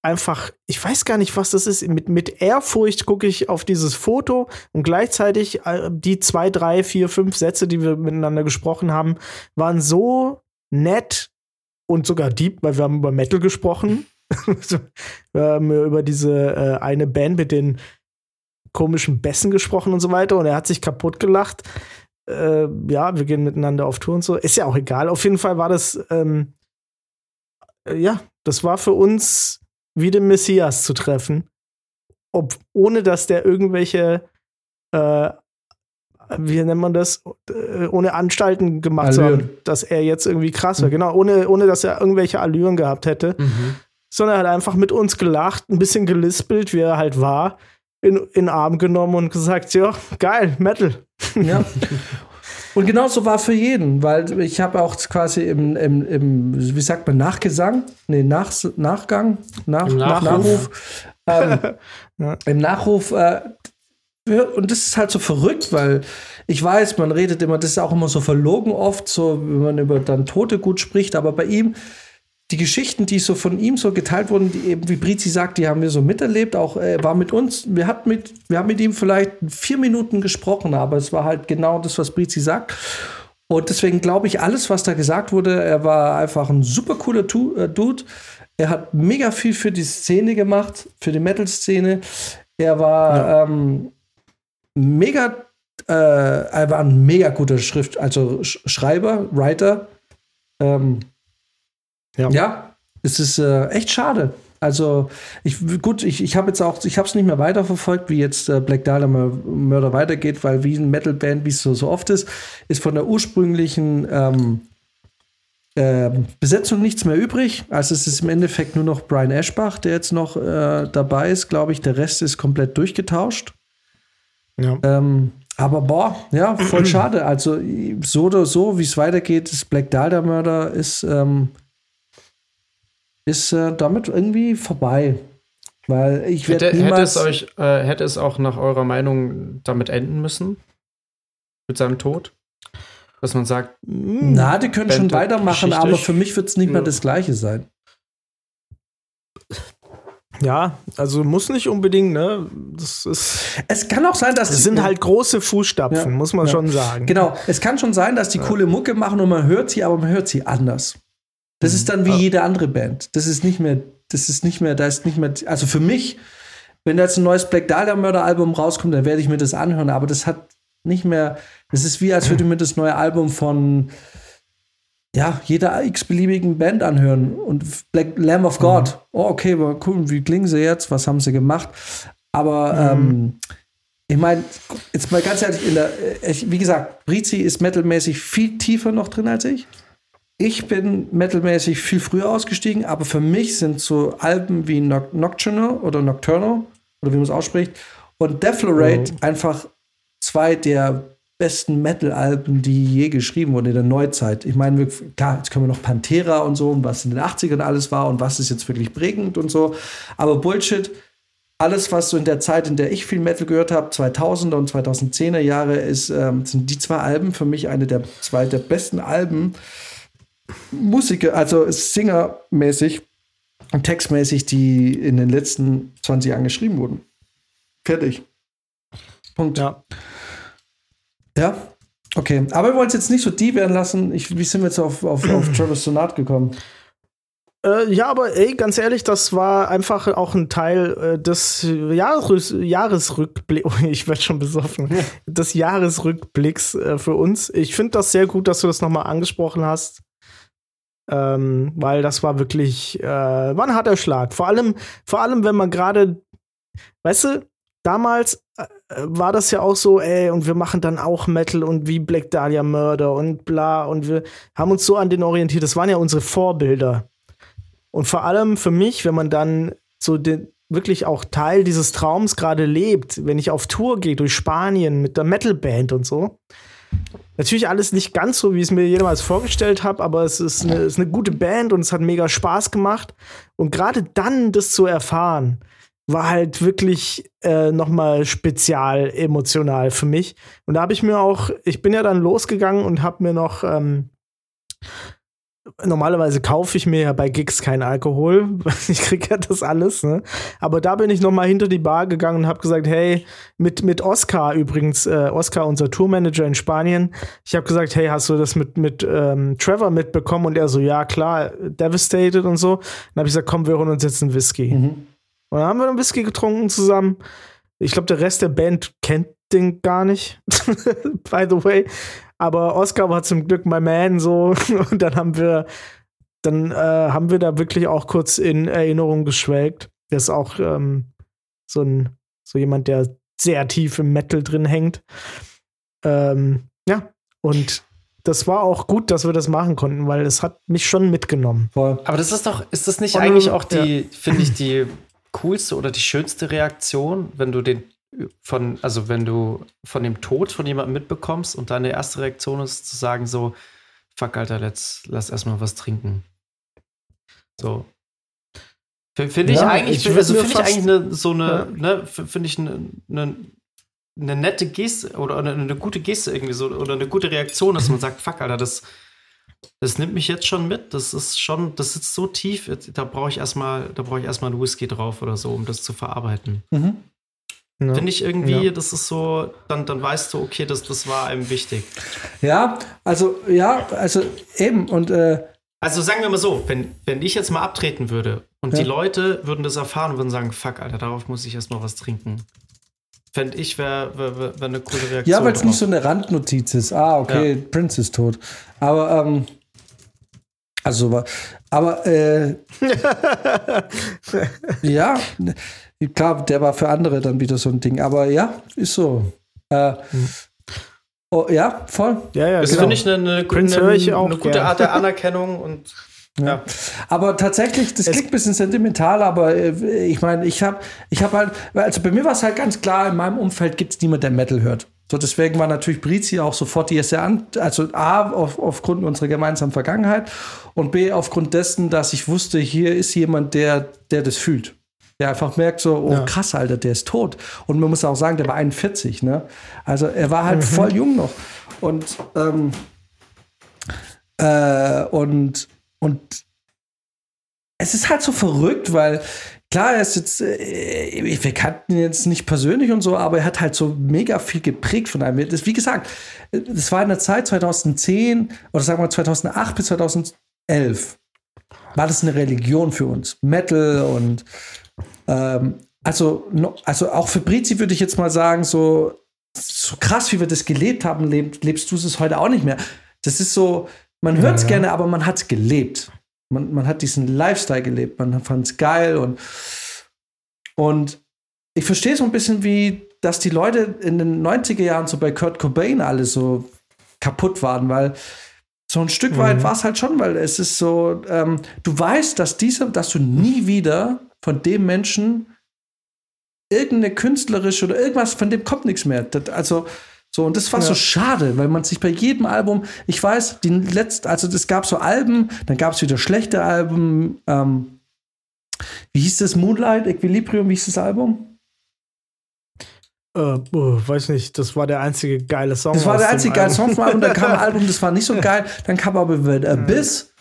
einfach, ich weiß gar nicht, was das ist. Mit, mit Ehrfurcht gucke ich auf dieses Foto und gleichzeitig äh, die zwei, drei, vier, fünf Sätze, die wir miteinander gesprochen haben, waren so nett und sogar deep, weil wir haben über Metal gesprochen. wir haben über diese äh, eine Band mit den komischen Bässen gesprochen und so weiter und er hat sich kaputt gelacht. Äh, ja, wir gehen miteinander auf Tour und so. Ist ja auch egal. Auf jeden Fall war das, ähm, äh, ja, das war für uns wie den Messias zu treffen. Ob, ohne dass der irgendwelche, äh, wie nennt man das, äh, ohne Anstalten gemacht zu haben, dass er jetzt irgendwie krass. Mhm. Genau, ohne, ohne dass er irgendwelche Allüren gehabt hätte. Mhm. Sondern er hat einfach mit uns gelacht, ein bisschen gelispelt, wie er halt war, in, in Arm genommen und gesagt, ja, geil, Metal. Ja. Und genauso war für jeden, weil ich habe auch quasi im, im, im, wie sagt man, Nachgesang, nee, Nach, Nachgang, nach, Im Nachruf, Nachruf ähm, ja. im Nachruf, äh, und das ist halt so verrückt, weil ich weiß, man redet immer, das ist auch immer so verlogen oft, so wenn man über dann Tote gut spricht, aber bei ihm die Geschichten, die so von ihm so geteilt wurden, die eben, wie Brizi sagt, die haben wir so miterlebt, auch äh, war mit uns, wir hatten mit, wir haben mit ihm vielleicht vier Minuten gesprochen, aber es war halt genau das, was Brizi sagt. Und deswegen glaube ich, alles, was da gesagt wurde, er war einfach ein super cooler tu äh, Dude. Er hat mega viel für die Szene gemacht, für die Metal-Szene. Er war ja. ähm, mega, äh, er war ein mega guter Schrift, also Sch Schreiber, Writer. Ähm, ja. ja, es ist äh, echt schade. Also, ich, gut, ich, ich habe jetzt auch, ich habe es nicht mehr weiterverfolgt, wie jetzt äh, Black Dahlia Murder weitergeht, weil wie ein Metal-Band, wie es so, so oft ist, ist von der ursprünglichen ähm, äh, Besetzung nichts mehr übrig. Also es ist im Endeffekt nur noch Brian Eschbach, der jetzt noch äh, dabei ist, glaube ich. Der Rest ist komplett durchgetauscht. Ja. Ähm, aber boah, ja, voll schade. Also so oder so, wie es weitergeht, ist Black Dahlia Murder ist ähm, ist äh, damit irgendwie vorbei. Weil ich werde hätte, hätte es euch äh, hätte es auch nach eurer Meinung damit enden müssen mit seinem Tod, dass man sagt, na, die können schon weitermachen, aber für mich wird es nicht mehr das Gleiche sein. Ja, also muss nicht unbedingt, ne? Das ist. Es kann auch sein, dass. Es sind halt große Fußstapfen, ja, muss man ja. schon sagen. Genau. Es kann schon sein, dass die ja. coole Mucke machen und man hört sie, aber man hört sie anders. Das ist dann wie jede andere Band. Das ist nicht mehr, das ist nicht mehr, da ist nicht mehr, also für mich, wenn da jetzt ein neues Black Dahlia Murder Album rauskommt, dann werde ich mir das anhören, aber das hat nicht mehr, das ist wie, als würde ich mir das neue Album von, ja, jeder x-beliebigen Band anhören und Black Lamb of God. Mhm. Oh, okay, mal gucken, wie klingen sie jetzt, was haben sie gemacht? Aber, mhm. ähm, ich meine, jetzt mal ganz ehrlich, der, äh, wie gesagt, Brizi ist metalmäßig viel tiefer noch drin als ich. Ich bin metalmäßig viel früher ausgestiegen, aber für mich sind so Alben wie Nocturnal oder Nocturnal oder wie man es ausspricht und Deflorate mhm. einfach zwei der besten Metal-Alben, die je geschrieben wurden in der Neuzeit. Ich meine, klar, jetzt können wir noch Pantera und so und was in den 80ern alles war und was ist jetzt wirklich prägend und so. Aber Bullshit, alles, was so in der Zeit, in der ich viel Metal gehört habe, 2000er und 2010er Jahre, ist, ähm, sind die zwei Alben für mich eine der zwei der besten Alben, Musiker, also Singermäßig und textmäßig, die in den letzten 20 Jahren geschrieben wurden. Fertig. Punkt. Ja. Ja, okay. Aber wir wollen es jetzt nicht so die werden lassen. Ich, wie sind wir jetzt auf, auf, auf Travis Sonat gekommen? Äh, ja, aber ey, ganz ehrlich, das war einfach auch ein Teil äh, des Jahres Jahresrückblicks. Oh, ich werde schon besoffen. Des Jahresrückblicks äh, für uns. Ich finde das sehr gut, dass du das nochmal angesprochen hast. Ähm, weil das war wirklich, äh, war ein harter Schlag. Vor allem, vor allem, wenn man gerade, weißt du, damals äh, war das ja auch so, ey, und wir machen dann auch Metal und wie Black Dahlia Murder und bla, und wir haben uns so an den orientiert. Das waren ja unsere Vorbilder. Und vor allem für mich, wenn man dann so den, wirklich auch Teil dieses Traums gerade lebt, wenn ich auf Tour gehe durch Spanien mit der Metalband und so, Natürlich alles nicht ganz so, wie ich es mir jemals vorgestellt habe, aber es ist eine, ist eine gute Band und es hat mega Spaß gemacht. Und gerade dann das zu erfahren, war halt wirklich äh, nochmal spezial emotional für mich. Und da habe ich mir auch, ich bin ja dann losgegangen und habe mir noch ähm, normalerweise kaufe ich mir ja bei Gigs keinen Alkohol. Ich kriege ja das alles, ne? Aber da bin ich noch mal hinter die Bar gegangen und habe gesagt, hey, mit, mit Oscar übrigens, äh, Oscar, unser Tourmanager in Spanien, ich habe gesagt, hey, hast du das mit, mit ähm, Trevor mitbekommen? Und er so, ja, klar, devastated und so. Dann habe ich gesagt, komm, wir holen uns jetzt einen Whisky. Mhm. Und dann haben wir einen Whisky getrunken zusammen. Ich glaube, der Rest der Band kennt den gar nicht, by the way. Aber Oscar war zum Glück my man so. Und dann haben wir, dann äh, haben wir da wirklich auch kurz in Erinnerung geschwelgt. Der ist auch ähm, so ein, so jemand, der sehr tief im Metal drin hängt. Ähm, ja, und das war auch gut, dass wir das machen konnten, weil es hat mich schon mitgenommen. Aber das ist doch, ist das nicht Und, eigentlich auch die, finde ich, die coolste oder die schönste Reaktion, wenn du den von, also wenn du von dem Tod von jemandem mitbekommst und deine erste Reaktion ist zu sagen so, fuck, Alter, let's, lass erstmal was trinken. So. Finde ich Ja, eigentlich, ich also finde ich eigentlich eine, so eine, Ja. ne, finde ich eine, eine, eine nette Geste oder eine, eine gute Geste irgendwie so oder eine gute Reaktion, dass man sagt, fuck, Alter, das, das nimmt mich jetzt schon mit. Das ist schon, das sitzt so tief, da brauche ich erstmal, da brauche ich erstmal einen Whisky drauf oder so, um das zu verarbeiten. Mhm. Ja. Finde ich irgendwie, Ja. das ist so, dann, dann weißt du, okay, das, das war einem wichtig. Ja, also, ja, also eben. Und äh, Also sagen wir mal so, wenn, wenn ich jetzt mal abtreten würde und Ja. die Leute würden das erfahren und würden sagen, fuck, Alter, darauf muss ich erstmal was trinken. Fände ich, wäre wär, wär, wär eine coole Reaktion. ja, weil es nicht so eine Randnotiz ist. Ah, okay, Prince ist tot. Aber, ähm, also, war- aber, äh, ja, ne, klar, der war für andere dann wieder so ein Ding. Aber ja, ist so. Äh, oh, ja, voll. ja, ja, Das genau. finde ich eine, eine, eine, eine gute. Art der Anerkennung und ja. Aber tatsächlich, das klingt ein bisschen sentimental, aber äh, ich meine, ich habe ich hab halt, also bei mir war es halt ganz klar, in meinem Umfeld gibt es niemand, der Metal hört. So, deswegen war natürlich Brizi auch sofort die erste an, also A, auf, aufgrund unserer gemeinsamen Vergangenheit und B, aufgrund dessen, dass ich wusste, hier ist jemand, der, der das fühlt. Der einfach merkt so, oh Ja. krass, Alter, der ist tot. Und man muss auch sagen, der war 41, ne? Also er war halt voll jung noch. Und, ähm, äh, und, und es ist halt so verrückt, weil klar, er ist jetzt, äh, wir kannten ihn jetzt nicht persönlich und so, aber er hat halt so mega viel geprägt von einem. Das, wie gesagt, das war in der Zeit 2010 oder sagen wir 2008 bis 2011 war das eine Religion für uns. Metal und ähm, also, also auch für Brizi würde ich jetzt mal sagen, so, so krass, wie wir das gelebt haben, leb, lebst du es heute auch nicht mehr. Das ist so, man hört es Ja. gerne, aber man hat es gelebt. Man, man hat diesen Lifestyle gelebt, man fand es geil und, und ich verstehe so ein bisschen, wie, dass die Leute in den 90er Jahren so bei Kurt Cobain alle so kaputt waren, weil so ein Stück weit Mhm. war es halt schon, weil es ist so, ähm, du weißt, dass diese, dass du nie wieder von dem Menschen irgendeine künstlerische oder irgendwas, von dem kommt nichts mehr. Das, also, so, und das war Ja. so schade, weil man sich bei jedem Album, ich weiß, die letzte, also es gab so Alben, dann gab es wieder schlechte Alben, ähm, wie hieß das? Moonlight, Equilibrium, wie hieß das Album? Äh, oh, weiß nicht, das war der einzige geile Song. Das war der einzige geile. Song vom Album. Dann kam ein Album, das war nicht so geil. Dann kam aber The Abyss.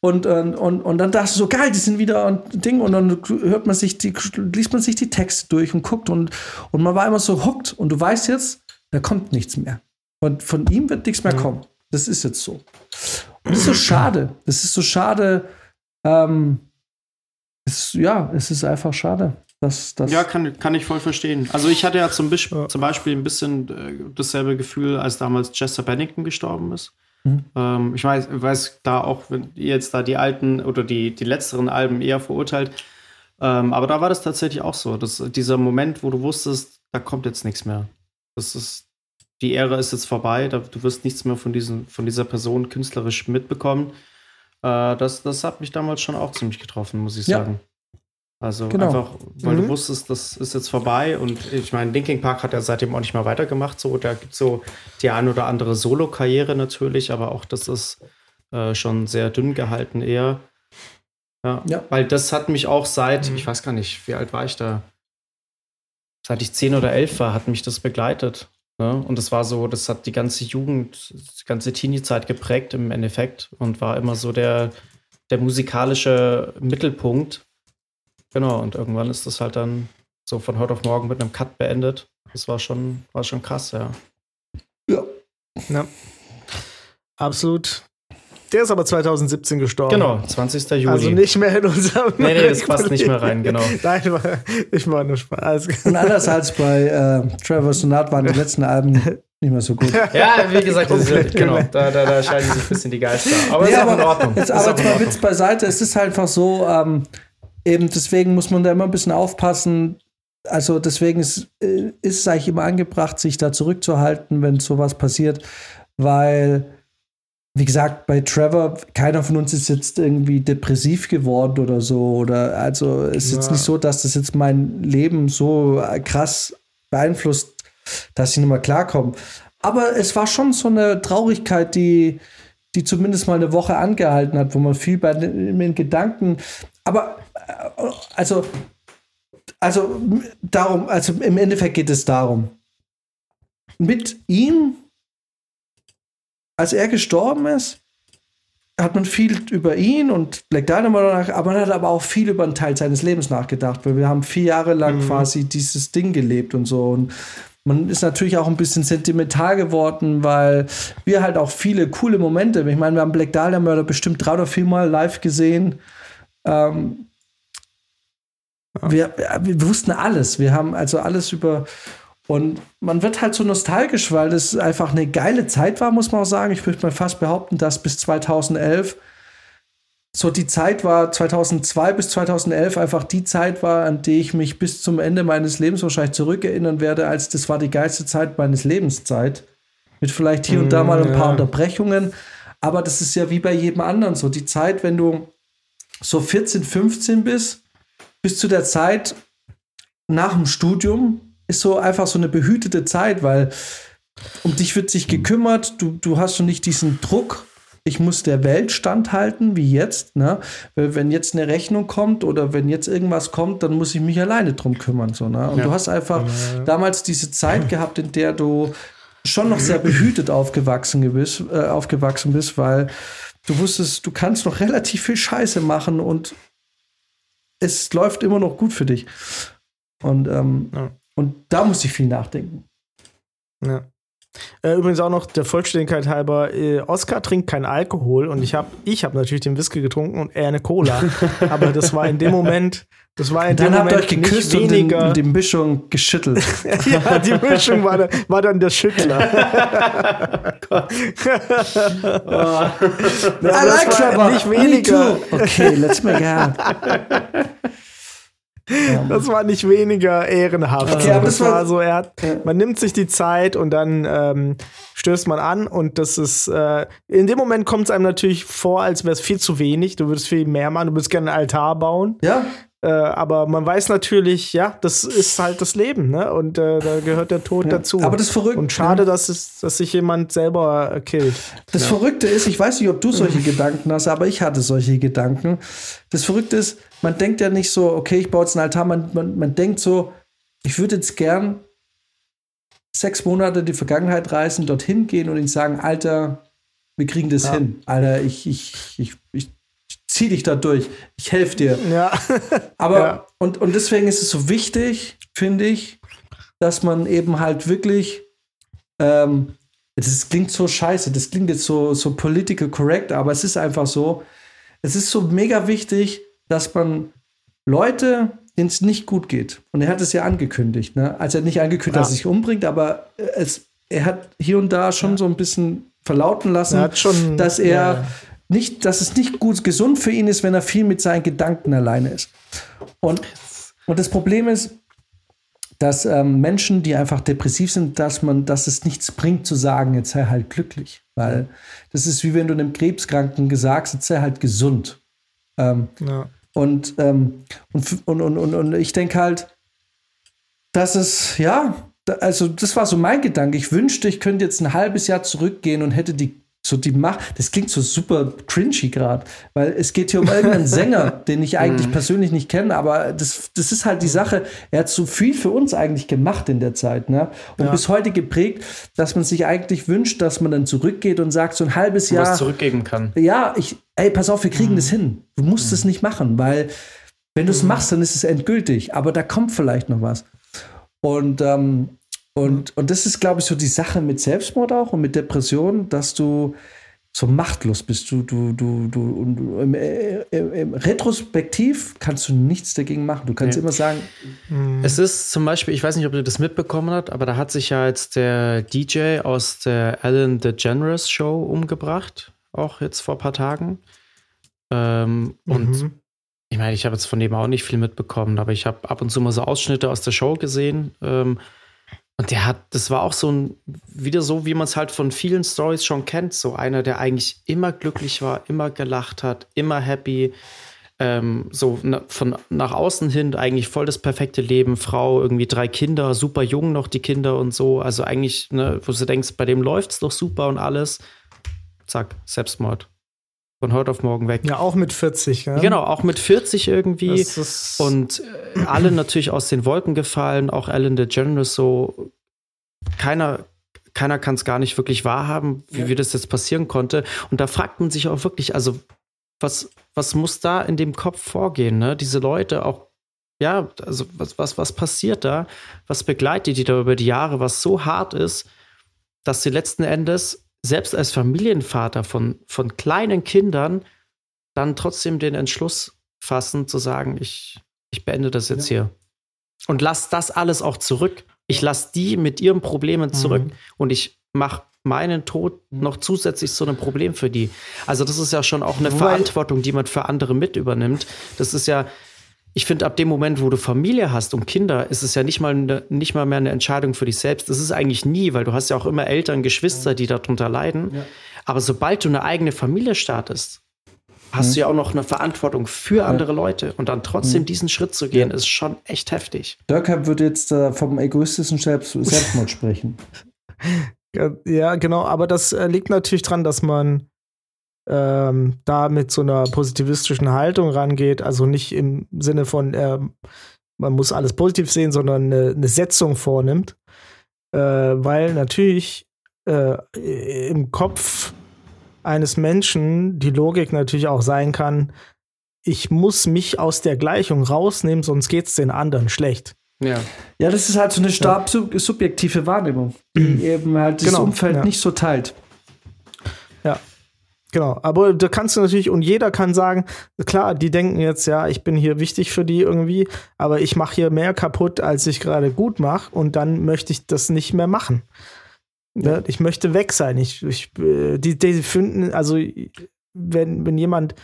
Und, und, und, und dann dachte ich so, geil, die sind wieder und Ding. Und dann hört man sich die, liest man sich die Texte durch und guckt und, und man war immer so hooked. Und du weißt jetzt, da kommt nichts mehr. Und von ihm wird nichts mehr kommen. Das ist jetzt so. Und das ist so schade. Das ist so schade. Ähm, es, ja, es ist einfach schade. Dass, dass Ja, kann, kann ich voll verstehen. Also ich hatte ja zum, Bisch zum Beispiel ein bisschen äh, dasselbe Gefühl, als damals Chester Bennington gestorben ist. Mhm. Ähm, ich weiß, weiß da auch, wenn ihr jetzt da die alten oder die, die letzteren Alben eher verurteilt. Ähm, aber da war das tatsächlich auch so. Dass dieser Moment, wo du wusstest, da kommt jetzt nichts mehr. Das ist, die Ära ist jetzt vorbei, du wirst nichts mehr von, diesen, von dieser Person künstlerisch mitbekommen. Äh, das, das hat mich damals schon auch ziemlich getroffen, muss ich Ja. sagen. Also Genau. einfach, weil Mhm. du wusstest, das ist jetzt vorbei und ich meine, Linkin Park hat ja seitdem auch nicht mehr weitergemacht. So, da gibt es so die ein oder andere Solo-Karriere natürlich, aber auch das ist äh, schon sehr dünn gehalten eher. Ja, Ja. weil das hat mich auch seit, Mhm. ich weiß gar nicht, wie alt war ich da? Seit ich 10 oder 11 war, hat mich das begleitet. Ne? Und das war so, das hat die ganze Jugend, die ganze Teenie-Zeit geprägt im Endeffekt und war immer so der, der musikalische Mittelpunkt. Genau, und irgendwann ist das halt dann so von heute auf morgen mit einem Cut beendet. Das war schon, war schon krass, ja. Ja. Ja. Absolut. Der ist aber 2017 gestorben. Genau, 20. Juli. Also nicht mehr in unserem. Nee, nee, das passt nicht mehr rein, genau. Nein, ich war nur Spaß. Und anders als bei äh, Trevor Sonat waren die letzten Alben nicht mehr so gut. Ja, wie gesagt, das ist, genau, da, da, da scheiden sich ein bisschen die Geister. Aber ja, ist auch in Ordnung. Jetzt aber jetzt mal. Witz beiseite. Es ist halt einfach so, ähm, eben deswegen muss man da immer ein bisschen aufpassen. Also deswegen ist, äh, ist es eigentlich immer angebracht, sich da zurückzuhalten, wenn sowas passiert, weil, wie gesagt, bei Trevor, keiner von uns ist jetzt irgendwie depressiv geworden oder so. Oder also es ist jetzt Ja. nicht so, dass das jetzt mein Leben so krass beeinflusst, dass ich nicht mehr klarkomme. Aber es war schon so eine Traurigkeit, die, die zumindest mal eine Woche angehalten hat, wo man viel bei den, Gedanken. Aber äh, also, also darum, also im Endeffekt geht es darum. Mit ihm, als er gestorben ist, hat man viel über ihn und Black Dynamite, nach, aber man hat aber auch viel über einen Teil seines Lebens nachgedacht, weil wir haben vier Jahre lang quasi dieses Ding gelebt und so. Und man ist natürlich auch ein bisschen sentimental geworden, weil wir halt auch viele coole Momente, ich meine, wir haben Black Dahlia Murder bestimmt drei oder vier Mal live gesehen. Ähm, wir, wir wussten alles. Wir haben also alles über. Und man wird halt so nostalgisch, weil das einfach eine geile Zeit war, muss man auch sagen. Ich würde mal fast behaupten, dass bis 2011 so die Zeit war, 2002 bis 2011 einfach die Zeit war, an die ich mich bis zum Ende meines Lebens wahrscheinlich zurückerinnern werde, als das war die geilste Zeit meines Lebenszeit. Mit vielleicht hier und da mal ein paar ja. Unterbrechungen. Aber das ist ja wie bei jedem anderen so. Die Zeit, wenn du so 14, 15 bist, bis zu der Zeit nach dem Studium, ist so einfach so eine behütete Zeit, weil um dich wird sich gekümmert, du, du hast schon nicht diesen Druck, ich muss der Welt standhalten, wie jetzt. Ne? Weil Wenn jetzt eine Rechnung kommt oder wenn jetzt irgendwas kommt, dann muss ich mich alleine drum kümmern. So, ne? Und du hast einfach damals diese Zeit gehabt, in der du schon noch sehr behütet aufgewachsen bist, äh, aufgewachsen bist, weil du wusstest, du kannst noch relativ viel Scheiße machen und es läuft immer noch gut für dich. Und, ähm, Ja. Und da musste ich viel nachdenken. Ja. Äh, übrigens auch noch der Vollständigkeit halber, äh, Oscar trinkt kein Alkohol und ich habe ich hab natürlich den Whisky getrunken und er eine Cola. Aber das war in dem Moment, das war in dem Dann habt Moment ihr euch geküsst und den, weniger. die Mischung geschüttelt. ja, die Mischung war, da, war dann der Schüttler. Ja, aber das war nicht weniger. Okay, let's make out. Das war nicht weniger ehrenhaft. Okay, das war so, er hat, man nimmt sich die Zeit und dann ähm, stößt man an und das ist, äh, in dem Moment kommt es einem natürlich vor, als wäre es viel zu wenig. Du würdest viel mehr machen, du würdest gerne einen Altar bauen. Ja, Äh, aber man weiß natürlich, ja, das ist halt das Leben, ne? Und äh, da gehört der Tod dazu. aber das Verrückte- Und schade, dass, es, dass sich jemand selber äh, killt. das Verrückte ist, ich weiß nicht, ob du solche Gedanken hast, aber ich hatte solche Gedanken. Das Verrückte ist, man denkt ja nicht so, okay, ich baue jetzt einen Altar, man, man, man denkt so, ich würde jetzt gern sechs Monate in die Vergangenheit reisen, dorthin gehen und ihnen sagen, Alter, wir kriegen das hin. Alter, ich, ich, ich, ich zieh dich da durch. Ich helfe dir. Ja. Aber Ja. und, und deswegen ist es so wichtig, finde ich, dass man eben halt wirklich, ähm, das klingt so scheiße, das klingt jetzt so, so political correct, aber es ist einfach so, es ist so mega wichtig, dass man Leute, denen es nicht gut geht, und er hat es ja angekündigt, ne? also er hat nicht angekündigt, dass er Ja. sich umbringt, aber es, er hat hier und da schon so ein bisschen verlauten lassen, Er schon- dass er ja, ja. Nicht, dass es nicht gut gesund für ihn ist, wenn er viel mit seinen Gedanken alleine ist. Und, und das Problem ist, dass ähm, Menschen, die einfach depressiv sind, dass man, dass es nichts bringt zu sagen, jetzt sei halt glücklich. Weil das ist wie wenn du einem Krebskranken gesagt jetzt sei halt gesund. Ähm, ja. und, ähm, und, und, und, und, und ich denke halt, dass es, ja, also das war so mein Gedanke. Ich wünschte, ich könnte jetzt ein halbes Jahr zurückgehen und hätte die so die Macht, das klingt so super cringy gerade, weil es geht hier um irgendeinen Sänger, den ich eigentlich persönlich nicht kenne, aber das, das ist halt die Sache, er hat so viel für uns eigentlich gemacht in der Zeit, ne? Und Ja. bis heute geprägt, dass man sich eigentlich wünscht, dass man dann zurückgeht und sagt, so ein halbes Jahr, was zurückgeben kann. ja, ich, ey, pass auf, wir kriegen das hin. Du musst es nicht machen, weil wenn du es machst, dann ist es endgültig, aber da kommt vielleicht noch was. Und, ähm, und, und das ist, glaube ich, so die Sache mit Selbstmord auch und mit Depression, dass du so machtlos bist. Du, du, du, du, und du im, äh, im, im Retrospektiv kannst du nichts dagegen machen. Du kannst Nee. immer sagen, Es ist zum Beispiel, ich weiß nicht, ob ihr das mitbekommen habt, aber da hat sich ja jetzt der DJ aus der Ellen DeGeneres Show umgebracht, auch jetzt vor ein paar Tagen. Ähm, Und Mhm. ich meine, ich habe jetzt von dem auch nicht viel mitbekommen, aber ich habe ab und zu mal so Ausschnitte aus der Show gesehen. Ähm, und der hat, das war auch so ein, wieder so, wie man es halt von vielen Stories schon kennt, so einer, der eigentlich immer glücklich war, immer gelacht hat, immer happy, ähm, so na, von nach außen hin eigentlich voll das perfekte Leben, Frau, irgendwie drei Kinder, super jung noch die Kinder und so, also eigentlich, ne, wo du denkst, bei dem läuft's doch super und alles. Zack, Selbstmord. Von heute auf morgen weg. Ja, auch mit 40. Ja? Genau, auch mit 40 irgendwie. Und äh, alle natürlich aus den Wolken gefallen, auch Ellen DeGeneres so. Keiner, keiner kann es gar nicht wirklich wahrhaben, wie, wie das jetzt passieren konnte. Und da fragt man sich auch wirklich, also was, was muss da in dem Kopf vorgehen, ne? Diese Leute auch, ja, also was, was, was passiert da? Was begleitet die da über die Jahre, was so hart ist, dass sie letzten Endes selbst als Familienvater von, von kleinen Kindern dann trotzdem den Entschluss fassen, zu sagen, ich, ich beende das jetzt hier. Und lass das alles auch zurück. Ich lasse die mit ihren Problemen zurück und ich mache meinen Tod noch zusätzlich zu einem Problem für die. Also das ist ja schon auch eine Wobei- Verantwortung, die man für andere mit übernimmt. Das ist ja, ich finde, ab dem Moment, wo du Familie hast und Kinder, ist es ja nicht mal, ne, nicht mal mehr eine Entscheidung für dich selbst. Das ist eigentlich nie, weil du hast ja auch immer Eltern, Geschwister, die darunter leiden. Aber sobald du eine eigene Familie startest, hast du ja auch noch eine Verantwortung für andere Leute. Und dann trotzdem diesen Schritt zu gehen, ist schon echt heftig. Durkheim würde jetzt äh, vom egoistischen Selbst Selbstmord sprechen. Ja, Ja, genau, aber das äh, liegt natürlich dran, dass man ähm, da mit so einer positivistischen Haltung rangeht, also nicht im Sinne von, ähm, man muss alles positiv sehen, sondern eine, eine Setzung vornimmt, äh, weil natürlich äh, im Kopf eines Menschen die Logik natürlich auch sein kann, ich muss mich aus der Gleichung rausnehmen, sonst geht es den anderen schlecht. Ja. Ja, das ist halt so eine stark sub subjektive Wahrnehmung, die eben halt das Genau, Umfeld ja. nicht so teilt. Genau, aber da kannst du natürlich, und jeder kann sagen, klar, die denken jetzt, ja, ich bin hier wichtig für die irgendwie, aber ich mache hier mehr kaputt, als ich gerade gut mache, und dann möchte ich das nicht mehr machen. Ja. Ich möchte weg sein. Ich, ich, äh, die, die finden, also wenn, wenn jemand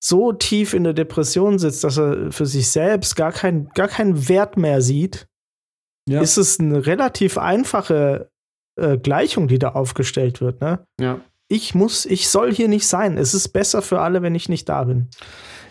so tief in der Depression sitzt, dass er für sich selbst gar, kein, gar keinen Wert mehr sieht, Ja. ist es eine relativ einfache äh, Gleichung, die da aufgestellt wird. Ne? Ja. Ich muss, ich soll hier nicht sein. Es ist besser für alle, wenn ich nicht da bin.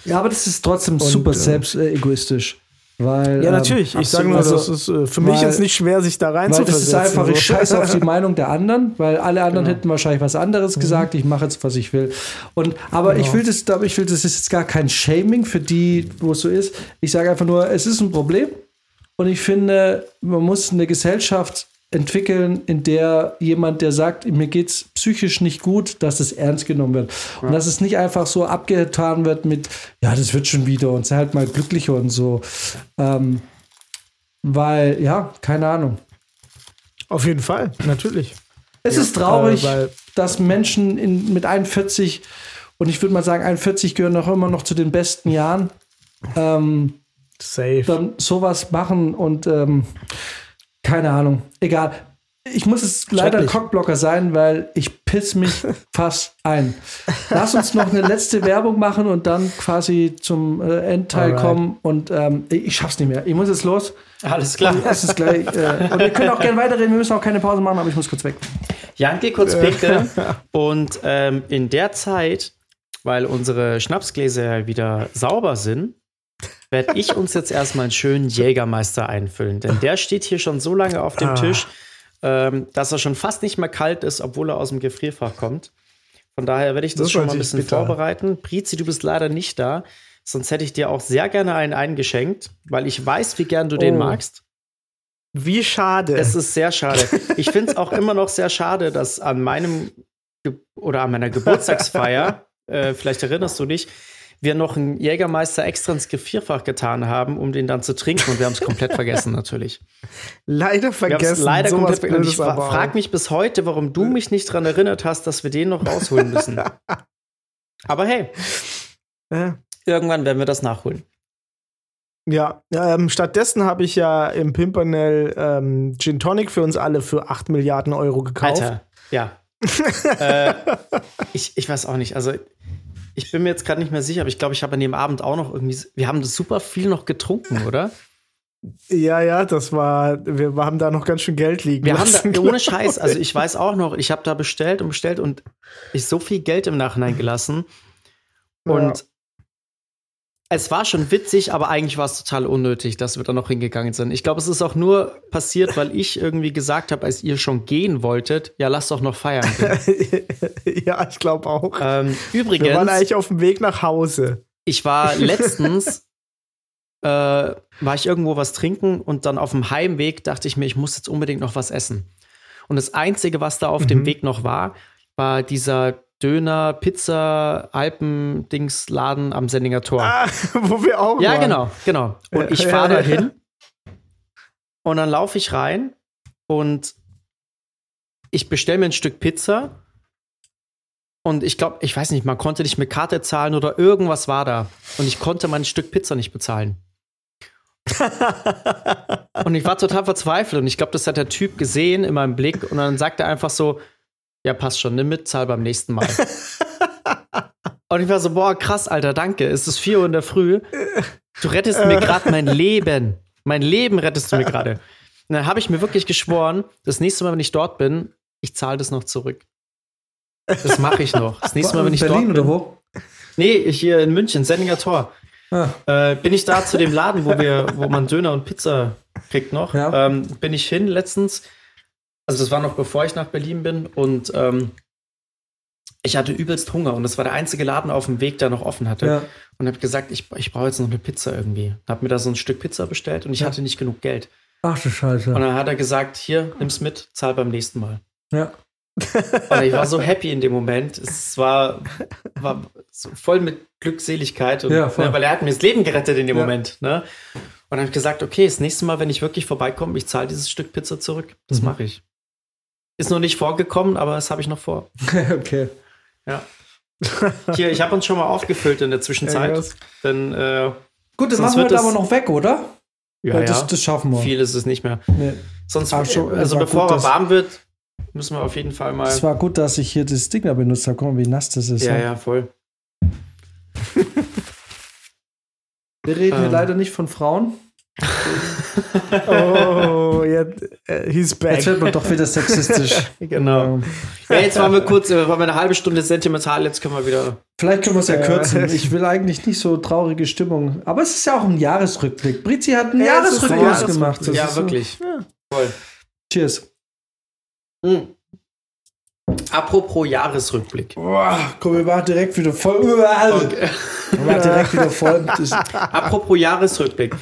ja, aber das ist trotzdem super äh, selbst äh, egoistisch. Weil, Ja, ähm, natürlich. Ich sage nur, also- das ist äh, für mich weil- jetzt nicht schwer, sich da rein Weil zu das ist einfach, ich scheiße auf die Meinung der anderen, weil alle anderen Genau. hätten wahrscheinlich was anderes gesagt. Ich mache jetzt, was ich will. Und, aber ich Genau. will das, ich will, das ist jetzt gar kein Shaming für die, wo es so ist. Ich sage einfach nur, es ist ein Problem. Und ich finde, man muss eine Gesellschaft entwickeln, in der jemand, der sagt, mir geht's psychisch nicht gut, dass es ernst genommen wird. Und dass es nicht einfach so abgetan wird mit, ja, das wird schon wieder und sei halt mal glücklicher und so. Ähm, weil, ja, keine Ahnung. Auf jeden Fall, natürlich. Es ist traurig, Äh, dass Menschen in, mit 41 und ich würde mal sagen, 41 gehören noch immer noch zu den besten Jahren, ähm, Safe. dann sowas machen und ähm, keine Ahnung. Egal. Ich muss jetzt leider. Cockblocker sein, weil ich piss mich fast ein. Lass uns noch eine letzte Werbung machen und dann quasi zum äh, Endteil Alright. kommen und ähm, ich schaff's nicht mehr. Ich muss jetzt los. Alles klar. Es ist gleich. Äh, und wir können auch gerne weiterreden. Wir müssen auch keine Pause machen, aber ich muss kurz weg. Jan, geh kurz pinkeln. Und ähm, in der Zeit, weil unsere Schnapsgläser ja wieder sauber sind, werde ich uns jetzt erstmal einen schönen Jägermeister einfüllen. Denn der steht hier schon so lange auf dem Ah. Tisch, ähm, dass er schon fast nicht mehr kalt ist, obwohl er aus dem Gefrierfach kommt. Von daher werde ich das, Das schon mal ein bisschen bitter. vorbereiten. Brizi, du bist leider nicht da. Sonst hätte ich dir auch sehr gerne einen eingeschenkt, weil ich weiß, wie gern du den Oh. magst. Wie schade. Es ist sehr schade. Ich finde es auch immer noch sehr schade, dass an meinem Ge oder an meiner Geburtstagsfeier, äh, vielleicht erinnerst du dich, wir noch einen Jägermeister extra ins Gefrierfach getan haben, um den dann zu trinken und wir haben es komplett vergessen natürlich. leider Wir vergessen. leider Sowas komplett vergessen. Ich frage mich bis heute, warum du mich nicht daran erinnert hast, dass wir den noch rausholen müssen. Aber hey, Ja. irgendwann werden wir das nachholen. Ja, ähm, stattdessen habe ich ja im Pimpernel ähm, Gin Tonic für uns alle für 8 Milliarden Euro gekauft. Alter, ja. äh, ich, ich weiß auch nicht. Also, ich bin mir jetzt gerade nicht mehr sicher, aber ich glaube, ich habe an dem Abend auch noch irgendwie. Wir haben super viel noch getrunken, oder? Ja, ja, das war, wir haben da noch ganz schön Geld liegen Wir haben lassen. da, ohne Scheiß, also ich weiß auch noch, ich habe da bestellt und bestellt und ich so viel Geld im Nachhinein gelassen. Und es war schon witzig, aber eigentlich war es total unnötig, dass wir da noch hingegangen sind. Ich glaube, es ist auch nur passiert, weil ich irgendwie gesagt habe, als ihr schon gehen wolltet, ja, lasst doch noch feiern. ja, ich glaube auch. ähm, wir waren übrigens, eigentlich auf dem Weg nach Hause. ich war letztens, äh, war ich irgendwo was trinken und dann auf dem Heimweg dachte ich mir, ich muss jetzt unbedingt noch was essen. Und das Einzige, was da auf dem Mhm. Weg noch war, war dieser Döner, Pizza, Alpen-Dings-Laden am Sendinger Tor. Ah, wo wir auch ja, waren. genau, genau. Und ich fahre ja, da hin und dann laufe ich rein und ich bestelle mir ein Stück Pizza. Und ich glaube, ich weiß nicht, man konnte nicht mit Karte zahlen oder irgendwas war da. Und ich konnte mein Stück Pizza nicht bezahlen. und ich war total verzweifelt. Und ich glaube, das hat der Typ gesehen in meinem Blick. Und dann sagt er einfach so: Ja, passt schon, nimm mit, zahl beim nächsten Mal. und ich war so: Boah, krass, Alter, danke. Es ist 4 Uhr in der Früh. Du rettest mir gerade mein Leben. Mein Leben rettest du mir gerade. Und dann habe ich mir wirklich geschworen, das nächste Mal, wenn ich dort bin, ich zahle das noch zurück. Das mache ich noch. Das nächste Mal, wenn ich Berlin dort bin. oder wo? Nee, hier in München, Sendinger Tor. Ah. Äh, bin ich da zu dem Laden, wo wir, wo man Döner und Pizza kriegt noch. Ja. Ähm, bin ich hin letztens. Also das war noch bevor ich nach Berlin bin und ähm, ich hatte übelst Hunger und das war der einzige Laden auf dem Weg, der noch offen hatte. Ja. Und habe gesagt, ich, ich brauche jetzt noch eine Pizza irgendwie. Hab mir da so ein Stück Pizza bestellt und ich Ja. hatte nicht genug Geld. Ach du Scheiße. Und dann hat er gesagt, hier, nimm's mit, zahl beim nächsten Mal. ja. Und ich war so happy in dem Moment. Es war, war so voll mit Glückseligkeit. Und, Ja, voll. ne, weil er hat mir das Leben gerettet in dem. Moment. Ne? Und dann habe ich gesagt, okay, das nächste Mal, wenn ich wirklich vorbeikomme, ich zahle dieses Stück Pizza zurück. Das Mhm. mache ich. Ist noch nicht vorgekommen, aber das habe ich noch vor. okay. Ja. Hier, ich habe uns schon mal aufgefüllt in der Zwischenzeit. Ja, denn äh, Gut, das machen wir das- aber noch weg, oder? ja, ja, Das, das schaffen wir. viel ist es nicht mehr. Nee. Sonst, schon, also bevor gut, er warm wird, müssen wir auf jeden Fall mal. Es war gut, dass ich hier das Ding da benutzt habe. Guck mal, wie nass das ist. ja, ja, voll. Wir reden hier Ähm. leider nicht von Frauen. Oh, jetzt, äh, he's back. Jetzt wird man doch wieder sexistisch. Genau. Ähm, Ja, jetzt waren wir kurz, äh, waren wir eine halbe Stunde sentimental, jetzt können wir wieder. Vielleicht können wir es ja Ja. kürzen. Ich will eigentlich nicht so traurige Stimmung. Aber es ist ja auch ein Jahresrückblick. Brizi hat einen Ja, ein Jahresrückblick gemacht. Das ja, ist so- wirklich. Voll. Cheers. Mhm. Apropos Jahresrückblick. Boah, komm, wir waren direkt wieder voll. Wir waren direkt wieder voll. Apropos Jahresrückblick.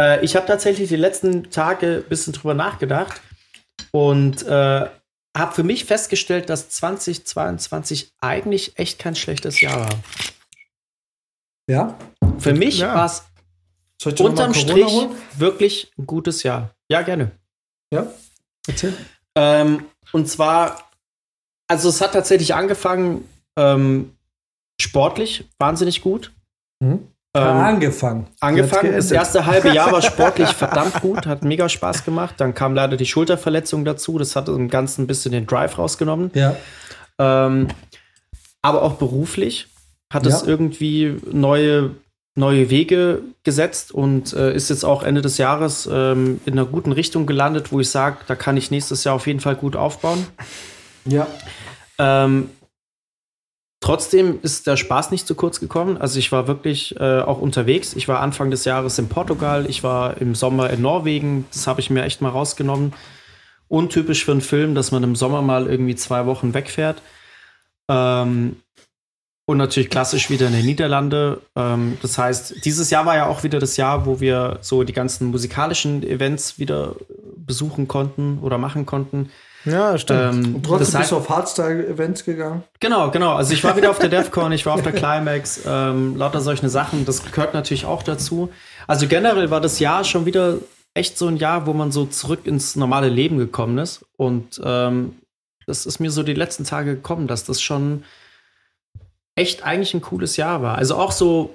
Äh, ich habe tatsächlich die letzten Tage ein bisschen drüber nachgedacht und äh, habe für mich festgestellt, dass 2022 eigentlich echt kein schlechtes Jahr war. ja? Für mich Ja. war es unterm Strich holen? wirklich ein gutes Jahr. Ja, gerne. Ja? Erzähl. Ähm, und zwar, also es hat tatsächlich angefangen ähm, sportlich, wahnsinnig gut. Mhm. Ähm, angefangen. angefangen, Jetzt das erste halbe Jahr war sportlich verdammt gut, hat mega Spaß gemacht. Dann kam leider die Schulterverletzung dazu, das hat im Ganzen ein bisschen den Drive rausgenommen. Ja. Ähm, aber auch beruflich hat es Ja. irgendwie neue, neue Wege gesetzt und äh, ist jetzt auch Ende des Jahres ähm, in einer guten Richtung gelandet, wo ich sage, da kann ich nächstes Jahr auf jeden Fall gut aufbauen. Ja. Ähm, trotzdem ist der Spaß nicht zu kurz gekommen. Also ich war wirklich äh, auch unterwegs. Ich war Anfang des Jahres in Portugal, ich war im Sommer in Norwegen. Das habe ich mir echt mal rausgenommen. Untypisch für einen Film, dass man im Sommer mal irgendwie zwei Wochen wegfährt. Ähm, und natürlich klassisch wieder in den Niederlande. Ähm, das heißt, dieses Jahr war ja auch wieder das Jahr, wo wir so die ganzen musikalischen Events wieder besuchen konnten oder machen konnten. Ja, stimmt. Ähm, Und trotzdem das bist heißt, du auf Hardstyle-Events gegangen. Genau, genau. Also ich war wieder auf der DEFCON, ich war auf der Climax, ähm, lauter solche Sachen. Das gehört natürlich auch dazu. Also generell war das Jahr schon wieder echt so ein Jahr, wo man so zurück ins normale Leben gekommen ist. Und ähm, das ist mir so die letzten Tage gekommen, dass das schon echt eigentlich ein cooles Jahr war. Also auch so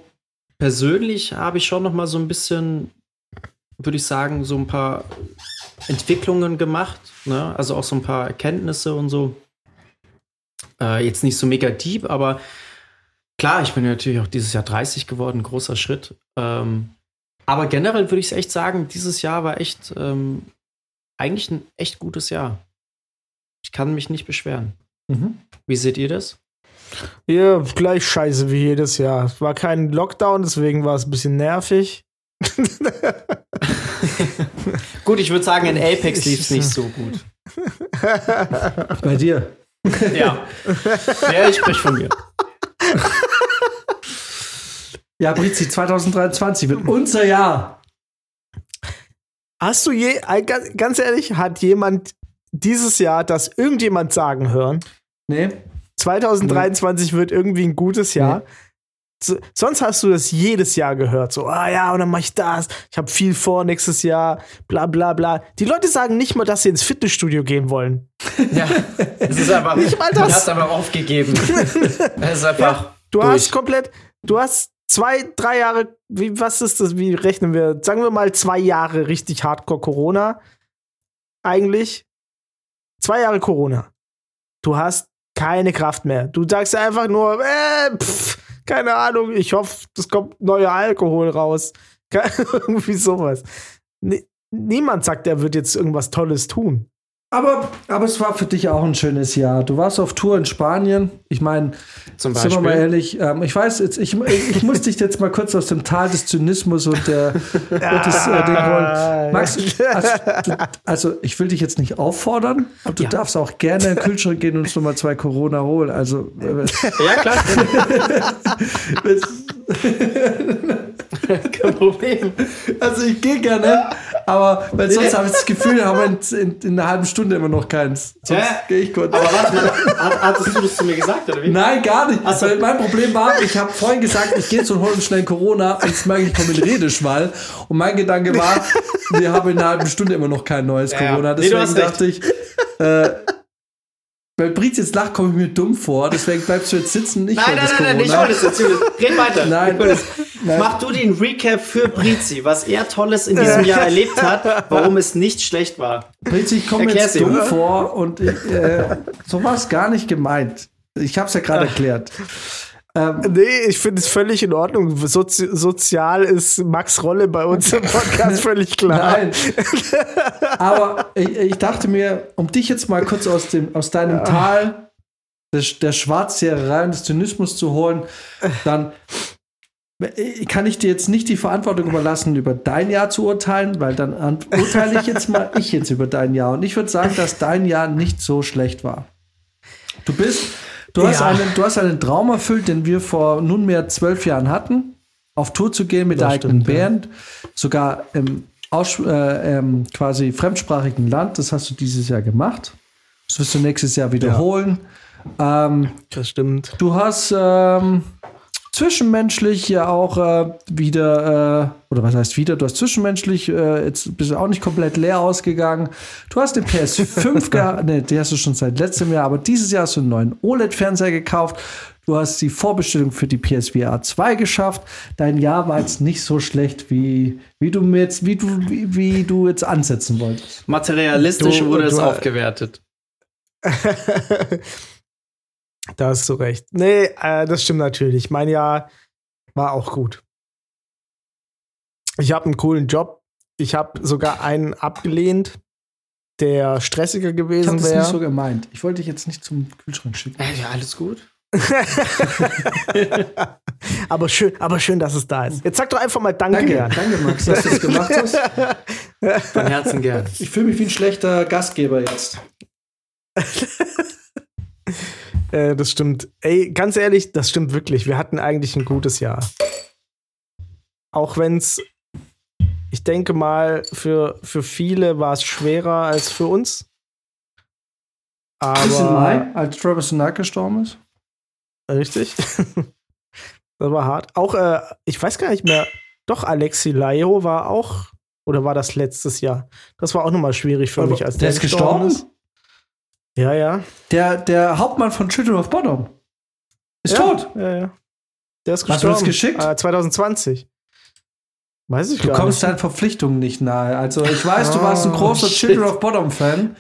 persönlich habe ich schon noch mal so ein bisschen, würde ich sagen, so ein paar Entwicklungen gemacht. Ne? Also auch so ein paar Erkenntnisse und so. Äh, jetzt nicht so mega deep, aber klar, ich bin ja natürlich auch dieses Jahr 30 geworden, großer Schritt. Ähm, aber generell würde ich es echt sagen, dieses Jahr war echt ähm, eigentlich ein echt gutes Jahr. Ich kann mich nicht beschweren. Mhm. Wie seht ihr das? Ja, gleich scheiße wie jedes Jahr. Es war kein Lockdown, deswegen war es ein bisschen nervig. Gut, ich würde sagen, in Apex lief es nicht so gut. Bei dir. Ja. ja, ich spreche von mir. Ja, Brizi, 2023 wird unser Jahr. Hast du je, ganz ganz ehrlich, hat jemand dieses Jahr das irgendjemand sagen hören? Nee? 2023 wird irgendwie ein gutes Jahr. So, sonst hast du das jedes Jahr gehört. So, ah ja, und dann mach ich das. Ich habe viel vor nächstes Jahr. Bla bla bla. Die Leute sagen nicht mal, dass sie ins Fitnessstudio gehen wollen. Ja, es ist einfach. Nicht mal Du das. hast aber aufgegeben. Es ist einfach. Du durch. hast komplett, du hast zwei, drei Jahre, wie, was ist das, wie rechnen wir? Sagen wir mal zwei Jahre richtig Hardcore Corona. Eigentlich. Zwei Jahre Corona. Du hast keine Kraft mehr. Du sagst einfach nur, äh, pff, keine Ahnung, ich hoffe, es kommt neuer Alkohol raus. Irgendwie sowas. Nie- Niemand sagt, er wird jetzt irgendwas Tolles tun. Aber, aber es war für dich auch ein schönes Jahr. Du warst auf Tour in Spanien. Ich meine, sind wir mal ehrlich, ähm, ich weiß, jetzt, ich, ich muss dich jetzt mal kurz aus dem Tal des Zynismus und der und des, äh, den holen. Max, also, du, also ich will dich jetzt nicht auffordern, aber du Ja. darfst auch gerne in den Kühlschrank gehen und uns nochmal zwei Corona holen. Also äh, Ja, klar. Kein Problem. Also ich gehe gerne, aber weil sonst habe ich das Gefühl, haben wir in, in, in einer halben Stunde immer noch keins. Sonst Ja. gehe ich kurz. Aber warte mal, hat- hattest du das zu mir gesagt, oder wie? Nein, gar nicht. Ach so. Weil mein Problem war, ich habe vorhin gesagt, ich gehe jetzt und hole uns schnell Corona und jetzt merke ich, komme in Redeschwall. Und mein Gedanke war, wir haben in einer halben Stunde immer noch kein neues Ja. Corona. Nee, Deswegen recht. dachte ich, äh, weil Briz jetzt lacht, komme ich mir dumm vor. Deswegen bleibst du jetzt sitzen. Ich Nein, nein, das nein, nein, ich jetzt. Julius. Red weiter. Nein. Nein. Mach du den Recap für Brizi, was er Tolles in diesem Jahr erlebt hat, warum es nicht schlecht war. Briz, ich komme jetzt dumm vor und ich, äh, so war es gar nicht gemeint. Ich habe es ja gerade erklärt. Ähm, Nee, ich finde es völlig in Ordnung. Sozi sozial ist Max Rolle bei uns im Podcast völlig klar. Nein. Aber ich, ich dachte mir, um dich jetzt mal kurz aus, dem, aus deinem Tal des, der Schwarzseherei und des Zynismus zu holen, dann äh, kann ich dir jetzt nicht die Verantwortung überlassen, über dein Jahr zu urteilen, weil dann an- urteile ich jetzt mal ich jetzt über dein Jahr. Und ich würde sagen, dass dein Jahr nicht so schlecht war. Du bist, du hast, Ja. einen, du hast einen Traum erfüllt, den wir vor nunmehr zwölf Jahren hatten, auf Tour zu gehen mit Das der eigenen stimmt, ja. Band, sogar im Aus, äh, ähm, quasi fremdsprachigen Land. Das hast du dieses Jahr gemacht. Das wirst du nächstes Jahr wiederholen. Ähm, Das stimmt. Du hast ähm, zwischenmenschlich ja auch äh, wieder, äh, oder was heißt wieder, du hast zwischenmenschlich, äh, jetzt bist du auch nicht komplett leer ausgegangen. Du hast den PS5 gehabt, ne, die hast du schon seit letztem Jahr, aber dieses Jahr hast du einen neuen OLED-Fernseher gekauft. Du hast die Vorbestellung für die PSVR 2 geschafft. Dein Jahr war jetzt nicht so schlecht, wie, wie du mir jetzt, wie du, wie, wie du jetzt ansetzen wolltest. Materialistisch Du- wurde es du- aufgewertet. Da hast du recht. Nee, äh, das stimmt natürlich. Mein Jahr war auch gut. Ich habe einen coolen Job. Ich habe sogar einen abgelehnt, der stressiger Ich habe gewesen das nicht wäre. so gemeint. Ich wollte dich jetzt nicht zum Kühlschrank schicken. Ja, alles gut. aber schön, aber schön, dass es da ist. Jetzt sag doch einfach mal Danke. Danke, danke Max, dass du es gemacht hast. Von Herzen gern. Ich fühle mich wie ein schlechter Gastgeber jetzt. Äh, das stimmt. Ey, ganz ehrlich, das stimmt wirklich. Wir hatten eigentlich ein gutes Jahr. Auch wenn es, ich denke mal, für, für viele war es schwerer als für uns. Bis in Aber Mai, als Travis Knight gestorben ist. richtig. das war hart. Auch, äh, ich weiß gar nicht mehr. Doch, Alexi Laio war auch, oder war das letztes Jahr? Das war auch nochmal schwierig für Aber mich, als der ist gestorben? ist. Ja, ja. Der, der Hauptmann von Children of Bottom ist ja, tot. Ja, ja. Der ist Hast du gestorben. das geschickt? Äh, 2020. Weiß ich Du gar kommst nicht. deinen Verpflichtungen nicht nahe. Also ich weiß, du warst ein Oh, großer shit. Children of Bottom Fan,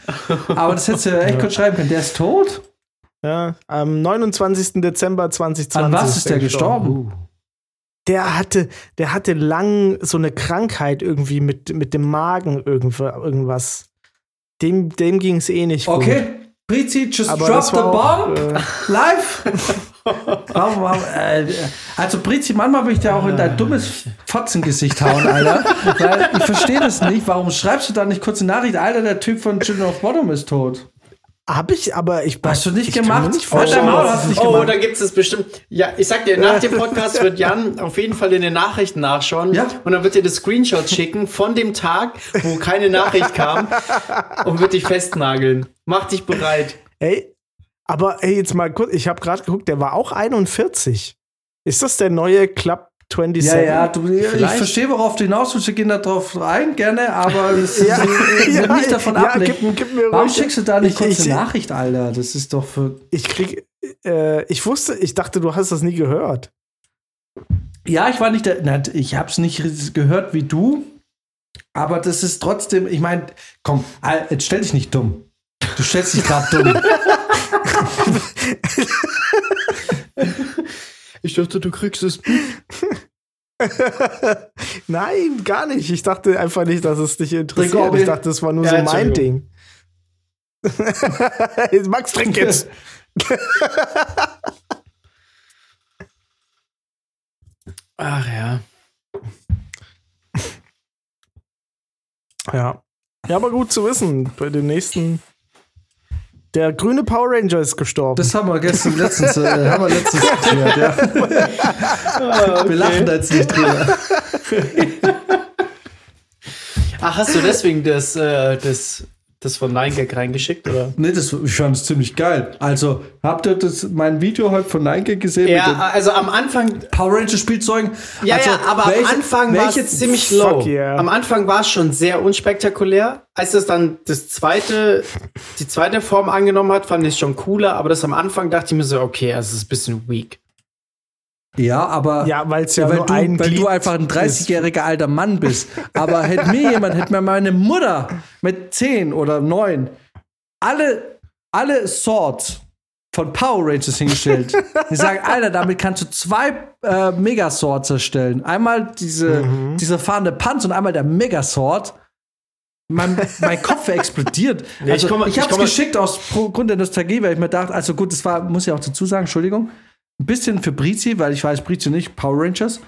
aber das hättest du ja echt kurz schreiben können. Der ist tot? Ja, am 29. Dezember 2020. An was ist der gestorben? Der hatte, der hatte lang so eine Krankheit irgendwie mit, mit dem Magen irgendwo, irgendwas. Dem, dem ging es eh nicht gut. Okay, Brizi, just Aber drop the bomb äh, live. warum, warum, äh, also Brizi, manchmal will ich dir auch in dein dummes Fotzengesicht hauen, Alter. Weil ich verstehe das nicht. Warum schreibst du da nicht kurz eine Nachricht? Alter, der Typ von Children of Bottom ist tot. Hab ich, aber ich Hast du nicht gemacht? Nicht nicht oh, da gibt es bestimmt. Ja, ich sag dir, nach dem Podcast wird Jan auf jeden Fall in den Nachrichten nachschauen. Ja. Und dann wird dir das Screenshot schicken von dem Tag, wo keine Nachricht kam und wird dich festnageln. Mach dich bereit. Ey, aber ey, jetzt mal kurz, ich habe gerade geguckt, der war auch 41. Ist das der neue Club 27? Ja, ja, du, ich Vielleicht- verstehe, worauf du hinaus willst. Wir gehen da drauf rein, gerne, aber das Ja, äh, ja, nicht davon ja, ablenken. gib- gib mir Warum ruhig- schickst du da nicht Ich- kurz ich- eine Nachricht, Alter? Das ist doch für. Ich krieg, äh, ich wusste, ich dachte, du hast das nie gehört. Ja, ich war nicht der. Na, ich hab's nicht gehört wie du, aber das ist trotzdem. Ich meine, komm, jetzt stell dich nicht dumm. Du stellst dich gerade dumm. Ich dachte, du kriegst es. Nein, gar nicht. Ich dachte einfach nicht, dass es dich interessiert. Ich dachte, das war nur Ja, so mein. Ding. Max, trink jetzt. Ach ja. Ja. Ja, aber gut zu wissen. Bei dem nächsten. Der grüne Power Ranger ist gestorben. Das haben wir gestern letztens, äh, haben wir letztens geklärt, ja. Wir lachen da jetzt nicht drüber. Ach, hast du deswegen das, äh, das, das von Nine Gag reingeschickt, oder? Nee, das, ich fand es ziemlich geil. Also, habt ihr das, mein Video heute von Nike gesehen? mit den Ja, also am Anfang Power Ranger Spielzeugen? Ja, also, ja, aber welche- am Anfang war es ziemlich low. yeah. Am Anfang war es schon sehr unspektakulär. Als es dann das zweite, die zweite Form angenommen hat, fand ich es schon cooler, aber das am Anfang dachte ich mir so, okay, also es ist ein bisschen weak. Ja, aber. ja, weil es ja, weil, nur du, ein weil Glied du einfach ein 30-jähriger alter Mann bist. Aber hätte mir jemand, hätte mir meine Mutter mit 10 oder 9 alle, alle Swords von Power Rangers hingestellt. Die sagen, Alter, damit kannst du zwei äh, Megaswords erstellen. Einmal diese, Mhm. dieser fahrende Panzer und einmal der Megasword. Mein, mein Kopf wäre explodiert. Ich also, ich, komme- ich hab's komme- geschickt aus Grund der Nostalgie, weil ich mir dachte, also gut, das war, muss ich auch dazu sagen, Entschuldigung, ein bisschen für Brizi, weil ich weiß, Brizi nicht, Power Rangers.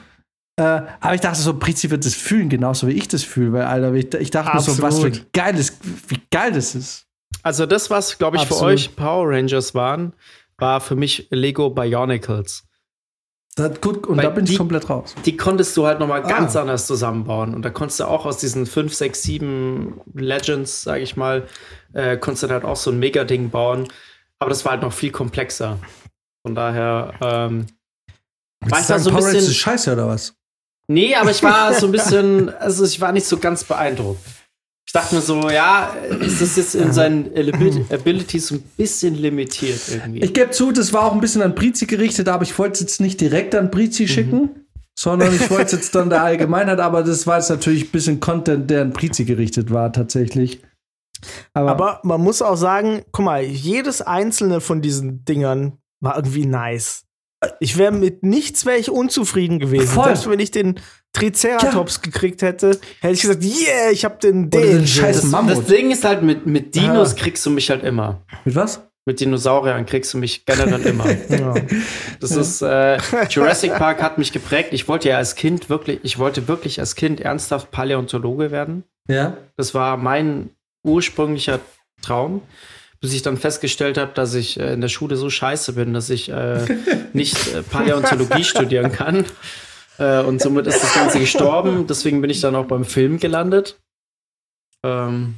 Äh, aber ich dachte so, Brizi wird das fühlen, genauso wie ich das fühle, weil, Alter, ich, ich dachte mir so, was für Absolut. geiles, wie geil das ist. Also das, was, glaube ich, für Absolut. euch Power Rangers waren, war für mich Lego Bionicles. Das, gut, und Weil da bin ich die- komplett raus. Die konntest du halt noch mal Ah. ganz anders zusammenbauen. Und da konntest du auch aus diesen 5, 6, 7 Legends, sage ich mal, äh, konntest du halt auch so ein Mega-Ding bauen. Aber das war halt noch viel komplexer. Von daher, ähm, Willst War du ich da so ein Power bisschen- ist scheiße oder was? Nee, aber ich war so ein bisschen, also ich war nicht so ganz beeindruckt. Ich dachte mir so, ja, ist das jetzt in seinen Abil- Abilities so ein bisschen limitiert irgendwie. Ich gebe zu, das war auch ein bisschen an Brizi gerichtet, aber ich wollte es jetzt nicht direkt an Brizi schicken, sondern ich wollte es jetzt dann der Allgemeinheit, aber das war jetzt natürlich ein bisschen Content, der an Brizi gerichtet war, tatsächlich. Aber, Aber man muss auch sagen, guck mal, jedes einzelne von diesen Dingern war irgendwie nice. Ich wäre mit nichts wäre ich unzufrieden gewesen. Voll. Selbst wenn ich den Triceratops gekriegt hätte, hätte ich gesagt, yeah, ich habe den, Oder den. den scheiß das, Mammut. das Ding ist halt, mit, mit Dinos Ah. kriegst du mich halt immer. mit was? Mit Dinosauriern kriegst du mich generell immer. Ja. Das ist, äh, Jurassic Park hat mich geprägt. Ich wollte ja als Kind wirklich, ich wollte wirklich als Kind ernsthaft Paläontologe werden. Ja. Das war mein ursprünglicher Traum. Bis ich dann festgestellt habe, dass ich äh, in der Schule so scheiße bin, dass ich äh, nicht äh, Paläontologie studieren kann. Äh, und somit ist das Ganze gestorben. Deswegen bin ich dann auch beim Film gelandet. Ähm,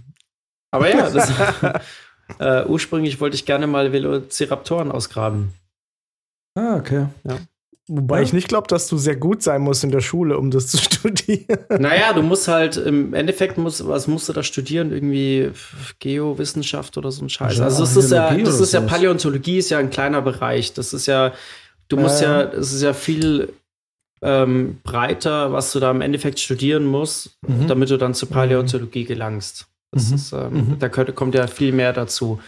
aber ja, das, äh, ursprünglich wollte ich gerne mal Velociraptoren ausgraben. Ah, okay. Wobei Ja. ich nicht glaube, dass du sehr gut sein musst in der Schule, um das zu studieren. Naja, du musst halt, im Endeffekt, musst, was musst du da studieren? Irgendwie Geowissenschaft oder so ein Scheiß. Ja, Also, das ist ja, das ist ja. Paläontologie, ist ja ein kleiner Bereich. Das ist ja, du musst Ja, ja, es ist ja viel ähm, breiter, was du da im Endeffekt studieren musst, Mhm. damit du dann zur Paläontologie gelangst. Das Mhm. ist, ähm, Mhm. Da könnte, kommt ja viel mehr dazu.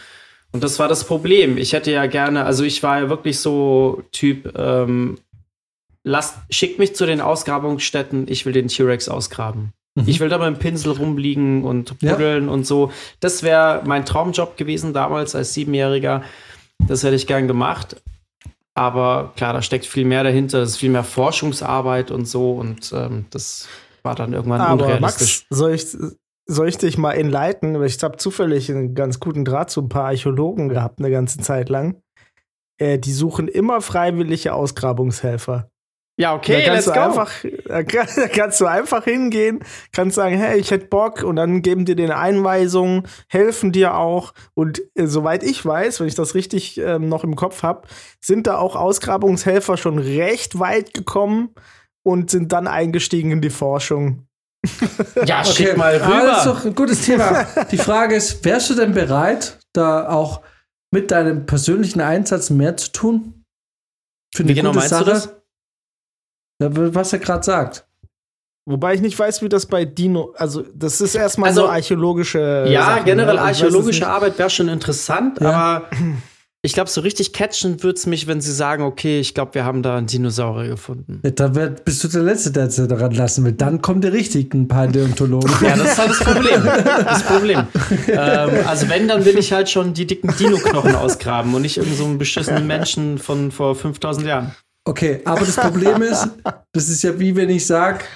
Und das war das Problem. Ich hätte ja gerne, also ich war ja wirklich so Typ, ähm, lasst, schickt mich zu den Ausgrabungsstätten, ich will den T-Rex ausgraben. Mhm. Ich will da mit dem Pinsel rumliegen und Ja. buddeln und so. Das wäre mein Traumjob gewesen damals als Siebenjähriger. Das hätte ich gern gemacht. Aber klar, da steckt viel mehr dahinter. Das ist viel mehr Forschungsarbeit und so. Und ähm, das war dann irgendwann Aber unrealistisch. Max, soll ich, soll ich dich mal enleiten? Weil ich habe zufällig einen ganz guten Draht zu ein paar Archäologen gehabt, eine ganze Zeit lang. Äh, die suchen immer freiwillige Ausgrabungshelfer. Ja, okay, da let's kannst go. du einfach, da kann- da kannst du einfach hingehen, kannst sagen, hey, ich hätte Bock und dann geben dir den Einweisungen, helfen dir auch und äh, soweit ich weiß, wenn ich das richtig ähm, noch im Kopf habe, sind da auch Ausgrabungshelfer schon recht weit gekommen und sind dann eingestiegen in die Forschung. ja, schick mal Ah, das ist rüber. doch ein gutes Thema. Die Frage ist, wärst du denn bereit, da auch mit deinem persönlichen Einsatz mehr zu tun? Für eine Wie genau gute meinst du Sache? das? Was er gerade sagt. Wobei ich nicht weiß, wie das bei Dino, also das ist erstmal Also, so archäologische. Ja, Sachen, generell ne? Es archäologische. Arbeit wäre schon interessant, Ja. aber ich glaube, so richtig catchen würde es mich, wenn sie sagen, okay, ich glaube, wir haben da einen Dinosaurier gefunden. Ja, da wär, bist du der Letzte, der es daran lassen will. Dann kommen die richtigen Paläontologen. Ja, das ist halt das Problem. Das Problem. ähm, also wenn, dann will ich halt schon die dicken Dino-Knochen ausgraben und nicht irgendeinen so einen beschissenen Menschen von vor 5000 Jahren. Okay, aber das Problem ist, das ist ja wie wenn ich sag,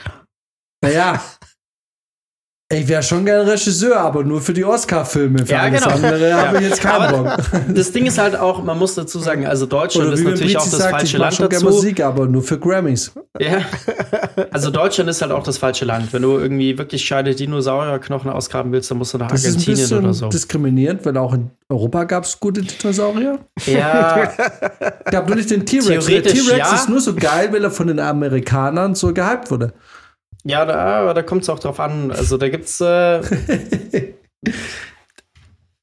naja, ich wäre schon gern Regisseur, aber nur für die Oscar-Filme. Für Ja, alles genau. andere Ja. habe ich jetzt keinen Bock. Das Ding ist halt auch, man muss dazu sagen, also Deutschland Oder ist natürlich auch das sagt, falsche ich Land schon dazu. Musik, aber nur für Grammys. Ja. Also Deutschland ist halt auch das falsche Land. Wenn du irgendwie wirklich scheide Dinosaurierknochen ausgraben willst, dann musst du nach Das ist ein Argentinien bisschen oder so. diskriminierend, weil auch in Europa gab es gute Dinosaurier. Ja, gab nur nicht den T-Rex. Der T-Rex ja. ist nur so geil, weil er von den Amerikanern so gehypt wurde. Ja, da, aber da kommt es auch drauf an. Also da gibt's äh,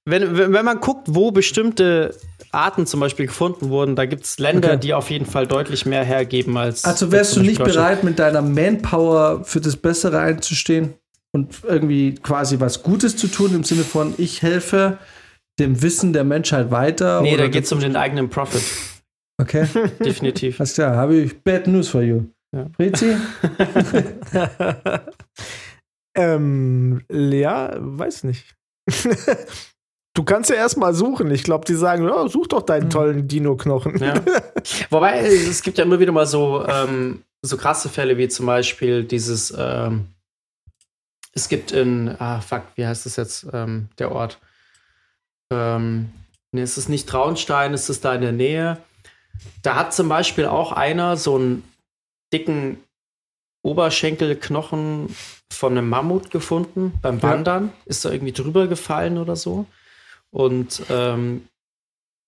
wenn, wenn man guckt, wo bestimmte Arten zum Beispiel gefunden wurden, da gibt es Länder, Okay. die auf jeden Fall deutlich mehr hergeben als. Also wärst du nicht bereit, mit deiner Manpower für das Bessere einzustehen und irgendwie quasi was Gutes zu tun, im Sinne von, ich helfe dem Wissen der Menschheit weiter? Nee, oder da geht es um den eigenen Profit. Okay, Definitiv. alles klar, habe ich bad news for you. Ja. Frizi? Ähm, Lea, weiß nicht. du kannst ja erstmal suchen. Ich glaube, die sagen, oh, such doch deinen tollen Dino-Knochen. Ja. Wobei, es gibt ja immer wieder mal so, ähm, so krasse Fälle, wie zum Beispiel dieses, ähm, es gibt in, ah, fuck, wie heißt das jetzt, ähm, der Ort? Ähm, nee, es ist nicht Traunstein, es ist da in der Nähe. Da hat zum Beispiel auch einer so einen dicken Oberschenkelknochen von einem Mammut gefunden beim Wandern. Ist da irgendwie drüber gefallen oder so. Und ähm,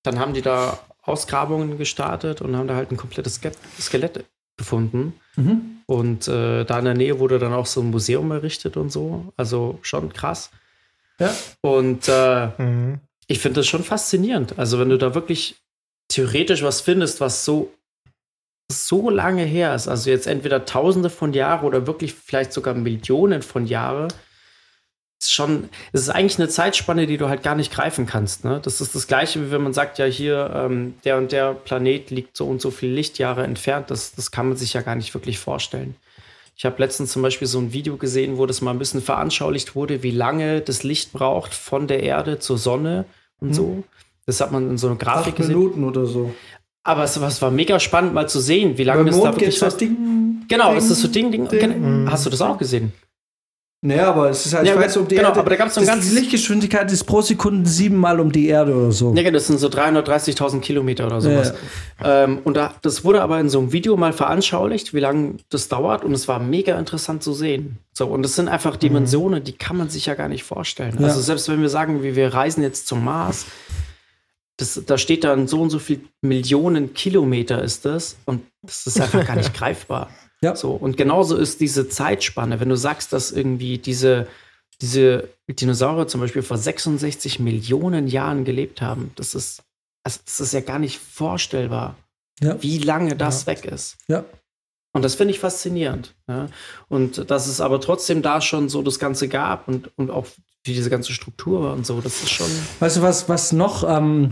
dann haben die da Ausgrabungen gestartet und haben da halt ein komplettes Ske Skelett gefunden. Mhm. Und äh, da in der Nähe wurde dann auch so ein Museum errichtet und so. Also schon krass. Ja. Und äh, Mhm. ich finde das schon faszinierend. Also, wenn du da wirklich theoretisch was findest, was so, so lange her ist, also jetzt entweder tausende von Jahren oder wirklich vielleicht sogar Millionen von Jahren, ist schon, es ist eigentlich eine Zeitspanne, die du halt gar nicht greifen kannst. Ne? Das ist das Gleiche, wie wenn man sagt, ja, hier, ähm, der und der Planet liegt so und so viele Lichtjahre entfernt. Das, das kann man sich ja gar nicht wirklich vorstellen. Ich habe letztens zum Beispiel so ein Video gesehen, wo das mal ein bisschen veranschaulicht wurde, wie lange das Licht braucht von der Erde zur Sonne und so. Das hat man in so einer Grafik Acht gesehen. Minuten oder so. Aber es, es war mega spannend, mal zu sehen, wie lange Beim das da wirklich war. Ding, Genau, Ding, ist das so Ding, Ding. Ding. Hast du das auch gesehen? Naja, aber es ist halt, Ja, ich weiß, um die genau, Erde. aber da gab's so ein das- ganz- Die Lichtgeschwindigkeit ist pro Sekunde siebenmal um die Erde oder so. Ja, das sind so 330.000 Kilometer oder sowas. Ähm, und da, das wurde aber in so einem Video mal veranschaulicht, wie lange das dauert. Und es war mega interessant zu sehen. So, und das sind einfach Dimensionen, die kann man sich ja gar nicht vorstellen. Ja. Also selbst wenn wir sagen, wie wir reisen jetzt zum Mars, das, da steht dann so und so viel Millionen Kilometer ist das. Und das ist einfach gar nicht greifbar. Ja. So, und genauso ist diese Zeitspanne, wenn du sagst, dass irgendwie diese, diese Dinosaurier zum Beispiel vor 66 Millionen Jahren gelebt haben, das ist, also das ist ja gar nicht vorstellbar, Ja. wie lange das weg ist. Ja. Und das finde ich faszinierend. Ja? Und dass es aber trotzdem da schon so das Ganze gab und, und auch wie diese ganze Struktur war und so, das ist schon. Weißt du, was, was noch ähm,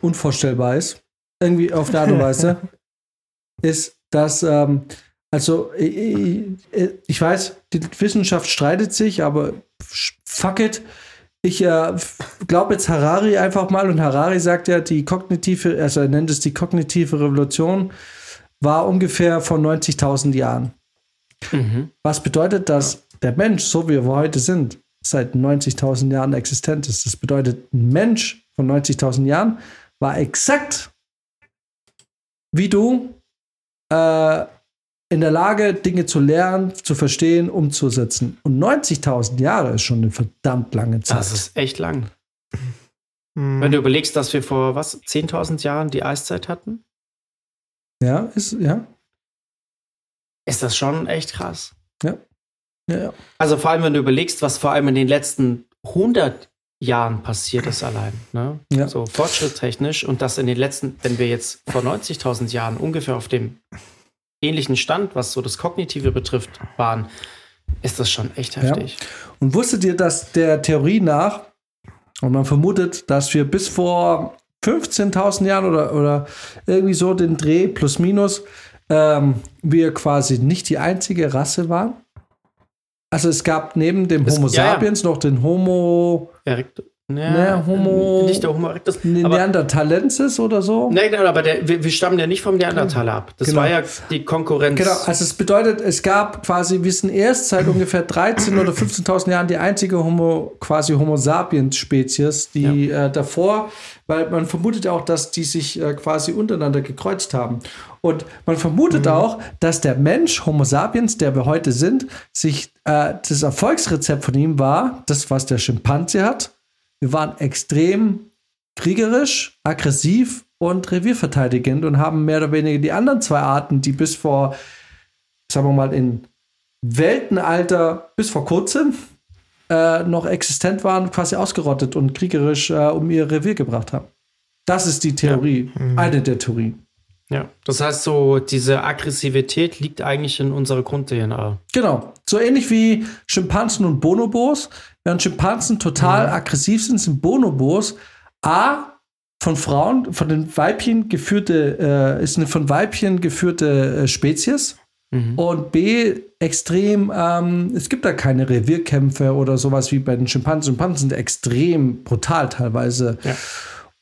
unvorstellbar ist? Irgendwie auf eine Art und Weise, ist, dass, ähm, also, ich, ich weiß, die Wissenschaft streitet sich, aber fuck it. Ich äh, glaube jetzt Harari einfach mal und Harari sagt ja, die kognitive, also er nennt es die kognitive Revolution, war ungefähr vor 90.000 Jahren. Mhm. Was bedeutet, dass der Mensch, so wie wir heute sind, seit 90.000 Jahren existent ist. Das bedeutet, ein Mensch von 90.000 Jahren war exakt wie du äh, in der Lage, Dinge zu lernen, zu verstehen, umzusetzen. Und 90.000 Jahre ist schon eine verdammt lange Zeit. Das ist echt lang. Hm. Wenn du überlegst, dass wir vor was, 10.000 Jahren die Eiszeit hatten, ja, ist, ja, ist das schon echt krass. ja, ja. Also vor allem, wenn du überlegst, was vor allem in den letzten 100 Jahren passiert ist allein. Ne? Ja. So fortschrittstechnisch und das in den letzten, wenn wir jetzt vor 90.000 Jahren ungefähr auf dem ähnlichen Stand, was so das Kognitive betrifft, waren, ist das schon echt heftig. Und wusstet ihr, dass der Theorie nach, und man vermutet, dass wir bis vor 15.000 Jahren oder, oder irgendwie so den Dreh plus minus, ähm, wir quasi nicht die einzige Rasse waren? Also es gab neben dem Es- Homo ja, ja. sapiens noch den Homo Erekt, ja, Ne, Homo- Nicht der Homo erectus. Aber, Neanderthalensis oder so. genau, aber der, wir, wir stammen ja nicht vom Neandertaler ab. Das Genau. war ja die Konkurrenz. Genau, also es bedeutet, es gab quasi, wir sind erst seit ungefähr 13.000 oder 15.000 Jahren die einzige Homo, quasi Homo sapiens Spezies, die äh, davor, weil man vermutet auch, dass die sich äh, quasi untereinander gekreuzt haben. Und man vermutet auch, dass der Mensch, Homo sapiens, der wir heute sind, sich äh, das Erfolgsrezept von ihm war, das, was der Schimpanse hat. Wir waren extrem kriegerisch, aggressiv und revierverteidigend und haben mehr oder weniger die anderen zwei Arten, die bis vor, sagen wir mal, in Weltenalter bis vor kurzem äh, noch existent waren, quasi ausgerottet und kriegerisch äh, um ihr Revier gebracht haben. Das ist die Theorie, eine der Theorien. Ja, das heißt so, diese Aggressivität liegt eigentlich in unserer Grund-DNA. Genau. So ähnlich wie Schimpansen und Bonobos. Während Schimpansen total aggressiv sind, sind Bonobos A von Frauen, von den Weibchen geführte, äh, ist eine von Weibchen geführte äh, Spezies. Und B, extrem, ähm, es gibt da keine Revierkämpfe oder sowas wie bei den Schimpansen. Schimpansen sind extrem brutal teilweise. Ja.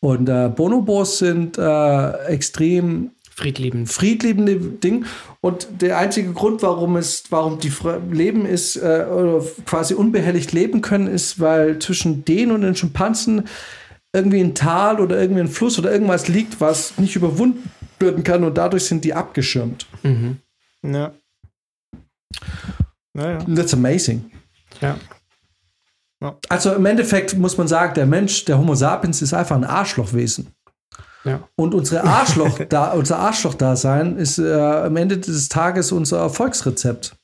Und äh, Bonobos sind äh, extrem Friedliebend. friedliebende Ding. Und der einzige Grund, warum es, warum die leben ist, äh, oder quasi unbehelligt leben können, ist, weil zwischen denen und den Schimpansen irgendwie ein Tal oder irgendwie ein Fluss oder irgendwas liegt, was nicht überwunden werden kann und dadurch sind die abgeschirmt. Mhm. Ja. Naja. That's amazing. Ja. Also im Endeffekt muss man sagen, der Mensch, der Homo sapiens, ist einfach ein Arschlochwesen. Ja. Und unsere Arschloch, da, unser Arschloch-Dasein ist äh, am Ende des Tages unser Erfolgsrezept.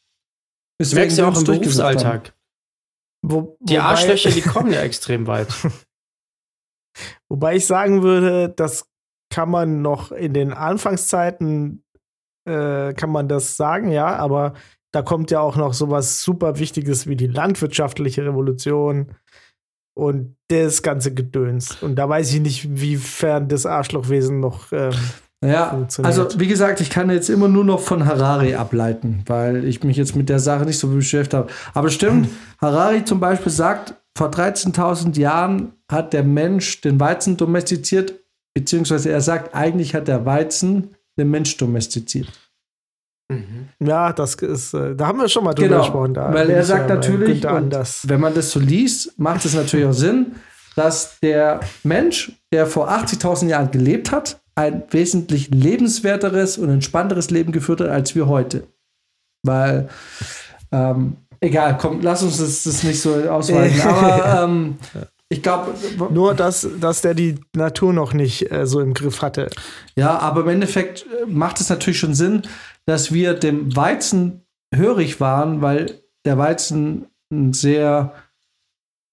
Das merkst du ja auch im Berufsalltag. Wo, Die Arschlöcher, die kommen ja extrem weit. Wobei ich sagen würde, das kann man noch in den Anfangszeiten, äh, kann man das sagen, ja, aber da kommt ja auch noch sowas super Wichtiges wie die landwirtschaftliche Revolution und das ganze Gedöns. Und da weiß ich nicht, wiefern das Arschlochwesen noch. Ähm, Ja, funktioniert. also wie gesagt, ich kann jetzt immer nur noch von Harari ableiten, weil ich mich jetzt mit der Sache nicht so beschäftigt habe. Aber stimmt, Harari zum Beispiel sagt, vor 13.000 Jahren hat der Mensch den Weizen domestiziert, beziehungsweise er sagt, eigentlich hat der Weizen den Mensch domestiziert. Ja, das ist, äh, da haben wir schon mal drüber Genau, gesprochen. Da weil er sagt ja natürlich, wenn man das so liest, macht es natürlich auch Sinn, dass der Mensch, der vor 80.000 Jahren gelebt hat, ein wesentlich lebenswerteres und entspannteres Leben geführt hat als wir heute. Weil, ähm, egal, komm, lass uns das, das nicht so ausweiten. Aber ähm, ich glaube, Nur, dass, dass der die Natur noch nicht äh, so im Griff hatte. Ja, aber im Endeffekt äh, macht es natürlich schon Sinn, dass wir dem Weizen hörig waren, weil der Weizen ein sehr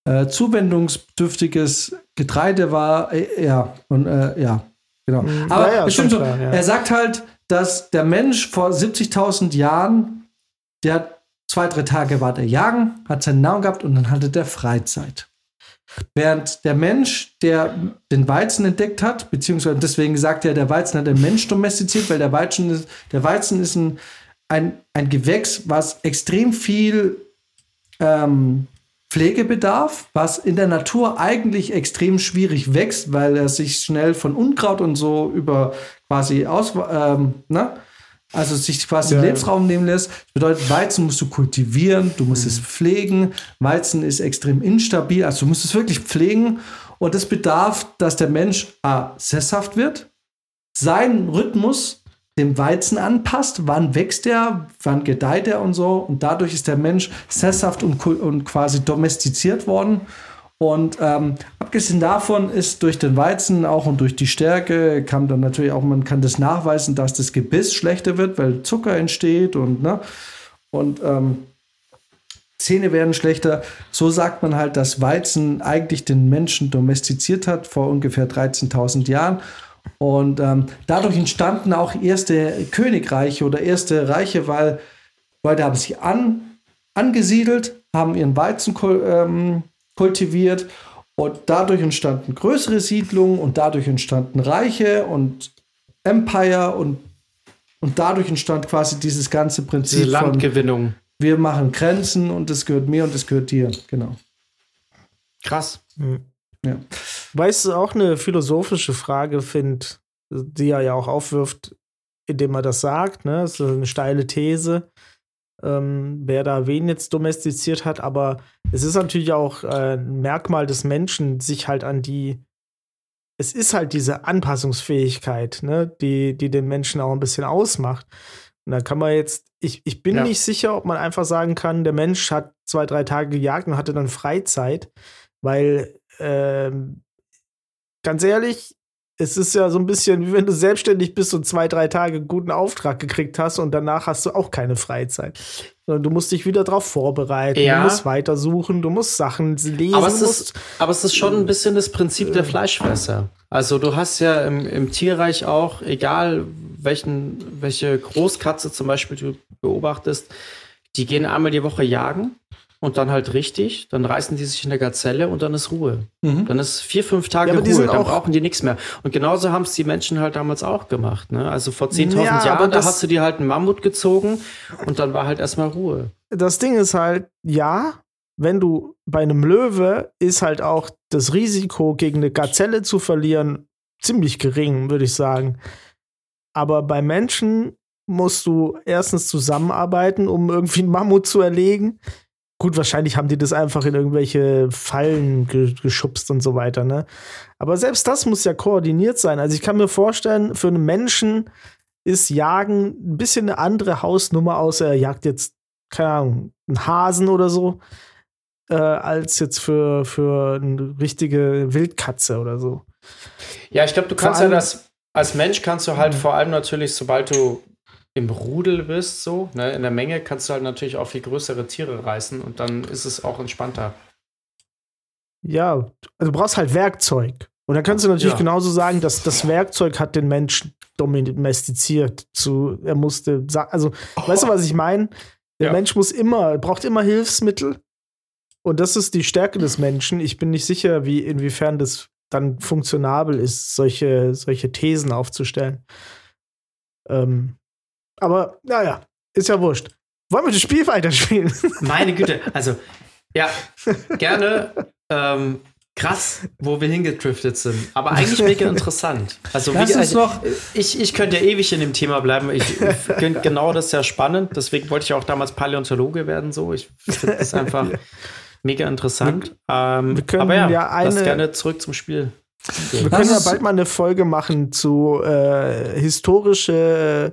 äh, zuwendungsbedürftiges Getreide war. Äh, ja, und äh, ja, genau. Mm, Aber ja, ja, es stimmt schon so. klar, ja. Er sagt halt, dass der Mensch vor 70.000 Jahren, der hat zwei, drei Tage war der jagen, hat seine Nahrung gehabt und dann hatte der Freizeit. Während der Mensch, der den Weizen entdeckt hat, beziehungsweise deswegen sagt er, der Weizen hat den Mensch domestiziert, weil der Weizen ist, der Weizen ist ein, ein, ein Gewächs, was extrem viel ähm, Pflege bedarf, was in der Natur eigentlich extrem schwierig wächst, weil er sich schnell von Unkraut und so über quasi aus, ähm, ne? Also sich quasi Ja. den Lebensraum nehmen lässt. Das bedeutet, Weizen musst du kultivieren, du musst es pflegen. Weizen ist extrem instabil, also du musst es wirklich pflegen. Und das bedarf, dass der Mensch A, sesshaft wird, seinen Rhythmus dem Weizen anpasst, wann wächst er, wann gedeiht er und so. Und dadurch ist der Mensch sesshaft und, und quasi domestiziert worden. Und ähm, abgesehen davon ist durch den Weizen auch und durch die Stärke kann dann natürlich auch, man kann das nachweisen, dass das Gebiss schlechter wird, weil Zucker entsteht und, ne, und ähm, Zähne werden schlechter. So sagt man halt, dass Weizen eigentlich den Menschen domestiziert hat vor ungefähr 13.000 Jahren. Und ähm, dadurch entstanden auch erste Königreiche oder erste Reiche, weil Leute haben sich an, angesiedelt, haben ihren Weizen ähm, kultiviert und dadurch entstanden größere Siedlungen und dadurch entstanden Reiche und Empire und, und dadurch entstand quasi dieses ganze Diese Prinzip von Landgewinnung. wir machen Grenzen und es gehört mir und es gehört dir. Genau. Krass. Ja. Weißt du, auch eine philosophische Frage finde, die er ja auch aufwirft, indem er das sagt, ne? Das ist eine steile These, ähm, wer da wen jetzt domestiziert hat, aber es ist natürlich auch äh, ein Merkmal des Menschen, sich halt an die, es ist halt diese Anpassungsfähigkeit, ne, die, die den Menschen auch ein bisschen ausmacht. Und da kann man jetzt, ich, ich bin Ja. nicht sicher, ob man einfach sagen kann, der Mensch hat zwei, drei Tage gejagt und hatte dann Freizeit, weil ähm, ganz ehrlich, es ist ja so ein bisschen, wie wenn du selbstständig bist und zwei, drei Tage einen guten Auftrag gekriegt hast und danach hast du auch keine Freizeit. Sondern du musst dich wieder darauf vorbereiten, Ja. du musst weitersuchen, du musst Sachen lesen, Aber es, ist, aber es ist schon ein bisschen das Prinzip der Fleischfresser. Also du hast ja im, im Tierreich auch, egal welchen, welche Großkatze zum Beispiel du beobachtest, die gehen einmal die Woche jagen und dann halt richtig, dann reißen die sich in der Gazelle und dann ist Ruhe. Mhm. Dann ist vier, fünf Tage Ja, Ruhe, dann auch- brauchen die nichts mehr. Und genauso haben es die Menschen halt damals auch gemacht. Ne? Also vor 10.000 Ja, Jahren, da hast du dir halt einen Mammut gezogen und dann war halt erstmal Ruhe. das Ding ist halt, ja, wenn du bei einem Löwe ist halt auch das Risiko, gegen eine Gazelle zu verlieren, ziemlich gering, würde ich sagen. Aber bei Menschen musst du erstens zusammenarbeiten, um irgendwie einen Mammut zu erlegen. Gut, wahrscheinlich haben die das einfach in irgendwelche Fallen ge geschubst und so weiter, ne? Aber selbst das muss ja koordiniert sein. Also ich kann mir vorstellen, für einen Menschen ist Jagen ein bisschen eine andere Hausnummer, außer er jagt jetzt, keine Ahnung, einen Hasen oder so, äh, als jetzt für, für eine richtige Wildkatze oder so. Ja, ich glaube, du kannst ja das, als Mensch kannst du halt vor allem natürlich, sobald du im Rudel bist, so, ne, in der Menge, kannst du halt natürlich auch viel größere Tiere reißen und dann ist es auch entspannter. Ja, also du brauchst halt Werkzeug. Und dann kannst du natürlich Ja. genauso sagen, dass das Werkzeug hat den Menschen domestiziert. Zu, er musste, also, weißt du, was ich meine? Der Ja. Mensch muss immer, braucht immer Hilfsmittel. Und das ist die Stärke des Menschen. Ich bin nicht sicher, wie, inwiefern das dann funktionabel ist, solche, solche Thesen aufzustellen. Ähm, aber, naja, ist ja wurscht. Wollen wir das Spiel weiterspielen? Meine Güte, also, ja, gerne. ähm, Krass, wo wir hingedriftet sind. Aber eigentlich mega interessant. Also, wie, Lass uns also noch- ich, ich könnte ja ewig in dem Thema bleiben. Ich finde genau das sehr spannend. Deswegen wollte ich auch damals Paläontologe werden. So, ich finde das einfach mega interessant. ähm, wir können aber ja, ja lass eine- gerne zurück zum Spiel. Wir Das können ja bald mal eine Folge machen zu äh, historische,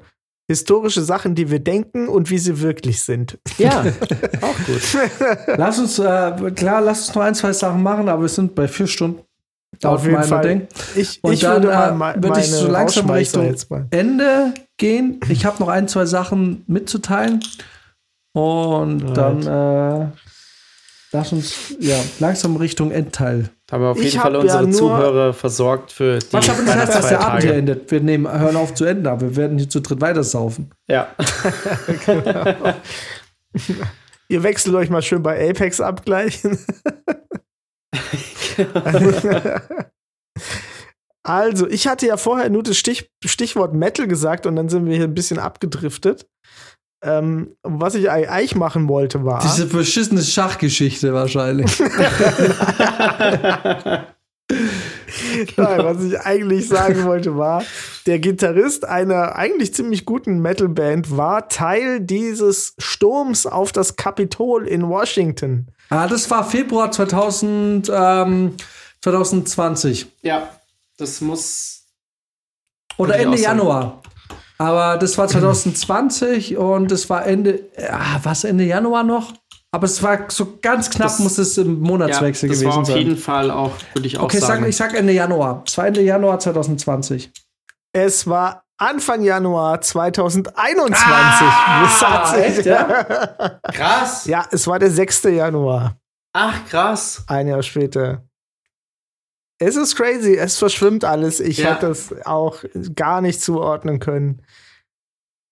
historische Sachen, die wir denken und wie sie wirklich sind. Ja, auch gut. Lass uns, äh, klar, lass uns noch ein, zwei Sachen machen, aber wir sind bei vier Stunden. Auf jeden Fall. Ding. Ich, Und ich dann würde mal äh, würde ich so langsam Richtung. Ende gehen. Ich habe noch ein, zwei Sachen mitzuteilen. Und dann äh, lass uns ja langsam Richtung Endteil. Haben wir auf Ich jeden Fall ja unsere nur- Zuhörer versorgt für die Was nicht heißt, dass der Abend hier endet. Wir nehmen, hören auf zu enden, aber wir werden hier zu dritt weitersaufen. Ja. Ihr wechselt euch mal schön bei Apex ab gleich. also, ich hatte ja vorher nur das Stich, Stichwort Metal gesagt und dann sind wir hier ein bisschen abgedriftet. Ähm, was ich eigentlich machen wollte, war. Diese beschissene Schachgeschichte wahrscheinlich. Nein, was ich eigentlich sagen wollte, war, der Gitarrist einer eigentlich ziemlich guten Metalband war Teil dieses Sturms auf das Kapitol in Washington. ah, das war Februar 2000, ähm, 2020. ja, das muss. Oder Ende. Januar. Aber das war 2020 und das war Ende, ah, was Ende Januar noch? Aber es war so ganz knapp, Das- muss es im Ja, Monatswechsel das gewesen war auf sein. jeden Fall auch, würde ich auch okay, sagen. sag, ich sag Ende Januar. Es war Ende Januar 2020. Es war Anfang Januar 2021. Ah, Das echt, ja? krass. ja, es war der 6. Januar, Ach, krass. ein Jahr später. Es ist crazy, es verschwimmt alles. Ich Ja. hätte das auch gar nicht zuordnen können.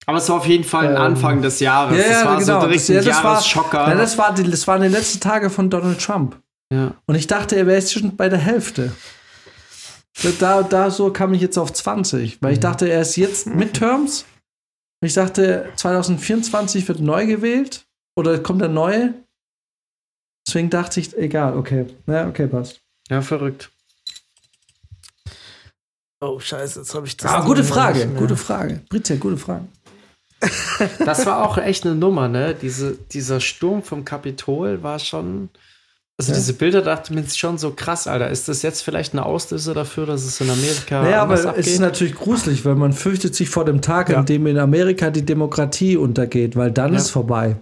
Aber es war auf jeden Fall ein Ähm, Anfang des Jahres. Ja, das ja, war genau. so Das- direkt ja, ein das war- Jahresschocker. Ja, das, war die, das waren die letzten Tage von Donald Trump. ja. Und ich dachte, er wäre jetzt schon bei der Hälfte. Da, da so kam ich jetzt auf 20, weil ich dachte, er ist jetzt Midterms. Und ich dachte, 2024 wird neu gewählt oder kommt der neue. Deswegen dachte ich, egal, okay. Ja, okay, passt. ja, verrückt. Oh, scheiße, jetzt habe ich das. Ah, gute Frage, gute Frage. Britta, gute Frage. Das war auch echt eine Nummer, ne? Diese, dieser Sturm vom Kapitol war schon. Also Ja. diese Bilder dachte mir schon so krass, Alter. Ist das jetzt vielleicht ein Auslöser dafür, dass es in Amerika Naja, anders aber es ist abgeht? natürlich gruselig, weil man fürchtet sich vor dem Tag, Ja. an dem in Amerika die Demokratie untergeht, weil dann Ja. ist vorbei.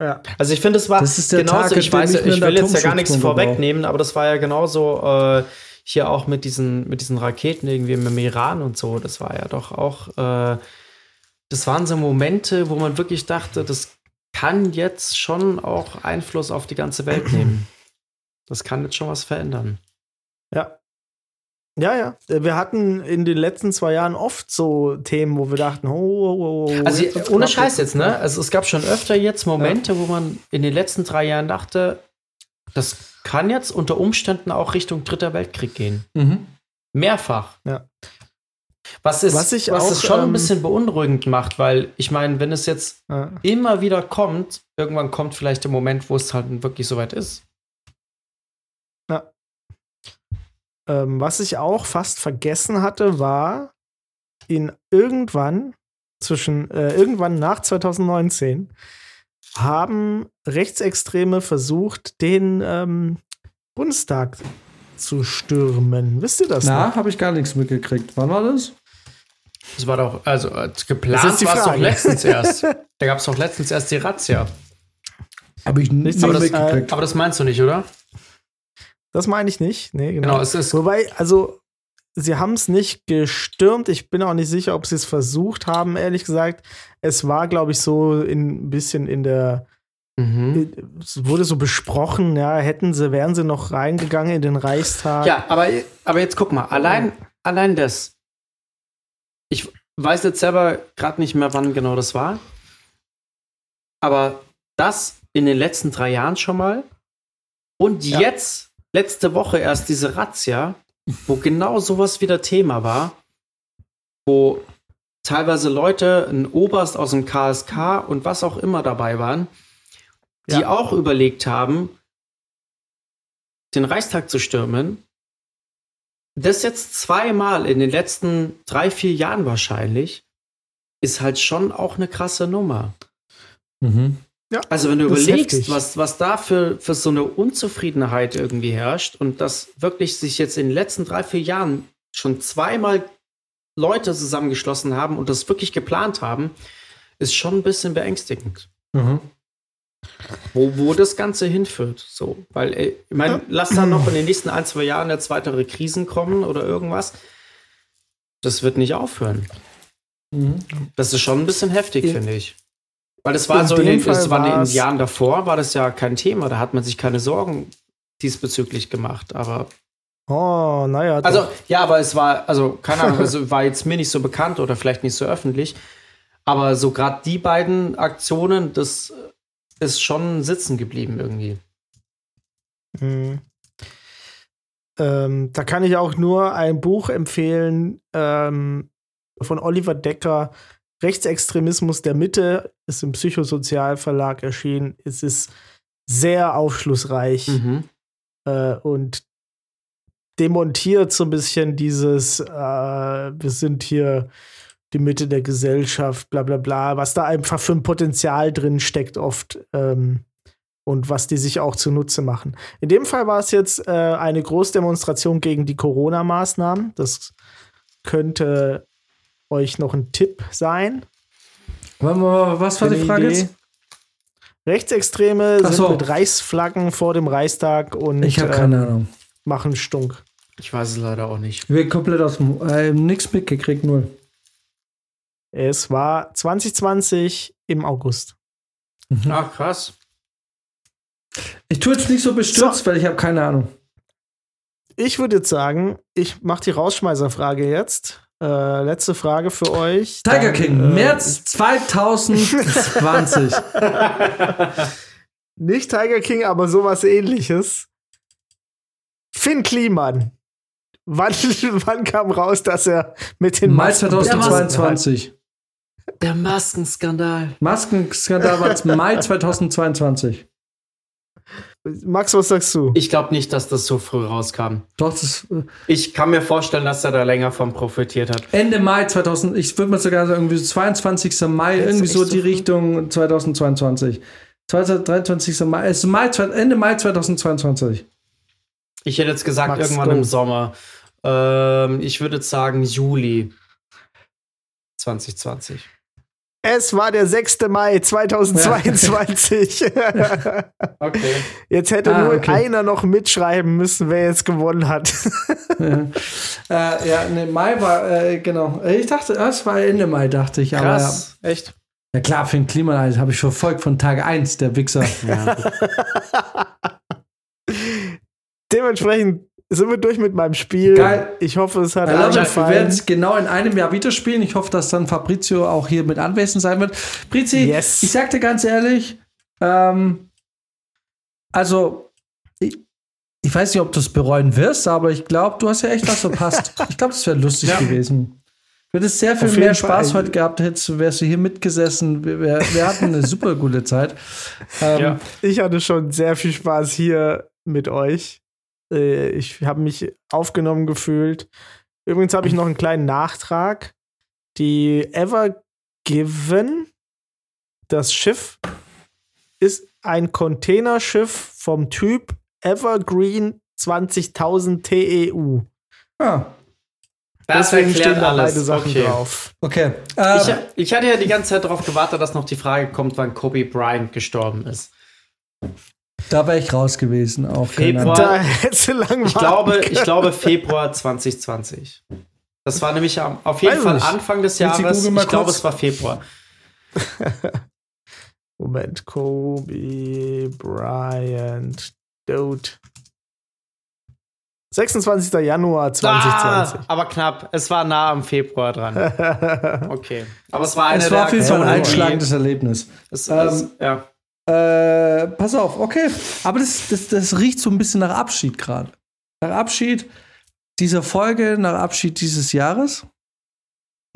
Ja. Also ich finde, es war Das ist der genauso, Tag, ich weiß, ich will jetzt ja gar nichts vorwegnehmen, aber das war ja genauso äh, hier auch mit diesen, mit diesen Raketen irgendwie im Iran und so. Das war ja doch auch, äh, das waren so Momente, wo man wirklich dachte, das kann jetzt schon auch Einfluss auf die ganze Welt nehmen. Das kann jetzt schon was verändern. Ja. Ja, ja. Wir hatten in den letzten zwei Jahren oft so Themen, wo wir dachten, oh, oh, oh, oh Also ohne Scheiß jetzt, ne? Also es gab schon öfter jetzt Momente, wo man in den letzten drei Jahren dachte, das kann jetzt unter Umständen auch Richtung Dritter Weltkrieg gehen. Mhm. Mehrfach. Ja. Was, ist, Was ich was auch, es schon ein ähm, bisschen beunruhigend macht, weil ich meine, wenn es jetzt Ja. immer wieder kommt, irgendwann kommt vielleicht der Moment, wo es halt wirklich soweit ist. Ähm, was ich auch fast vergessen hatte, war in irgendwann zwischen äh, irgendwann nach 2019 haben Rechtsextreme versucht, den ähm, Bundestag zu stürmen. Wisst ihr das? Na, habe ich gar nichts mitgekriegt. Wann war das? Das war doch, also äh, geplant war es doch letztens erst. Da gab es doch letztens erst die Razzia. Habe ich nicht Aber das, mitgekriegt. Aber das meinst du nicht, oder? Das meine ich nicht. Nee, genau. Genau, es ist Wobei, also, sie haben es nicht gestürmt. Ich bin auch nicht sicher, ob sie es versucht haben, ehrlich gesagt. Es war, glaube ich, so in, ein bisschen in der. Mhm. Es wurde so besprochen, ja, hätten sie, wären sie noch reingegangen in den Reichstag. Ja, aber, aber jetzt guck mal, allein, allein das. Ich weiß jetzt selber gerade nicht mehr, wann genau das war. Aber das in den letzten drei Jahren schon mal. Und Ja. jetzt, letzte Woche erst diese Razzia, wo genau sowas wieder Thema war, wo teilweise Leute, ein Oberst aus dem KSK und was auch immer dabei waren, die Ja. auch überlegt haben, den Reichstag zu stürmen, das jetzt zweimal in den letzten drei, vier Jahren wahrscheinlich, ist halt schon auch eine krasse Nummer. Mhm. Also wenn du überlegst, was, was da für, für so eine Unzufriedenheit irgendwie herrscht und dass wirklich sich jetzt in den letzten drei, vier Jahren schon zweimal Leute zusammengeschlossen haben und das wirklich geplant haben, ist schon ein bisschen beängstigend. Mhm. Wo, wo das Ganze hinführt. So, weil, ey, ich meine, lass dann noch in den nächsten ein, zwei Jahren jetzt weitere Krisen kommen oder irgendwas. Das wird nicht aufhören. Mhm. Das ist schon ein bisschen heftig, In- finde ich. Weil das war in so in den, das war in den Jahren davor, war das ja kein Thema. Da hat man sich keine Sorgen diesbezüglich gemacht. Aber Oh, naja. also, ja, aber es war, also, keine Ahnung, also war jetzt mir nicht so bekannt oder vielleicht nicht so öffentlich. Aber so gerade die beiden Aktionen, das ist schon sitzen geblieben irgendwie. Mhm. Ähm, da kann ich auch nur ein Buch empfehlen ähm, von Oliver Decker. Rechtsextremismus der Mitte ist im Psychosozialverlag erschienen. Es ist sehr aufschlussreich Mhm. äh, und demontiert so ein bisschen dieses, äh, wir sind hier die Mitte der Gesellschaft, bla bla bla, was da einfach für ein Potenzial drin steckt oft ähm, und was die sich auch zunutze machen. In dem Fall war es jetzt äh, eine Großdemonstration gegen die Corona-Maßnahmen. Das könnte euch noch ein Tipp sein. Was war die Frage Idee? jetzt? Rechtsextreme Ach sind so. mit Reichsflaggen vor dem Reichstag und Ich habe ähm, keine Ahnung. machen Stunk. Ich weiß es leider auch nicht. Wir komplett aus dem äh, nix mitgekriegt, null. Es war 2020 im August. Ach, krass. Ich tue jetzt nicht so bestürzt, weil ich habe keine Ahnung. Ich würde jetzt sagen, ich mache die Rausschmeißerfrage jetzt. Äh, letzte Frage für euch. Tiger Dann, King, äh, März 2020. Nicht Tiger King, aber sowas ähnliches. Finn Kliman. Wann, wann kam raus, dass er mit den Mai Masken 2022. Der Maskenskandal. Maskenskandal war Mai 2022. Max, was sagst du? Ich glaube nicht, dass das so früh rauskam. Doch, das äh, Ich kann mir vorstellen, dass er da länger von profitiert hat. Ende Mai 2000, ich würde mal sogar sagen, irgendwie so 22. Mai, irgendwie echt so so die früh? Richtung 2022. 23. Mai, es ist Mai, zwei- Ende Mai 2022. Ich hätte jetzt gesagt, Max, irgendwann im Sommer. Ähm, ich würde jetzt sagen Juli 2020. Es war der 6. Mai 2022. Okay. jetzt hätte Ah, nur okay. einer noch mitschreiben müssen, wer jetzt gewonnen hat. ja. Äh, ja, ne, Mai war, äh, genau. Ich dachte, ah, es war Ende Mai, dachte ich. Aber ja. Krass. Echt? ja, klar, für den Klimaanlage habe ich verfolgt von Tag 1, der Wichser. Ja. Dementsprechend sind wir durch mit meinem Spiel. Geil. Ich hoffe, es hat love it. Wir gefallen. werden es genau in einem Jahr wieder spielen. Ich hoffe, dass dann Fabrizio auch hier mit anwesend sein wird. Brizi, Yes. ich sag dir ganz ehrlich, ähm, also, ich, ich weiß nicht, ob du es bereuen wirst, aber ich glaube, du hast ja echt was verpasst. ich glaube, das wäre lustig gewesen. Du hättest sehr viel mehr Spaß Fall. heute gehabt, hättest, wärst du hier mitgesessen. Wir, wir, wir hatten eine super gute Zeit. Ähm, Ja. Ich hatte schon sehr viel Spaß hier mit euch. Äh, Ich habe mich aufgenommen gefühlt. Übrigens habe ich noch einen kleinen Nachtrag. Die Ever Given, das Schiff, ist ein Containerschiff vom Typ Evergreen 20.000 TEU. ah, Das Deswegen stehen erklärt da alles. beide Sachen okay. drauf. okay. Ähm, Ich, ich hatte ja die ganze Zeit darauf gewartet, dass noch die Frage kommt, wann Kobe Bryant gestorben ist. Da wäre ich raus gewesen. Auch Februar. Ich glaube, ich glaube Februar 2020. Das war nämlich am- auf jeden Weiß Fall nicht. Anfang des Jahres. Ich glaube, kurz? es war Februar. Moment, Kobe Bryant, Dude. 26. Januar 2020. Ah, aber knapp. Es war nah am Februar dran. Okay. Aber es war eine Es war auf jeden Fall ein einschlagendes Erlebnis. Es, Ähm, es, ja. Äh, pass auf, okay. Aber das, das, das riecht so ein bisschen nach Abschied gerade. Nach Abschied dieser Folge, nach Abschied dieses Jahres.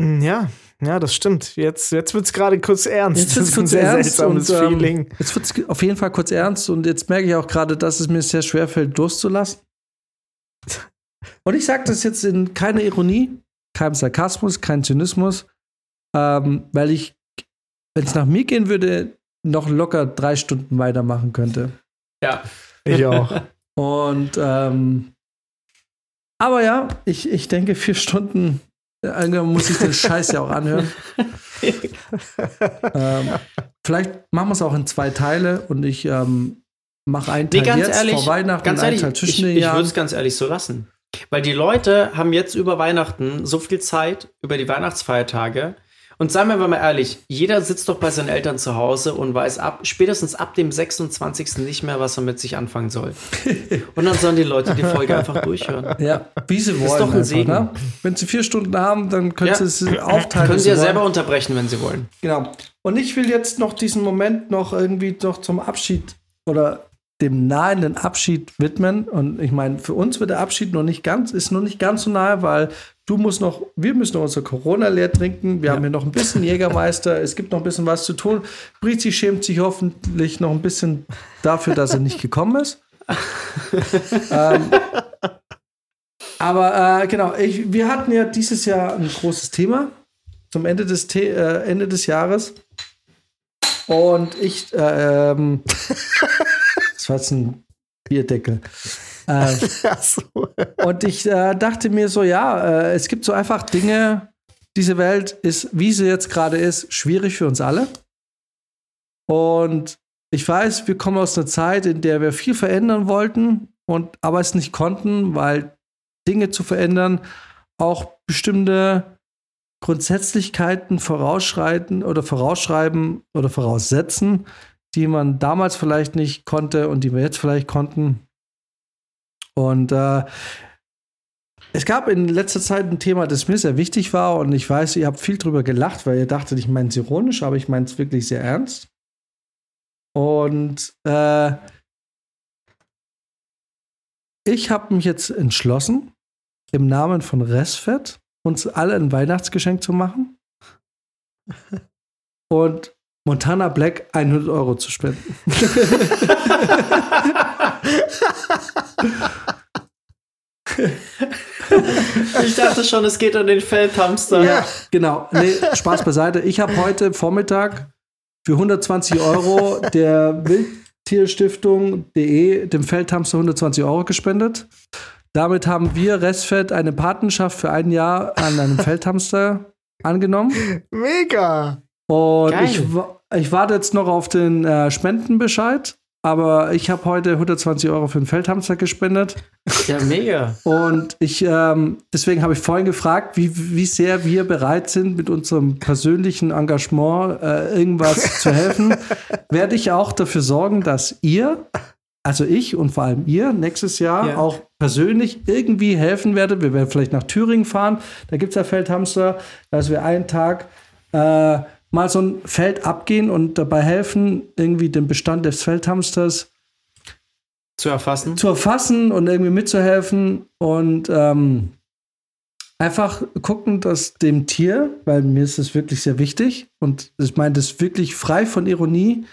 Mm, Ja, Ja, das stimmt. Jetzt, jetzt wird es gerade kurz ernst. Jetzt ist ein kurz sehr ernst seltsames und, ähm, Feeling. Jetzt wird es auf jeden Fall kurz ernst und jetzt merke ich auch gerade, dass es mir sehr schwer fällt, loszulassen. Und ich sage das jetzt in keiner Ironie, keinem Sarkasmus, kein Zynismus, ähm, weil ich, wenn es nach mir gehen würde, noch locker drei Stunden weitermachen könnte. Ja. Ich auch. Und ähm, aber ja, ich, ich denke, vier Stunden äh, irgendwann muss ich den Scheiß ja auch anhören. ähm, vielleicht machen wir es auch in zwei Teile und ich ähm, mache einen Nee, Teil ganz jetzt ehrlich, vor Weihnachten ganz und einen ehrlich, Teil ich, zwischen den ich Jahren. würde es ganz ehrlich so lassen. Weil die Leute haben jetzt über Weihnachten so viel Zeit, über die Weihnachtsfeiertage. Und seien wir mal ehrlich, jeder sitzt doch bei seinen Eltern zu Hause und weiß ab, spätestens ab dem 26. nicht mehr, was er mit sich anfangen soll. Und dann sollen die Leute die Folge einfach durchhören. Ja, wie sie wollen. Ist doch ein einfach, Segen. Ne? Wenn sie vier Stunden haben, dann können Ja. sie es aufteilen. Können sie ja wollen. selber unterbrechen, wenn sie wollen. Genau. Und ich will jetzt noch diesen Moment noch irgendwie noch zum Abschied oder dem nahenden Abschied widmen. Und ich meine, für uns wird der Abschied noch nicht ganz, ist noch nicht ganz so nahe, weil du musst noch, wir müssen noch unser Corona leer trinken. Wir haben hier noch ein bisschen Jägermeister. es gibt noch ein bisschen was zu tun. Brizi schämt sich hoffentlich noch ein bisschen dafür, dass er nicht gekommen ist. ähm, aber äh, genau, ich, wir hatten ja dieses Jahr ein großes Thema zum Ende des, The äh, Ende des Jahres. Und ich, äh, ähm, das war jetzt ein Bierdeckel. Äh, und ich äh, dachte mir so, ja, äh, es gibt so einfach Dinge, diese Welt ist, wie sie jetzt gerade ist, schwierig für uns alle. Und ich weiß, wir kommen aus einer Zeit, in der wir viel verändern wollten und aber es nicht konnten, weil Dinge zu verändern auch bestimmte Grundsätzlichkeiten vorausschreiten oder vorausschreiben oder voraussetzen, die man damals vielleicht nicht konnte und die wir jetzt vielleicht konnten. Und äh, es gab in letzter Zeit ein Thema, das mir sehr wichtig war und ich weiß, ihr habt viel drüber gelacht, weil ihr dachtet, ich meine es ironisch, aber ich meine es wirklich sehr ernst. Und äh, ich habe mich jetzt entschlossen, im Namen von Resfet uns alle ein Weihnachtsgeschenk zu machen und Montana Black 100 Euro zu spenden. Ich dachte schon, es geht um den Feldhamster. Ja, genau. Nee, Spaß beiseite. Ich habe heute Vormittag für 120 Euro der Wildtierstiftung.de dem Feldhamster 120 Euro gespendet. Damit haben wir Restfett eine Patenschaft für ein Jahr an einem Feldhamster angenommen. Mega. Und Geil. ich, ich warte jetzt noch auf den äh, Spendenbescheid. Aber ich habe heute 120 Euro für den Feldhamster gespendet. Ja, mega. Und ich, ähm, deswegen habe ich vorhin gefragt, wie, wie sehr wir bereit sind, mit unserem persönlichen Engagement äh, irgendwas zu helfen. Werde ich auch dafür sorgen, dass ihr, also ich und vor allem ihr, nächstes Jahr Ja. auch persönlich irgendwie helfen werdet. Wir werden vielleicht nach Thüringen fahren, da gibt es ja Feldhamster, dass wir einen Tag äh, mal so ein Feld abgehen und dabei helfen, irgendwie den Bestand des Feldhamsters Zu erfassen. zu erfassen und irgendwie mitzuhelfen und ähm, einfach gucken, dass dem Tier, weil mir ist es wirklich sehr wichtig und ich meine das wirklich frei von Ironie,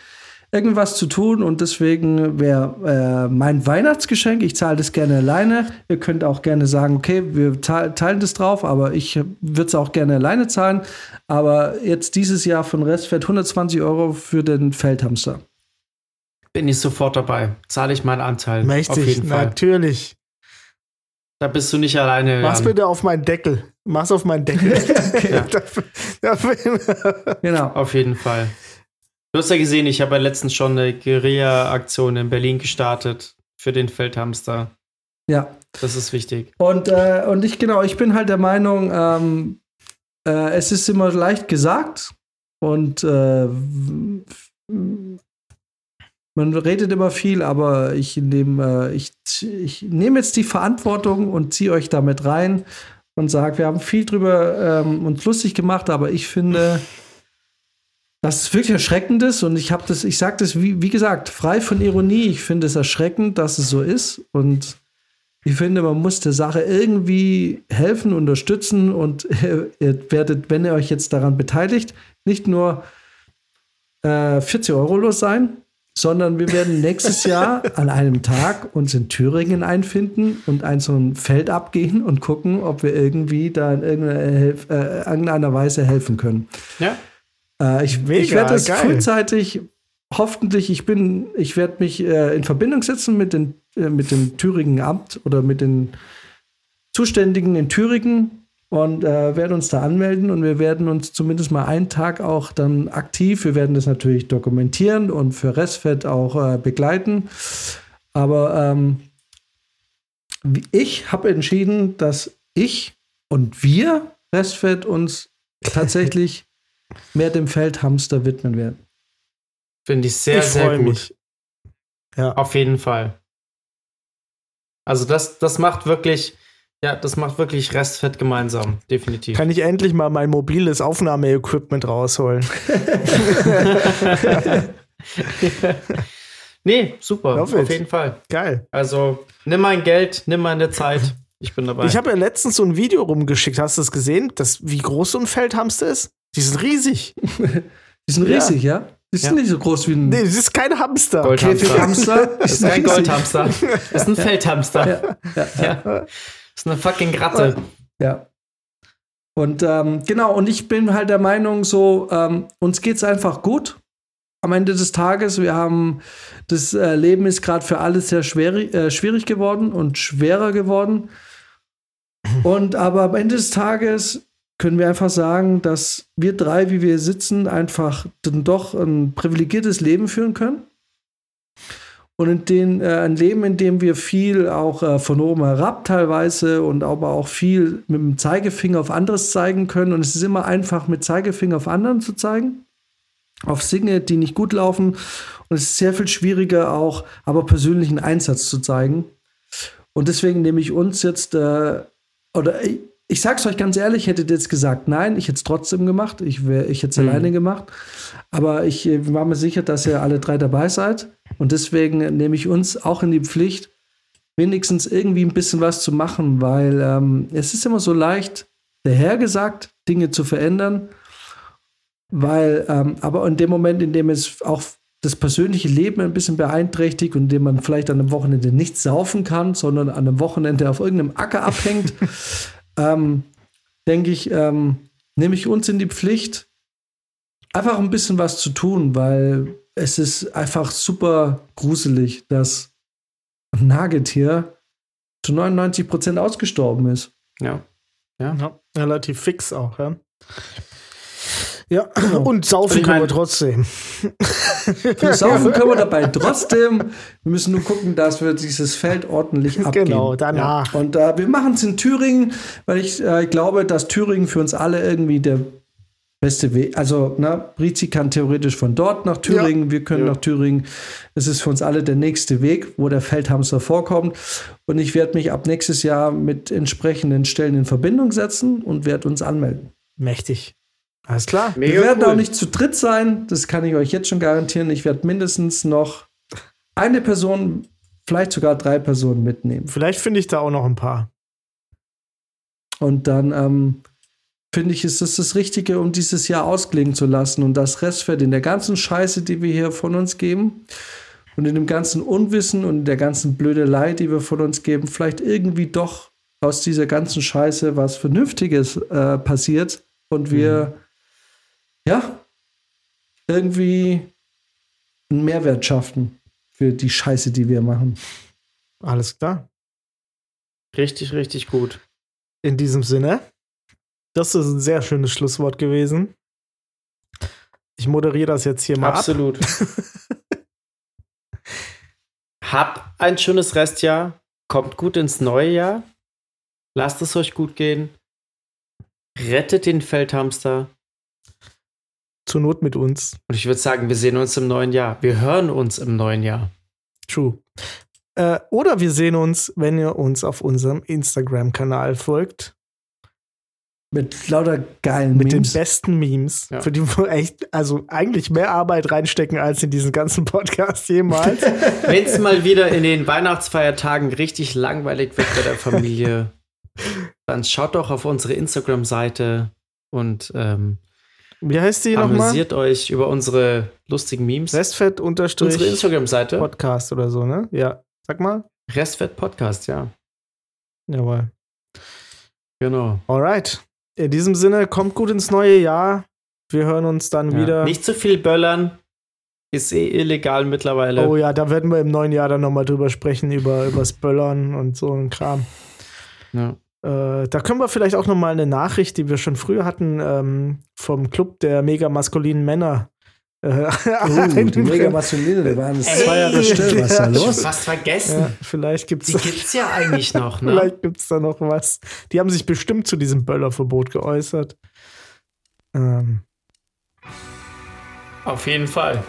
irgendwas zu tun und deswegen wäre äh, mein Weihnachtsgeschenk, ich zahle das gerne alleine. Ihr könnt auch gerne sagen, okay, wir te- teilen das drauf, aber ich würde es auch gerne alleine zahlen. Aber jetzt dieses Jahr von Restfett 120 Euro für den Feldhamster. Bin ich sofort dabei. Zahle ich meinen Anteil. Auf Mächtig, jeden Fall. natürlich. Da bist du nicht alleine. Mach's bitte auf meinen Deckel. Mach's auf meinen Deckel. Ja. Genau. Auf jeden Fall. Du hast ja gesehen, ich habe ja letztens schon eine Guerilla-Aktion in Berlin gestartet für den Feldhamster. Ja. Das ist wichtig. Und, äh, und ich, genau, ich bin halt der Meinung, ähm, äh, es ist immer leicht gesagt und äh, man redet immer viel, aber ich nehme äh, ich, ich nehm jetzt die Verantwortung und ziehe euch damit rein und sage, wir haben viel drüber ähm, uns lustig gemacht, aber ich finde, dass es wirklich erschreckend ist und ich habe das, ich sage das, wie, wie gesagt, frei von Ironie. Ich finde es erschreckend, dass es so ist und Ich finde, man muss der Sache irgendwie helfen, unterstützen und ihr werdet, wenn ihr euch jetzt daran beteiligt, nicht nur äh, 40 Euro los sein, sondern wir werden nächstes Jahr an einem Tag uns in Thüringen einfinden und ein so ein Feld abgehen und gucken, ob wir irgendwie da in irgendeiner, Helf- äh, irgendeiner Weise helfen können. Ja. Äh, ich ich werde das geil. frühzeitig, hoffentlich, ich bin, ich werde mich äh, in Verbindung setzen mit, den, äh, mit dem Thüringen Amt oder mit den Zuständigen in Thüringen und äh, werden uns da anmelden und wir werden uns zumindest mal einen Tag auch dann aktiv, wir werden das natürlich dokumentieren und für Restfett auch äh, begleiten. Aber ähm, ich habe entschieden, dass ich und wir Restfett uns tatsächlich mehr dem Feldhamster widmen werden. Finde ich sehr, ich sehr freue gut. mich. Ja. Auf jeden Fall. Also das, das macht wirklich, ja, das macht wirklich Restfett gemeinsam, definitiv. Kann ich endlich mal mein mobiles Aufnahmeequipment rausholen? nee, super, Love it. auf jeden Fall. Geil. Also nimm mein Geld, nimm meine Zeit. Ich bin dabei. Ich habe ja letztens so ein Video rumgeschickt. Hast du das gesehen? Das, wie groß so ein Feldhamster ist? Die sind riesig. Die sind Ja. riesig, ja? Die sind Ja. nicht so groß wie ein Nee, das ist kein Hamster. Goldhamster. Das ist kein. Goldhamster. Das ist ein Feldhamster. Ja, ja, ja. Ja. Das ist eine fucking Ratte. Ja. Und ähm, genau, und ich bin halt der Meinung, so, ähm, uns geht's einfach gut. Am Ende des Tages, wir haben, das äh, Leben ist gerade für alle sehr schwer, äh, schwierig geworden und schwerer geworden. Und aber am Ende des Tages können wir einfach sagen, dass wir drei, wie wir sitzen, einfach dann doch ein privilegiertes Leben führen können. Und in den, äh, ein Leben, in dem wir viel auch äh, von oben herab teilweise und aber auch viel mit dem Zeigefinger auf anderes zeigen können. Und es ist immer einfach, mit Zeigefinger auf anderen zu zeigen. Auf Dinge, die nicht gut laufen. Und es ist sehr viel schwieriger, auch aber persönlichen Einsatz zu zeigen. Und deswegen nehme ich uns jetzt, äh, oder ich, sag's euch ganz ehrlich, hättet ihr jetzt gesagt, nein, ich hätte es trotzdem gemacht. Ich, wär, ich hätte es Mhm. alleine gemacht. Aber ich äh, war mir sicher, dass ihr alle drei dabei seid. Und deswegen nehme ich uns auch in die Pflicht, wenigstens irgendwie ein bisschen was zu machen, weil ähm, es ist immer so leicht, dahergesagt, Dinge zu verändern. Weil, ähm, aber in dem Moment, in dem es auch das persönliche Leben ein bisschen beeinträchtigt und in dem man vielleicht an einem Wochenende nicht saufen kann, sondern an einem Wochenende auf irgendeinem Acker abhängt, ähm, denke ich, ähm, nehme ich uns in die Pflicht, einfach ein bisschen was zu tun, weil es ist einfach super gruselig, dass ein Nagetier zu 99 Prozent ausgestorben ist. Ja. Ja, relativ fix auch, ja. Ja, Genau. und saufen Ich können mein- wir trotzdem. Für Saufen können wir dabei trotzdem. Wir müssen nur gucken, dass wir dieses Feld ordentlich abgeben. Genau, danach. Und äh, wir machen es in Thüringen, weil ich äh, glaube, dass Thüringen für uns alle irgendwie der beste Weg. Also, ne, Brizi kann theoretisch von dort nach Thüringen, wir können Ja. nach Thüringen. Es ist für uns alle der nächste Weg, wo der Feldhamster vorkommt. Und ich werde mich ab nächstes Jahr mit entsprechenden Stellen in Verbindung setzen und werde uns anmelden. Mächtig. Alles klar. Mega wir werden cool. auch nicht zu dritt sein, das kann ich euch jetzt schon garantieren. Ich werde mindestens noch eine Person, vielleicht sogar drei Personen mitnehmen. Vielleicht finde ich da auch noch ein paar. Und dann ähm, finde ich, ist das das Richtige, um dieses Jahr ausklingen zu lassen und das Restfett in der ganzen Scheiße, die wir hier von uns geben und in dem ganzen Unwissen und in der ganzen Blödelei, die wir von uns geben, vielleicht irgendwie doch aus dieser ganzen Scheiße was Vernünftiges äh, passiert und wir ja irgendwie einen Mehrwert schaffen für die Scheiße, die wir machen. Alles klar. Richtig, richtig gut. In diesem Sinne, das ist ein sehr schönes Schlusswort gewesen. Ich moderiere das jetzt hier mal ab. Absolut. Habt ein schönes Restjahr. Kommt gut ins neue Jahr. Lasst es euch gut gehen. Rettet den Feldhamster. Zur Not mit uns. Und ich würde sagen, wir sehen uns im neuen Jahr. Wir hören uns im neuen Jahr. True. Äh, oder wir sehen uns, wenn ihr uns auf unserem Instagram-Kanal folgt. Mit lauter geilen mit Memes. den besten Memes, Ja. für die wir echt, also eigentlich mehr Arbeit reinstecken als in diesen ganzen Podcast jemals. Wenn es mal wieder in den Weihnachtsfeiertagen richtig langweilig wird bei der Familie, dann schaut doch auf unsere Instagram-Seite und ähm, Wie heißt die nochmal? amüsiert euch über unsere lustigen Memes. Restfett unsere unterstrich Instagram-Seite. Podcast oder so, ne? Ja. Sag mal. Restfett Podcast, ja. Jawohl. Genau. Alright. In diesem Sinne, kommt gut ins neue Jahr. Wir hören uns dann Ja. wieder. Nicht zu viel böllern. Ist eh illegal mittlerweile. Oh ja, da werden wir im neuen Jahr dann nochmal drüber sprechen, über übers Böllern und so ein Kram. Ja. Äh, da können wir vielleicht auch nochmal eine Nachricht, die wir schon früher hatten, ähm, vom Club der mega maskulinen Männer. Äh, Oh, die mega maskuline, die waren Ey, zwei Jahre still. Was ist da los? Fast vergessen. ja, vielleicht gibt Die es gibt's ja eigentlich noch, ne? vielleicht gibt's da noch was. Die haben sich bestimmt zu diesem Böllerverbot geäußert. Ähm, Auf jeden Fall.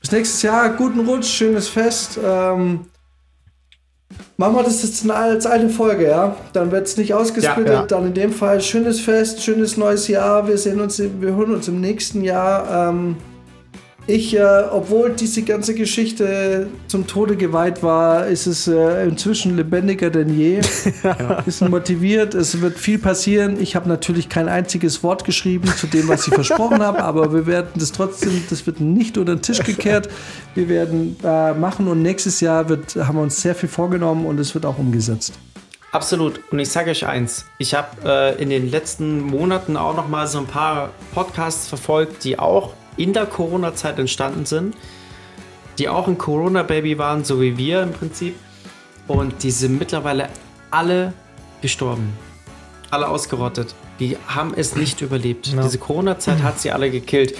Bis nächstes Jahr, guten Rutsch, schönes Fest. Ähm, machen wir das jetzt als eine Folge, ja? Dann wird es nicht ausgesplittet. Ja, ja. Dann in dem Fall schönes Fest, schönes neues Jahr. Wir sehen uns, im- wir hören uns im nächsten Jahr. Ähm, ich, äh, obwohl diese ganze Geschichte zum Tode geweiht war, ist es äh, inzwischen lebendiger denn je. Bisschen motiviert, es wird viel passieren. Ich habe natürlich kein einziges Wort geschrieben zu dem, was ich versprochen habe, aber wir werden das trotzdem, das wird nicht unter den Tisch gekehrt. Wir werden äh, machen und nächstes Jahr wird, haben wir uns sehr viel vorgenommen und es wird auch umgesetzt. Absolut. Und ich sage euch eins: Ich habe äh, in den letzten Monaten auch noch mal so ein paar Podcasts verfolgt, die auch in der Corona-Zeit entstanden sind, die auch ein Corona-Baby waren, so wie wir im Prinzip. Und die sind mittlerweile alle gestorben. Alle ausgerottet. Die haben es nicht überlebt. Ja. Diese Corona-Zeit hat sie alle gekillt.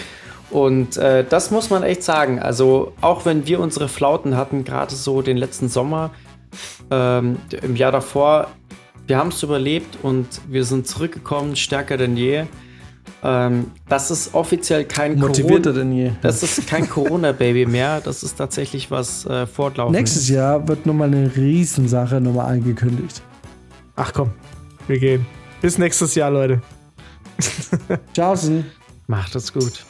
Und äh, das muss man echt sagen. Also, auch wenn wir unsere Flauten hatten, gerade so den letzten Sommer, ähm, im Jahr davor, wir haben es überlebt und wir sind zurückgekommen, stärker denn je. Ähm, das ist offiziell kein Motivierter Corona, denn je. das ist kein Corona-Baby mehr. Das ist tatsächlich was äh, fortlaufendes. Nächstes Jahr wird nochmal eine Riesensache nochmal angekündigt. ach komm, wir gehen. Bis nächstes Jahr, Leute. Tschaußen. Macht es gut.